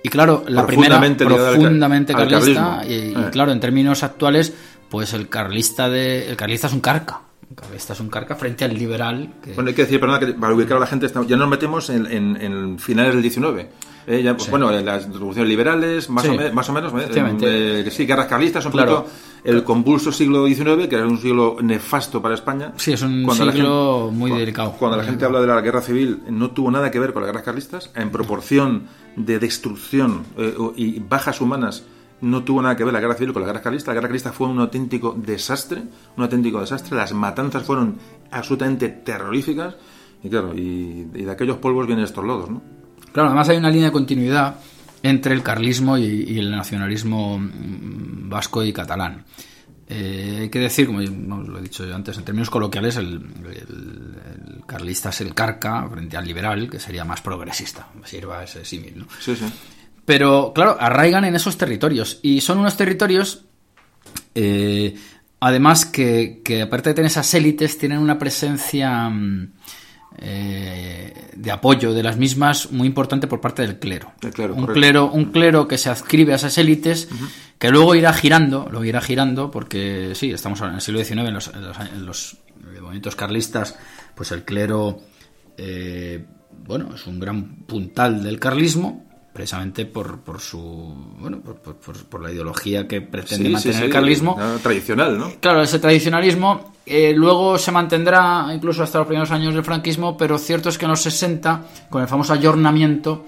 Y claro, la primera profundamente carlista. y, eh. claro, en términos actuales, pues el carlista de el carlista es un carca. El carlista es un carca frente al liberal. Bueno, hay que decir, perdona, que para ubicar a la gente, ya nos metemos en, en, finales del 19. Eh, ya, pues, Bueno, las revoluciones liberales, más, o, más o menos, que sí, guerras carlistas, un claro el convulso siglo XIX, que era un siglo nefasto para España. Sí, es un siglo muy delicado. Cuando la gente habla de la guerra civil, no tuvo nada que ver con las guerras carlistas, en proporción de destrucción eh, y bajas humanas no tuvo nada que ver la guerra civil con la guerra carlista. La guerra carlista fue un auténtico desastre, un auténtico desastre. Las matanzas fueron absolutamente terroríficas. Y claro, y, de aquellos polvos vienen estos lodos, ¿no? Claro, además hay una línea de continuidad entre el carlismo y, el nacionalismo mm, vasco y catalán. Eh, hay que decir, como lo he dicho yo antes, en términos coloquiales, el, carlista es el carca frente al liberal, que sería más progresista, sirva ese símil, ¿no? Sí, sí. Pero, claro, arraigan en esos territorios. Y son unos territorios, eh, además, que, que, aparte de tener esas élites, tienen una presencia... Mm, eh, de apoyo de las mismas muy importante por parte del clero. un, clero un clero que se adscribe a esas élites, que luego irá girando, lo irá girando, porque sí, estamos en el siglo XIX, en los, en los, movimientos carlistas, pues el clero, eh, bueno, es un gran puntal del carlismo, precisamente por, por su bueno por, por, la ideología que pretende mantener el carlismo. tradicional no claro ese tradicionalismo eh, luego se mantendrá incluso hasta los primeros años del franquismo pero cierto es que en los 60 con el famoso ayornamiento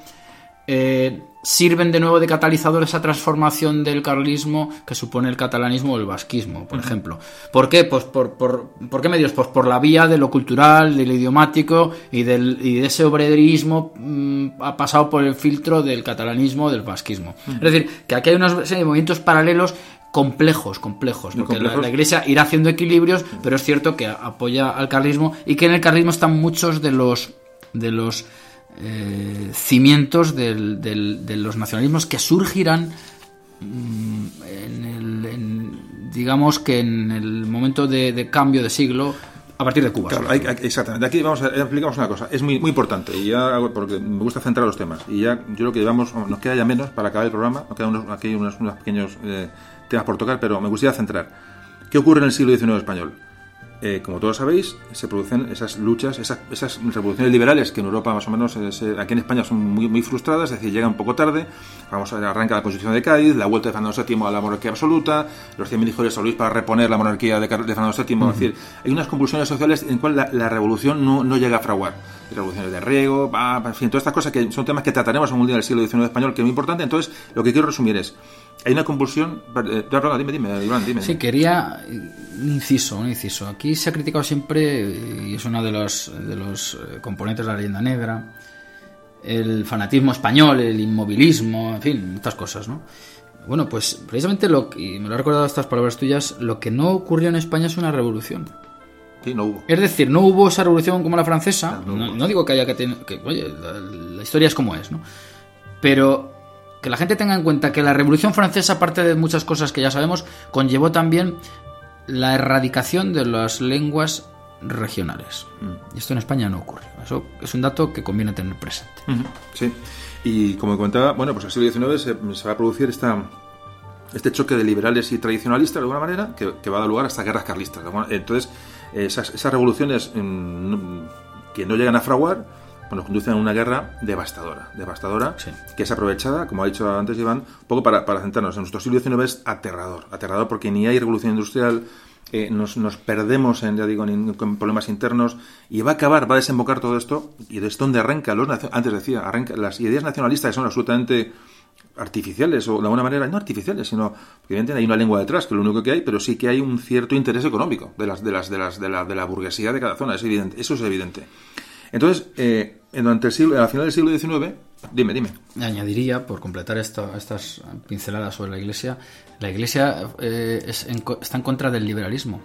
eh, sirven de nuevo de catalizador esa transformación del carlismo que supone el catalanismo o el vasquismo, por ejemplo. ¿Por qué? Pues por, por, ¿por qué medios? Pues por la vía de lo cultural, del idiomático y, del, y de ese obrerismo mm, ha pasado por el filtro del catalanismo, del vasquismo. Es decir, que aquí hay unos movimientos paralelos complejos, complejos, porque La, la, Iglesia irá haciendo equilibrios, pero es cierto que apoya al carlismo y que en el carlismo están muchos de los de los eh, cimientos del, de los nacionalismos que surgirán mm, en el, digamos que en el momento de, cambio de siglo a partir de Cuba. exactamente. Aquí vamos a explicamos una cosa. Es muy, muy importante y ya porque me gusta centrar los temas y ya yo creo que llevamos nos queda ya menos para acabar el programa. Nos quedan unos, aquí unos, pequeños eh, temas por tocar, pero me gustaría centrar. ¿Qué ocurre en el siglo XIX español? Eh, como todos sabéis, se producen esas luchas, esas, esas, revoluciones liberales que en Europa más o menos, eh, aquí en España son muy, muy frustradas, es decir, llegan un poco tarde. Vamos a arranca la Constitución de Cádiz, la vuelta de Fernando VII a la monarquía absoluta, los 100.000 hijos de San Luis para reponer la monarquía de, Fernando VII. Es decir, hay unas convulsiones sociales en cual la, revolución no, no, llega a fraguar. Revoluciones de riego, en fin, todas estas cosas que son temas que trataremos en un día del siglo XIX español, que es muy importante. Entonces, lo que quiero resumir es hay una convulsión. eh, dime, dime, Iván, dime. Sí, quería un inciso, un inciso. Aquí se ha criticado siempre, y es uno de los, de los eh, componentes de la leyenda negra, el fanatismo español, el inmovilismo, en fin, estas cosas, ¿no? Bueno, pues precisamente lo que, y me lo ha recordado estas palabras tuyas, lo que no ocurrió en España es una revolución. Sí, no hubo. Es decir, no hubo esa revolución como la francesa. No, digo que haya que tener. Que, oye, la, la historia es como es, ¿no? Pero que la gente tenga en cuenta que la revolución francesa, aparte de muchas cosas que ya sabemos, conllevó también la erradicación de las lenguas regionales. Mm. Y esto en España no ocurre. Eso es un dato que conviene tener presente. Sí. Y como comentaba, bueno, pues en el siglo XIX se, va a producir esta, este choque de liberales y tradicionalistas, de alguna manera, que, va a dar lugar a estas guerras carlistas. Entonces, esas, esas revoluciones mm, que no llegan a fraguar, bueno, conducen a una guerra devastadora, devastadora, Sí. que es aprovechada, como ha dicho antes Iván, un poco para, para centrarnos. En nuestro siglo XIX es aterrador, aterrador porque ni hay revolución industrial, eh, nos, nos perdemos en, ya digo, en, en problemas internos y va a acabar, va a desembocar todo esto y es donde arranca los antes decía, arranca las ideas nacionalistas que son absolutamente artificiales o de alguna manera no artificiales sino porque evidentemente hay una lengua detrás que es lo único que hay pero sí que hay un cierto interés económico de las de las de las de la, de la burguesía de cada zona es evidente eso es evidente entonces eh, durante el siglo a final del siglo XIX dime dime Añadiría, por completar esto, estas pinceladas sobre la Iglesia, la Iglesia eh, es en co- está en contra del liberalismo.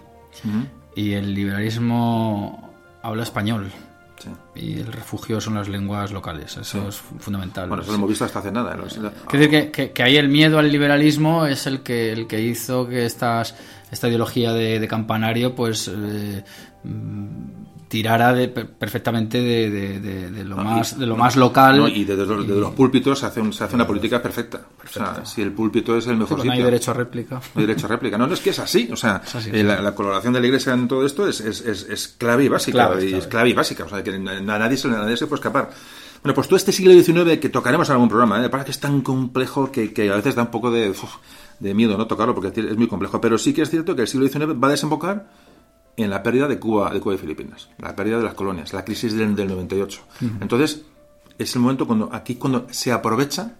Y el liberalismo habla español. Sí. Y el refugio son las lenguas locales. Eso es fu- fundamental. bueno eso lo hemos visto hasta hace nada ¿no? Quiero decir que, que, ahí el miedo al liberalismo es el que, el que hizo que estas, esta ideología de, de campanario pues eh, tirara de, per- perfectamente de, de- de- de lo, No, más, y- de lo más local. No, y desde los, los púlpitos se hace, un- se hace una política perfecta. O sea, si el púlpito es el mejor Pues no hay sitio. derecho a réplica. No hay derecho a réplica. No, no es que es así. O sea, así, eh, sí. la, la coloración de la iglesia en todo esto es, es, es, es clave y básica. Clave, y clave. es clave y básica. O sea, que a nadie, se, a nadie se puede escapar. Bueno, pues todo este siglo XIX que tocaremos en algún programa, ¿eh? me parece que es tan complejo que, que a veces da un poco de, uf, de miedo no tocarlo porque es muy complejo. Pero sí que es cierto que el siglo XIX va a desembocar en la pérdida de Cuba, de Cuba y Filipinas, la pérdida de las colonias, la crisis del, del 98. Entonces, es el momento cuando aquí cuando se aprovecha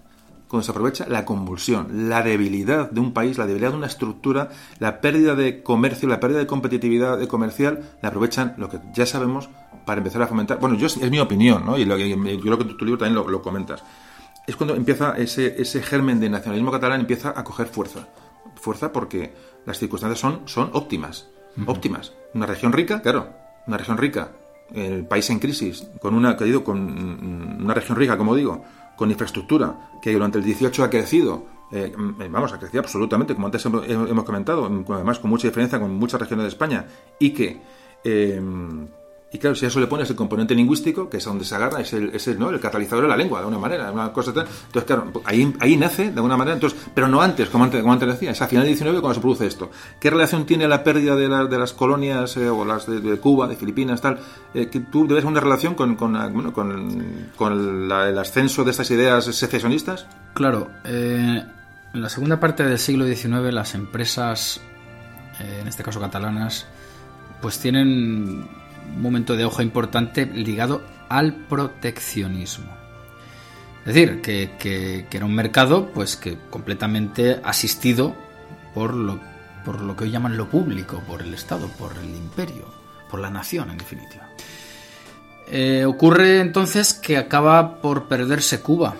cuando se aprovecha la convulsión, la debilidad de un país, la debilidad de una estructura, la pérdida de comercio, la pérdida de competitividad de comercial, la aprovechan lo que ya sabemos para empezar a fomentar. Bueno, yo es mi opinión, ¿no? Y lo que, yo creo que tu, tu libro también lo, lo comentas. Es cuando empieza ese, ese germen de nacionalismo catalán empieza a coger fuerza. Fuerza porque las circunstancias son, son óptimas. Óptimas. Una región rica, claro. Una región rica. El país en crisis. Con una, con mm, una región rica, como digo, con infraestructura, que durante el 18 ha crecido. eh, mm, vamos, ha crecido absolutamente, como antes hemos, hemos comentado, mm, además con mucha diferencia con muchas regiones de España, y que eh, y claro, si a eso le pones el componente lingüístico, que es donde se agarra, es el, es el, ¿no? el catalizador de la lengua, de alguna manera, una cosa. Entonces, claro, ahí, ahí nace de alguna manera, entonces, pero no antes, como antes, como antes decía, es a final del 19 cuando se produce esto. ¿Qué relación tiene la pérdida de, la- de las colonias eh, o las de, Cuba, de Filipinas, tal? Eh, que tú debes una relación con, con, con, el ascenso de estas ideas secesionistas? Claro, eh, en la segunda parte del siglo XIX las empresas, en este caso catalanas, pues tienen momento de hoja importante ligado al proteccionismo. Es decir, que, era un mercado pues que completamente asistido por lo, por lo que hoy llaman lo público, por el Estado, por el imperio, por la nación en definitiva. Eh, ocurre entonces que acaba por perderse Cuba,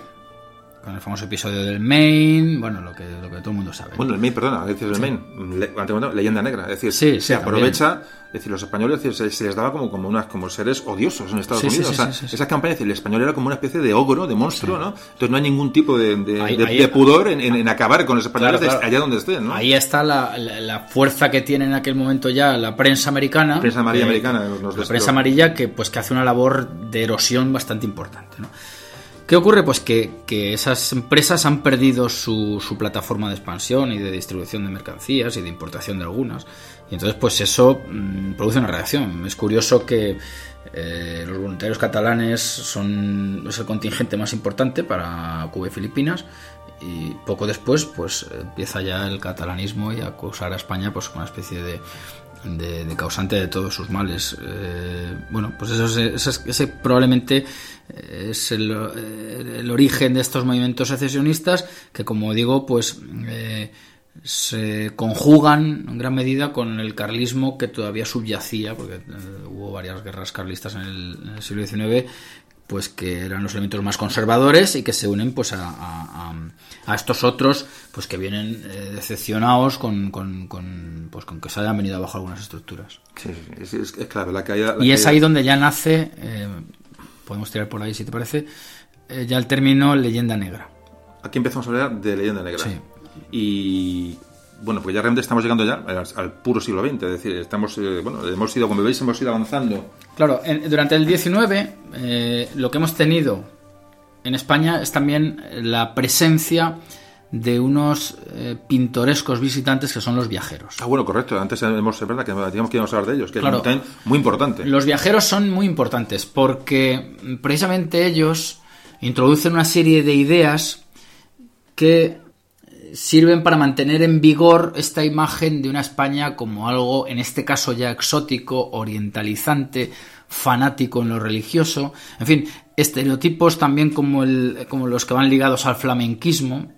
con el famoso episodio del Maine, bueno, lo que, lo que todo el mundo sabe. Bueno, el Maine, perdona, decir, el Maine, le- ante todo, leyenda negra, es decir, Sí, sí, se también. aprovecha, es decir, los españoles es decir, se, les daba como, como, unas, como seres odiosos en Estados Sí, sí, Unidos. sí, o sea, sí, sí, sí. esa campaña, es decir, el español era como una especie de ogro, de monstruo, ¿no? Entonces no hay ningún tipo de, de, Ahí- de- ahí- de pudor en, en- en acabar con los españoles Claro, claro. allá donde estén, ¿no? Ahí está la, la- la fuerza que tiene en aquel momento ya la prensa americana. Prensa amarilla eh, americana, los la prensa amarilla que, pues, que hace una labor de erosión bastante importante. ¿no? ¿Qué ocurre? Pues que, que esas empresas han perdido su, su plataforma de expansión y de distribución de mercancías y de importación de algunas. Y entonces, pues eso mm, produce una reacción. Es curioso que eh, los voluntarios catalanes son es el contingente más importante para Cuba y Filipinas y poco después pues empieza ya el catalanismo y a acusar a España pues como una especie de, de, causante de todos sus males. Eh, bueno, pues eso es- ese, es- ese probablemente es el, el origen de estos movimientos secesionistas que, como digo, pues eh, se conjugan en gran medida con el carlismo que todavía subyacía, porque eh, hubo varias guerras carlistas en el, en el, siglo XIX, pues que eran los elementos más conservadores y que se unen pues a, a, a estos otros pues que vienen eh, decepcionados con, con, con, pues con que se hayan venido abajo algunas estructuras. Sí, es, es, la caída... La y caída... es ahí donde ya nace, eh, podemos tirar por ahí si te parece, eh, ya el término leyenda negra. Aquí empezamos a hablar de leyenda negra. Sí. Y bueno, pues ya realmente estamos llegando ya al, al puro siglo XX, es decir, estamos, eh, bueno, hemos ido, como veis, hemos ido avanzando. Claro, en, durante el XIX eh, lo que hemos tenido en España es también la presencia de unos eh, pintorescos visitantes que son los viajeros. Ah, bueno, correcto. Antes hemos, es verdad que digamos que íbamos a hablar de ellos, que Claro. es muy importante. Los viajeros son muy importantes porque precisamente ellos introducen una serie de ideas que sirven para mantener en vigor esta imagen de una España como algo, en este caso ya exótico, orientalizante, fanático en lo religioso, en fin, estereotipos también como, el, como los que van ligados al flamenquismo,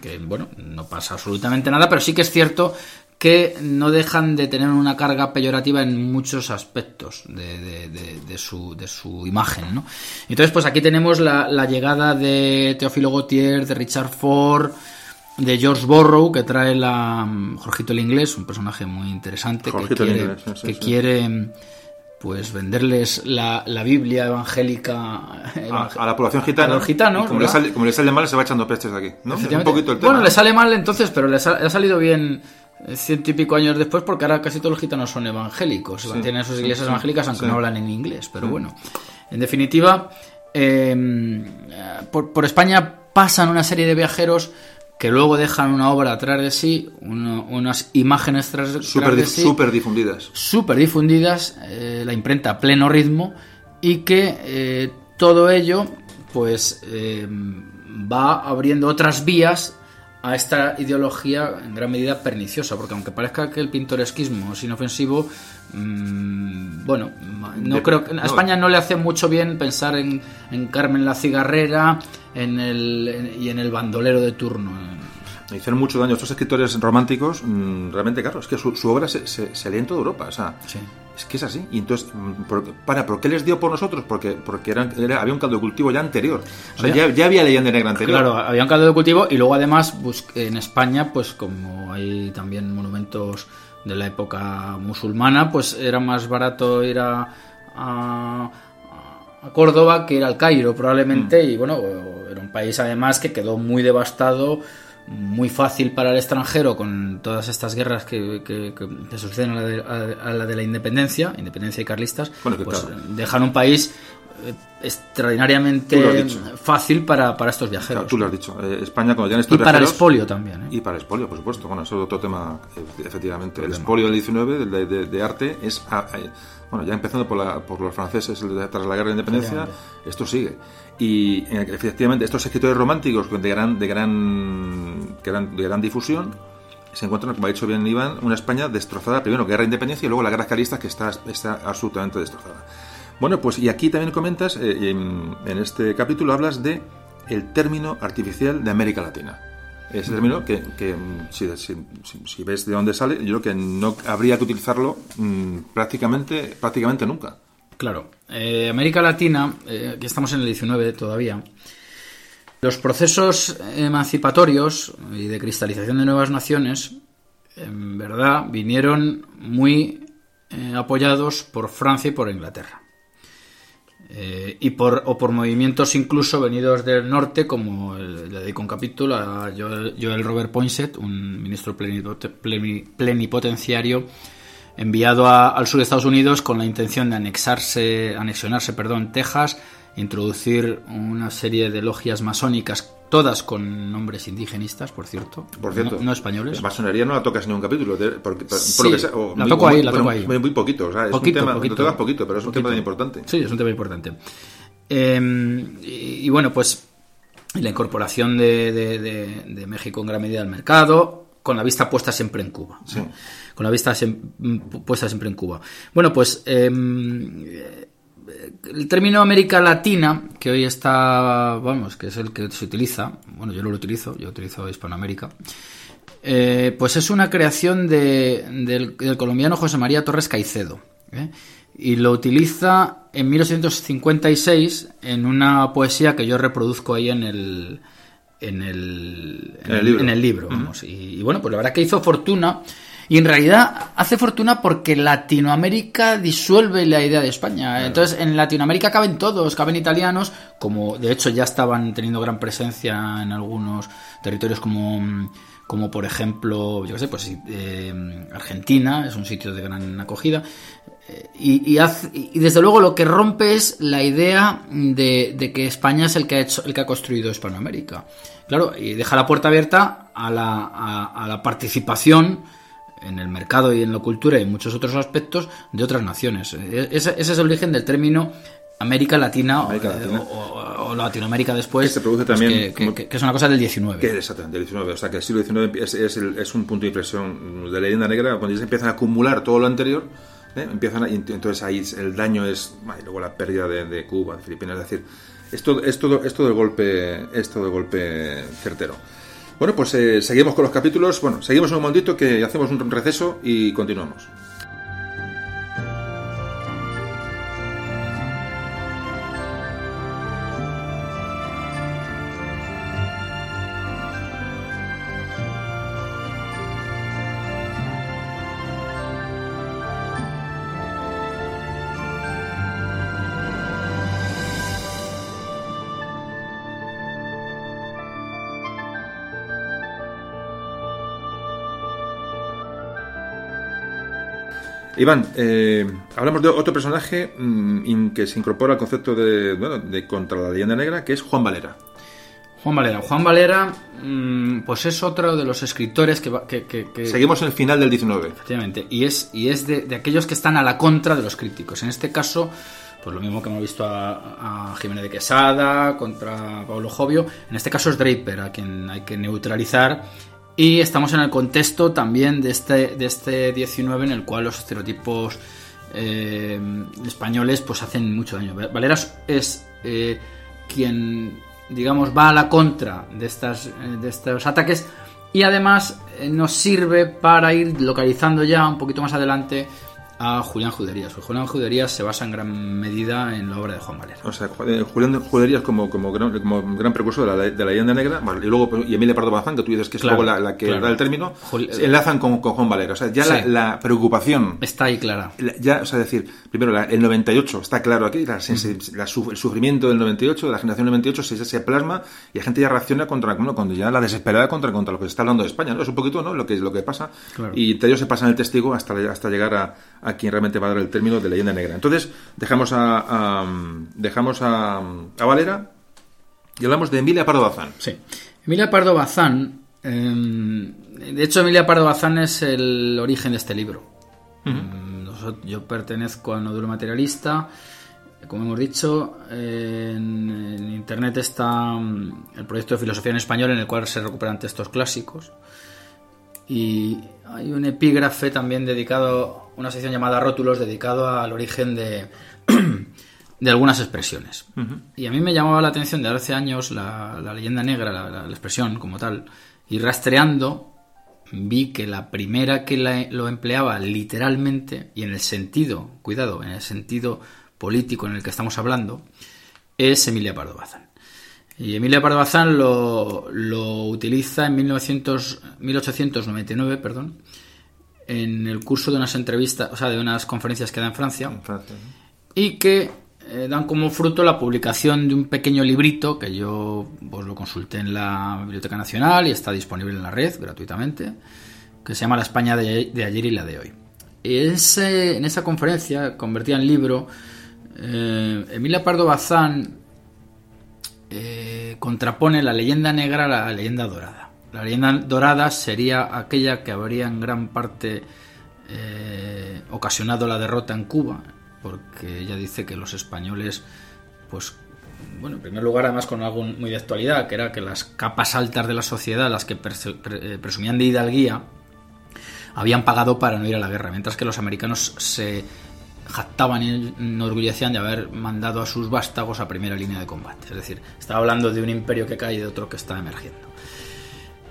que bueno, no pasa absolutamente nada, pero sí que es cierto que no dejan de tener una carga peyorativa en muchos aspectos de, de- de- de su, de su imagen. ¿no? Entonces, pues aquí tenemos la, la llegada de Teófilo Gautier, de Richard Ford, de George Borrow, que trae la mm, Jorgito el Inglés, un personaje muy interesante Jorgito que el quiere, Inglés, sí, que sí. quiere mm, pues venderles la, la Biblia evangélica a, evang- a la población gitana. a los gitanos, como, le sale, como le sale mal, se va echando pestes de aquí. ¿no? Es un Efectivamente. poquito el tema. Bueno, le sale mal entonces, pero le, ha salido bien ciento y pico años después porque ahora casi todos los gitanos son evangélicos. Sí, Tienen sus iglesias evangélicas aunque no hablan en inglés. Pero bueno, en definitiva, eh, por, por España pasan una serie de viajeros que luego dejan una obra atrás de sí, uno- unas imágenes tras, de sí súper difundidas. súper difundidas, eh, la imprenta a pleno ritmo y que eh, todo ello pues eh, va abriendo otras vías a esta ideología en gran medida perniciosa, porque aunque parezca que el pintoresquismo es inofensivo, mm, bueno, no De- creo que a no. España no le hace mucho bien pensar en, en Carmen la cigarrera en el, en- y en el bandolero de turno. Me hicieron mucho daño. Estos escritores románticos, mm, realmente, claro, es que su, su obra se, se, en toda Europa. O sea, Sí. es que es así. Y entonces, mm, por- para, ¿por qué les dio por nosotros? Porque, porque eran, era- había un caldo de cultivo ya anterior. O sea, Había- ya, ya había leyenda negra anterior. Claro, había un caldo de cultivo y luego además en España, pues como hay también monumentos de la época musulmana, pues era más barato ir a, a, a Córdoba que ir al Cairo probablemente y bueno, era un país además que quedó muy devastado, muy fácil para el extranjero con todas estas guerras que, que- que- suceden a la, de, a- a la de la independencia, independencia y carlistas, Bueno, pues claro. dejan un país eh, extraordinariamente fácil para, para estos Claro, viajeros. tú lo has dicho. Eh, España, cuando ya estos y para el expolio también. ¿eh? Y para el expolio, por supuesto. Bueno, eso es otro tema, eh, efectivamente. El expolio del 19, de, de- de arte, es. ah, eh, bueno, ya empezando por, la- por los franceses de- tras la guerra de independencia, esto sigue. Y eh, efectivamente, estos escritores románticos de gran, de gran, que eran de gran difusión se encuentran, como ha dicho bien Iván, una España destrozada. Primero, guerra de independencia y luego la guerra carlista, que está, está absolutamente destrozada. Bueno, pues y aquí también comentas, eh, en, en este capítulo hablas de el término artificial de América Latina. Ese término que, que, mm, si, si- si- ves de dónde sale, yo creo que no habría que utilizarlo mm, prácticamente, prácticamente nunca. Claro. Eh, América Latina, eh, aquí estamos en el 19 todavía. Los procesos emancipatorios y de cristalización de nuevas naciones, en verdad, vinieron muy eh, apoyados por Francia y por Inglaterra. Eh, y por, o por movimientos incluso venidos del norte, como le dedico un capítulo a Joel, Joel Robert Poinsett, un ministro plenipote- pleni- plenipotenciario enviado a- al sur de Estados Unidos con la intención de anexarse, anexionarse, perdón, Texas, introducir una serie de logias masónicas, todas con nombres indigenistas, por cierto, Por cierto, no, no españoles. Masonería no la tocas en ningún capítulo, de- porque- por, Sí, lo que sea, o la muy- toco ahí, la toco ahí. Muy, muy poquito, o sea, es Poquito, un tema, poquito. lo tocas poquito, pero es un Poquito. tema importante. Sí, es un tema importante. Eh, y, y bueno, pues la incorporación de, de- de- de México en gran medida al mercado, con la vista puesta siempre en Cuba. Sí. Con la vista siem- puesta siempre en Cuba. Bueno, pues eh, el término América Latina, que hoy está, vamos, que es el que se utiliza, bueno, yo no lo utilizo, yo utilizo Hispanoamérica, Eh, pues es una creación de, del, colombiano José María Torres Caicedo. ¿eh? Y lo utiliza en 1856 en una poesía que yo reproduzco ahí en el, en el, en el libro. vamos. y, bueno, pues la verdad que hizo fortuna. Y en realidad hace fortuna porque Latinoamérica disuelve la idea de España. Entonces, en Latinoamérica caben todos, caben italianos, como de hecho ya estaban teniendo gran presencia en algunos territorios como como por ejemplo, yo qué sé, pues eh, Argentina, es un sitio de gran acogida, eh, y, y, desde luego lo que rompe es la idea de, que España es el que ha hecho, el que ha construido Hispanoamérica. Claro, y deja la puerta abierta a la, a, la participación en el mercado y en la cultura y en muchos otros aspectos de otras naciones. E, ese, ese es el origen del término América Latina, eh, O, Latinoamérica después. Que se produce pues también. Que, es una cosa del 19. Que, exactamente, del 19. O sea, que el siglo XIX es, es, un punto de inflexión de la leyenda negra cuando ya se empiezan a acumular todo lo anterior. ¿Eh? Empiezan entonces ahí el daño es. Y luego la pérdida de, Cuba, de Filipinas. Es decir, esto, es, todo, es, todo golpe, es todo golpe certero. Bueno, pues eh, seguimos con los capítulos. Bueno, seguimos un momentito que hacemos un receso y continuamos. Iván, eh, hablamos de otro personaje mm, que se incorpora al concepto de, bueno, de contra la leyenda negra, que es Juan Valera. Juan Valera. Juan Valera, mm, pues es otro de los escritores que, Seguimos en el final del 19. Efectivamente. Y es, y es de, aquellos que están a la contra de los críticos. En este caso, pues lo mismo que hemos visto a, a Jiménez de Quesada, contra Pablo Jovio. En este caso es Draper, a quien hay que neutralizar y estamos en el contexto también de este, de este 19 en el cual los estereotipos eh, españoles pues hacen mucho daño. Valeras es eh, quien, digamos, va a la contra de, estas, de estos ataques y además eh, nos sirve para ir localizando ya un poquito más adelante a Julián Juderías. Julián Juderías se basa en gran medida en la obra de Juan Valera. O sea, eh, Julián Juderías como, como, gran, como gran precursor de la, de la leyenda negra, y luego y Emilia Pardo Bazán, que tú dices que es luego la, que da el término, enlazan con, con, Juan Valera. O sea, ya la, preocupación... Está ahí clara. Ya, o sea, decir, primero, el 98 está claro aquí, la, el sufrimiento del 98, de la generación 98, se, se plasma y la gente ya reacciona contra, bueno, cuando ya la desesperada contra, contra lo que se está hablando de España, ¿no? Es un poquito, ¿no? Lo que, lo que pasa. Y ellos se pasan el testigo hasta, hasta llegar a a quien realmente va a dar el término de leyenda negra. Entonces, dejamos a, dejamos a, Valera y hablamos de Emilia Pardo Bazán. Sí. Emilia Pardo Bazán, em, de hecho, Emilia Pardo Bazán es el origen de este libro. Em, yo pertenezco a Nódulo Materialista. Como hemos dicho, en, en, internet está em, el proyecto de filosofía en español en el cual se recuperan textos clásicos. Y hay un epígrafe también dedicado, una sección llamada Rótulos, dedicado al origen de, (clears throat) de algunas expresiones. Y a mí me llamaba la atención de hace años la, leyenda negra, la, expresión como tal, y rastreando vi que la primera que lo empleaba literalmente y en el sentido, cuidado, en el sentido político en el que estamos hablando, es Emilia Pardo Bazán. Y Emilia Pardo Bazán lo, utiliza en 1900, 1899, perdón, en el curso de unas entrevistas, o sea, de unas conferencias que da en Francia, y que eh, dan como fruto la publicación de un pequeño librito que yo pues, lo consulté en la Biblioteca Nacional y está disponible en la red gratuitamente, que se llama La España de, ayer y la de hoy. Y ese, en esa conferencia, convertida en libro, eh, Emilia Pardo Bazán eh, contrapone la leyenda negra a la leyenda dorada. La leyenda dorada sería aquella que habría en gran parte eh, ocasionado la derrota en Cuba, porque ella dice que los españoles, pues, bueno, en primer lugar, además con algo muy de actualidad, que era que las capas altas de la sociedad, las que eh, presumían de hidalguía, habían pagado para no ir a la guerra, mientras que los americanos se jactaban y enorgullecían de haber mandado a sus vástagos a primera línea de combate. Es decir, estaba hablando de un imperio que cae y de otro que está emergiendo.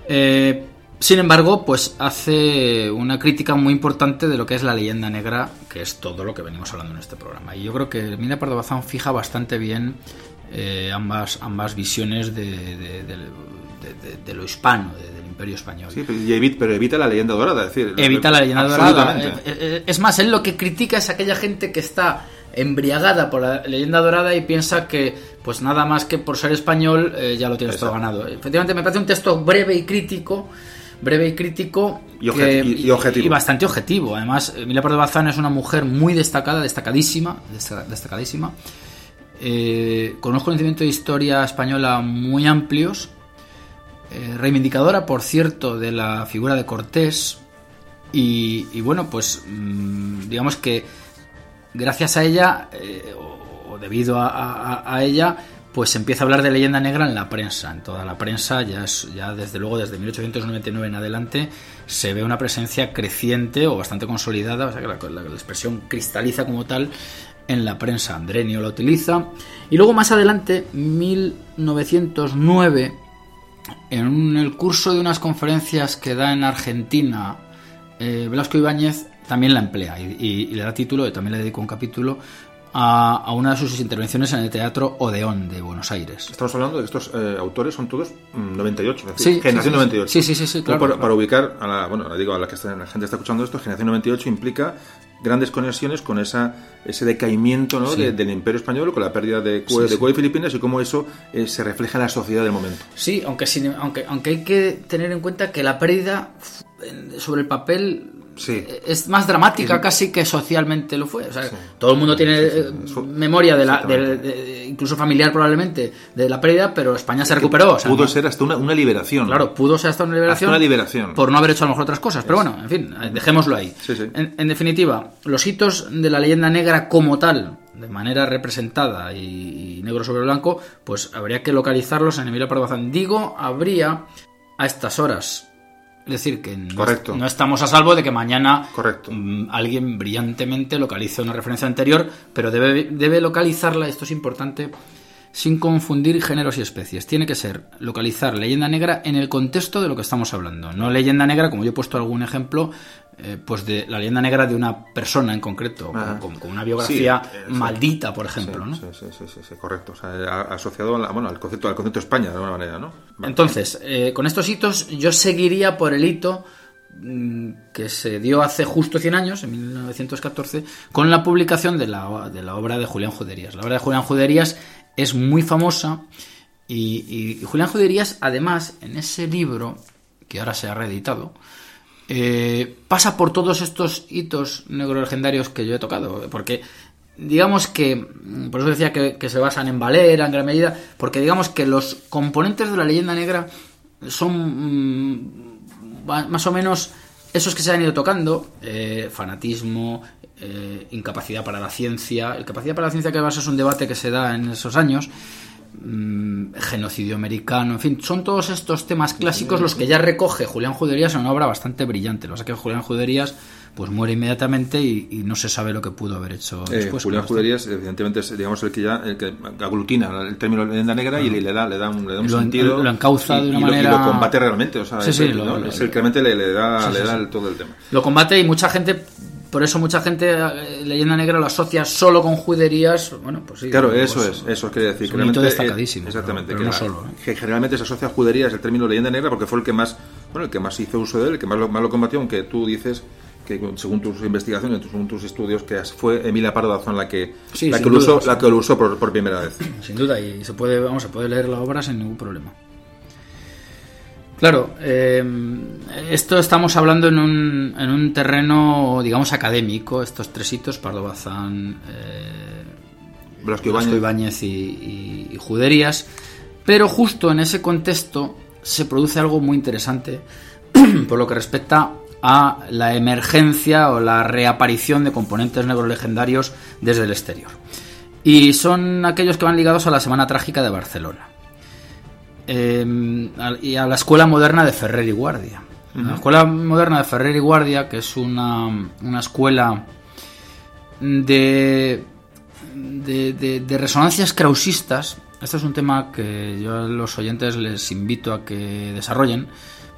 Eh, Sin embargo, pues hace una crítica muy importante de lo que es la leyenda negra, que es todo lo que venimos hablando en este programa. Y yo creo que Mina Pardo Bazán fija bastante bien eh, ambas, ambas visiones de, de- lo hispano, imperio español. Sí, pero, evita, pero evita la leyenda dorada, es decir, Evita la leyenda dorada. Absolutamente. Eh, eh, Es más, él lo que critica es aquella gente que está embriagada por la leyenda dorada y piensa que, pues nada más que por ser español, eh, ya lo tienes todo Exacto. ganado. Efectivamente, me parece un texto breve y crítico. Breve y crítico Y obje- y- y objetivo. y bastante objetivo. Además, Emilia Pardo Bazán es una mujer muy destacada, destacadísima, desta- destacadísima, eh, con unos conocimientos de historia española muy amplios, eh, reivindicadora, por cierto, de la figura de Cortés. Y, bueno, pues mm, digamos que gracias a ella, eh, o, debido a, ella, pues se empieza a hablar de leyenda negra en la prensa. En toda la prensa, ya, ya desde luego, desde 1899 en adelante, se ve una presencia creciente o bastante consolidada, o sea que la, la- la expresión cristaliza como tal en la prensa. Andrenio la utiliza. Y luego más adelante, 1909, en el curso de unas conferencias que da en Argentina, eh, Velasco Ibáñez también la emplea y, y- y le da título, y también le dedicó un capítulo a, a una de sus intervenciones en el Teatro Odeón de Buenos Aires. Estamos hablando de que estos eh, autores son todos mm, 98, es decir, Sí, generación sí, sí, 98. sí, sí, sí, sí, claro, para, claro. para ubicar a la, bueno, digo a la que está, la gente está escuchando esto, generación 98 implica grandes conexiones con esa ese decaimiento ¿no? Sí. de- del Imperio español, con la pérdida de Sí, Cuba, de sí. Cuba y Filipinas y cómo eso eh, se refleja en la sociedad del momento. Sí, aunque, sin- aunque, aunque hay que tener en cuenta que la pérdida sobre el papel Sí. eh, es más dramática Es- casi que socialmente lo fue. O sea, Sí. todo el mundo tiene eh, memoria de la, de- exactamente. de- incluso familiar probablemente, de la pérdida, pero España se recuperó. o sea, Pudo no- ser hasta una, una liberación. Claro, pudo ser hasta una liberación. Hasta una liberación. Por no haber hecho a lo mejor otras cosas. Pero bueno, en fin, eh, dejémoslo ahí. Sí. En, en definitiva, los hitos de la leyenda negra como tal, de manera representada y, negro sobre blanco, pues habría que localizarlos en Emilia Pardo. Digo, habría a estas horas. Es decir, que no, Correcto. no estamos a salvo de que mañana Correcto. mm, alguien brillantemente localice una referencia anterior, pero debe, debe localizarla, esto es importante, sin confundir géneros y especies. Tiene que ser localizar leyenda negra en el contexto de lo que estamos hablando. No leyenda negra, como yo he puesto algún ejemplo, eh, pues de la leyenda negra de una persona en concreto, con, una biografía Sí, eh, maldita, por ejemplo. Sí, ¿no? sí, sí, sí, sí, correcto. O sea, a- asociado a la- bueno, al concepto, al concepto de España, de alguna manera, ¿no? Vale. Entonces, eh, con estos hitos, yo seguiría por el hito mm, que se dio hace justo 100 años, en 1914, con la publicación de la, de la obra de Julián Juderías. La obra de Julián Juderías es muy famosa y, y- y Julián Juderías, además, en ese libro, que ahora se ha reeditado, eh, pasa por todos estos hitos negro-legendarios que yo he tocado, porque digamos que, mm, por eso decía que, se basan en Valera en gran medida, porque digamos que los componentes de la leyenda negra son mm, más o menos esos que se han ido tocando, eh, fanatismo, eh, incapacidad para la ciencia, el capacidad para la ciencia que además es un debate que se da en esos años, mm, genocidio americano, en fin, son todos estos temas clásicos los que ya recoge Julián Juderías en una obra bastante brillante. Lo que pasa es que Julián Juderías pues muere inmediatamente y, y no se sabe lo que pudo haber hecho Eh, después. Julián. Juderías, evidentemente, es digamos, el que ya el que aglutina el término leyenda negra y le, le da, le da un, le da un Lo sentido. lo encauza y- de una y lo- manera- Y lo combate realmente. O sea, Sí, es, sí, es el que realmente le, le da, Sí, da el- todo el tema. Lo combate y mucha gente, por eso mucha gente eh, leyenda negra lo asocia solo con juderías. Bueno, pues sí. Claro, pues, eso es, eso quería decir. es un hito eh, destacadísimo, exactamente. pero- que, no la- solo, ¿eh? que generalmente se asocia a juderías el término leyenda negra porque fue el que más, bueno, el que más hizo uso de él, el que más lo, más lo combatió, aunque tú dices que según tus investigaciones, según tus estudios, que fue Emilia Pardo Dazón la que, Sí, la que lo duda, usó, sí. la que lo usó por, por primera vez. Sin duda, y se puede, vamos, se puede leer la obra sin ningún problema. Claro, eh, esto estamos hablando en un, en un terreno, digamos, académico, estos tres hitos, Pardo Bazán, eh, Blasco Ibáñez. Ibáñez y, y- y Juderías, pero justo en ese contexto se produce algo muy interesante (clears throat) por lo que respecta a la emergencia o la reaparición de componentes negros legendarios desde el exterior. Y son aquellos que van ligados a la Semana Trágica de Barcelona. Eh, al- y a la Escuela Moderna de Ferrer y Guardia. La Escuela Moderna de Ferrer y Guardia, que es una, una escuela de, de, de- de resonancias krausistas. Este es un tema que yo a los oyentes les invito a que desarrollen,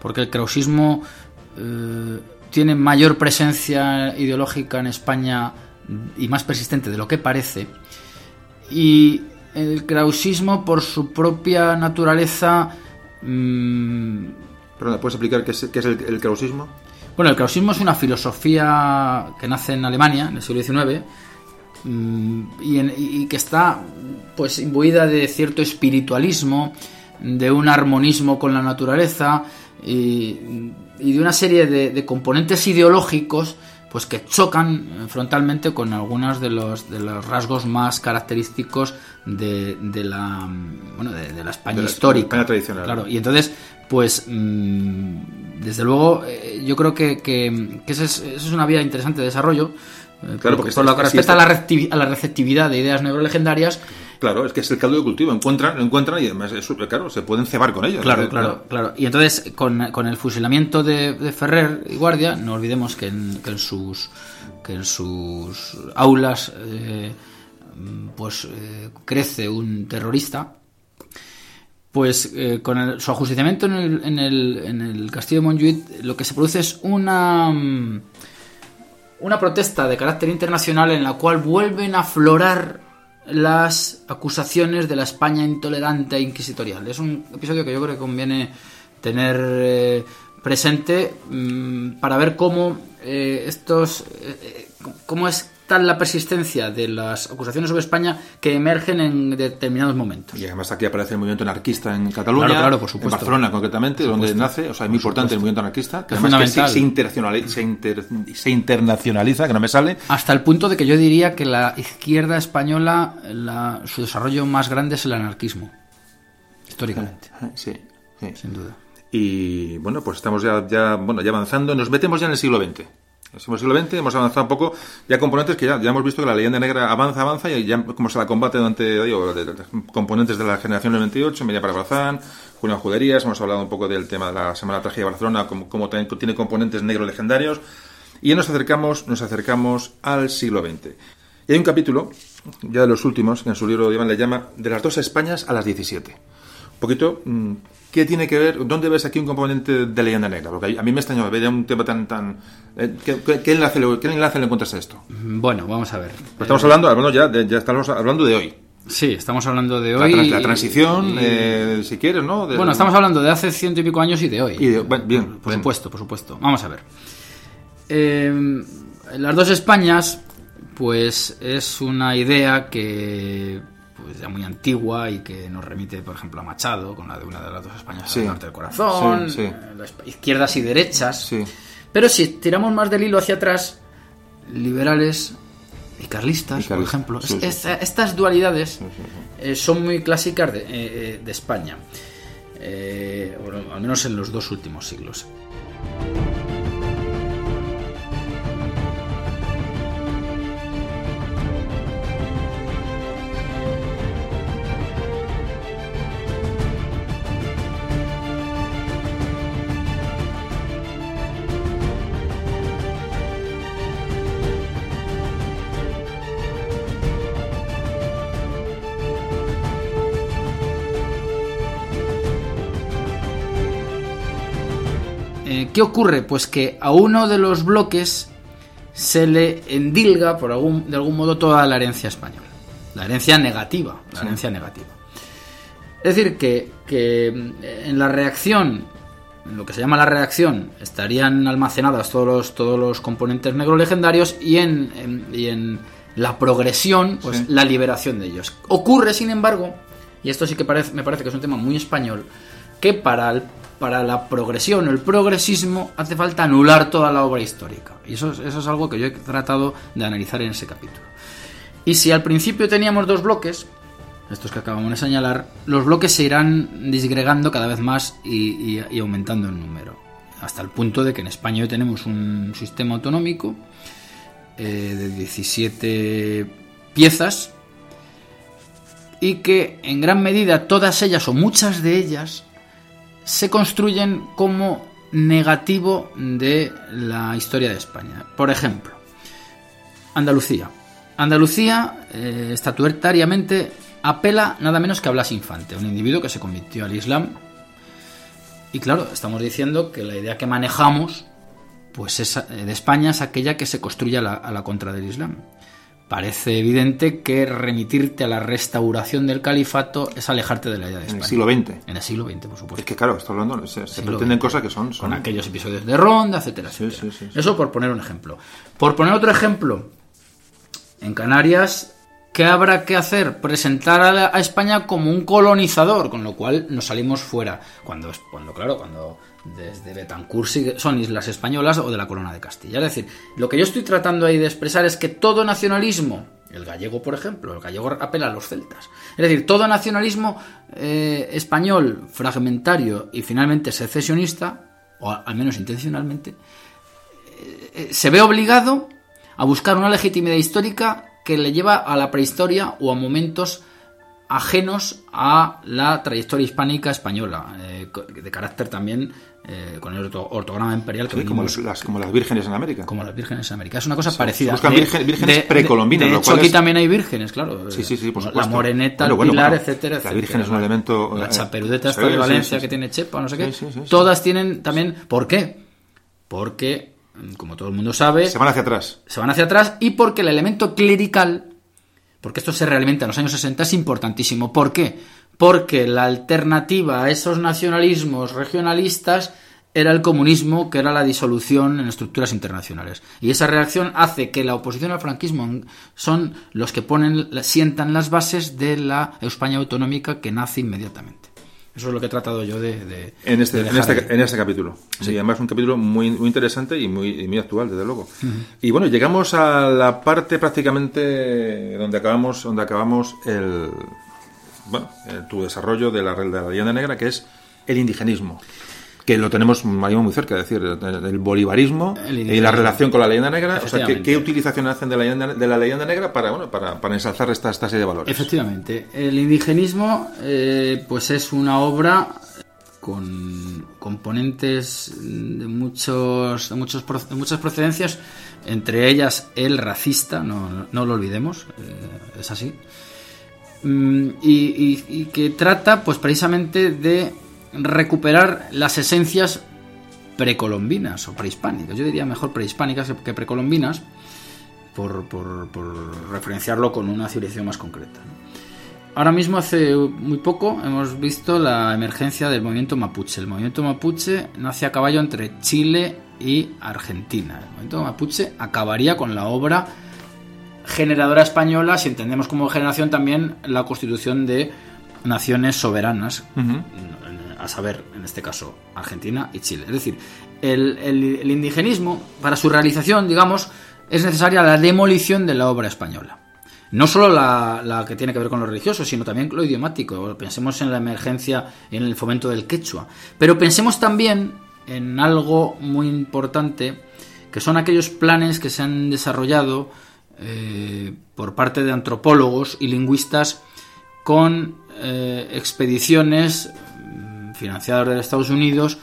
porque el krausismo eh, tiene mayor presencia ideológica en España y más persistente de lo que parece. Y el krausismo, por su propia naturaleza. Mmm... Perdona, ¿puedes explicar qué es, qué es el, el, krausismo? Bueno, el krausismo es una filosofía que nace en Alemania en el siglo XIX mm, y, y, que está pues imbuida de cierto espiritualismo, de un armonismo con la naturaleza y, y de una serie de, de componentes ideológicos pues que chocan eh, frontalmente con algunos de los, de los rasgos más característicos de, de la bueno de, la España histórica. Tradicional. Claro y entonces pues mm, desde luego eh, yo creo que, que, esa, es, una vía interesante de desarrollo eh, claro porque por lo que respecta a, la a la receptividad de ideas neurolegendarias Claro, es que es el caldo de cultivo. Encuentran, lo encuentran y además, eso, claro, se pueden cebar con ellos. Claro, claro, claro. Y entonces, con, el fusilamiento de, Ferrer y Guardia, no olvidemos que en, sus que en sus aulas eh, pues eh, crece un terrorista. Pues eh, con su ajusticiamiento en el, en, el, en el castillo de Montjuic, lo que se produce es una una protesta de carácter internacional en la cual vuelven a aflorar las acusaciones de la España intolerante e inquisitorial. Es un episodio que yo creo que conviene tener eh, presente mm, para ver cómo eh, estos eh, cómo es tal la persistencia de las acusaciones sobre España que emergen en determinados momentos. Y además aquí aparece el movimiento anarquista en Cataluña, claro, por supuesto. en Barcelona concretamente, donde nace, o sea, es muy importante el movimiento anarquista, que además se, se, internacionaliza, que no me sale. Hasta el punto de que yo diría que la izquierda española, su desarrollo más grande es el anarquismo, históricamente. Sí, sí. Sin duda. Y bueno, pues estamos ya, ya, bueno, ya avanzando, nos metemos ya en el siglo XX. XX hemos avanzado un poco, ya componentes que ya, ya hemos visto que la leyenda negra avanza, avanza, y ya como se la combate durante, componentes de la generación del 28, Media para Bazán, Julián Juderías, hemos hablado un poco del tema de la Semana Tragedia de Barcelona, como, como tiene componentes negros legendarios, y nos acercamos, nos acercamos al siglo XX. Y hay un capítulo, ya de los últimos, que en su libro Iván le llama De las dos Españas a las 17. Un poquito mm, ¿Qué tiene que ver? ¿Dónde ves aquí un componente de leyenda negra? Porque a mí me extrañó ver un tema tan... tan eh, ¿qué, enlace, ¿Qué enlace le encuentras a esto? Bueno, vamos a ver. Pues estamos hablando, ya, ya estamos hablando de hoy. Sí, estamos hablando de hoy. La, transición, eh, si quieres, ¿no? bueno, estamos hablando de hace ciento y pico años y de hoy. bien, por supuesto, por supuesto. Vamos a ver. Eh, las dos Españas, pues es una idea que ya muy antigua y que nos remite, por ejemplo, a Machado, con la de una de las dos Españas del norte del corazón, las izquierdas y derechas. Pero si tiramos más del hilo hacia atrás, liberales y carlistas, por ejemplo, estas dualidades eh, son muy clásicas de, eh, eh, de España, al menos en los dos últimos siglos. ¿Qué ocurre? Pues que a uno de los bloques se le endilga por algún, de algún modo toda la herencia española. La herencia negativa. La herencia negativa. Es decir, que, en la reacción, en lo que se llama la reacción, estarían almacenados todos los, todos los componentes negros legendarios y en, y en la progresión, pues la liberación de ellos. Ocurre, sin embargo, y esto sí que parece, me parece que es un tema muy español, que para el para la progresión o el progresismo hace falta anular toda la obra histórica. Y eso, es algo que yo he tratado de analizar en ese capítulo. Y si al principio teníamos dos bloques, estos que acabamos de señalar, los bloques se irán disgregando cada vez más y, aumentando en número. Hasta el punto de que en España hoy tenemos un sistema autonómico eh, de 17 piezas y que en gran medida todas ellas o muchas de ellas se construyen como negativo de la historia de España. Por ejemplo, Andalucía. Andalucía, eh, estatutariamente, apela nada menos que a Blas Infante, un individuo que se convirtió al Islam Y claro, estamos diciendo que la idea que manejamos pues es, de España es aquella que se construye a la contra del Islam. Parece evidente que remitirte a la restauración del califato es alejarte de la idea de España. En el siglo XX. En el siglo XX, por supuesto. Es que claro, estoy hablando, se, pretenden XX. cosas que son... son Con aquellos episodios de ronda, etcétera, Sí, etcétera. sí, sí. Eso por poner un ejemplo. Por poner otro ejemplo, en Canarias, ¿qué habrá que hacer? Presentar a, la- a España como un colonizador, con lo cual nos salimos fuera. Cuando, cuando claro, cuando desde Betancourt son islas españolas o de la corona de Castilla. Es decir, lo que yo estoy tratando ahí de expresar es que todo nacionalismo, el gallego por ejemplo, el gallego apela a los celtas, es decir, todo nacionalismo eh, español fragmentario y finalmente secesionista, o al menos intencionalmente, eh, se ve obligado a buscar una legitimidad histórica que le lleva a la prehistoria o a momentos ajenos a la trayectoria hispánica española, eh, de carácter también eh, con el orto- ortograma imperial que Sí, como, las, como las vírgenes en América. como las vírgenes en América. Es una cosa parecida. buscan virgen- vírgenes precolombinas, De, lo hecho, aquí es- también hay vírgenes, claro. Sí, sí, sí, por La moreneta, Bueno, el bueno, pilar, bueno. etcétera, La etcétera. virgen es un elemento, La eh, chaperudeta esta sí, de sí, Valencia sí, que sí. tiene chepa, no sé qué. Sí, sí, sí, sí. Todas tienen también... ¿Por qué? Porque, mm, como todo el mundo sabe, Se van hacia atrás. se van hacia atrás y porque el elemento clerical, porque esto se realimenta en los años 60, es importantísimo. ¿Por qué? Porque la alternativa a esos nacionalismos regionalistas era el comunismo, que era la disolución en estructuras internacionales. Y esa reacción hace que la oposición al franquismo son los que ponen, sientan las bases de la España autonómica que nace inmediatamente. Eso es lo que he tratado yo de, de- En este, de en dejar este, en este capítulo. Sí, además un capítulo muy, muy interesante y muy, y muy actual, desde luego. Y bueno, llegamos a la parte prácticamente donde acabamos, donde acabamos el, bueno, el- tu desarrollo de la, de la leyenda negra, que es el indigenismo. Que lo tenemos muy cerca, es decir, el, bolivarismo El y la relación con la leyenda negra. O sea, ¿qué, utilización hacen de la leyenda, de la leyenda negra para, bueno, para, para ensalzar esta, esta serie de valores? Efectivamente, el indigenismo eh, pues es una obra con componentes de muchos de muchos de muchas procedencias, entre ellas el racista, no, no lo olvidemos, eh, es así, y, y- que trata pues precisamente de recuperar las esencias precolombinas o prehispánicas, yo diría mejor prehispánicas que precolombinas, por, por- por referenciarlo con una civilización más concreta. Ahora mismo, hace muy poco, hemos visto la emergencia del movimiento mapuche. El movimiento mapuche nace a caballo entre Chile y Argentina. El movimiento mapuche acabaría con la obra generadora española, si entendemos como generación también la constitución de naciones soberanas, a saber, en este caso, Argentina y Chile. Es decir, el, el- el indigenismo, para su realización, digamos, es necesaria la demolición de la obra española. No solo la, la que tiene que ver con lo religioso, sino también lo idiomático. Pensemos en la emergencia, en el fomento del quechua. Pero pensemos también en algo muy importante, que son aquellos planes que se han desarrollado eh, por parte de antropólogos y lingüistas con eh, expediciones mm, financiadas de Estados Unidos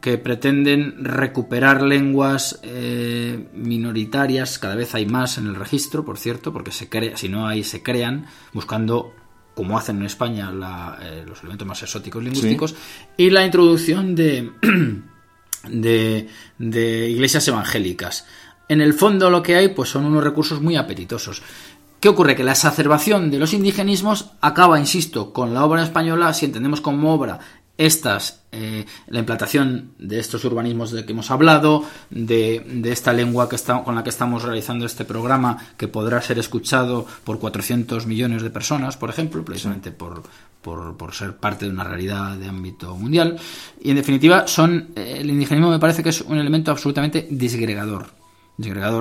que pretenden recuperar lenguas eh, minoritarias, cada vez hay más en el registro, por cierto, porque se crea, si no hay, se crean, buscando, como hacen en España, la- eh, los elementos más exóticos lingüísticos, y la introducción de, (clears throat) de, de iglesias evangélicas. En el fondo lo que hay pues son unos recursos muy apetitosos. ¿Qué ocurre? Que la exacerbación de los indigenismos acaba, insisto, con la obra española, si entendemos como obra estas, eh, la implantación de estos urbanismos de que hemos hablado, de, esta lengua que está, con la que estamos realizando este programa, que podrá ser escuchado por 400 millones de personas, por ejemplo, precisamente por ser parte de una realidad de ámbito mundial. Y en definitiva, son eh, el indigenismo me parece que es un elemento absolutamente disgregador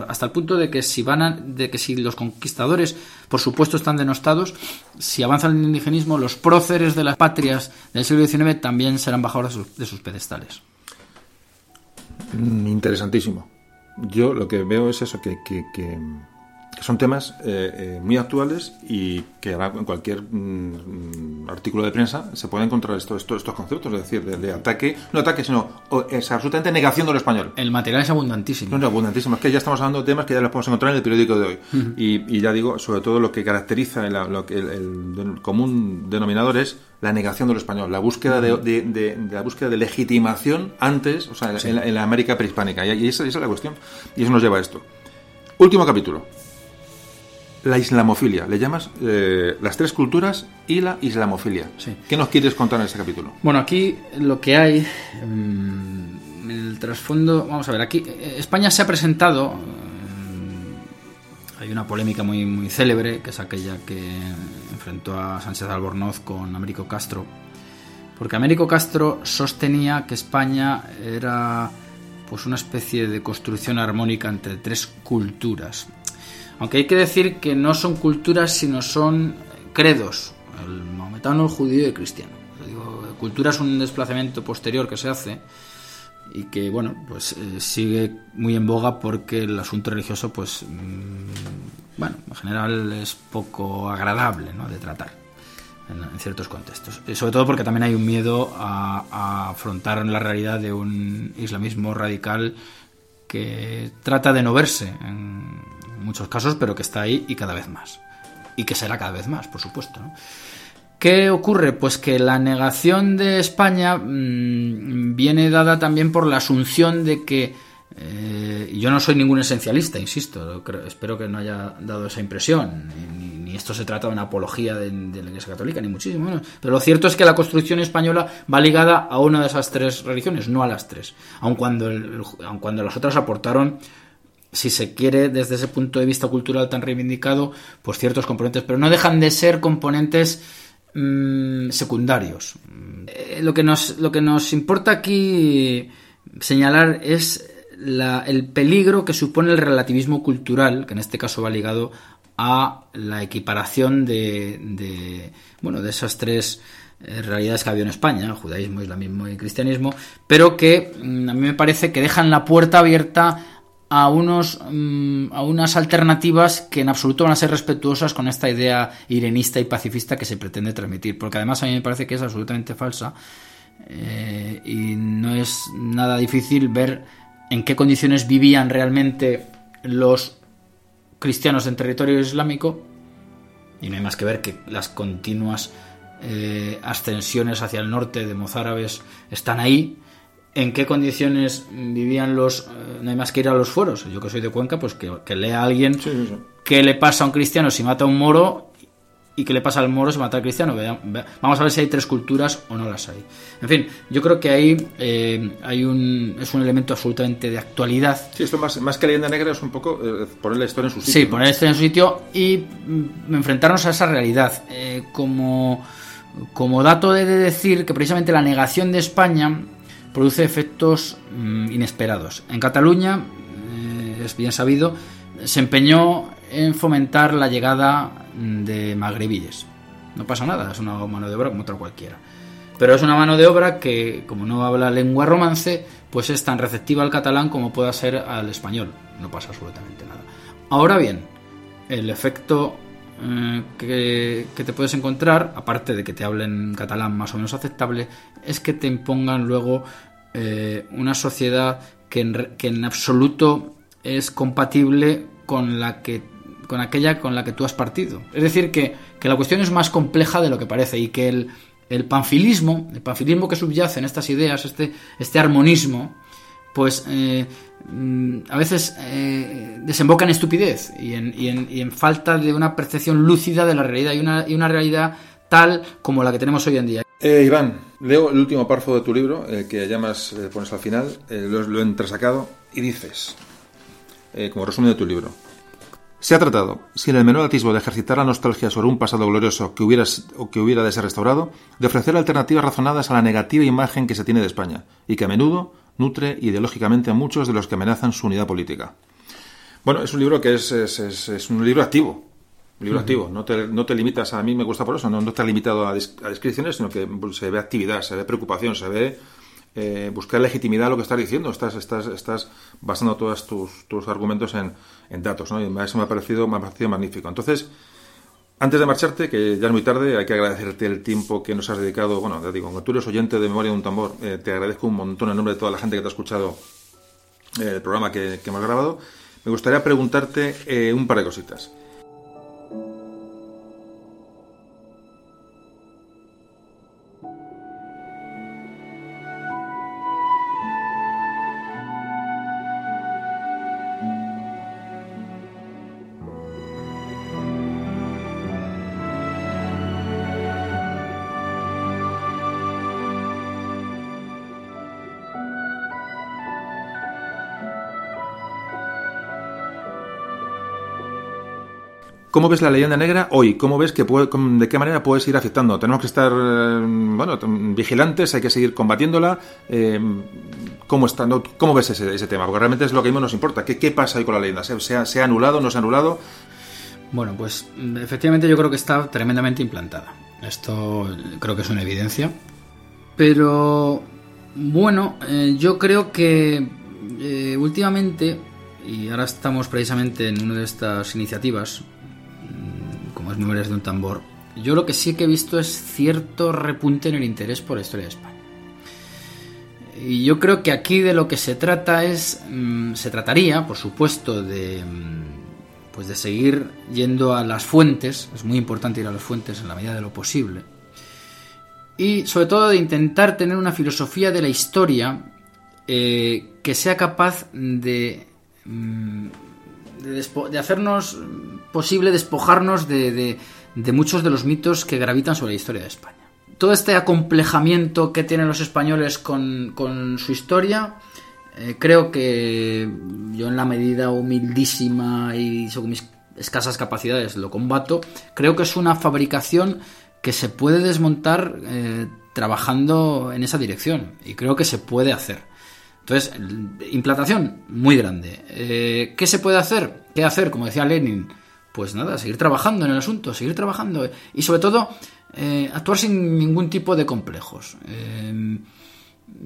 hasta el punto de que si van a- de que si los conquistadores, por supuesto, están denostados, si avanza el indigenismo, los próceres de las patrias del siglo XIX también serán bajados de sus, de sus pedestales. Mm, Interesantísimo. Yo lo que veo es eso, que- que que son temas eh, eh, muy actuales y que en cualquier mm, artículo de prensa se puede encontrar estos, estos, estos conceptos, es decir, de, ataque, no ataque, sino es absolutamente negación de lo español. El material es abundantísimo. es abundantísimo, es que ya estamos hablando de temas que ya los podemos encontrar en el periódico de hoy. y, ya digo, sobre todo lo que caracteriza el, lo que el, común denominador es la negación de lo español, la búsqueda de, la búsqueda de legitimación antes, o sea, en, la, América prehispánica. Y, esa, esa es la cuestión. Y eso nos lleva a esto. Último capítulo la islamofilia. Le llamas eh, las tres culturas y la islamofilia. Sí. ¿Qué nos quieres contar en este capítulo? Bueno, aquí lo que hay, mm, en el trasfondo, vamos a ver, aquí eh, España se ha presentado, mm, hay una polémica muy, muy célebre, que es aquella que enfrentó a Sánchez Albornoz con Américo Castro, porque Américo Castro sostenía que España era pues una especie de construcción armónica entre tres culturas. Aunque hay que decir que no son culturas, sino son credos, el maometano, el judío y el cristiano. cultura es un desplazamiento posterior que se hace y que, bueno, pues eh, sigue muy en boga porque el asunto religioso, pues, mm, bueno, en general es poco agradable de tratar en, ciertos contextos. Y sobre todo porque también hay un miedo a, a afrontar la realidad de un islamismo radical que trata de no verse en, muchos casos, pero que está ahí y cada vez más. Y que será cada vez más, por supuesto. ¿Qué ocurre? Pues que la negación de España mm, viene dada también por la asunción de que eh, yo no soy ningún esencialista, insisto, espero que no haya dado esa impresión, ni, esto se trata de una apología de, la Iglesia Católica, ni muchísimo menos. Pero lo cierto es que la construcción española va ligada a una de esas tres religiones, no a las tres, aun cuando, aun cuando las otras aportaron si se quiere, desde ese punto de vista cultural tan reivindicado, pues ciertos componentes, pero no dejan de ser componentes mm, secundarios. Eh, lo, que nos, lo que nos importa aquí señalar es el peligro que supone el relativismo cultural, que en este caso va ligado a la equiparación de, bueno, de esas tres eh, realidades que había en España, judaísmo, islamismo y cristianismo, pero que mm, a mí me parece que dejan la puerta abierta a, unos, mm, a unas alternativas que en absoluto van a ser respetuosas con esta idea irenista y pacifista que se pretende transmitir, porque además a mí me parece que es absolutamente falsa eh, y no es nada difícil ver en qué condiciones vivían realmente los cristianos en territorio islámico. Y no hay más que ver que las continuas eh, ascensiones hacia el norte de mozárabes están ahí en qué condiciones vivían los... Eh, no hay más que ir a los foros. Yo que soy de Cuenca, pues que, lea a alguien qué le pasa a un cristiano si mata a un moro y qué le pasa al moro si mata al cristiano. Vamos a ver si hay tres culturas o no las hay. En fin, yo creo que ahí eh, hay un, es un elemento absolutamente de actualidad. Sí, esto más, más que leyenda negra es un poco eh, poner la historia en su sitio. Sí, poner la historia en su sitio y mm, enfrentarnos a esa realidad. como, como dato de decir que precisamente la negación de España produce efectos mm, inesperados. En Cataluña, eh, es bien sabido, se empeñó en fomentar la llegada de magrebíes. No pasa nada, es una mano de obra como otra cualquiera. Pero es una mano de obra que, como no habla lengua romance, pues es tan receptiva al catalán como pueda ser al español. No pasa absolutamente nada. Ahora bien, el efecto eh, que, que, te puedes encontrar, aparte de que te hablen catalán más o menos aceptable, es que te impongan luego eh, una sociedad que en, que en absoluto es compatible con la que con aquella con la que tú has partido. Es decir, que, la cuestión es más compleja de lo que parece y que el, el panfilismo, el panfilismo que subyace en estas ideas, este, este armonismo, pues eh, mm, a veces eh, desemboca en estupidez y en, y, en, y en, falta de una percepción lúcida de la realidad y una, y una realidad tal como la que tenemos hoy en día. Eh, Iván, leo el último párrafo de tu libro, eh, que llamas, eh, pones al final, lo, lo, he entresacado, y dices, como resumen de tu libro, se ha tratado, sin el menor atisbo de ejercitar la nostalgia sobre un pasado glorioso que hubiera, o que hubiera de ser restaurado, de ofrecer alternativas razonadas a la negativa imagen que se tiene de España, y que a menudo nutre ideológicamente a muchos de los que amenazan su unidad política. Bueno, es un libro que es, es, es un libro activo, libro activo. No te, no te limitas, a mí me gusta por eso, no, no está limitado a, descripciones, sino que se ve actividad, se ve preocupación, se ve eh, buscar legitimidad a lo que estás diciendo. Estás, estás, estás basando todos tus, tus argumentos en, en, datos, ¿no? Y eso me ha parecido, me ha parecido magnífico. Entonces, antes de marcharte, que ya es muy tarde, hay que agradecerte el tiempo que nos has dedicado. Bueno, te digo, tú eres oyente de Memoria de un Tambor, eh, te agradezco un montón en nombre de toda la gente que te ha escuchado eh, el programa que, que hemos grabado. Me gustaría preguntarte eh, un par de cositas. ¿Cómo ves la leyenda negra hoy? ¿Cómo ves que puede, de qué manera puede seguir afectando? Tenemos que estar eh, bueno, vigilantes, hay que seguir combatiéndola. Eh, ¿cómo, está, ¿Cómo ves ese, tema? Porque realmente es lo que mismo nos importa. ¿Qué, pasa hoy con la leyenda? ¿Se, ha, ¿Se ha anulado? ¿No se ha anulado? Bueno, pues efectivamente yo creo que está tremendamente implantada. Esto creo que es una evidencia. Pero bueno, eh, yo creo que últimamente, y ahora estamos precisamente en una de estas iniciativas, como es de un tambor, yo lo que sí que he visto es cierto repunte en el interés por la historia de España. Y yo creo que aquí de lo que se trata es, mm, se trataría, por supuesto, de, mm, pues de seguir yendo a las fuentes, es muy importante ir a las fuentes en la medida de lo posible, y sobre todo de intentar tener una filosofía de la historia eh, que sea capaz de mm, de, hacernos posible despojarnos de, muchos de los mitos que gravitan sobre la historia de España. Todo este acomplejamiento que tienen los españoles con, su historia, eh, creo que yo en la medida humildísima y según mis escasas capacidades lo combato, creo que es una fabricación que se puede desmontar eh, trabajando en esa dirección y creo que se puede hacer. Entonces, implantación muy grande. Eh, ¿Qué se puede hacer? ¿Qué hacer? Como decía Lenin, pues nada, seguir trabajando en el asunto, seguir trabajando y sobre todo eh, actuar sin ningún tipo de complejos. Eh,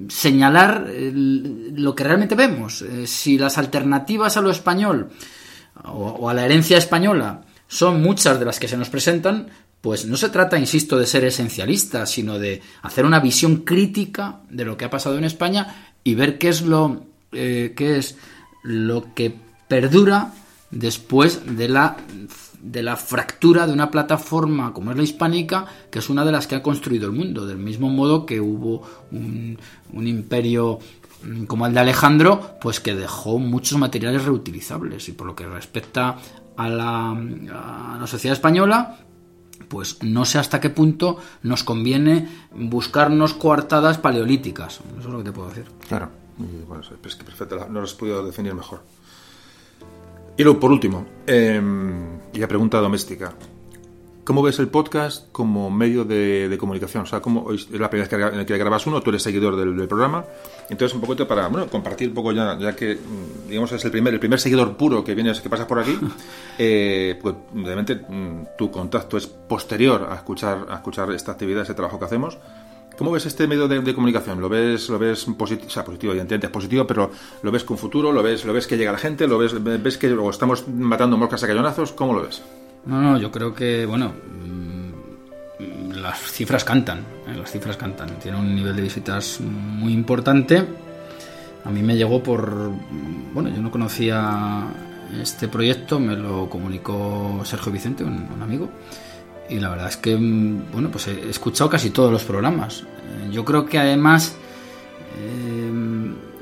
señalar lo que realmente vemos. si las alternativas a lo español o, a la herencia española son muchas de las que se nos presentan, pues no se trata, insisto, de ser esencialista, sino de hacer una visión crítica de lo que ha pasado en España y ver qué es lo eh, qué es lo que perdura después de la de la fractura de una plataforma como es la hispánica, que es una de las que ha construido el mundo, del mismo modo que hubo un, un imperio mm, como el de Alejandro, pues que dejó muchos materiales reutilizables. Y por lo que respecta a la, a la sociedad española, pues no sé hasta qué punto nos conviene buscarnos coartadas paleolíticas. Eso es lo que te puedo decir. Claro, es que perfecto, no lo has podido definir mejor. Y luego, por último, eh, y la pregunta doméstica. ¿Cómo ves el podcast como medio de, comunicación? O sea, ¿cómo, es la primera vez que, grabas uno, tú eres seguidor del, programa. Entonces, un poquito para bueno, compartir un poco ya, ya que, mm, digamos, es el primer, el primer seguidor puro que vienes, que pasas por aquí. (laughs) Eh, pues, obviamente, mm, tu contacto es posterior a escuchar, a escuchar esta actividad, ese trabajo que hacemos. ¿Cómo ves este medio de, comunicación? ¿Lo ves, lo ves positivo? O sea, positivo, evidentemente es positivo, pero ¿lo ves con futuro? ¿Lo ves, lo ves que llega la gente? ¿Lo ves, ves que estamos matando moscas a cañonazos? ¿Cómo lo ves? No, no, yo creo que, bueno, mm, las cifras cantan, ¿eh? las cifras cantan. Tiene un nivel de visitas muy importante. A mí me llegó por, bueno, yo no conocía este proyecto, me lo comunicó Sergio Vicente, un, amigo, y la verdad es que, mm, bueno, pues he escuchado casi todos los programas. Eh, yo creo que además eh,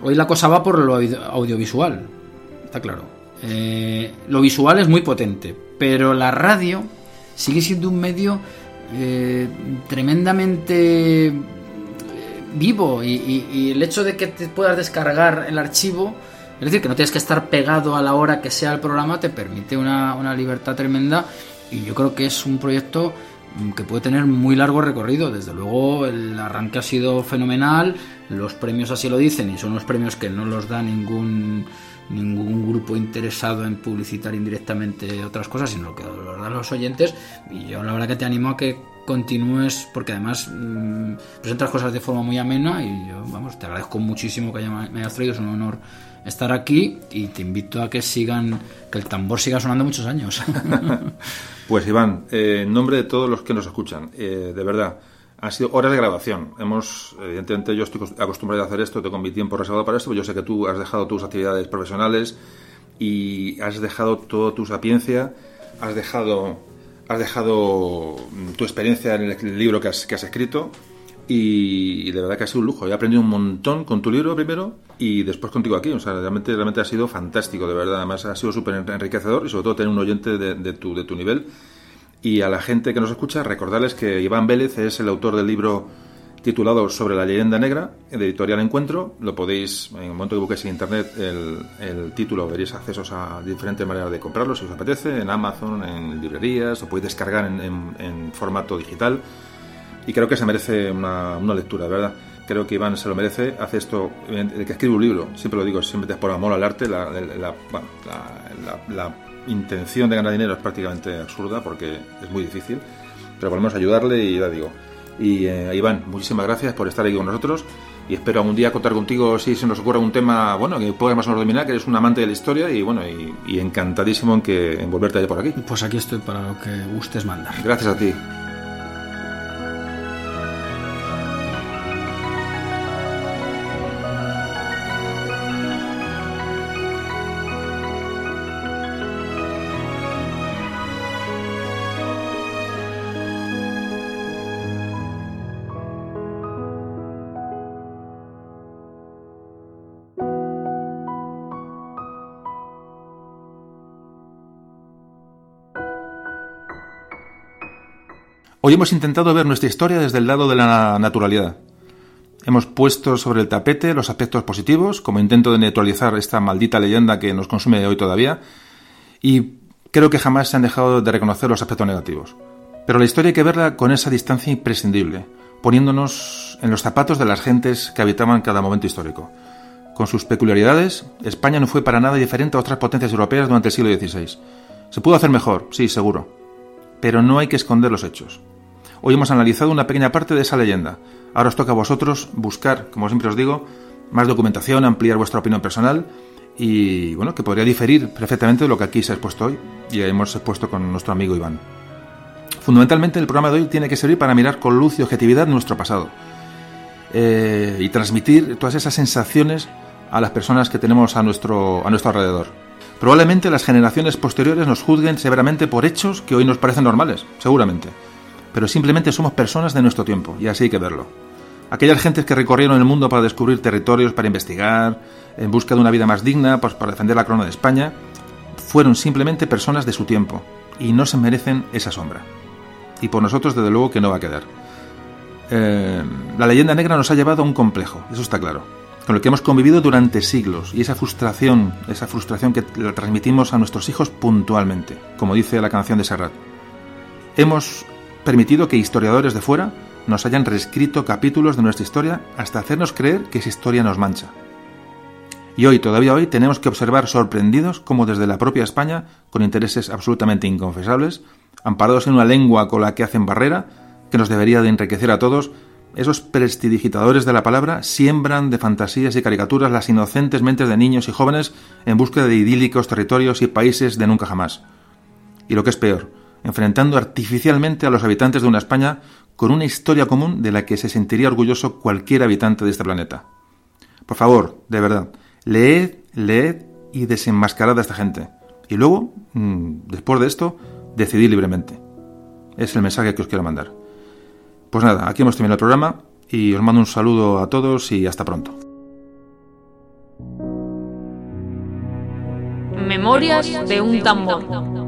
hoy la cosa va por lo audiovisual, está claro. lo visual es muy potente, pero la radio sigue siendo un medio eh, tremendamente eh, vivo y, el hecho de que te puedas descargar el archivo, es decir, que no tienes que estar pegado a la hora que sea el programa, te permite una, una libertad tremenda y yo creo que es un proyecto mm, que puede tener muy largo recorrido. Desde luego el arranque ha sido fenomenal, los premios así lo dicen y son unos premios que no los da ningún ningún grupo interesado en publicitar indirectamente otras cosas, sino que lo dan los oyentes. Y yo la verdad que te animo a que continúes, porque además mm, presentas cosas de forma muy amena y yo, vamos, te agradezco muchísimo que me hayas traído, es un honor estar aquí y te invito a que sigan, que el tambor siga sonando muchos años. (laughs) pues Iván, eh, en nombre de todos los que nos escuchan, eh, de verdad, han sido horas de grabación. Hemos, evidentemente, yo estoy acostumbrado a hacer esto, tengo mi tiempo reservado para esto, pero yo sé que tú has dejado tus actividades profesionales y has dejado toda tu sapiencia, has dejado, has dejado tu experiencia en el libro que has, que has escrito y, de verdad que ha sido un lujo. He aprendido un montón con tu libro primero y después contigo aquí. O sea, realmente, realmente ha sido fantástico, de verdad. Además, ha sido súper enriquecedor y sobre todo tener un oyente de, de, tu, de tu nivel y a la gente que nos escucha, recordarles que Iván Vélez es el autor del libro titulado Sobre la leyenda negra, de Editorial Encuentro. Lo podéis, en el momento que busquéis en internet el, título, veréis accesos a diferentes maneras de comprarlo si os apetece, en Amazon, en librerías, lo podéis descargar en, formato digital. Y creo que se merece una, lectura, ¿verdad? creo que Iván se lo merece, hace esto, el que escribe un libro, siempre lo digo, siempre te por amor al arte, la, la, la, intención de ganar dinero es prácticamente absurda porque es muy difícil, pero podemos ayudarle y ya digo. Y eh, Iván, muchísimas gracias por estar aquí con nosotros y espero algún día contar contigo si se nos ocurra un tema bueno que puedas más o menos dominar, que eres un amante de la historia y bueno y, encantadísimo en que en volverte allá por aquí. Pues aquí estoy para lo que gustes mandar. Gracias a ti. Hoy hemos intentado ver nuestra historia desde el lado de la naturalidad. Hemos puesto sobre el tapete los aspectos positivos, como intento de neutralizar esta maldita leyenda que nos consume hoy todavía, y creo que jamás se han dejado de reconocer los aspectos negativos. Pero la historia hay que verla con esa distancia imprescindible, poniéndonos en los zapatos de las gentes que habitaban cada momento histórico. Con sus peculiaridades, España no fue para nada diferente a otras potencias europeas durante el siglo XVI. Se pudo hacer mejor, sí, seguro. Pero no hay que esconder los hechos. Hoy hemos analizado una pequeña parte de esa leyenda. Ahora os toca a vosotros buscar, como siempre os digo, más documentación, ampliar vuestra opinión personal y, bueno, que podría diferir perfectamente de lo que aquí se ha expuesto hoy y hemos expuesto con nuestro amigo Iván. Fundamentalmente, el programa de hoy tiene que servir para mirar con luz y objetividad nuestro pasado eh, y transmitir todas esas sensaciones a las personas que tenemos a nuestro, a nuestro alrededor. Probablemente las generaciones posteriores nos juzguen severamente por hechos que hoy nos parecen normales, seguramente pero simplemente somos personas de nuestro tiempo, y así hay que verlo. Aquellas gentes que recorrieron el mundo para descubrir territorios, para investigar, en busca de una vida más digna, pues para defender la corona de España, fueron simplemente personas de su tiempo, y no se merecen esa sombra. Y por nosotros, desde luego, que no va a quedar. Eh, la leyenda negra nos ha llevado a un complejo, eso está claro, con el que hemos convivido durante siglos, y esa frustración, esa frustración que la transmitimos a nuestros hijos puntualmente, como dice la canción de Serrat. Hemos permitido que historiadores de fuera nos hayan reescrito capítulos de nuestra historia hasta hacernos creer que esa historia nos mancha. Y hoy, todavía hoy, tenemos que observar sorprendidos cómo desde la propia España, con intereses absolutamente inconfesables, amparados en una lengua con la que hacen barrera, que nos debería de enriquecer a todos, esos prestidigitadores de la palabra siembran de fantasías y caricaturas las inocentes mentes de niños y jóvenes en búsqueda de idílicos territorios y países de nunca jamás. Y lo que es peor, enfrentando artificialmente a los habitantes de una España con una historia común de la que se sentiría orgulloso cualquier habitante de este planeta. Por favor, de verdad, leed, leed y desenmascarad a esta gente. Y luego, mm, después de esto, decidid libremente. Es el mensaje que os quiero mandar. Pues nada, aquí hemos terminado el programa y os mando un saludo a todos y hasta pronto. Memorias de un tambor.